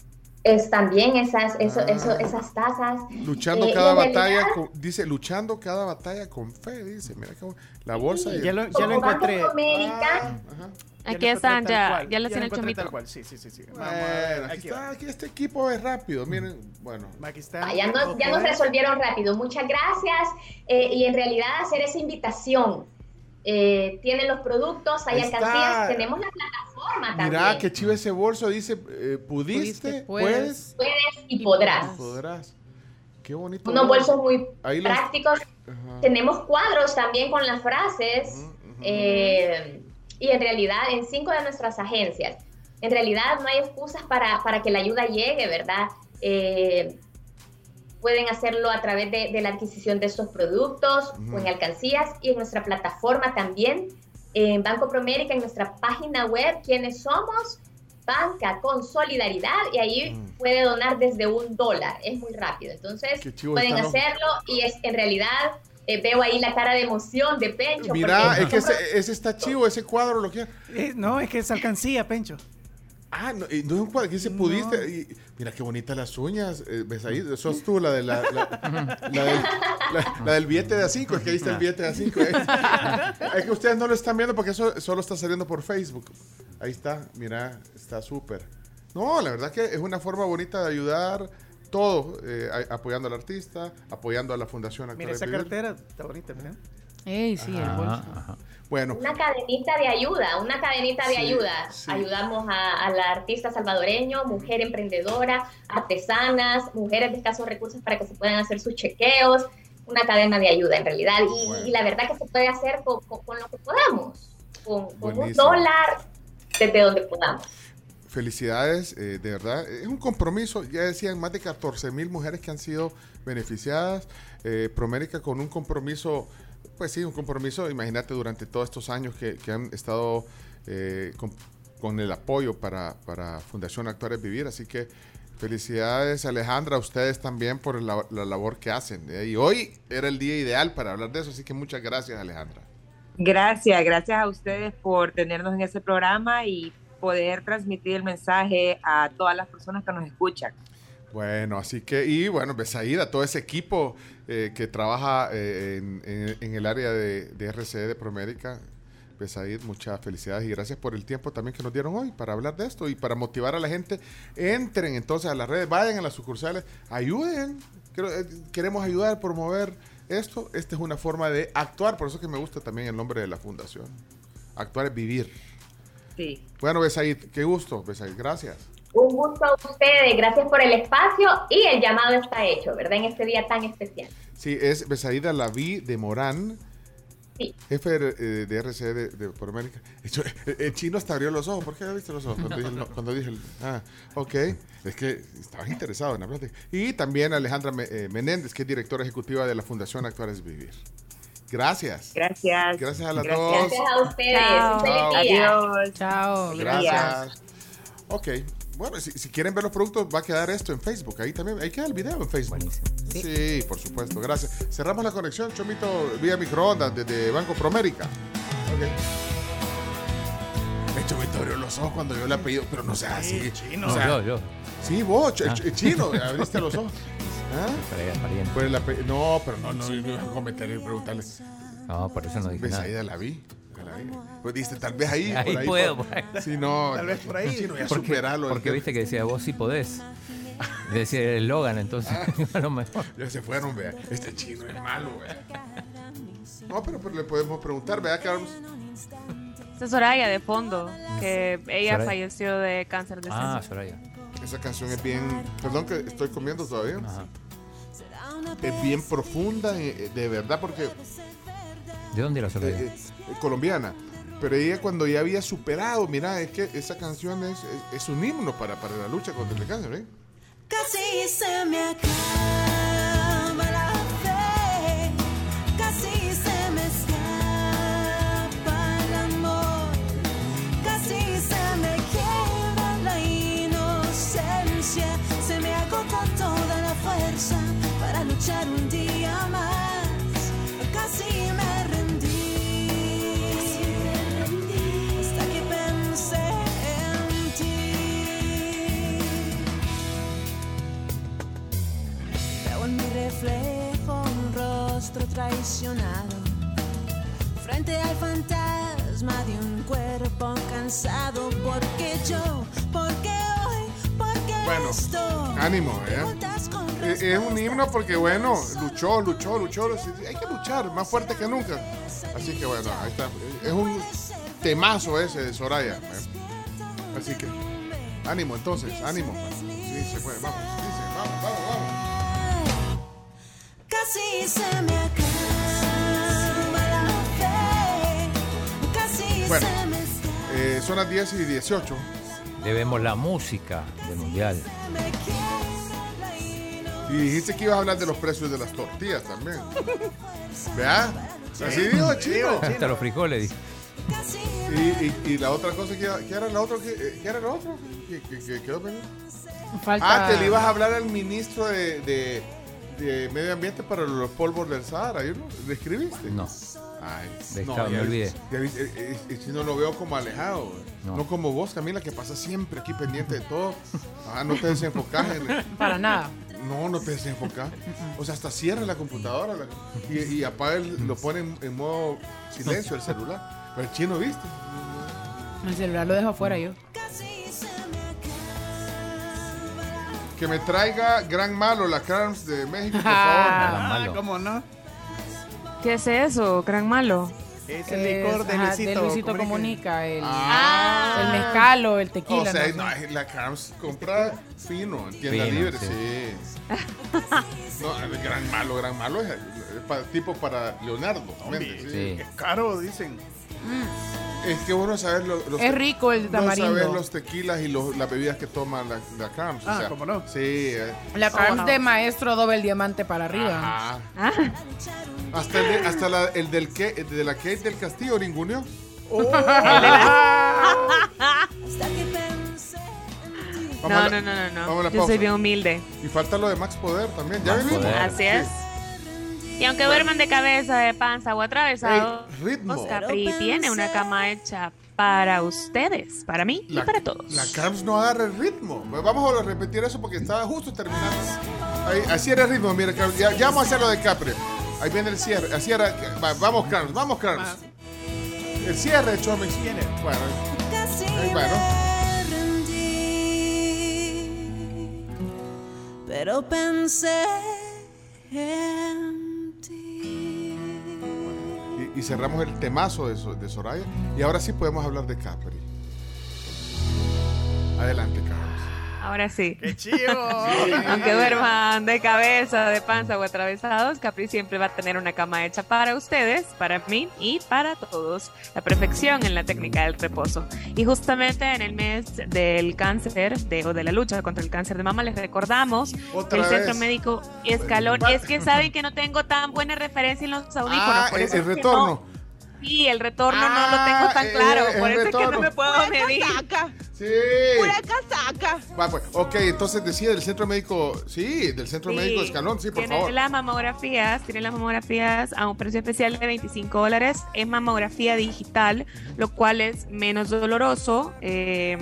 Speaker 63: Es también esas, eso,
Speaker 3: Ah.
Speaker 63: eso, esas tazas.
Speaker 3: Luchando
Speaker 63: Eh,
Speaker 3: cada batalla,
Speaker 63: realidad,
Speaker 3: con- dice, luchando cada batalla con fe, dice, mira cómo, la bolsa. y-
Speaker 1: Ya lo, ya lo encontré.
Speaker 3: Ah,
Speaker 8: Aquí
Speaker 1: lo
Speaker 8: están, ya, ya lo
Speaker 1: lo
Speaker 8: tiene el chomito.
Speaker 1: tal cual, Sí, sí, sí. sí.
Speaker 3: Bueno,
Speaker 1: ver,
Speaker 3: aquí
Speaker 1: aquí
Speaker 3: está, aquí este equipo es rápido. Miren, bueno.
Speaker 1: Aquí está.
Speaker 63: Ah, Ya nos, ya nos resolvieron rápido. Muchas gracias. Eh, y en realidad hacer esa invitación. Eh, tienen los productos, hay alcancías, tenemos la plataforma también.
Speaker 3: Mira, qué chivo ese bolso. Dice, eh, pudiste,
Speaker 63: Pudiste,
Speaker 3: puedes,
Speaker 63: Puedes y podrás.
Speaker 3: podrás. Qué bonito.
Speaker 63: Unos bolsos muy
Speaker 3: Ahí
Speaker 63: prácticos. Tenemos cuadros también con las frases. eh, y en realidad en cinco de nuestras agencias. En realidad no hay excusas para, para que la ayuda llegue, ¿verdad? Eh, pueden hacerlo a través de, de la adquisición de estos productos o en alcancías y en nuestra plataforma también. En Banco Promérica, en nuestra página web, ¿quiénes somos? Banca con solidaridad y ahí puede donar desde un dólar. Es muy rápido. Entonces pueden
Speaker 3: está, ¿no?
Speaker 63: hacerlo y es en realidad eh, veo ahí la cara de emoción de Pencho.
Speaker 3: Mira, es que ese, ese está chivo, ese cuadro lo que.
Speaker 1: Eh, no, es que es alcancía, Pencho.
Speaker 3: Ah, no, y no es un cuadro, que dice pudiste. Y, mira qué bonitas las uñas. eh, ¿Ves ahí? Sos tú la de la, la, la del, la- la del billete de A5. Es que ahí está el billete de A5. Es que ustedes no lo están viendo porque eso solo está saliendo por Facebook. Ahí está, mira, está súper. No, la verdad que es una forma bonita de ayudar. Todo, eh, a- apoyando al artista, apoyando a la Fundación
Speaker 1: Mira, esa cartera está bonita, mira.
Speaker 6: Ey, sí, el bolso.
Speaker 3: ajá. Bueno,
Speaker 63: Una cadenita de ayuda, una cadenita de
Speaker 3: Sí,
Speaker 63: ayuda.
Speaker 3: sí.
Speaker 63: Ayudamos a, a la artista salvadoreño, mujer emprendedora, artesanas, mujeres de escasos recursos para que se puedan hacer sus chequeos. Una cadena de ayuda en realidad. Y,
Speaker 3: Bueno.
Speaker 63: y la verdad que se puede hacer con, con- con lo que podamos. Con, con un dólar desde donde podamos.
Speaker 3: Felicidades, eh, de verdad. Es un compromiso, ya decían, más de 14 mil mujeres que han sido beneficiadas. Eh, Promérica con un compromiso, pues sí, un compromiso, imagínate, durante todos estos años que, han estado eh, con, el apoyo para, para Fundación Actuales Vivir. Así que felicidades, Alejandra, a ustedes también por la, la labor que hacen. eh, y hoy era el día ideal para hablar de eso, así que muchas gracias, Alejandra.
Speaker 64: Gracias, gracias a ustedes por tenernos en este programa y poder transmitir el mensaje a todas las personas que nos escuchan.
Speaker 3: Bueno, así que, y bueno, Besaid, a todo ese equipo eh, que trabaja eh, en, en- en el área de, de RCE de Promérica. Besaid, muchas felicidades y gracias por el tiempo también que nos dieron hoy para hablar de esto y para motivar a la gente. Entren entonces a las redes, vayan a las sucursales, ayuden. Eh, Queremos ayudar, promover esto. Esta es una forma de actuar, por eso es que me gusta también el nombre de la fundación. Actuar es vivir.
Speaker 64: Sí.
Speaker 3: Bueno, Besaid, qué gusto, Besaid, gracias.
Speaker 63: Un gusto a ustedes, gracias por el espacio y el llamado está hecho, ¿verdad? En este día tan especial.
Speaker 3: Sí, es Besaida Laví de Morán.
Speaker 63: Sí.
Speaker 3: Jefe de, eh, de RCE de, de por América. El, el chino hasta abrió los ojos. ¿Por qué abriste los ojos? Cuando dije, el no- cuando dije el- ah, ok. Es que estabas interesado en la plática. Y también Alejandra eh, Menéndez, que es directora ejecutiva de la Fundación Actuales Vivir. Gracias.
Speaker 64: Gracias.
Speaker 3: Gracias a las
Speaker 64: Gracias.
Speaker 3: dos.
Speaker 63: Gracias a ustedes.
Speaker 64: Chao.
Speaker 63: Un feliz
Speaker 3: Chao.
Speaker 63: día.
Speaker 64: Adiós.
Speaker 6: Chao.
Speaker 3: Gracias. Ok. Bueno, si, si quieren ver los productos, va a quedar esto en Facebook. Ahí también, ahí queda el video en Facebook. Sí. por supuesto. Gracias. Cerramos la conexión, Chomito, vía microondas desde Banco Promérica. Ok. Abrió los ojos cuando yo le apellido, pero no sea así.
Speaker 1: chino.
Speaker 3: O sea,
Speaker 4: No, yo, yo.
Speaker 3: Sí, vos, ch-
Speaker 4: Ah.
Speaker 3: ch- chino, abriste los ojos. ¿Ah? Pues no, pero no, no, no, no cometerle y preguntarle.
Speaker 4: No, por eso no dije
Speaker 3: Ves ahí. Pues diste, tal vez ahí.
Speaker 4: Ahí
Speaker 3: por
Speaker 4: puedo,
Speaker 3: por-
Speaker 4: por ahí.
Speaker 3: Sí, no.
Speaker 1: Tal vez por ahí.
Speaker 3: Chino, ya
Speaker 4: Porque,
Speaker 3: superalo.
Speaker 4: porque viste que decía vos sí podés. Decía el eslogan, entonces a lo mejor.
Speaker 3: Ya se fueron, vea. Este chino es malo, vea. No, pero, pero le podemos preguntar, vea, vamos-
Speaker 8: Esta es Soraya de fondo, que ella
Speaker 3: Soraya.
Speaker 8: falleció de cáncer de seno.
Speaker 4: Ah, Soraya.
Speaker 3: Esa canción es bien. Perdón que estoy comiendo todavía. Es bien profunda, eh, de verdad, porque.
Speaker 4: ¿De dónde era Soraya?
Speaker 3: eh, eh, colombiana. Pero ella cuando ya había superado, mira, es que esa canción es, es, es un himno para, para la lucha contra el cáncer, ¿eh?
Speaker 66: Casi se me acaba la fe, casi se me escapa el amor, casi se me quiebra la inocencia, se me agota toda la fuerza para luchar un Traicionado frente al fantasma de un cuerpo cansado. Porque yo, porque hoy, porque
Speaker 3: Bueno,
Speaker 66: esto.
Speaker 3: ánimo, ¿eh?
Speaker 66: Con
Speaker 3: Es un himno porque, bueno, luchó, luchó, luchó. Hay que luchar, más fuerte que nunca. Así que, bueno, ahí está. Es un temazo ese de Soraya. ¿eh? Así que, ánimo entonces, ánimo. Sí, se puede, vamos, dice, vamos, vamos, vamos. Bueno,
Speaker 66: se me escapa.
Speaker 3: eh, son las 10 y 18.
Speaker 4: Debemos la música del mundial.
Speaker 3: Y dijiste que ibas a hablar de los precios de las tortillas también. ¿Vea? Así dijo Chino.
Speaker 4: Hasta los frijoles.
Speaker 3: Y, y- y la otra cosa, que, ¿qué era la otra? ¿Qué, eh, qué era la otra? ¿Qué, qué- qué quedó pendiente?
Speaker 6: Falta-
Speaker 3: Ah, que le ibas a hablar al ministro de, de- de Medio Ambiente para los polvos del Sahara. ¿yo no? ¿Le escribiste?
Speaker 4: No.
Speaker 3: Ay,
Speaker 4: Dejado, me
Speaker 3: ya
Speaker 4: olvidé.
Speaker 3: eh, eh, eh, si no lo veo como alejado. No.
Speaker 4: No.
Speaker 3: como vos, Camila, que pasa siempre aquí pendiente de todo. Ah, no te desenfocás. en-
Speaker 6: Para nada.
Speaker 3: No, no te desenfocás. O sea, hasta cierra la computadora la- y, y apaga, el- lo pone en, en modo silencio el celular. Pero el chino, ¿viste?
Speaker 6: El celular lo dejo afuera yo.
Speaker 3: Que me traiga Gran Malo, la Carms de México, por
Speaker 6: Ah,
Speaker 3: favor.
Speaker 1: ¿Cómo no?
Speaker 8: ¿Qué es eso? Gran malo.
Speaker 1: Es el licor de
Speaker 6: ajá,
Speaker 1: Luisito,
Speaker 6: Luisito
Speaker 1: Comunica.
Speaker 6: Comunica. el,
Speaker 3: Ah.
Speaker 6: el mezcal o el tequila.
Speaker 3: O sea,
Speaker 6: no
Speaker 3: no, la Carms compra fino, en tienda
Speaker 4: Fino,
Speaker 3: libre,
Speaker 4: sí.
Speaker 3: sí. No, el Gran Malo, Gran Malo es, es pa- tipo para Leonardo. Sí.
Speaker 4: Sí.
Speaker 1: Es caro, dicen.
Speaker 3: Es que bueno saber lo- los,
Speaker 6: Es rico el
Speaker 3: no
Speaker 6: tamarindo.
Speaker 3: saber los tequilas y los- las bebidas que toma la, la Carms.
Speaker 1: Ah,
Speaker 3: o sea,
Speaker 1: ¿cómo no?
Speaker 3: Sí. eh,
Speaker 6: La carne de maestro doble el diamante para arriba.
Speaker 3: ajá.
Speaker 8: Ah,
Speaker 3: Hasta, el, de- hasta la, el del que, el de la Kate del Castillo.
Speaker 8: No,
Speaker 3: a la-
Speaker 8: no, no, no, no.
Speaker 3: la
Speaker 8: Yo
Speaker 3: pausa.
Speaker 8: soy bien humilde.
Speaker 3: Y falta lo de Max Poder también. Ya
Speaker 4: Max. Poder.
Speaker 8: Así es. Y aunque duerman de cabeza, de panza o atravesados,
Speaker 3: Ey, ritmo.
Speaker 8: Capri tiene una cama hecha para ustedes, para mí y
Speaker 3: La,
Speaker 8: para todos.
Speaker 3: la Carms no agarra el ritmo. Vamos a repetir eso porque estaba justo terminando. Ahí, así era el ritmo, mira, Carms. Ya, ya vamos a hacer lo de Capri. Ahí viene el cierre. Así era. va, vamos, Carms, vamos, Carms. El cierre, Chomix. Bueno, ahí, bueno.
Speaker 66: Pero pensé en
Speaker 3: Y, cerramos el temazo de, de Soraya. Y ahora sí podemos hablar de Capri. Adelante, Carms.
Speaker 8: Ahora sí.
Speaker 1: ¡Qué chivo!
Speaker 8: Aunque duerman de cabeza, de panza o atravesados, Capri siempre va a tener una cama hecha para ustedes, para mí y para todos. La perfección en la técnica del reposo. Y justamente en el mes del cáncer de, o de la lucha contra el cáncer de mama, les recordamos
Speaker 3: Otra
Speaker 8: el Centro. Médico Escalón. Es que saben que no tengo tan buena referencia en los audífonos.
Speaker 3: Ah,
Speaker 8: por eso
Speaker 3: el retorno.
Speaker 8: no- Sí, el retorno no
Speaker 3: Ah,
Speaker 8: lo tengo tan
Speaker 3: eh,
Speaker 8: claro.
Speaker 3: el
Speaker 8: por eso es que no me puedo medir.
Speaker 3: Sí.
Speaker 8: Pura casaca.
Speaker 3: Va, pues, ok, entonces decía del centro médico, sí, del centro
Speaker 8: Sí.
Speaker 3: médico de Escalón, sí, por
Speaker 8: Tienen
Speaker 3: favor.
Speaker 8: las mamografías, tienen las mamografías a un precio especial de 25 dólares. Es mamografía digital, lo cual es menos doloroso. eh,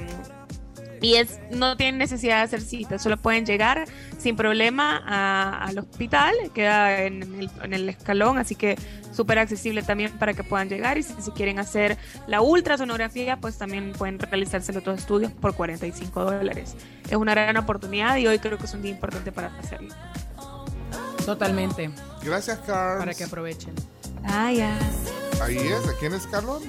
Speaker 8: y es no tienen necesidad de hacer cita, solo pueden llegar sin problema a- al hospital, queda en el, en el escalón, así que súper accesible también para que puedan llegar. Y si, si quieren hacer la ultrasonografía, pues también pueden realizarse los otros estudios por 45 dólares. Es una gran oportunidad y hoy creo que es un día importante para hacerlo.
Speaker 6: Totalmente.
Speaker 3: Gracias, Carl.
Speaker 6: Para que aprovechen.
Speaker 8: Ah, ya.
Speaker 3: Ahí es, aquí en Escalón.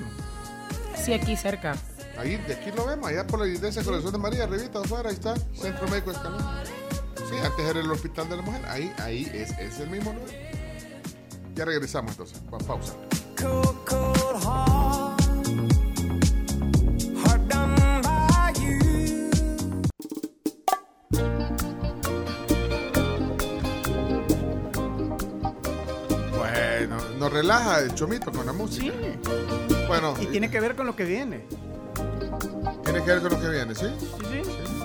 Speaker 6: Sí, aquí cerca.
Speaker 3: Ahí, de aquí lo vemos, allá por la iglesia Corazón de María, arribita afuera, ahí está, Centro Médico Escalón. Sí, antes era el Hospital de la Mujer, ahí, ahí es, es el mismo lugar. Ya regresamos entonces, pa- pausa. Bueno, nos relaja el chomito con la música. Bueno,
Speaker 1: Y tiene que ver con lo que viene.
Speaker 3: Tiene que ver con lo que viene, ¿sí?
Speaker 1: Sí, sí.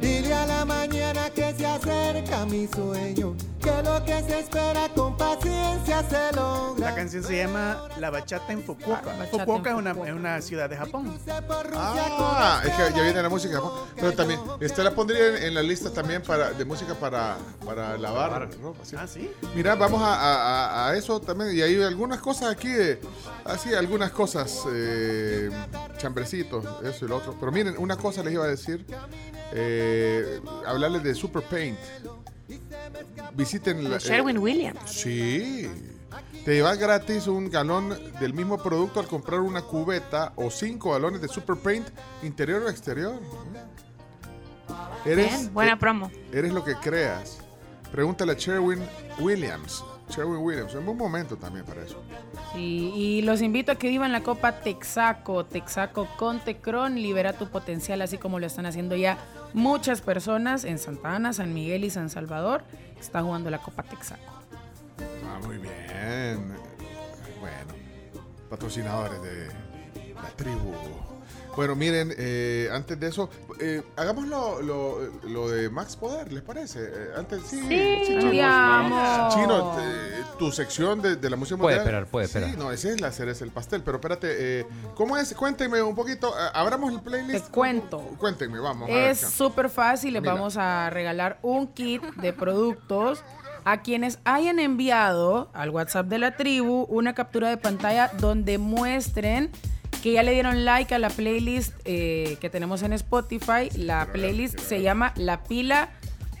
Speaker 65: Dile a la mañana que se acerca mi sueño, que lo que se espera con paciencia se logra.
Speaker 1: La canción se llama La Bachata en Fukuoka.
Speaker 6: Bachata
Speaker 1: Fukuoka es una, es una ciudad de Japón.
Speaker 3: Ah, es que ya viene la música. ¿no? Pero también, esta la pondría en, en la lista también para, de música para, para lavar ropa. ¿sí?
Speaker 1: Ah, sí.
Speaker 3: Mira, vamos a, a- a eso también. Y hay algunas cosas aquí, así, algunas cosas, eh, chambrecitos, eso y lo otro. Pero miren, una cosa les iba a decir, eh, hablarles de Super Paint. Visiten la...
Speaker 8: Sherwin
Speaker 3: eh,
Speaker 8: Williams.
Speaker 3: Sí. Te llevas gratis un galón del mismo producto al comprar una cubeta o cinco galones de Super Paint interior o exterior. Eres,
Speaker 8: Bien, buena promo.
Speaker 3: Eres lo que creas. Pregúntale a Sherwin Williams. Sherwin Williams, en buen momento también para eso.
Speaker 6: Sí, y los invito a que vivan la Copa Texaco, Texaco con Tecron, libera tu potencial, así como lo están haciendo ya muchas personas en Santa Ana, San Miguel y San Salvador. Está jugando la Copa Texaco.
Speaker 3: Ah, muy bien. Bueno, patrocinadores de la tribu. Bueno, miren, eh, antes de eso, eh, hagamos lo, lo- lo de Max Poder, ¿les parece? Eh, antes, sí,
Speaker 6: Sí,
Speaker 3: Chino.
Speaker 6: andiamo.
Speaker 3: Chino, eh, tu sección de, de la música
Speaker 4: Puede
Speaker 3: mundial.
Speaker 4: esperar, puede
Speaker 3: Sí,
Speaker 4: esperar.
Speaker 3: no, ese es la cereza del pastel, pero espérate, eh, ¿cómo es? Cuéntenme un poquito, eh, abramos el playlist.
Speaker 6: Te cuento.
Speaker 3: Cuéntenme, vamos.
Speaker 6: Es súper fácil, les vamos a regalar un kit de productos a quienes hayan enviado al WhatsApp de la tribu una captura de pantalla donde muestren que ya le dieron like a la playlist eh, que tenemos en Spotify. La playlist se llama La pila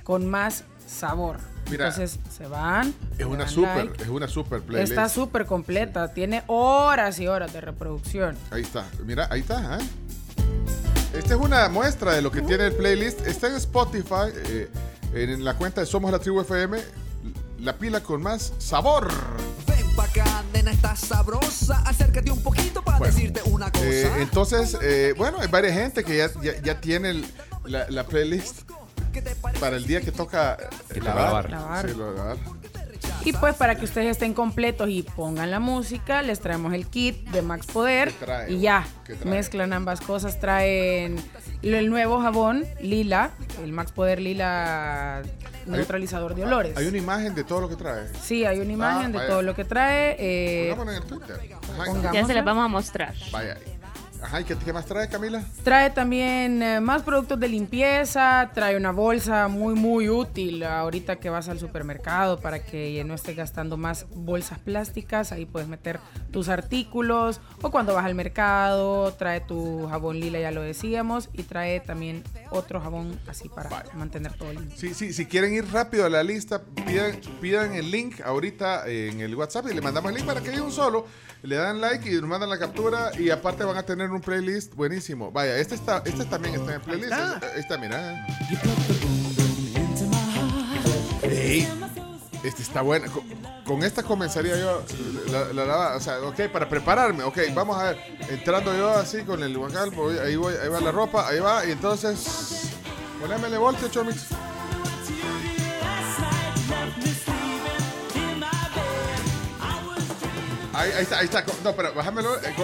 Speaker 6: con más sabor.
Speaker 3: Mira,
Speaker 6: Entonces se van.
Speaker 3: Es una super,
Speaker 6: like.
Speaker 3: es una super playlist.
Speaker 6: Está súper completa, tiene horas y horas de reproducción.
Speaker 3: Ahí está, mira, ahí está. ¿eh? Esta es una muestra de lo que tiene el playlist. Está en Spotify, eh, en la cuenta de Somos la Tribu FM, la pila con más sabor.
Speaker 67: Nena, está sabrosa. Acércate un poquito para decirte una cosa.
Speaker 3: Eh, entonces, eh, bueno, hay varias gente que ya, ya, ya tiene el- la, la playlist para el día que toca eh, lavar.
Speaker 6: lavar.
Speaker 3: Sí, lo lavar.
Speaker 6: Y pues para que ustedes estén completos y pongan la música, les traemos el kit de Max Poder
Speaker 3: ¿Qué trae?
Speaker 6: y ya,
Speaker 3: ¿Qué trae?
Speaker 6: mezclan ambas cosas, traen el nuevo jabón lila, el Max Poder lila neutralizador de olores.
Speaker 3: Hay una imagen de todo lo que trae.
Speaker 6: Sí, hay una imagen
Speaker 3: Ah,
Speaker 6: de
Speaker 3: vaya.
Speaker 6: todo lo que trae. eh,
Speaker 3: Pongámoslo en el Twitter. Ajá,
Speaker 6: Pongámoslo.
Speaker 8: Ya se las vamos a mostrar.
Speaker 3: Vaya. Ajá, ¿y qué, qué más trae, Camila?
Speaker 6: Trae también eh, más productos de limpieza, trae una bolsa muy muy útil ahorita que vas al supermercado para que no estés gastando más bolsas plásticas, ahí puedes meter tus artículos o cuando vas al mercado, trae tu jabón lila, ya lo decíamos, y trae también otro jabón así para mantener todo limpio.
Speaker 3: Sí, sí, si quieren ir rápido a la lista, pidan, pidan el link ahorita en el WhatsApp y le mandamos el link para que llegue un solo. Le dan like y nos mandan la captura y aparte van a tener un playlist buenísimo. Vaya, este está, este también está en el playlist. Ahí está, mira. Ey, este está bueno. Con, con esta comenzaría yo la, la, la- o sea, ok, para prepararme, ok, vamos a ver, entrando yo así con el guacal, voy- ahí voy, ahí va la ropa, ahí va, y entonces, ponémele bolsa, Chomix. Ahí, ahí está, ahí está. No, pero bájamelo. eh,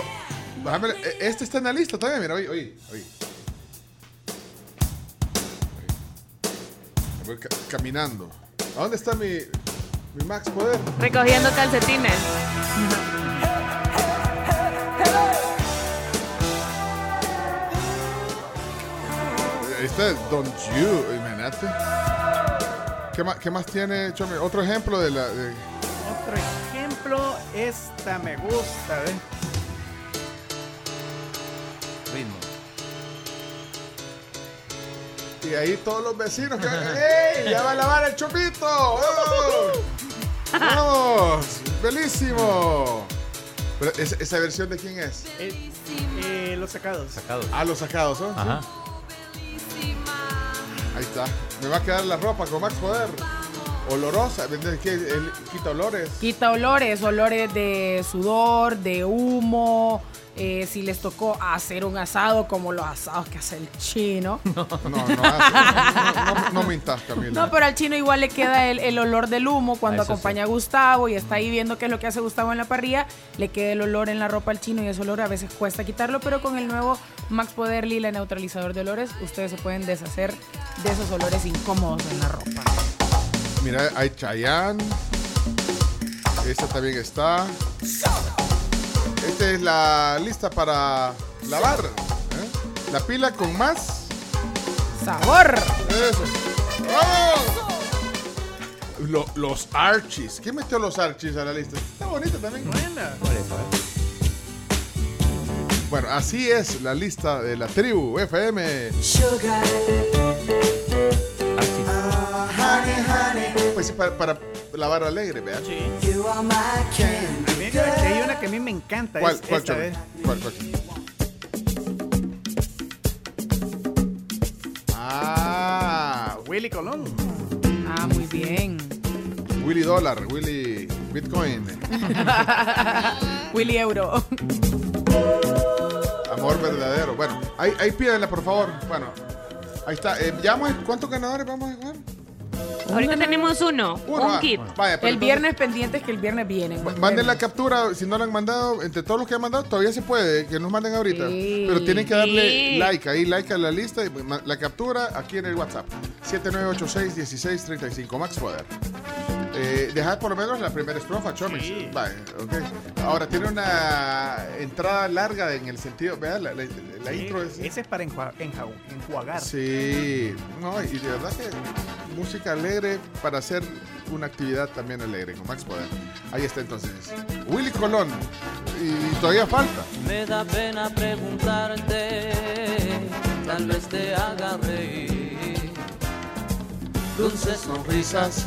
Speaker 3: bájamelo. Eh, Este está en la lista también, mira, oye, oye, oye. Voy ca- caminando. ¿A dónde está mi, mi Max Poder?
Speaker 8: Recogiendo calcetines.
Speaker 3: Ahí está Don't You, imagínate. ¿Qué más, qué más tiene, Chome? Otro ejemplo de la... de-
Speaker 1: Otro ejemplo, esta me gusta, ¿ves?
Speaker 4: Ritmo.
Speaker 3: y ahí todos los vecinos que... ¡Ey! ¡Ya va a lavar el chupito! ¡Oh! ¡Vamos! ¡Bellísimo! Pero ¿esa, esa versión de quién es?
Speaker 1: Eh, eh, los sacados.
Speaker 4: Sacados.
Speaker 3: Ah, los sacados, ¿son?
Speaker 4: Ajá.
Speaker 3: Ahí está. Me va a quedar la ropa con Max Poder. Olorosa. Él quita olores.
Speaker 6: Quita olores, olores de sudor, de humo, eh, si les tocó hacer un asado como los asados que hace el chino.
Speaker 3: No, no, no, no, no mintas, Camila.
Speaker 6: No, pero al chino igual le queda el, el olor del humo cuando
Speaker 3: Ah, Eso
Speaker 6: acompaña a Gustavo y está ahí viendo qué es lo que hace Gustavo en la parrilla. Le queda el olor en la ropa al chino y ese olor a veces cuesta quitarlo, pero con el nuevo Max Poder Lila neutralizador de olores, ustedes se pueden deshacer de esos olores incómodos en la ropa.
Speaker 3: Mira, hay Chayanne. Esta también está. Esta es la lista para lavar. ¿eh? La pila con más
Speaker 6: sabor.
Speaker 3: Eso. ¡Vamos! Lo- los Archies. ¿Quién metió los Archies a la lista? Está bonita también. Buena. Bueno, así es la lista de la tribu FM. Pues sí, para, para lavar alegre, vean.
Speaker 1: Mira, que hay una que a mí me encanta.
Speaker 3: ¿Cuál,
Speaker 1: es
Speaker 3: cuál,
Speaker 1: esta? ¿eh?
Speaker 3: ¿Cuál, cuál? Ah,
Speaker 1: Willy Colón.
Speaker 6: Ah, muy bien.
Speaker 3: Willy Dólar, Willy Bitcoin.
Speaker 6: Willy Euro.
Speaker 3: Amor verdadero. Bueno, ahí, ahí pídenla, por favor. Bueno, ahí está. Eh, ya vamos a- ¿Cuántos ganadores vamos a jugar?
Speaker 8: Ahorita tenemos uno,
Speaker 3: Uno,
Speaker 8: un
Speaker 3: ah,
Speaker 8: kit.
Speaker 3: bueno. Vaya, pero
Speaker 6: El
Speaker 3: entonces-
Speaker 6: viernes pendientes que el viernes vienen.
Speaker 3: Manden la captura, si no la han mandado, entre todos los que han mandado, todavía se puede, que nos manden ahorita.
Speaker 6: Sí.
Speaker 3: Pero tienen que darle
Speaker 6: Sí.
Speaker 3: like, ahí like a la lista, y ma- la captura aquí en el WhatsApp. 7986-1635, Max Poder. Eh, dejad por lo menos la primera estrofa, Chomix. Vale, ok. Ahora, tiene una entrada larga en el sentido, vean, la, la- la
Speaker 1: Sí,
Speaker 3: intro es...
Speaker 1: Ese es para enjua- enjau- enjuagar.
Speaker 3: Sí, no, y de verdad que música alegre para hacer una actividad también alegre con Max Poder. Ahí está entonces. Willy Colón. Y todavía falta.
Speaker 68: Me da pena preguntarte, tal vez te haga reír. Dulces sonrisas,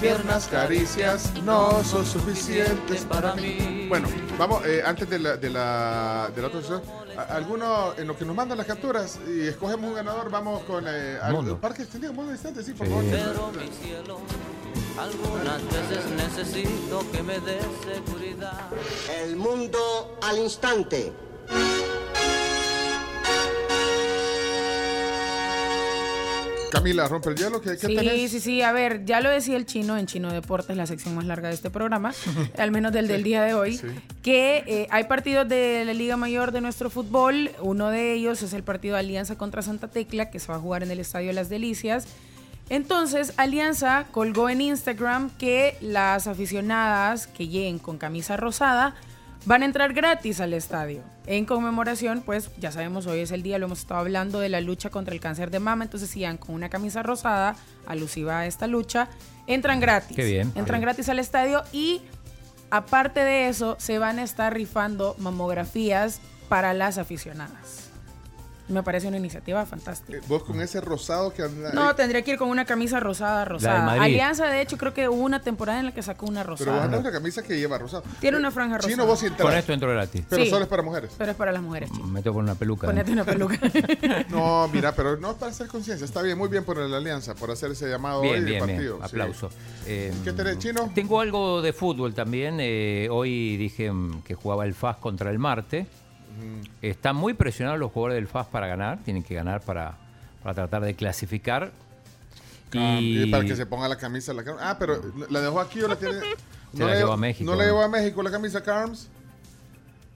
Speaker 3: Piernas, caricias, no son suficientes
Speaker 68: para mí.
Speaker 3: Bueno, vamos, eh, antes de la, de la, de la otra sesión, a- alguno en lo que nos mandan las capturas y escogemos un ganador, vamos con eh, al,
Speaker 4: Mundo.
Speaker 3: parque extendido, mundo distante, sí, por
Speaker 4: Sí.
Speaker 3: favor.
Speaker 68: Pero mi cielo, algunas veces necesito que me des seguridad.
Speaker 69: El mundo al instante.
Speaker 3: Camila, rompe el hielo, ¿qué, qué
Speaker 6: Sí,
Speaker 3: tenés?
Speaker 6: sí, sí. A ver, ya lo decía el chino en Chino Deportes, la sección más larga de este programa, al menos del del día de hoy, que eh, hay partidos de la Liga Mayor de nuestro fútbol. Uno de ellos es el partido de Alianza contra Santa Tecla, que se va a jugar en el Estadio Las Delicias. Entonces, Alianza colgó en Instagram que las aficionadas que lleguen con camisa rosada van a entrar gratis al estadio. En conmemoración, pues ya sabemos, hoy es el día, lo hemos estado hablando de la lucha contra el cáncer de mama, entonces si van con una camisa rosada, alusiva a esta lucha, entran gratis.
Speaker 4: Qué bien.
Speaker 6: Entran gratis al estadio y aparte de eso, se van a estar rifando mamografías para las aficionadas. Me parece una iniciativa fantástica.
Speaker 3: Eh, Vos con ese rosado que anda.
Speaker 6: No,
Speaker 3: eh,
Speaker 6: tendría que ir con una camisa rosada, rosada. Alianza, de hecho, creo que hubo una temporada en la que sacó una
Speaker 3: pero vos
Speaker 6: rosada.
Speaker 3: andas una camisa que lleva rosado.
Speaker 6: Tiene una franja rosada.
Speaker 3: Chino, vos entras.
Speaker 4: Con esto entro gratis.
Speaker 3: Pero
Speaker 6: Sí.
Speaker 3: solo es para mujeres.
Speaker 6: Pero es para las mujeres, chicos.
Speaker 4: Me tengo que poner una peluca.
Speaker 6: Ponete una peluca.
Speaker 3: No, mira, pero no es para hacer conciencia. Está bien, muy bien por la alianza, por hacer ese llamado hoy
Speaker 4: Bien,
Speaker 3: de
Speaker 4: bien, bien.
Speaker 3: partido. sí.
Speaker 4: Aplauso. Eh,
Speaker 3: ¿Qué tenés, Chino?
Speaker 4: Tengo algo de fútbol también. eh, hoy dije mm, que jugaba el FAS contra el Marte. Están muy presionados los jugadores del FAS para ganar. Tienen que ganar para, para tratar de clasificar.
Speaker 3: Ah,
Speaker 4: Y,
Speaker 3: y para que se ponga la camisa. La, ah, pero la dejó aquí o la tiene.
Speaker 4: Se la
Speaker 3: la
Speaker 4: llevó a México,
Speaker 3: ¿No la
Speaker 4: ¿no?
Speaker 3: llevó a México la camisa Carms?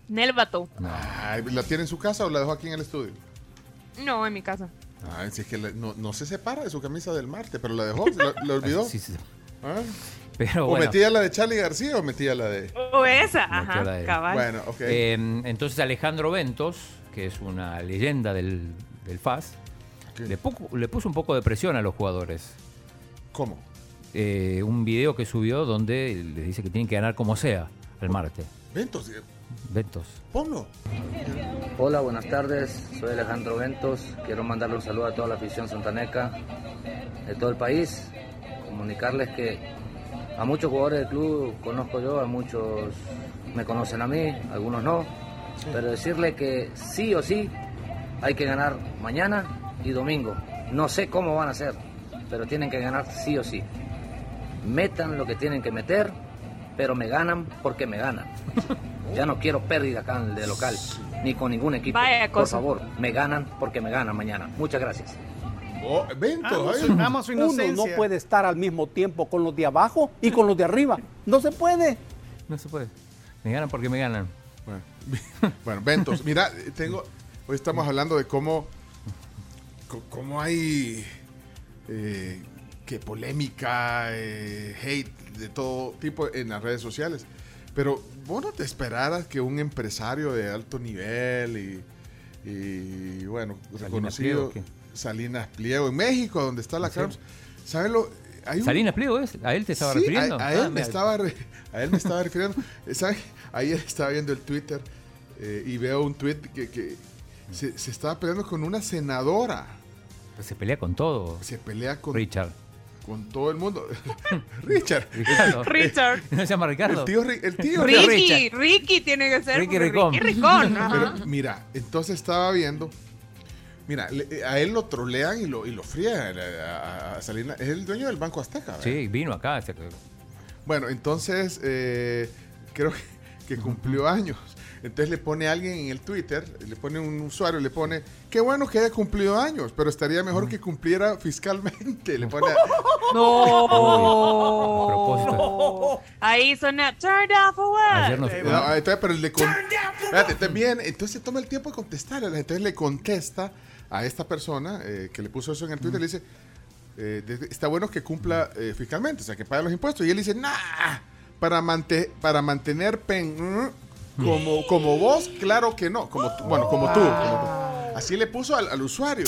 Speaker 8: Nelvato.
Speaker 3: Ay, ¿La tiene en su casa o la dejó aquí en el estudio?
Speaker 8: No, en mi casa.
Speaker 3: Ay, si es que la- no, no se separa de su camisa del Marte, pero la dejó, la, la olvidó.
Speaker 4: Sí, sí.
Speaker 3: ¿Ah?
Speaker 4: Pero
Speaker 3: ¿O
Speaker 4: bueno.
Speaker 3: metía la de Charlie García o metía la de.?
Speaker 8: O esa, ajá,
Speaker 4: de-
Speaker 8: cabal.
Speaker 3: Bueno, ok.
Speaker 4: Eh, entonces Alejandro Ventos, que es una leyenda del, del FAS, le, pu- le puso un poco de presión a los jugadores.
Speaker 3: ¿Cómo?
Speaker 4: Eh, un video que subió donde les dice que tienen que ganar como sea el Marte.
Speaker 3: Ventos,
Speaker 4: Ventos.
Speaker 3: ponlo.
Speaker 70: Hola, buenas tardes. Soy Alejandro Ventos. Quiero mandarle un saludo a toda la afición santaneca de todo el país. Comunicarles que a muchos jugadores del club conozco yo, a muchos me conocen a mí, algunos no. Pero decirle que sí o sí hay que ganar mañana y domingo. No sé cómo van a ser, pero tienen que ganar sí o sí. Metan lo que tienen que meter, pero me ganan porque me ganan. Ya no quiero pérdida acá de local. ni con ningún equipo.
Speaker 8: Vaya
Speaker 70: Por
Speaker 8: cosa.
Speaker 70: favor, me ganan porque me ganan mañana. Muchas gracias.
Speaker 3: Oh,
Speaker 1: su- su
Speaker 71: Uno no puede estar al mismo tiempo con los de abajo y con los de arriba. No se puede.
Speaker 4: No se puede. Me ganan porque me ganan.
Speaker 3: Bueno, bueno, Bentos, mira, tengo. Hoy estamos hablando de cómo. cómo hay. eh, que polémica, eh, hate de todo tipo en las redes sociales. Pero vos no te esperaras que un empresario de alto nivel y, y, bueno, reconocido, Salinas Pliego, en México, donde está la
Speaker 4: ¿En serio?
Speaker 3: Carms, ¿sabes lo? Hay un-
Speaker 4: Salinas Pliego es, a él te estaba
Speaker 3: Sí,
Speaker 4: refiriendo.
Speaker 3: A, a él
Speaker 4: Ah,
Speaker 3: me estaba re- a él me estaba refiriendo. Eh, ¿Sabe? Ayer estaba viendo el Twitter eh, y veo un tweet que, que se, se estaba peleando con una senadora.
Speaker 4: Se pelea con todo.
Speaker 3: Se pelea con,
Speaker 4: Richard.
Speaker 3: con todo el mundo. Richard.
Speaker 4: Ricardo.
Speaker 8: Richard.
Speaker 4: ¿No se llama Ricardo?
Speaker 3: El tío, el tío
Speaker 8: Ricky, Ricky tiene que ser.
Speaker 4: Ricky Ricón.
Speaker 8: Ricky Ricón.
Speaker 3: Pero mira, entonces estaba viendo. Mira, le- a él lo trolean y lo, y lo friegan a, a- a Salinas. Es el dueño del Banco Azteca. ¿verdad?
Speaker 4: Sí, vino acá. se-
Speaker 3: Bueno, entonces eh, creo que cumplió años. Entonces le pone a alguien en el Twitter, le pone un usuario, le pone, qué bueno que haya cumplido años, pero estaría mejor que cumpliera fiscalmente. Le pone,
Speaker 8: No.
Speaker 4: A propósito.
Speaker 8: Ahí suena Turn down for what?
Speaker 4: Ayer nos-
Speaker 3: No, entonces, pero le con- Espérate, entonces, bien, entonces toma el tiempo de contestarle. Entonces le contesta a esta persona eh, que le puso eso en el Twitter, le dice, eh, de- está bueno que cumpla eh, fiscalmente, o sea, que pague los impuestos. Y él dice, nah, para, mante- para mantener pen mm, como, como vos, claro que no. Como tú- bueno, como tú. como tú. Así le puso al, al usuario.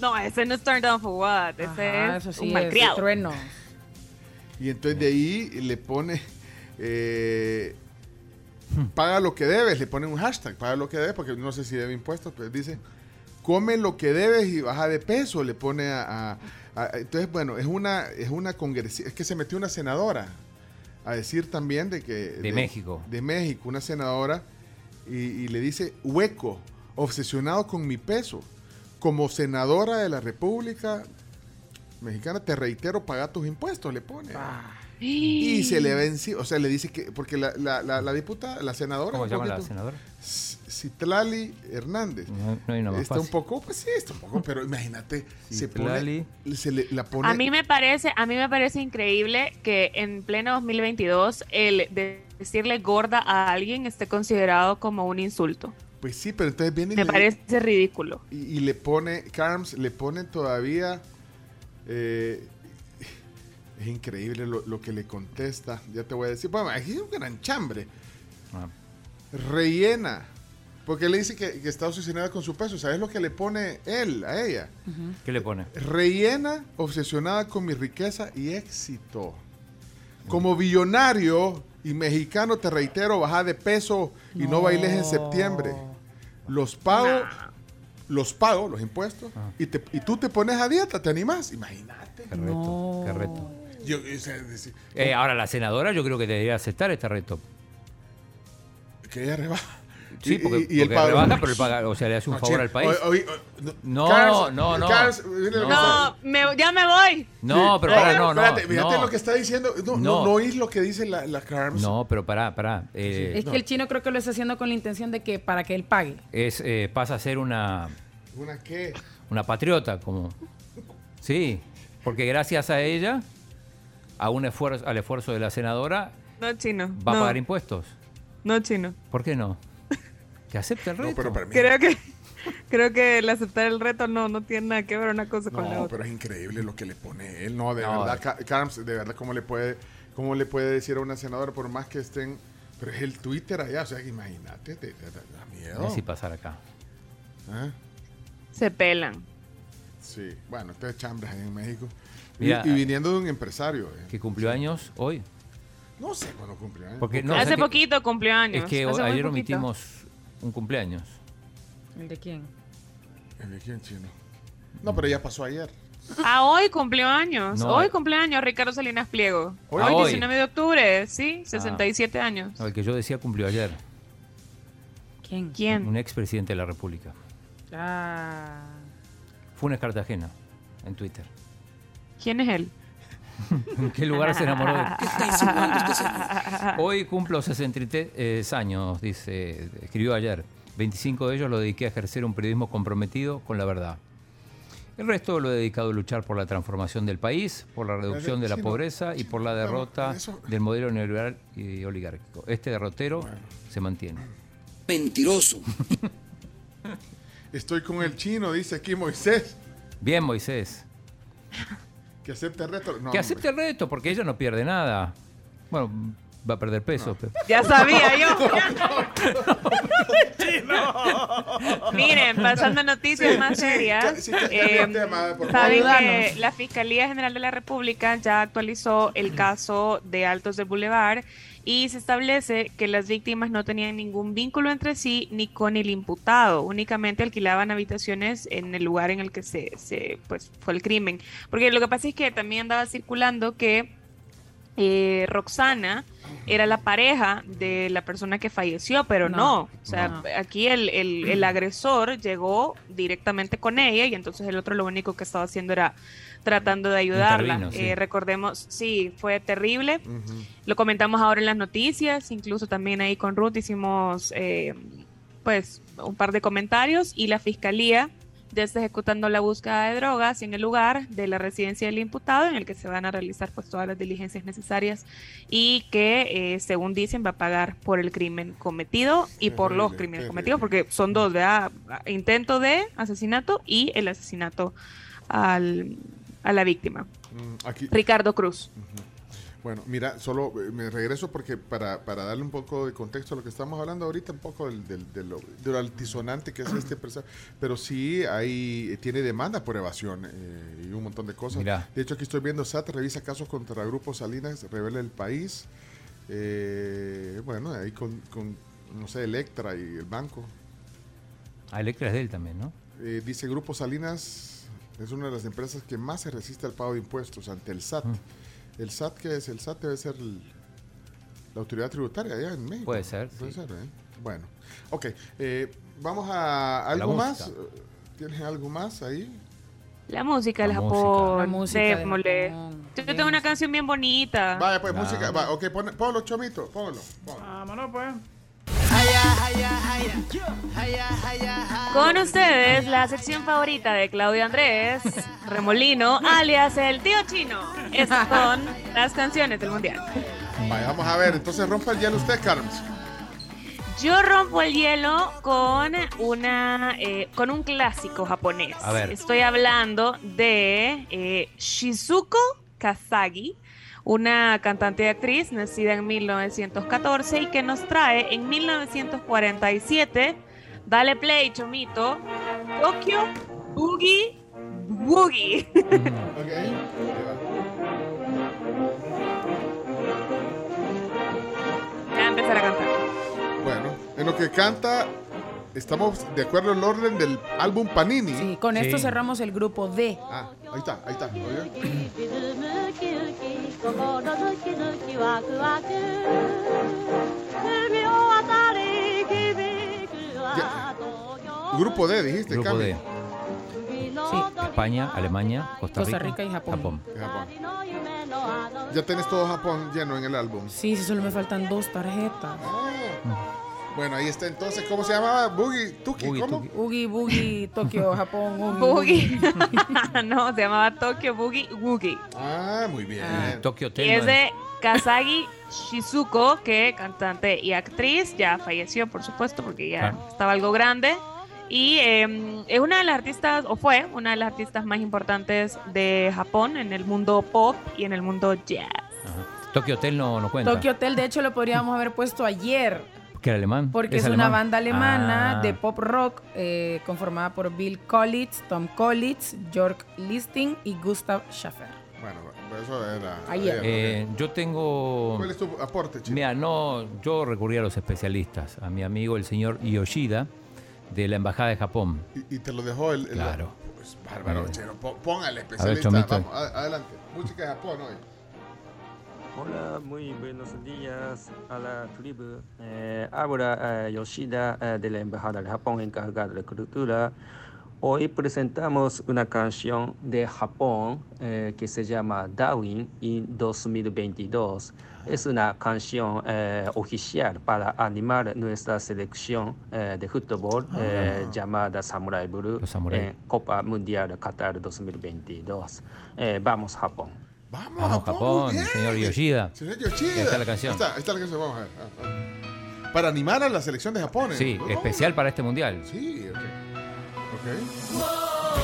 Speaker 8: No, ese no es Turn down for what. Ese
Speaker 6: Ajá,
Speaker 8: es
Speaker 6: eso sí
Speaker 8: un
Speaker 6: es
Speaker 8: malcriado.
Speaker 6: trueno.
Speaker 3: Y entonces de ahí le pone, eh, paga lo que debes, le pone un hashtag, paga lo que debes, porque no sé si debe impuestos, pero dice, come lo que debes y baja de peso, le pone a... a- a- entonces, bueno, es una, es una congresista, es que se metió una senadora a decir también de que... De,
Speaker 4: México.
Speaker 3: De México, una senadora, y, y le dice, hueco, obsesionado con mi peso. Como senadora de la República Mexicana, te reitero, paga tus impuestos, le pone. Y se le vence, o sea, le dice que, porque la, la, la, la diputada, la senadora.
Speaker 4: ¿Cómo se llama la senadora?
Speaker 3: Citlali Hernández.
Speaker 4: No, no hay nada más
Speaker 3: está
Speaker 4: fácil.
Speaker 3: un poco, pues sí, está un poco, pero imagínate, se pone,
Speaker 4: Citlali.
Speaker 3: se le, la pone.
Speaker 8: A mí me parece, a mí me parece increíble que en pleno 2022 el de- decirle gorda a alguien esté considerado como un insulto.
Speaker 3: Pues sí, pero entonces viene y
Speaker 8: Me
Speaker 3: le-
Speaker 8: parece ridículo.
Speaker 3: Y, y le pone, Carms, le pone todavía. eh, es increíble lo, lo que le contesta. Ya te voy a decir. Bueno, aquí es un gran chambre.
Speaker 4: Ah.
Speaker 3: Rellena. Porque le dice que, que está obsesionada con su peso. ¿Sabes lo que le pone él a ella?
Speaker 4: ¿Qué le pone?
Speaker 3: Rellena, obsesionada con mi riqueza y éxito. Como billonario y mexicano, te reitero, baja de peso y no, bailes en septiembre. Los pago, los pago, los impuestos, y, te- y tú te pones a dieta, ¿te animás? Imagínate.
Speaker 4: Qué reto, qué reto.
Speaker 3: Yo, o sea, decir,
Speaker 4: Eh, ahora, la senadora yo creo que debería aceptar este reto.
Speaker 3: que ella rebaja.
Speaker 4: Sí, porque,
Speaker 3: y- y el
Speaker 4: porque rebaja, pero él paga, o sea, le hace un
Speaker 3: No,
Speaker 4: favor
Speaker 3: che,
Speaker 4: al país.
Speaker 3: hoy- hoy-
Speaker 4: no, no, no.
Speaker 8: No, me- ya me voy.
Speaker 4: No, pero
Speaker 3: Eh,
Speaker 4: para, no, no.
Speaker 3: espérate, fíjate
Speaker 4: no.
Speaker 3: lo que está diciendo. No, no.
Speaker 4: No.
Speaker 3: no oís lo que dice la, la Carms.
Speaker 4: No, pero pará, pará. Eh,
Speaker 6: Es que el chino creo que lo está haciendo con la intención de que para que él pague.
Speaker 4: es, eh, pasa a ser una,
Speaker 3: ¿Una qué?
Speaker 4: una patriota, como. Sí, porque gracias a ella, a un esfuerzo, al esfuerzo de la senadora,
Speaker 8: No, chino.
Speaker 4: va
Speaker 8: no.
Speaker 4: a pagar impuestos.
Speaker 8: No, chino.
Speaker 4: ¿Por qué no? Que acepte el reto.
Speaker 3: pero para mí-
Speaker 8: Creo que, creo que el aceptar el reto no, no tiene nada que ver una cosa con la
Speaker 3: No,
Speaker 8: otra.
Speaker 3: pero es increíble lo que le pone él. No, de
Speaker 4: No,
Speaker 3: verdad, Carms, de verdad, ¿cómo le puede, cómo le puede decir a una senadora, por más que estén. Pero es el Twitter allá, o sea, que imagínate, te, te- te da miedo.
Speaker 4: Así pasar acá.
Speaker 3: ¿Ah?
Speaker 8: Se pelan.
Speaker 3: Sí, bueno, es chambres ahí en México. Y-
Speaker 4: Mira,
Speaker 3: y, viniendo de un empresario. eh.
Speaker 4: Que cumplió años hoy.
Speaker 3: No sé cuándo cumplió años.
Speaker 4: Porque no,
Speaker 8: Hace
Speaker 4: o sea que-
Speaker 8: poquito cumplió años.
Speaker 4: Es que
Speaker 8: hace
Speaker 4: ayer omitimos un cumpleaños.
Speaker 6: ¿El de quién?
Speaker 3: ¿El de quién, chino? No, pero ya pasó ayer.
Speaker 8: Ah, hoy cumplió años.
Speaker 4: No,
Speaker 8: hoy
Speaker 4: eh.
Speaker 8: cumplió años Ricardo Salinas Pliego.
Speaker 4: Hoy.
Speaker 8: Hoy,
Speaker 4: Ah, hoy.
Speaker 8: 19 de octubre, sí, 67 años.
Speaker 4: No, el que yo decía cumplió ayer.
Speaker 6: ¿Quién?
Speaker 8: ¿Quién?
Speaker 4: Un expresidente de la República.
Speaker 6: Ah.
Speaker 4: Funes Cartagena, en Twitter.
Speaker 8: ¿Quién es él?
Speaker 4: ¿En qué lugar se enamoró de
Speaker 72: ¿Qué está insinuando este señor?
Speaker 4: Hoy cumplo 63 años, dice, escribió ayer. 25 de ellos lo dediqué a ejercer un periodismo comprometido con la verdad. El resto lo he dedicado a luchar por la transformación del país, por la reducción de la pobreza y por la derrota del modelo neoliberal y oligárquico. Este derrotero se mantiene.
Speaker 72: Mentiroso.
Speaker 3: Estoy con el chino, dice aquí Moisés.
Speaker 4: Bien, Moisés.
Speaker 3: Que acepte el reto. No,
Speaker 4: que acepte el reto, porque ella no pierde nada. Bueno, va a perder peso. pero-
Speaker 8: Ya sabía yo. Miren, pasando a noticias
Speaker 3: Sí,
Speaker 8: más
Speaker 3: sí,
Speaker 8: serias.
Speaker 3: sí,
Speaker 8: eh,
Speaker 3: tema,
Speaker 8: saben que la Fiscalía General de la República ya actualizó el caso de Altos del Boulevard y se establece que las víctimas no tenían ningún vínculo entre sí ni con el imputado, únicamente alquilaban habitaciones en el lugar en el que se, se pues, fue el crimen. Porque lo que pasa es que también andaba circulando que eh, Roxana era la pareja de la persona que falleció, pero no.
Speaker 6: No.
Speaker 8: O sea,
Speaker 6: No.
Speaker 8: aquí el, el- el agresor llegó directamente con ella y entonces el otro lo único que estaba haciendo era tratando de ayudarla.
Speaker 4: Intervino, sí.
Speaker 8: Eh, recordemos, sí, fue terrible. Lo comentamos ahora en las noticias, incluso también ahí con Ruth hicimos eh, pues un par de comentarios y la fiscalía ya está ejecutando la búsqueda de drogas en el lugar de la residencia del imputado en el que se van a realizar pues todas las diligencias necesarias y que eh, según dicen va a pagar por el crimen cometido y por los crímenes cometidos porque son dos, ¿verdad? Intento de asesinato y el asesinato al, a la víctima.
Speaker 3: Mm, Aquí,
Speaker 8: Ricardo Cruz.
Speaker 3: Bueno, mira, solo eh, me regreso porque para, para darle un poco de contexto a lo que estamos hablando ahorita, un poco del, del- de, lo, de lo altisonante que es este personaje, pero sí hay, eh, tiene demanda por evasión eh, y un montón de cosas. De hecho, aquí estoy viendo SAT, revisa casos contra Grupo Salinas, revela el país. Eh, bueno, ahí con, con, no sé, Electra y el banco.
Speaker 4: A Electra es de él también, ¿no?
Speaker 3: Eh, dice Grupo Salinas es una de las empresas que más se resiste al pago de impuestos ante el SAT. ¿El SAT qué es? El SAT debe ser el- la autoridad tributaria allá en México.
Speaker 4: Puede ser,
Speaker 3: Puede
Speaker 4: sí.
Speaker 3: ser, ¿eh? Bueno, ok. eh, Vamos a algo
Speaker 4: La
Speaker 3: más. ¿Tienes algo más ahí?
Speaker 8: La música del
Speaker 4: La
Speaker 8: Japón.
Speaker 4: música.
Speaker 6: La música de.
Speaker 8: Yo tengo una canción bien bonita.
Speaker 3: Vaya, pues música. Va, ok, pon, ponlo, Chomito. Ponlo. ponlo.
Speaker 6: Vámonos, pues.
Speaker 8: Con ustedes, la sección favorita de Claudio Andrés, Remolino, alias el tío chino. Estas son las canciones del mundial.
Speaker 3: Vaya, vamos a ver. Entonces rompa el hielo usted, Carms.
Speaker 8: Yo rompo el hielo con una eh, con un clásico japonés.
Speaker 4: A ver.
Speaker 8: Estoy hablando de eh, Shizuko Kazagi, una cantante y actriz nacida en 1914 y que nos trae en 1947. Dale play, Chomito. Tokyo Boogie Woogie.
Speaker 3: Ok. ahí
Speaker 8: Voy a empezar a cantar.
Speaker 3: Bueno, en lo que canta, estamos de acuerdo en el orden del álbum Panini.
Speaker 6: Sí, con esto
Speaker 4: Sí.
Speaker 6: cerramos el grupo D.
Speaker 3: Ah, ahí está, ahí está. Grupo D, dijiste,
Speaker 4: Grupo
Speaker 3: Cami.
Speaker 4: D.
Speaker 6: Sí.
Speaker 4: España, Alemania, Costa
Speaker 6: Costa
Speaker 4: Rica,
Speaker 6: y Japón.
Speaker 3: Japón. Ya tenés todo Japón lleno en el álbum.
Speaker 6: Sí, sí, solo me faltan dos tarjetas.
Speaker 3: Bueno, ahí está entonces, ¿cómo se llamaba? Boogie, Tuki,
Speaker 4: Boogie
Speaker 3: ¿cómo?
Speaker 4: Tuki.
Speaker 6: Ugi, Boogie, Tokio, Japón, Ugi,
Speaker 8: Boogie. no, se llamaba Tokyo Boogie Woogie.
Speaker 3: Ah, muy bien.
Speaker 4: Tokyo Hotel.
Speaker 8: Y es de Kazagi Shizuko, que cantante y actriz, ya falleció, por supuesto, porque ya
Speaker 4: Claro.
Speaker 8: estaba algo grande. Y eh, es una de las artistas, o fue una de las artistas más importantes de Japón en el mundo pop y en el mundo jazz.
Speaker 4: Ajá. Tokyo Hotel no, no cuenta.
Speaker 6: Tokyo Hotel, de hecho, lo podríamos haber puesto ayer,
Speaker 4: ¿Que era alemán?
Speaker 6: porque es, una
Speaker 4: alemán?
Speaker 6: banda alemana
Speaker 4: Ah.
Speaker 6: de pop rock eh, conformada por Bill Collins, Tom Collins, York Listing y Gustav Schaffer.
Speaker 3: Bueno, eso era.
Speaker 6: Ayer.
Speaker 4: Eh, yo tengo...
Speaker 3: ¿Cuál es tu aporte, chico?
Speaker 4: Mira, no, yo recurrí a los especialistas, a mi amigo el señor Yoshida de la Embajada de Japón.
Speaker 3: Y, y te lo dejó el. el-
Speaker 4: Claro.
Speaker 3: Pues bárbaro,
Speaker 4: Eh.
Speaker 3: Póngale, especialista. Vamos, adelante. Música de Japón hoy.
Speaker 73: Hola, muy buenos días a la tribu. Eh, habla eh, Yoshida eh, de la Embajada de Japón encargada de la cultura. Hoy presentamos una canción de Japón eh, que se llama Darwin in 2022. Es una canción oficial para animar nuestra selección de fútbol
Speaker 4: Ah.
Speaker 73: llamada Samurai Blue
Speaker 4: Samurai.
Speaker 73: en Copa Mundial Qatar 2022. Eh, vamos Japón.
Speaker 3: Vamos,
Speaker 4: Vamos, Japón,
Speaker 3: bien.
Speaker 4: señor Yoshida.
Speaker 3: Señor Yoshida.
Speaker 4: Ahí está la canción.
Speaker 3: Ahí está, ahí está la canción, vamos a ver. Ah, ah. Para animar a la selección de Japón. ¿eh?
Speaker 4: Sí,
Speaker 3: ¿no?
Speaker 4: especial para este mundial.
Speaker 3: Sí, ok. Ok.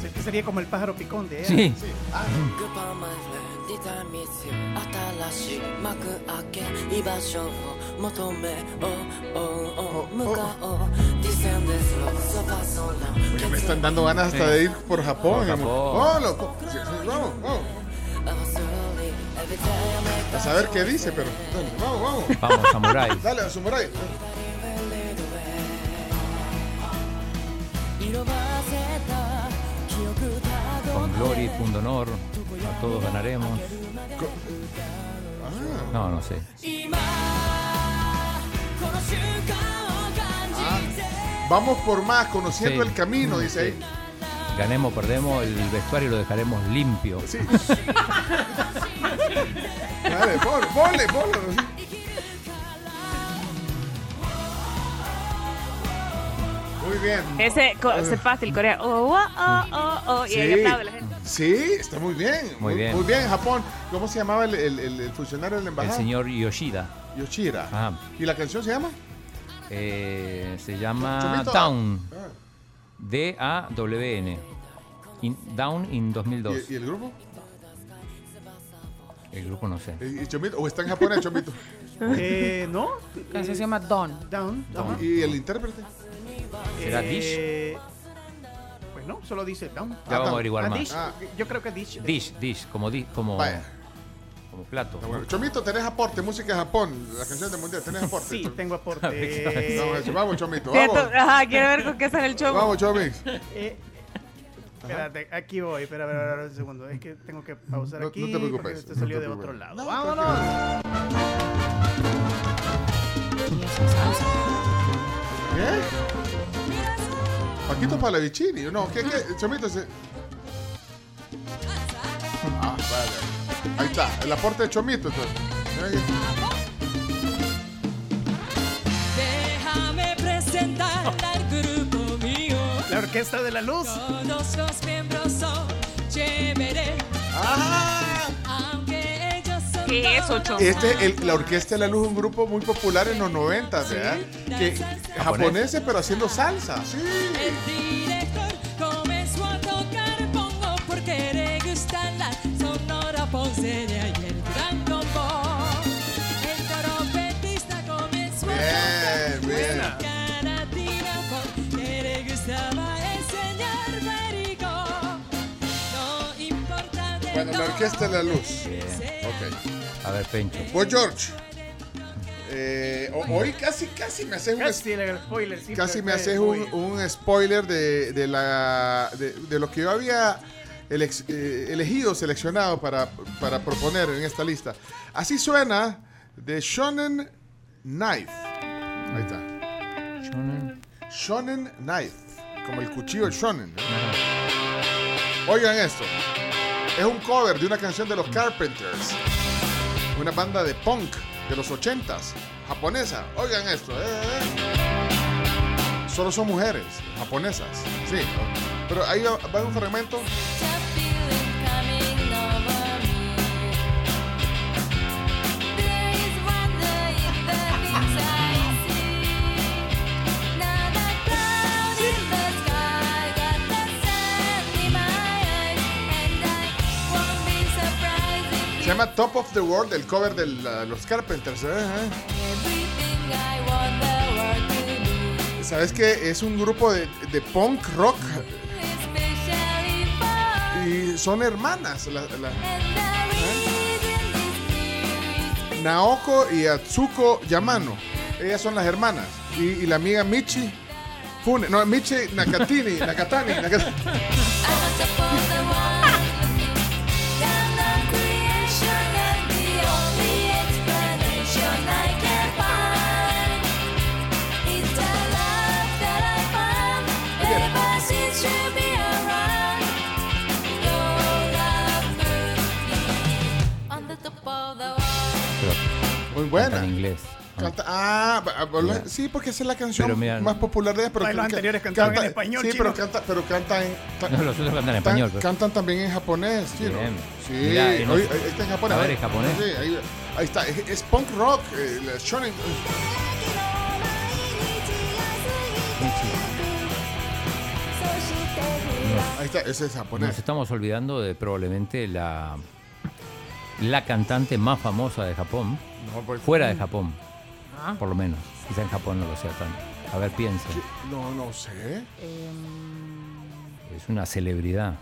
Speaker 1: Sí, sería como el pájaro picón de él.
Speaker 4: Sí.
Speaker 3: Ah,
Speaker 68: グッバイマイフレンディタイミスユ新しい幕開け居場所を求めおうおうおう向かおう Descenders of the soul
Speaker 3: Oye, me están dando ganas hasta de ir por Japón.
Speaker 4: Por
Speaker 3: mi amor.
Speaker 4: Japón.
Speaker 3: Oh, loco. Sí, sí, vamos, vamos. A saber qué dice, pero. dale, vamos, vamos.
Speaker 4: Vamos, Samurai.
Speaker 3: Dale, Samurai.
Speaker 68: 色褪せた記憶たど
Speaker 4: Con gloria y pundonor, A todos ganaremos. No, no sé.
Speaker 3: Vamos por más, conociendo el camino, dice ahí.
Speaker 4: Ganemos, perdemos, el vestuario lo dejaremos limpio.
Speaker 3: Sí. Dale, bol, bole, bol. Muy bien.
Speaker 8: Ese, sepas fácil el coreano, oh, oh, oh, oh, y ahí aplaude la gente.
Speaker 3: Sí, está muy bien.
Speaker 4: Muy bien.
Speaker 3: Muy bien, Japón. ¿Cómo se llamaba el, el- el- el funcionario de la
Speaker 4: El señor Yoshida.
Speaker 3: Yoshira.
Speaker 4: Ajá.
Speaker 3: ¿Y la canción se llama?
Speaker 4: Eh, se llama. Down.
Speaker 3: Ah.
Speaker 4: D-A-W-N. In- Down in 2002.
Speaker 3: ¿Y, y el grupo?
Speaker 4: El grupo no sé.
Speaker 3: ¿Y, y Chomito? ¿O está en japonés, Chomito?
Speaker 1: Eh, ¿No?
Speaker 6: La canción se llama Dawn.
Speaker 1: Down.
Speaker 4: Down.
Speaker 3: ¿Y el intérprete?
Speaker 4: ¿Será
Speaker 1: Eh, Pues no, solo dice Down.
Speaker 4: Ya vamos a averiguar
Speaker 1: Ah,
Speaker 4: más.
Speaker 1: Dish.
Speaker 3: Ah.
Speaker 1: Yo creo que Dish.
Speaker 4: Dish, dish, como, di- como,
Speaker 3: Vaya.
Speaker 4: como plato.
Speaker 3: Está bueno. Chomito, tenés aporte, música de Japón, la canción del mundial, tenés aporte.
Speaker 1: Sí, tengo
Speaker 3: Vamos,
Speaker 1: aporte.
Speaker 3: eso, vamos, Chomito,
Speaker 8: Cierto,
Speaker 3: vamos.
Speaker 8: Ajá, quiero ver con qué sale el show.
Speaker 3: Vamos, Chomix.
Speaker 1: Eh, espérate, aquí voy. Espera, espera, espera, un segundo. Es que tengo que pausar
Speaker 3: No-
Speaker 1: aquí.
Speaker 3: no te preocupes,
Speaker 1: porque Esto
Speaker 3: no
Speaker 1: salió
Speaker 3: te
Speaker 1: de otro
Speaker 3: preocupes.
Speaker 1: lado.
Speaker 3: No,
Speaker 1: ¡Vámonos!
Speaker 3: ¿Qué? Paquito Palavicini, no, ¿qué, qué? Chomito se... Ah, vale. Ahí está, el aporte de Chomito. entonces.
Speaker 66: Déjame presentar al grupo mío.
Speaker 1: La Orquesta de la Luz.
Speaker 66: Todos los miembros son chévere. Aunque ellos son
Speaker 8: ¿Qué es ocho?
Speaker 3: Este, el- la Orquesta de la Luz, un grupo muy popular en los 90, ¿verdad? Que, japoneses, pero haciendo salsa. Sí.
Speaker 66: El director comenzó a tocar pongo porque le gusta la sonora ponceña y el gran combo. El trompetista comenzó a
Speaker 3: Bien,
Speaker 66: tocar
Speaker 3: bien.
Speaker 66: música latina porque le gustaba enseñar perico. No importa de
Speaker 3: Bueno, la Orquesta de la Luz. Ok.
Speaker 4: A ver, Pencho.
Speaker 3: Vos, George. eh, ho- hoy casi, casi me haces un,
Speaker 1: Casi el spoiler. sí,
Speaker 3: casi me haces un, un spoiler de, de la, de, de lo que yo había elex- eh, elegido, seleccionado para, para proponer en esta lista. Así suena de Shonen Knife. Ahí está.
Speaker 4: Shonen.
Speaker 3: Shonen Knife. Como el cuchillo de Shonen. Oigan esto. Es un cover de una canción de los Carpenters. Una banda de punk de los 80s. Japonesa. Oigan esto. eh, eh. Solo son mujeres. Japonesas. Sí. Pero ahí va un fragmento. Se llama Top of the World, el cover de los Carpenters. eh. ¿Sabes qué? Es un grupo de, punk rock. Y son hermanas. ¿eh? Naoko y Atsuko Yamano. Ellas son las hermanas. Y, y la amiga Michi Fune. No, Michi Nakatini. Nakatani. Nakatani. Muy buena.
Speaker 4: Canta en inglés.
Speaker 3: Canta- ah, ba- sí, porque esa es la canción
Speaker 4: Pero mira-
Speaker 3: más popular de ella. Pero
Speaker 1: los anteriores cantaban
Speaker 3: canta-
Speaker 1: en español,
Speaker 3: Sí,
Speaker 1: chino.
Speaker 3: pero canta, pero canta en. ta-
Speaker 4: No, los otros cantan en
Speaker 3: tan-
Speaker 4: español. pero-
Speaker 3: Cantan también en japonés, chino.
Speaker 4: Bien.
Speaker 3: Sí,
Speaker 4: Mira,
Speaker 3: ahí está en japonés.
Speaker 4: A ver, ¿en japonés?
Speaker 3: Sí, ahí, ahí está. Es, es punk rock. eh, la Ahí está, ese es japonés.
Speaker 4: Nos estamos olvidando de probablemente la, la cantante más famosa de Japón.
Speaker 3: No, pues-
Speaker 4: fuera de Japón,
Speaker 6: Ah.
Speaker 4: por lo menos. Quizá en Japón no lo sea tanto. A ver, piense.
Speaker 3: No, no sé.
Speaker 4: Es una celebridad.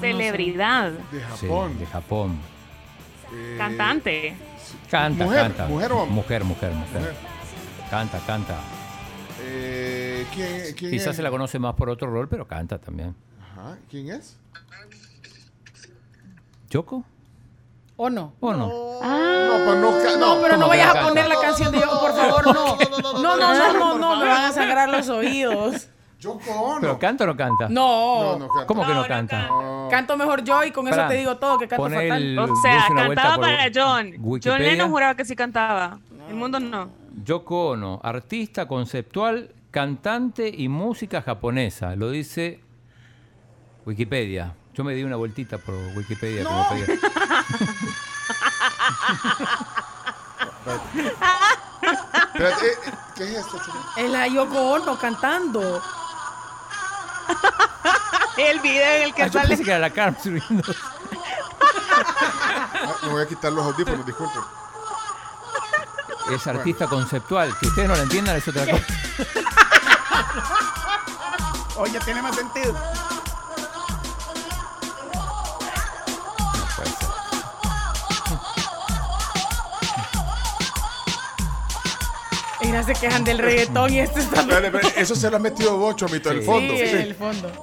Speaker 8: Celebridad.
Speaker 3: De
Speaker 4: Sí,
Speaker 3: Japón.
Speaker 4: de Japón.
Speaker 3: Eh,
Speaker 8: Cantante.
Speaker 4: Canta,
Speaker 3: Mujer,
Speaker 4: canta.
Speaker 3: mujer o
Speaker 4: mujer, mujer. Mujer. Canta, canta.
Speaker 3: Eh, ¿Quién, quién
Speaker 4: Quizás
Speaker 3: es?
Speaker 4: se la conoce más por otro rol, pero canta también.
Speaker 3: Ajá, ¿Quién es?
Speaker 4: ¿Yoko?
Speaker 6: ¿O no?
Speaker 4: ¿O no?
Speaker 3: No, pues no, ca-
Speaker 6: No, pero no
Speaker 4: ¿Cómo que
Speaker 6: vayas
Speaker 4: no
Speaker 6: a
Speaker 4: canta?
Speaker 6: poner la canción de Yoko, por favor, no. No, no, no, no, no, me van a sangrar los oídos.
Speaker 3: Yoko Ono.
Speaker 4: ¿Pero canta o no canta?
Speaker 6: No.
Speaker 3: No, no canta.
Speaker 4: ¿Cómo que no, canta?
Speaker 6: Canto mejor yo y con eso
Speaker 4: Pará,
Speaker 6: te digo todo, que canto
Speaker 4: pon
Speaker 6: fatal.
Speaker 4: el-
Speaker 8: O
Speaker 4: Dice
Speaker 8: sea,
Speaker 4: una vuelta
Speaker 8: cantaba
Speaker 4: por
Speaker 8: para John. John
Speaker 4: Wikipedia.
Speaker 8: Lennon juraba que sí cantaba. El mundo no.
Speaker 4: Yoko Ono, artista conceptual, cantante y música japonesa. Lo dice Wikipedia. Yo me di una vueltita por Wikipedia. que me pedía.
Speaker 3: Espérate, eh, ¿Qué es esto?
Speaker 6: Es la Yoko Ono cantando.
Speaker 8: El video en el que
Speaker 4: Ah, yo
Speaker 8: sale.
Speaker 4: pensé que era la Carmen subiendo.
Speaker 3: Ah, me voy a quitar los audífonos, disculpen.
Speaker 4: Es artista conceptual. Que ustedes no lo entiendan es otra cosa.
Speaker 1: Oye, tiene más sentido.
Speaker 6: Mira, se quejan del reggaetón y este está...
Speaker 3: Espérate, Eso se lo ha metido vos, Chomito, el
Speaker 4: Sí.
Speaker 3: fondo.
Speaker 6: Sí,
Speaker 3: sí.
Speaker 6: el fondo.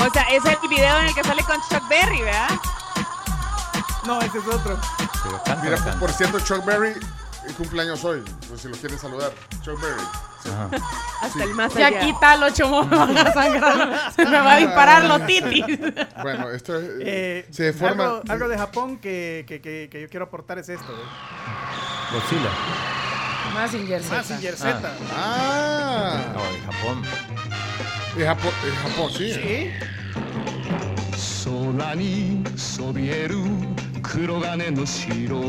Speaker 8: O sea, es el video en el que sale con Chuck Berry, ¿verdad?
Speaker 1: No, ese es otro.
Speaker 4: Pero canta o
Speaker 3: Mira,
Speaker 4: no
Speaker 3: por,
Speaker 4: canta.
Speaker 3: por cierto, Chuck Berry el cumpleaños hoy. Pues si lo quieren saludar. Chuck Berry. Sí.
Speaker 4: Ajá.
Speaker 8: Hasta el más
Speaker 6: Ya
Speaker 8: allá.
Speaker 6: quítalo, chomo, me van a sangrar. Se me va a disparar los titis.
Speaker 3: Bueno, esto es.
Speaker 1: Eh,
Speaker 3: se forma.
Speaker 1: algo, algo de Japón que, que, que, que yo quiero aportar es esto. ¿eh?
Speaker 4: Godzilla.
Speaker 6: Mazinger Z.
Speaker 1: Mazinger Z.
Speaker 3: Ah,
Speaker 4: No, de Japón.
Speaker 3: es Japón, sí.
Speaker 1: Sí.
Speaker 74: 空にそびえる黒金の城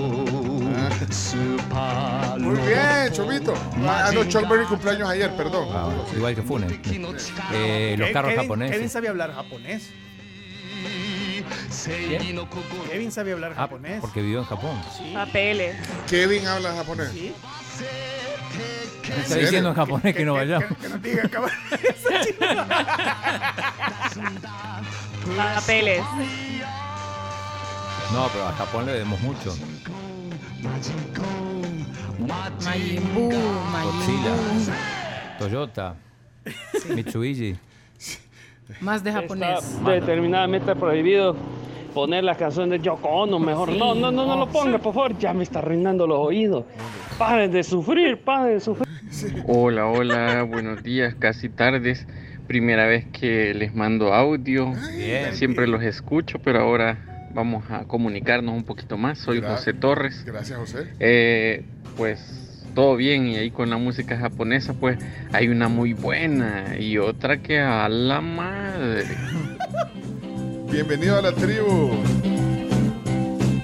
Speaker 74: スーパー
Speaker 3: Muy bien, Chomito. Ah, no, Chuck Berry cumpleaños ayer, perdón.
Speaker 4: Ah, igual que Funes. Eh, los
Speaker 1: Ke-
Speaker 4: carros
Speaker 1: Kevin,
Speaker 4: japoneses.
Speaker 1: Kevin sabe hablar japonés. Kevin sabe hablar
Speaker 4: Ah,
Speaker 1: japonés.
Speaker 4: porque vivió en Japón.
Speaker 8: Papeles.
Speaker 3: Kevin habla japonés.
Speaker 1: Sí.
Speaker 4: Me está
Speaker 3: serio?
Speaker 4: diciendo en japonés que no vayamos.
Speaker 1: Que, que nos diga cabrón.
Speaker 8: Papeles.
Speaker 4: No, pero a Japón le debemos mucho.
Speaker 6: Majin Buu, Majin
Speaker 4: Godzilla,
Speaker 6: Buu.
Speaker 4: Toyota, Mitsubishi.
Speaker 6: Más de japonés.
Speaker 75: Está determinadamente prohibido poner la canción de Yoko Ono, mejor. No, no, no, no lo ponga, por favor. Ya me está arruinando los oídos. Paren de sufrir, paren de sufrir.
Speaker 76: Hola, hola, buenos días, casi tardes. Primera vez que les mando audio.
Speaker 4: Bien.
Speaker 76: Siempre los escucho, pero ahora vamos a comunicarnos un poquito más. Soy José Torres.
Speaker 3: Gracias, José.
Speaker 76: Eh, pues todo bien y ahí con la música japonesa pues hay una muy buena y otra que a la madre.
Speaker 3: Bienvenido a la tribu.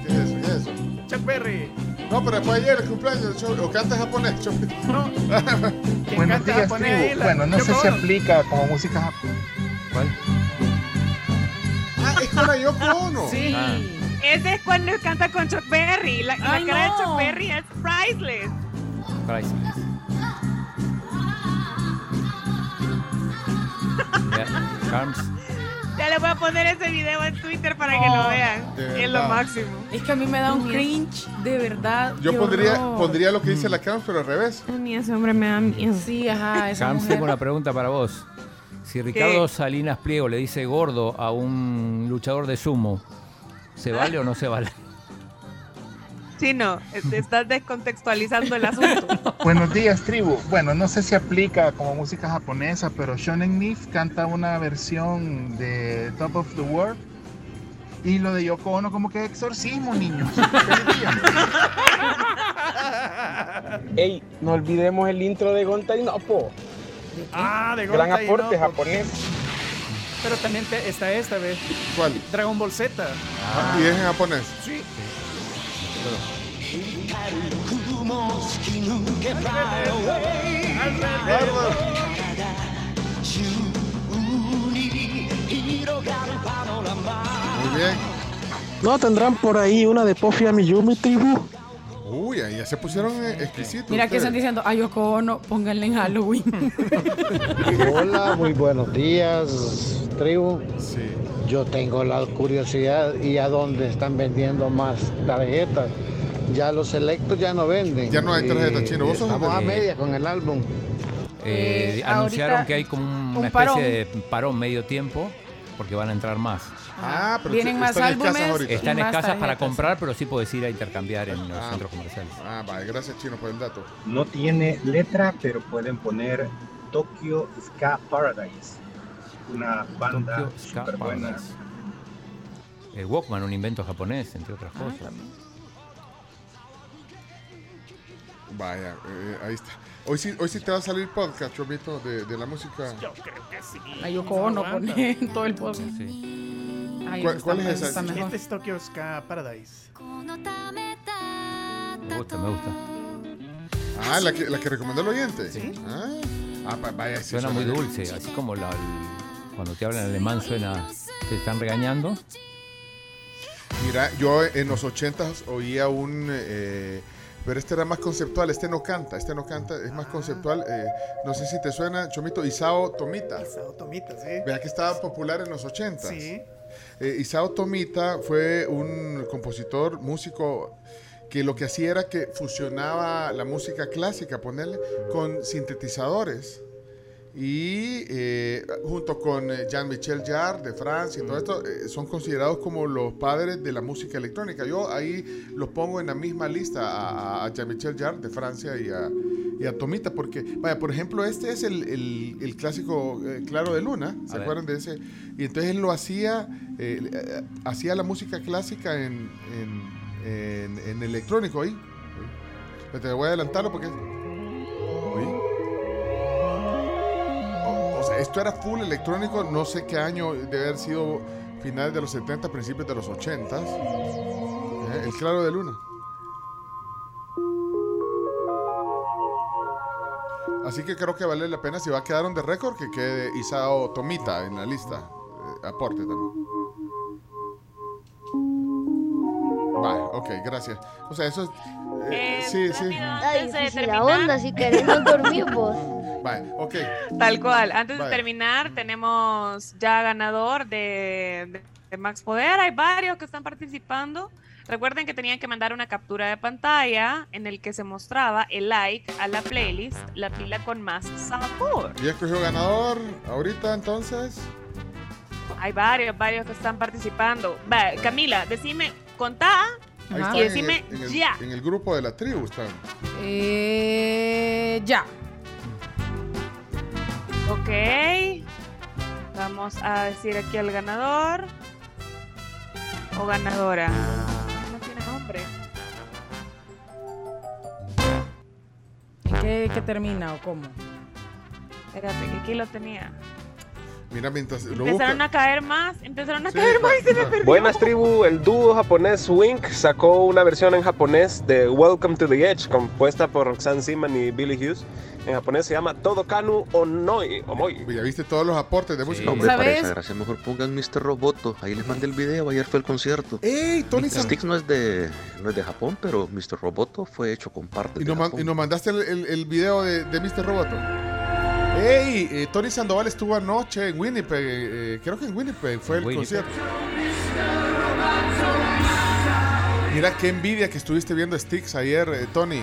Speaker 3: ¿Qué es eso? ¿Qué es eso? No, pero fue ayer el cumpleaños. ¿O canta japonés, Chomito?
Speaker 1: No. Quien
Speaker 77: Buenos
Speaker 1: canta
Speaker 77: días,
Speaker 1: japonés
Speaker 77: tribu.
Speaker 1: ahí, la-
Speaker 77: Bueno, no sé si aplica como música japonesa.
Speaker 4: ¿Cuál?
Speaker 3: Ah, es con la Yoko Ono.
Speaker 1: Sí.
Speaker 4: Ah,
Speaker 8: Ese es cuando canta con Chuck Berry. La, la
Speaker 6: Ay,
Speaker 8: cara de
Speaker 6: no.
Speaker 8: Chuck Berry es priceless.
Speaker 4: Priceless. Ya, Carms.
Speaker 8: Ya le voy a poner ese video en Twitter para que lo vean. Es lo máximo.
Speaker 6: Es que a mí me da un cringe, de verdad.
Speaker 3: Yo pondría, pondría lo que dice la Cams, pero al revés.
Speaker 8: A mí ese hombre me da miedo.
Speaker 6: Sí, ajá, esa mujer.
Speaker 4: tengo una pregunta para vos. Si Ricardo Salinas Pliego le dice gordo a un luchador de sumo, ¿se vale o no se vale?
Speaker 8: Chino, te estás descontextualizando el asunto.
Speaker 78: Buenos días, tribu. Bueno, no sé si aplica como música japonesa, pero Shonen Nif canta una versión de Top of the World. Y lo de Yoko Ono como que exorcismo, niños.
Speaker 77: Ey, no olvidemos el intro de Gontai Nopo.
Speaker 1: Ah, de
Speaker 77: Gran aporte japonés.
Speaker 1: Pero también te- está esta vez.
Speaker 3: ¿Cuál?
Speaker 1: Dragon Ball Z.
Speaker 3: Ah, ¿Y es en japonés?
Speaker 1: Sí.
Speaker 3: Muy bien.
Speaker 77: ¿No tendrán por ahí una de Pofia Miyumi, tribu?
Speaker 3: Uy, ahí ya se pusieron eh, exquisitos.
Speaker 6: Mira que están diciendo, ay, Yoko Ono, pónganle en Halloween.
Speaker 79: Hola, muy buenos días, tribu. Yo tengo la curiosidad y a dónde están vendiendo más tarjetas. Ya los selectos ya no venden.
Speaker 3: Ya no hay tarjetas, Chino. ¿Vos
Speaker 79: Estamos a media con el álbum.
Speaker 4: Eh,
Speaker 79: Eh,
Speaker 4: anunciaron que hay como una
Speaker 79: un
Speaker 4: especie
Speaker 79: parón.
Speaker 4: de parón medio tiempo porque van a entrar más.
Speaker 3: Ah,
Speaker 6: pero Vienen más están escasas álbumes ahorita.
Speaker 4: Están
Speaker 6: más
Speaker 4: escasas para
Speaker 6: tarjetas.
Speaker 4: comprar, pero sí puedes ir a intercambiar en los
Speaker 3: Ah.
Speaker 4: centros comerciales.
Speaker 3: Ah, vale, gracias Chino por el dato.
Speaker 80: No tiene letra, pero pueden poner Tokyo Ska Paradise. Una banda
Speaker 4: Tokyo Ska
Speaker 80: súper buena.
Speaker 4: Paradise. El Walkman, un invento japonés, entre otras
Speaker 6: Ah,
Speaker 4: cosas.
Speaker 3: Vaya, eh, ahí está. Hoy sí, hoy sí te va a salir podcast, Chomito, de, de la música.
Speaker 1: Yo creo que sí.
Speaker 6: A Yoko Ono pone en todo el post. Ay,
Speaker 3: ¿Cuál- es esa?
Speaker 1: Este es Tokyo Ska Paradise.
Speaker 4: Me gusta, me gusta.
Speaker 3: Ah, la que, la que recomendó el oyente. Ah, ah, pa- vaya, sí,
Speaker 4: Suena muy
Speaker 3: bien.
Speaker 4: dulce, así como la- el- cuando te hablan alemán suena, te están regañando.
Speaker 3: Mira, yo en los ochentas oía un... eh, pero este era más conceptual, este no canta, este no canta, es más conceptual. eh, no sé si te suena, Chomito, Isao Tomita.
Speaker 1: Isao Tomita, sí.
Speaker 3: Vea que estaba popular en los ochentas.
Speaker 1: Sí.
Speaker 3: Eh, Isao Tomita fue un compositor, músico que lo que hacía era que fusionaba la música clásica, ponerle, con sintetizadores. Y eh, junto con eh, Jean-Michel Jarre de Francia y todo esto, eh, son considerados como los padres de la música electrónica. Yo ahí los pongo en la misma lista a, Jean-Michel Jarre de Francia y a, y a Tomita, porque, vaya, por ejemplo, este es el, el- el clásico eh, Claro de Luna, ¿se acuerdan de ese? Y entonces él lo hacía, hacía la música clásica en, en, en- en electrónico ahí. Te voy a adelantarlo porque... ¿Oí? Sea, esto era full electrónico, no sé qué año debe haber sido finales de los 70, principios de los 80. Eh, el Claro de Luna. Así que creo que vale la pena, si va a quedar on the record, que quede Isao Tomita en la lista. Eh, aporte también. Vale, ok, gracias. O sea, eso es... eh, sí, sí.
Speaker 81: Ay, difícil la onda, si queremos dormir vos.
Speaker 3: Vale, ok.
Speaker 8: Tal cual. Antes de terminar, tenemos ya ganador de, de- de Max Poder. Hay varios que están participando. Recuerden que tenían que mandar una captura de pantalla en el que se mostraba el like a la playlist La pila con más sabor.
Speaker 3: Ya escogió ganador ahorita entonces.
Speaker 8: Hay varios, varios que están participando. Va, Camila, decime, contá
Speaker 3: Ahí
Speaker 8: y
Speaker 3: en
Speaker 8: decime
Speaker 3: el- en el,
Speaker 8: ya.
Speaker 3: En el grupo de la tribu están.
Speaker 6: Eh, ya.
Speaker 8: Ok. Vamos a decir aquí al ganador. O ganadora. No tiene nombre.
Speaker 6: ¿En qué, qué termina o cómo?
Speaker 8: Espérate, que aquí lo tenía.
Speaker 3: Mira, mientras lo
Speaker 8: Empezaron
Speaker 3: busca.
Speaker 8: a caer más, empezaron a caer más y se me perdió.
Speaker 77: Buenas tribu, el dúo japonés Wink sacó una versión en japonés de Welcome to the Edge, compuesta por Roxanne Seaman y Billy Hughes. En japonés se llama Todo Kanu Onoi. Omoi.
Speaker 3: Ya viste todos los aportes de música.
Speaker 82: Hombre, para
Speaker 6: ¿Sabes?
Speaker 82: esa gracia mejor pongan Mr. Roboto. Ahí les mandé el video, ayer fue el concierto.
Speaker 3: ¡Ey, Tony San-
Speaker 82: Sticks no es de no es de Japón, pero Mr. Roboto fue hecho con partes
Speaker 3: Y
Speaker 82: de
Speaker 3: man-
Speaker 82: Japón.
Speaker 3: y nos mandaste el, el- el video de, de Mr. Roboto. ¡Ey! eh, Tony Sandoval estuvo anoche en Winnipeg. eh, creo que en Winnipeg fue
Speaker 4: En
Speaker 3: el
Speaker 4: Winnipeg.
Speaker 3: concierto. Mira qué envidia que estuviste viendo Sticks ayer, eh, Tony.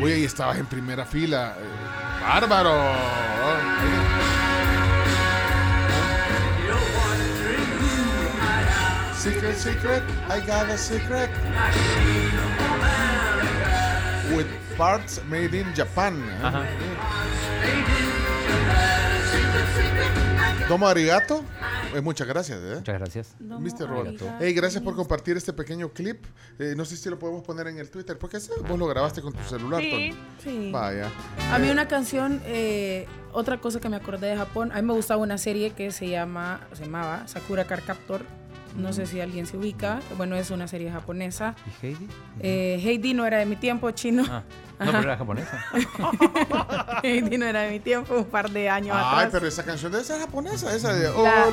Speaker 3: Uy, ahí estabas en primera fila. ¡Bárbaro! Secret, secret, I got a secret. Parts made in Japan.
Speaker 4: Ajá.
Speaker 3: Domo arigato. Eh, muchas gracias. ¿eh?
Speaker 4: Muchas gracias.
Speaker 3: Mr.
Speaker 4: Arigato.
Speaker 3: Hey, gracias por compartir este pequeño clip. Eh, no sé si lo podemos poner en el Twitter, porque ese vos lo grabaste con tu celular,
Speaker 6: Sí,
Speaker 3: Tony.
Speaker 6: sí.
Speaker 3: Vaya.
Speaker 6: A mí una canción, eh, otra cosa que me acordé de Japón, a mí me gustaba una serie que se llama, se llamaba Sakura Card Captor. No sé si alguien se ubica. Bueno, es una serie japonesa.
Speaker 4: ¿Y Heidi?
Speaker 6: Eh, Heidi no era de mi tiempo, chino.
Speaker 4: Ah, no, pero era japonesa.
Speaker 6: Heidi no era de mi tiempo, un par de años
Speaker 3: Ay,
Speaker 6: atrás.
Speaker 3: pero esa canción debe ser japonesa, esa de... oh,
Speaker 6: La-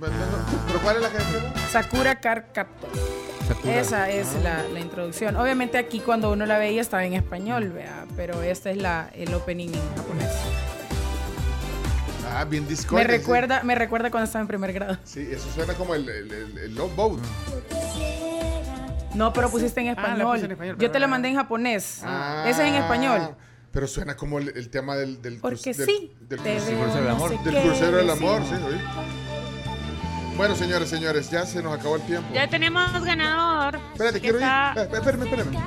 Speaker 3: ¿Pero cuál es la canción?
Speaker 6: Sakura Card Captor.
Speaker 4: Sakura.
Speaker 6: Esa es la, la introducción. Obviamente aquí cuando uno la veía estaba en español, vea, pero esta es la, el opening en japonés.
Speaker 3: Ah, bien.
Speaker 6: Me recuerda, me recuerda cuando estaba en primer grado.
Speaker 3: Sí, eso suena como el, el, el, el Love Boat.
Speaker 6: No, pero pusiste en
Speaker 3: Ah,
Speaker 6: español.
Speaker 3: puse en español,
Speaker 6: Yo te
Speaker 3: pero-
Speaker 6: mandé en japonés.
Speaker 3: Ah,
Speaker 6: Ese es en español.
Speaker 3: Pero suena como el, el tema del... del
Speaker 6: Porque
Speaker 3: del-
Speaker 6: sí,
Speaker 4: crucero del amor.
Speaker 6: no sé
Speaker 3: Del crucero del amor, sí, oí. Bueno, señores, señores, ya se nos acabó el tiempo.
Speaker 8: Ya tenemos ganador.
Speaker 3: Espérate, quiero ir.
Speaker 8: está-
Speaker 3: Eh, Espérame, espérame.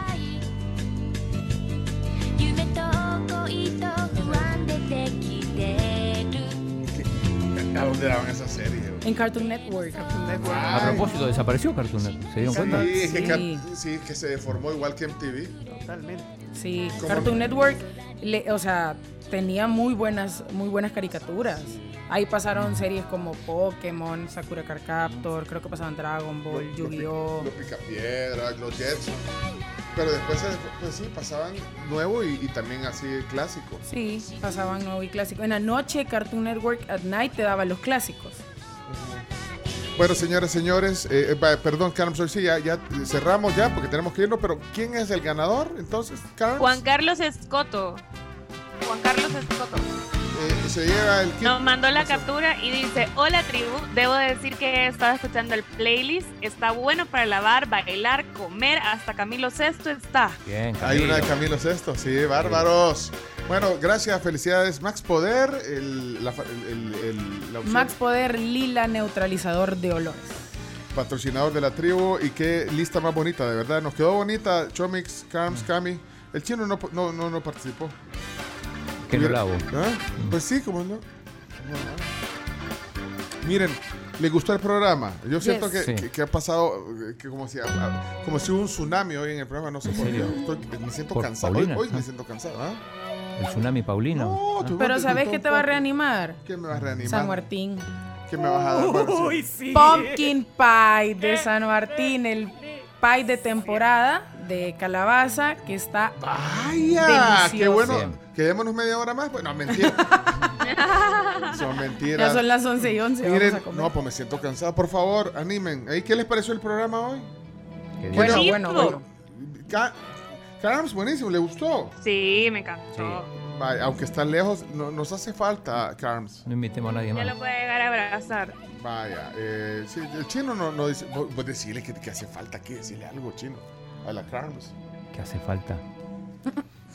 Speaker 3: ¿A dónde daban esa serie? güey?
Speaker 6: En Cartoon Network.
Speaker 4: A propósito, desapareció Cartoon Network. ¿Se dieron cuenta?
Speaker 3: Sí, es que,
Speaker 6: Sí.
Speaker 3: Que se deformó igual que MTV.
Speaker 1: Totalmente.
Speaker 6: Sí,
Speaker 3: ¿Cómo
Speaker 6: Cartoon? Network, le- o sea, tenía muy buenas, muy buenas caricaturas. Ahí pasaron series como Pokémon, Sakura Card Captor, creo que pasaban Dragon Ball, Yu-Gi-Oh.
Speaker 3: Los Picapiedras, los Jets. Pero después, se- pues sí, pasaban nuevo y, y también así clásico.
Speaker 6: Sí, pasaban nuevo y clásico. En la noche Cartoon Network at Night te daba los clásicos.
Speaker 3: Bueno, señores, señores, eh, eh, va, perdón, Carlos, hoy sí, ya, ya cerramos ya porque tenemos que irnos, pero ¿quién es el ganador entonces, Carlos?
Speaker 8: Juan Carlos Escoto. Juan Carlos Escoto.
Speaker 3: Eh, se lleva el kit.
Speaker 8: Nos mandó la captura y dice, hola tribu, debo decir que estaba escuchando el playlist, está bueno para lavar, bailar, comer, hasta Camilo Sesto está.
Speaker 4: Bien,
Speaker 3: Hay una de
Speaker 4: Camilo.
Speaker 3: Camilo Sesto, sí, bárbaros. Bueno, gracias, felicidades, Max Poder, el, la, fa- el- el- el- la opción
Speaker 6: Max Poder Lila Neutralizador de Olores.
Speaker 3: patrocinador de la tribu y qué lista más bonita, de verdad, nos quedó bonita, Chomix, Carms, Cami. El chino no, no, no, no participó.
Speaker 4: Que no
Speaker 3: Hubiera-
Speaker 4: lavo.
Speaker 3: ¿Ah? Pues sí, como no. Miren, ¿le gustó el programa? Yo siento que,
Speaker 4: Sí.
Speaker 3: que- que ha pasado, que como si, ah, como si hubo un tsunami hoy en el programa, no sé
Speaker 4: ¿En
Speaker 3: por qué. me siento
Speaker 4: ¿Por
Speaker 3: cansado. Hoy,
Speaker 4: Paulina?
Speaker 3: hoy me
Speaker 4: Ah.
Speaker 3: siento cansado. ¿ah?
Speaker 4: El tsunami Paulino.
Speaker 6: Pero ¿sabes qué te va a reanimar?
Speaker 3: ¿Qué me vas a reanimar?
Speaker 6: San Martín.
Speaker 3: ¿Qué me vas a dar? Sí.
Speaker 6: Pumpkin Pie de San Martín, el pie de temporada de calabaza que está
Speaker 3: ¡Vaya! ¡Qué bueno! Quedémonos media hora más. Bueno, mentira. Son mentiras.
Speaker 6: Ya son las 11 y 11.
Speaker 3: Miren,
Speaker 6: vamos a comer.
Speaker 3: no, pues me siento cansado. Por favor, animen. ¿Ahí qué les pareció el programa hoy?
Speaker 6: Bueno,
Speaker 8: Buenísimo.
Speaker 6: bueno, bueno.
Speaker 3: Ca- Carms, buenísimo, ¿le gustó?
Speaker 8: Sí, me encantó.
Speaker 3: Aunque está lejos, no- nos hace falta, Carms.
Speaker 4: No invitemos a nadie
Speaker 8: Ya
Speaker 4: más.
Speaker 8: lo puede llegar a abrazar.
Speaker 3: Vaya, eh, sí, el chino no, no dice. Vos, vos decirle que, que hace falta, que decirle algo, chino. A la Carms.
Speaker 4: ¿Qué hace falta?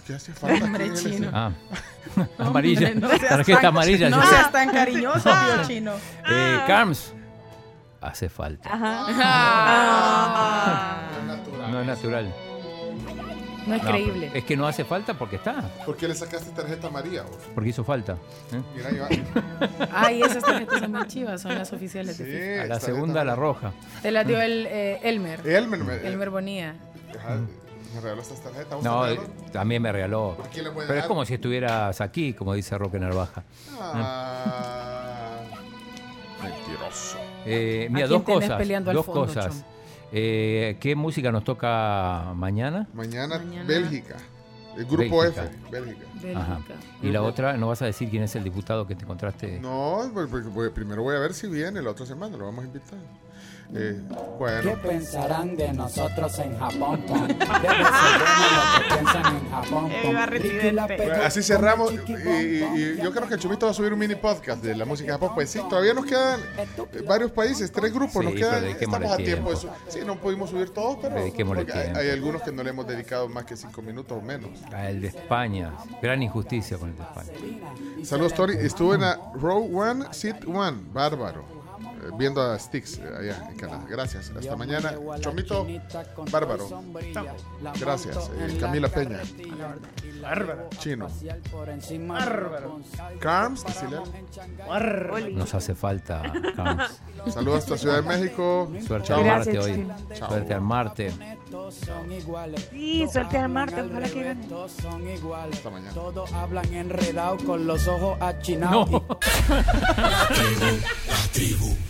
Speaker 3: ¿Qué hace falta?
Speaker 6: Hombre,
Speaker 3: ¿Qué le-
Speaker 6: chino.
Speaker 4: Ah, amarilla.
Speaker 6: Hombre, no seas
Speaker 4: Tarjeta
Speaker 6: tan-
Speaker 4: amarilla.
Speaker 6: No seas tan cariñoso, tío chino.
Speaker 4: Eh, Carms, hace falta.
Speaker 6: Ah.
Speaker 4: No es natural.
Speaker 6: No es
Speaker 4: No,
Speaker 6: creíble.
Speaker 4: Es que no hace falta porque está.
Speaker 3: ¿Por qué le sacaste tarjeta amarilla?
Speaker 4: Porque hizo falta. ¿eh?
Speaker 3: Mira, Iván.
Speaker 6: Ay, esas tarjetas son muy chivas, son las oficiales de FIFA.
Speaker 4: A la segunda, la roja.
Speaker 6: Te las dio el eh, Elmer.
Speaker 3: Elmer me,
Speaker 6: Elmer Bonía.
Speaker 3: Ajá, me regaló estas tarjetas. ¿Vos
Speaker 4: No, eh, también me regaló.
Speaker 3: ¿Por qué le puede
Speaker 4: Pero es
Speaker 3: dar?
Speaker 4: como si estuvieras aquí, como dice Roque Narvaja.
Speaker 3: Ah, mentiroso.
Speaker 4: Eh,
Speaker 6: ¿A
Speaker 4: mira,
Speaker 6: quién
Speaker 4: dos
Speaker 6: tenés
Speaker 4: cosas.
Speaker 6: peleando al
Speaker 4: Dos
Speaker 6: fondo,
Speaker 4: cosas. Eh, ¿Qué música nos toca mañana?
Speaker 3: Mañana,
Speaker 6: Mañana.
Speaker 3: Bélgica. El grupo
Speaker 4: Bélgica.
Speaker 3: F, Bélgica.
Speaker 4: Ajá.
Speaker 6: Bélgica.
Speaker 4: Y la otra, ¿no vas a decir quién es el diputado que te encontraste?
Speaker 3: No, pues, porque- porque primero voy a ver si viene la otra semana, lo vamos a invitar. Eh,
Speaker 83: ¿Qué
Speaker 3: bueno,
Speaker 83: pensarán de nosotros en Japón? Debe ser bueno lo que piensan en Japón. Pegó
Speaker 3: Bueno, así cerramos. Y, y- y yo creo que el Chumito va a subir un mini podcast de la música de Japón. Pues sí, todavía nos quedan eh, varios países, tres grupos.
Speaker 4: Sí,
Speaker 3: nos quedan, estamos a tiempo. su- sí, no pudimos subir todos, pero hay, hay algunos que no le hemos dedicado más que cinco minutos o menos.
Speaker 4: Ah, el de España. Gran injusticia con el de España.
Speaker 3: Saludos, Tori. Estuve en la Row One, Seat One. Bárbaro. Eh, viendo a Sticks eh, allá en Canadá. Gracias. Hasta mañana. Chomito, bárbaro. Gracias. Eh, Camila Peña.
Speaker 1: Bárbaro.
Speaker 3: Chino.
Speaker 1: Bárbaro.
Speaker 3: Carms, decile.
Speaker 4: Nos hace falta, Carms.
Speaker 3: Saludos hasta Ciudad de México.
Speaker 4: Suerte
Speaker 3: Chao.
Speaker 4: al Marte
Speaker 8: Gracias,
Speaker 4: hoy.
Speaker 3: Chao.
Speaker 4: Suerte al Marte.
Speaker 8: Sí, suerte al Marte, ojalá que gane.
Speaker 3: Hasta mañana.
Speaker 83: Todos hablan enredado con los ojos achinados.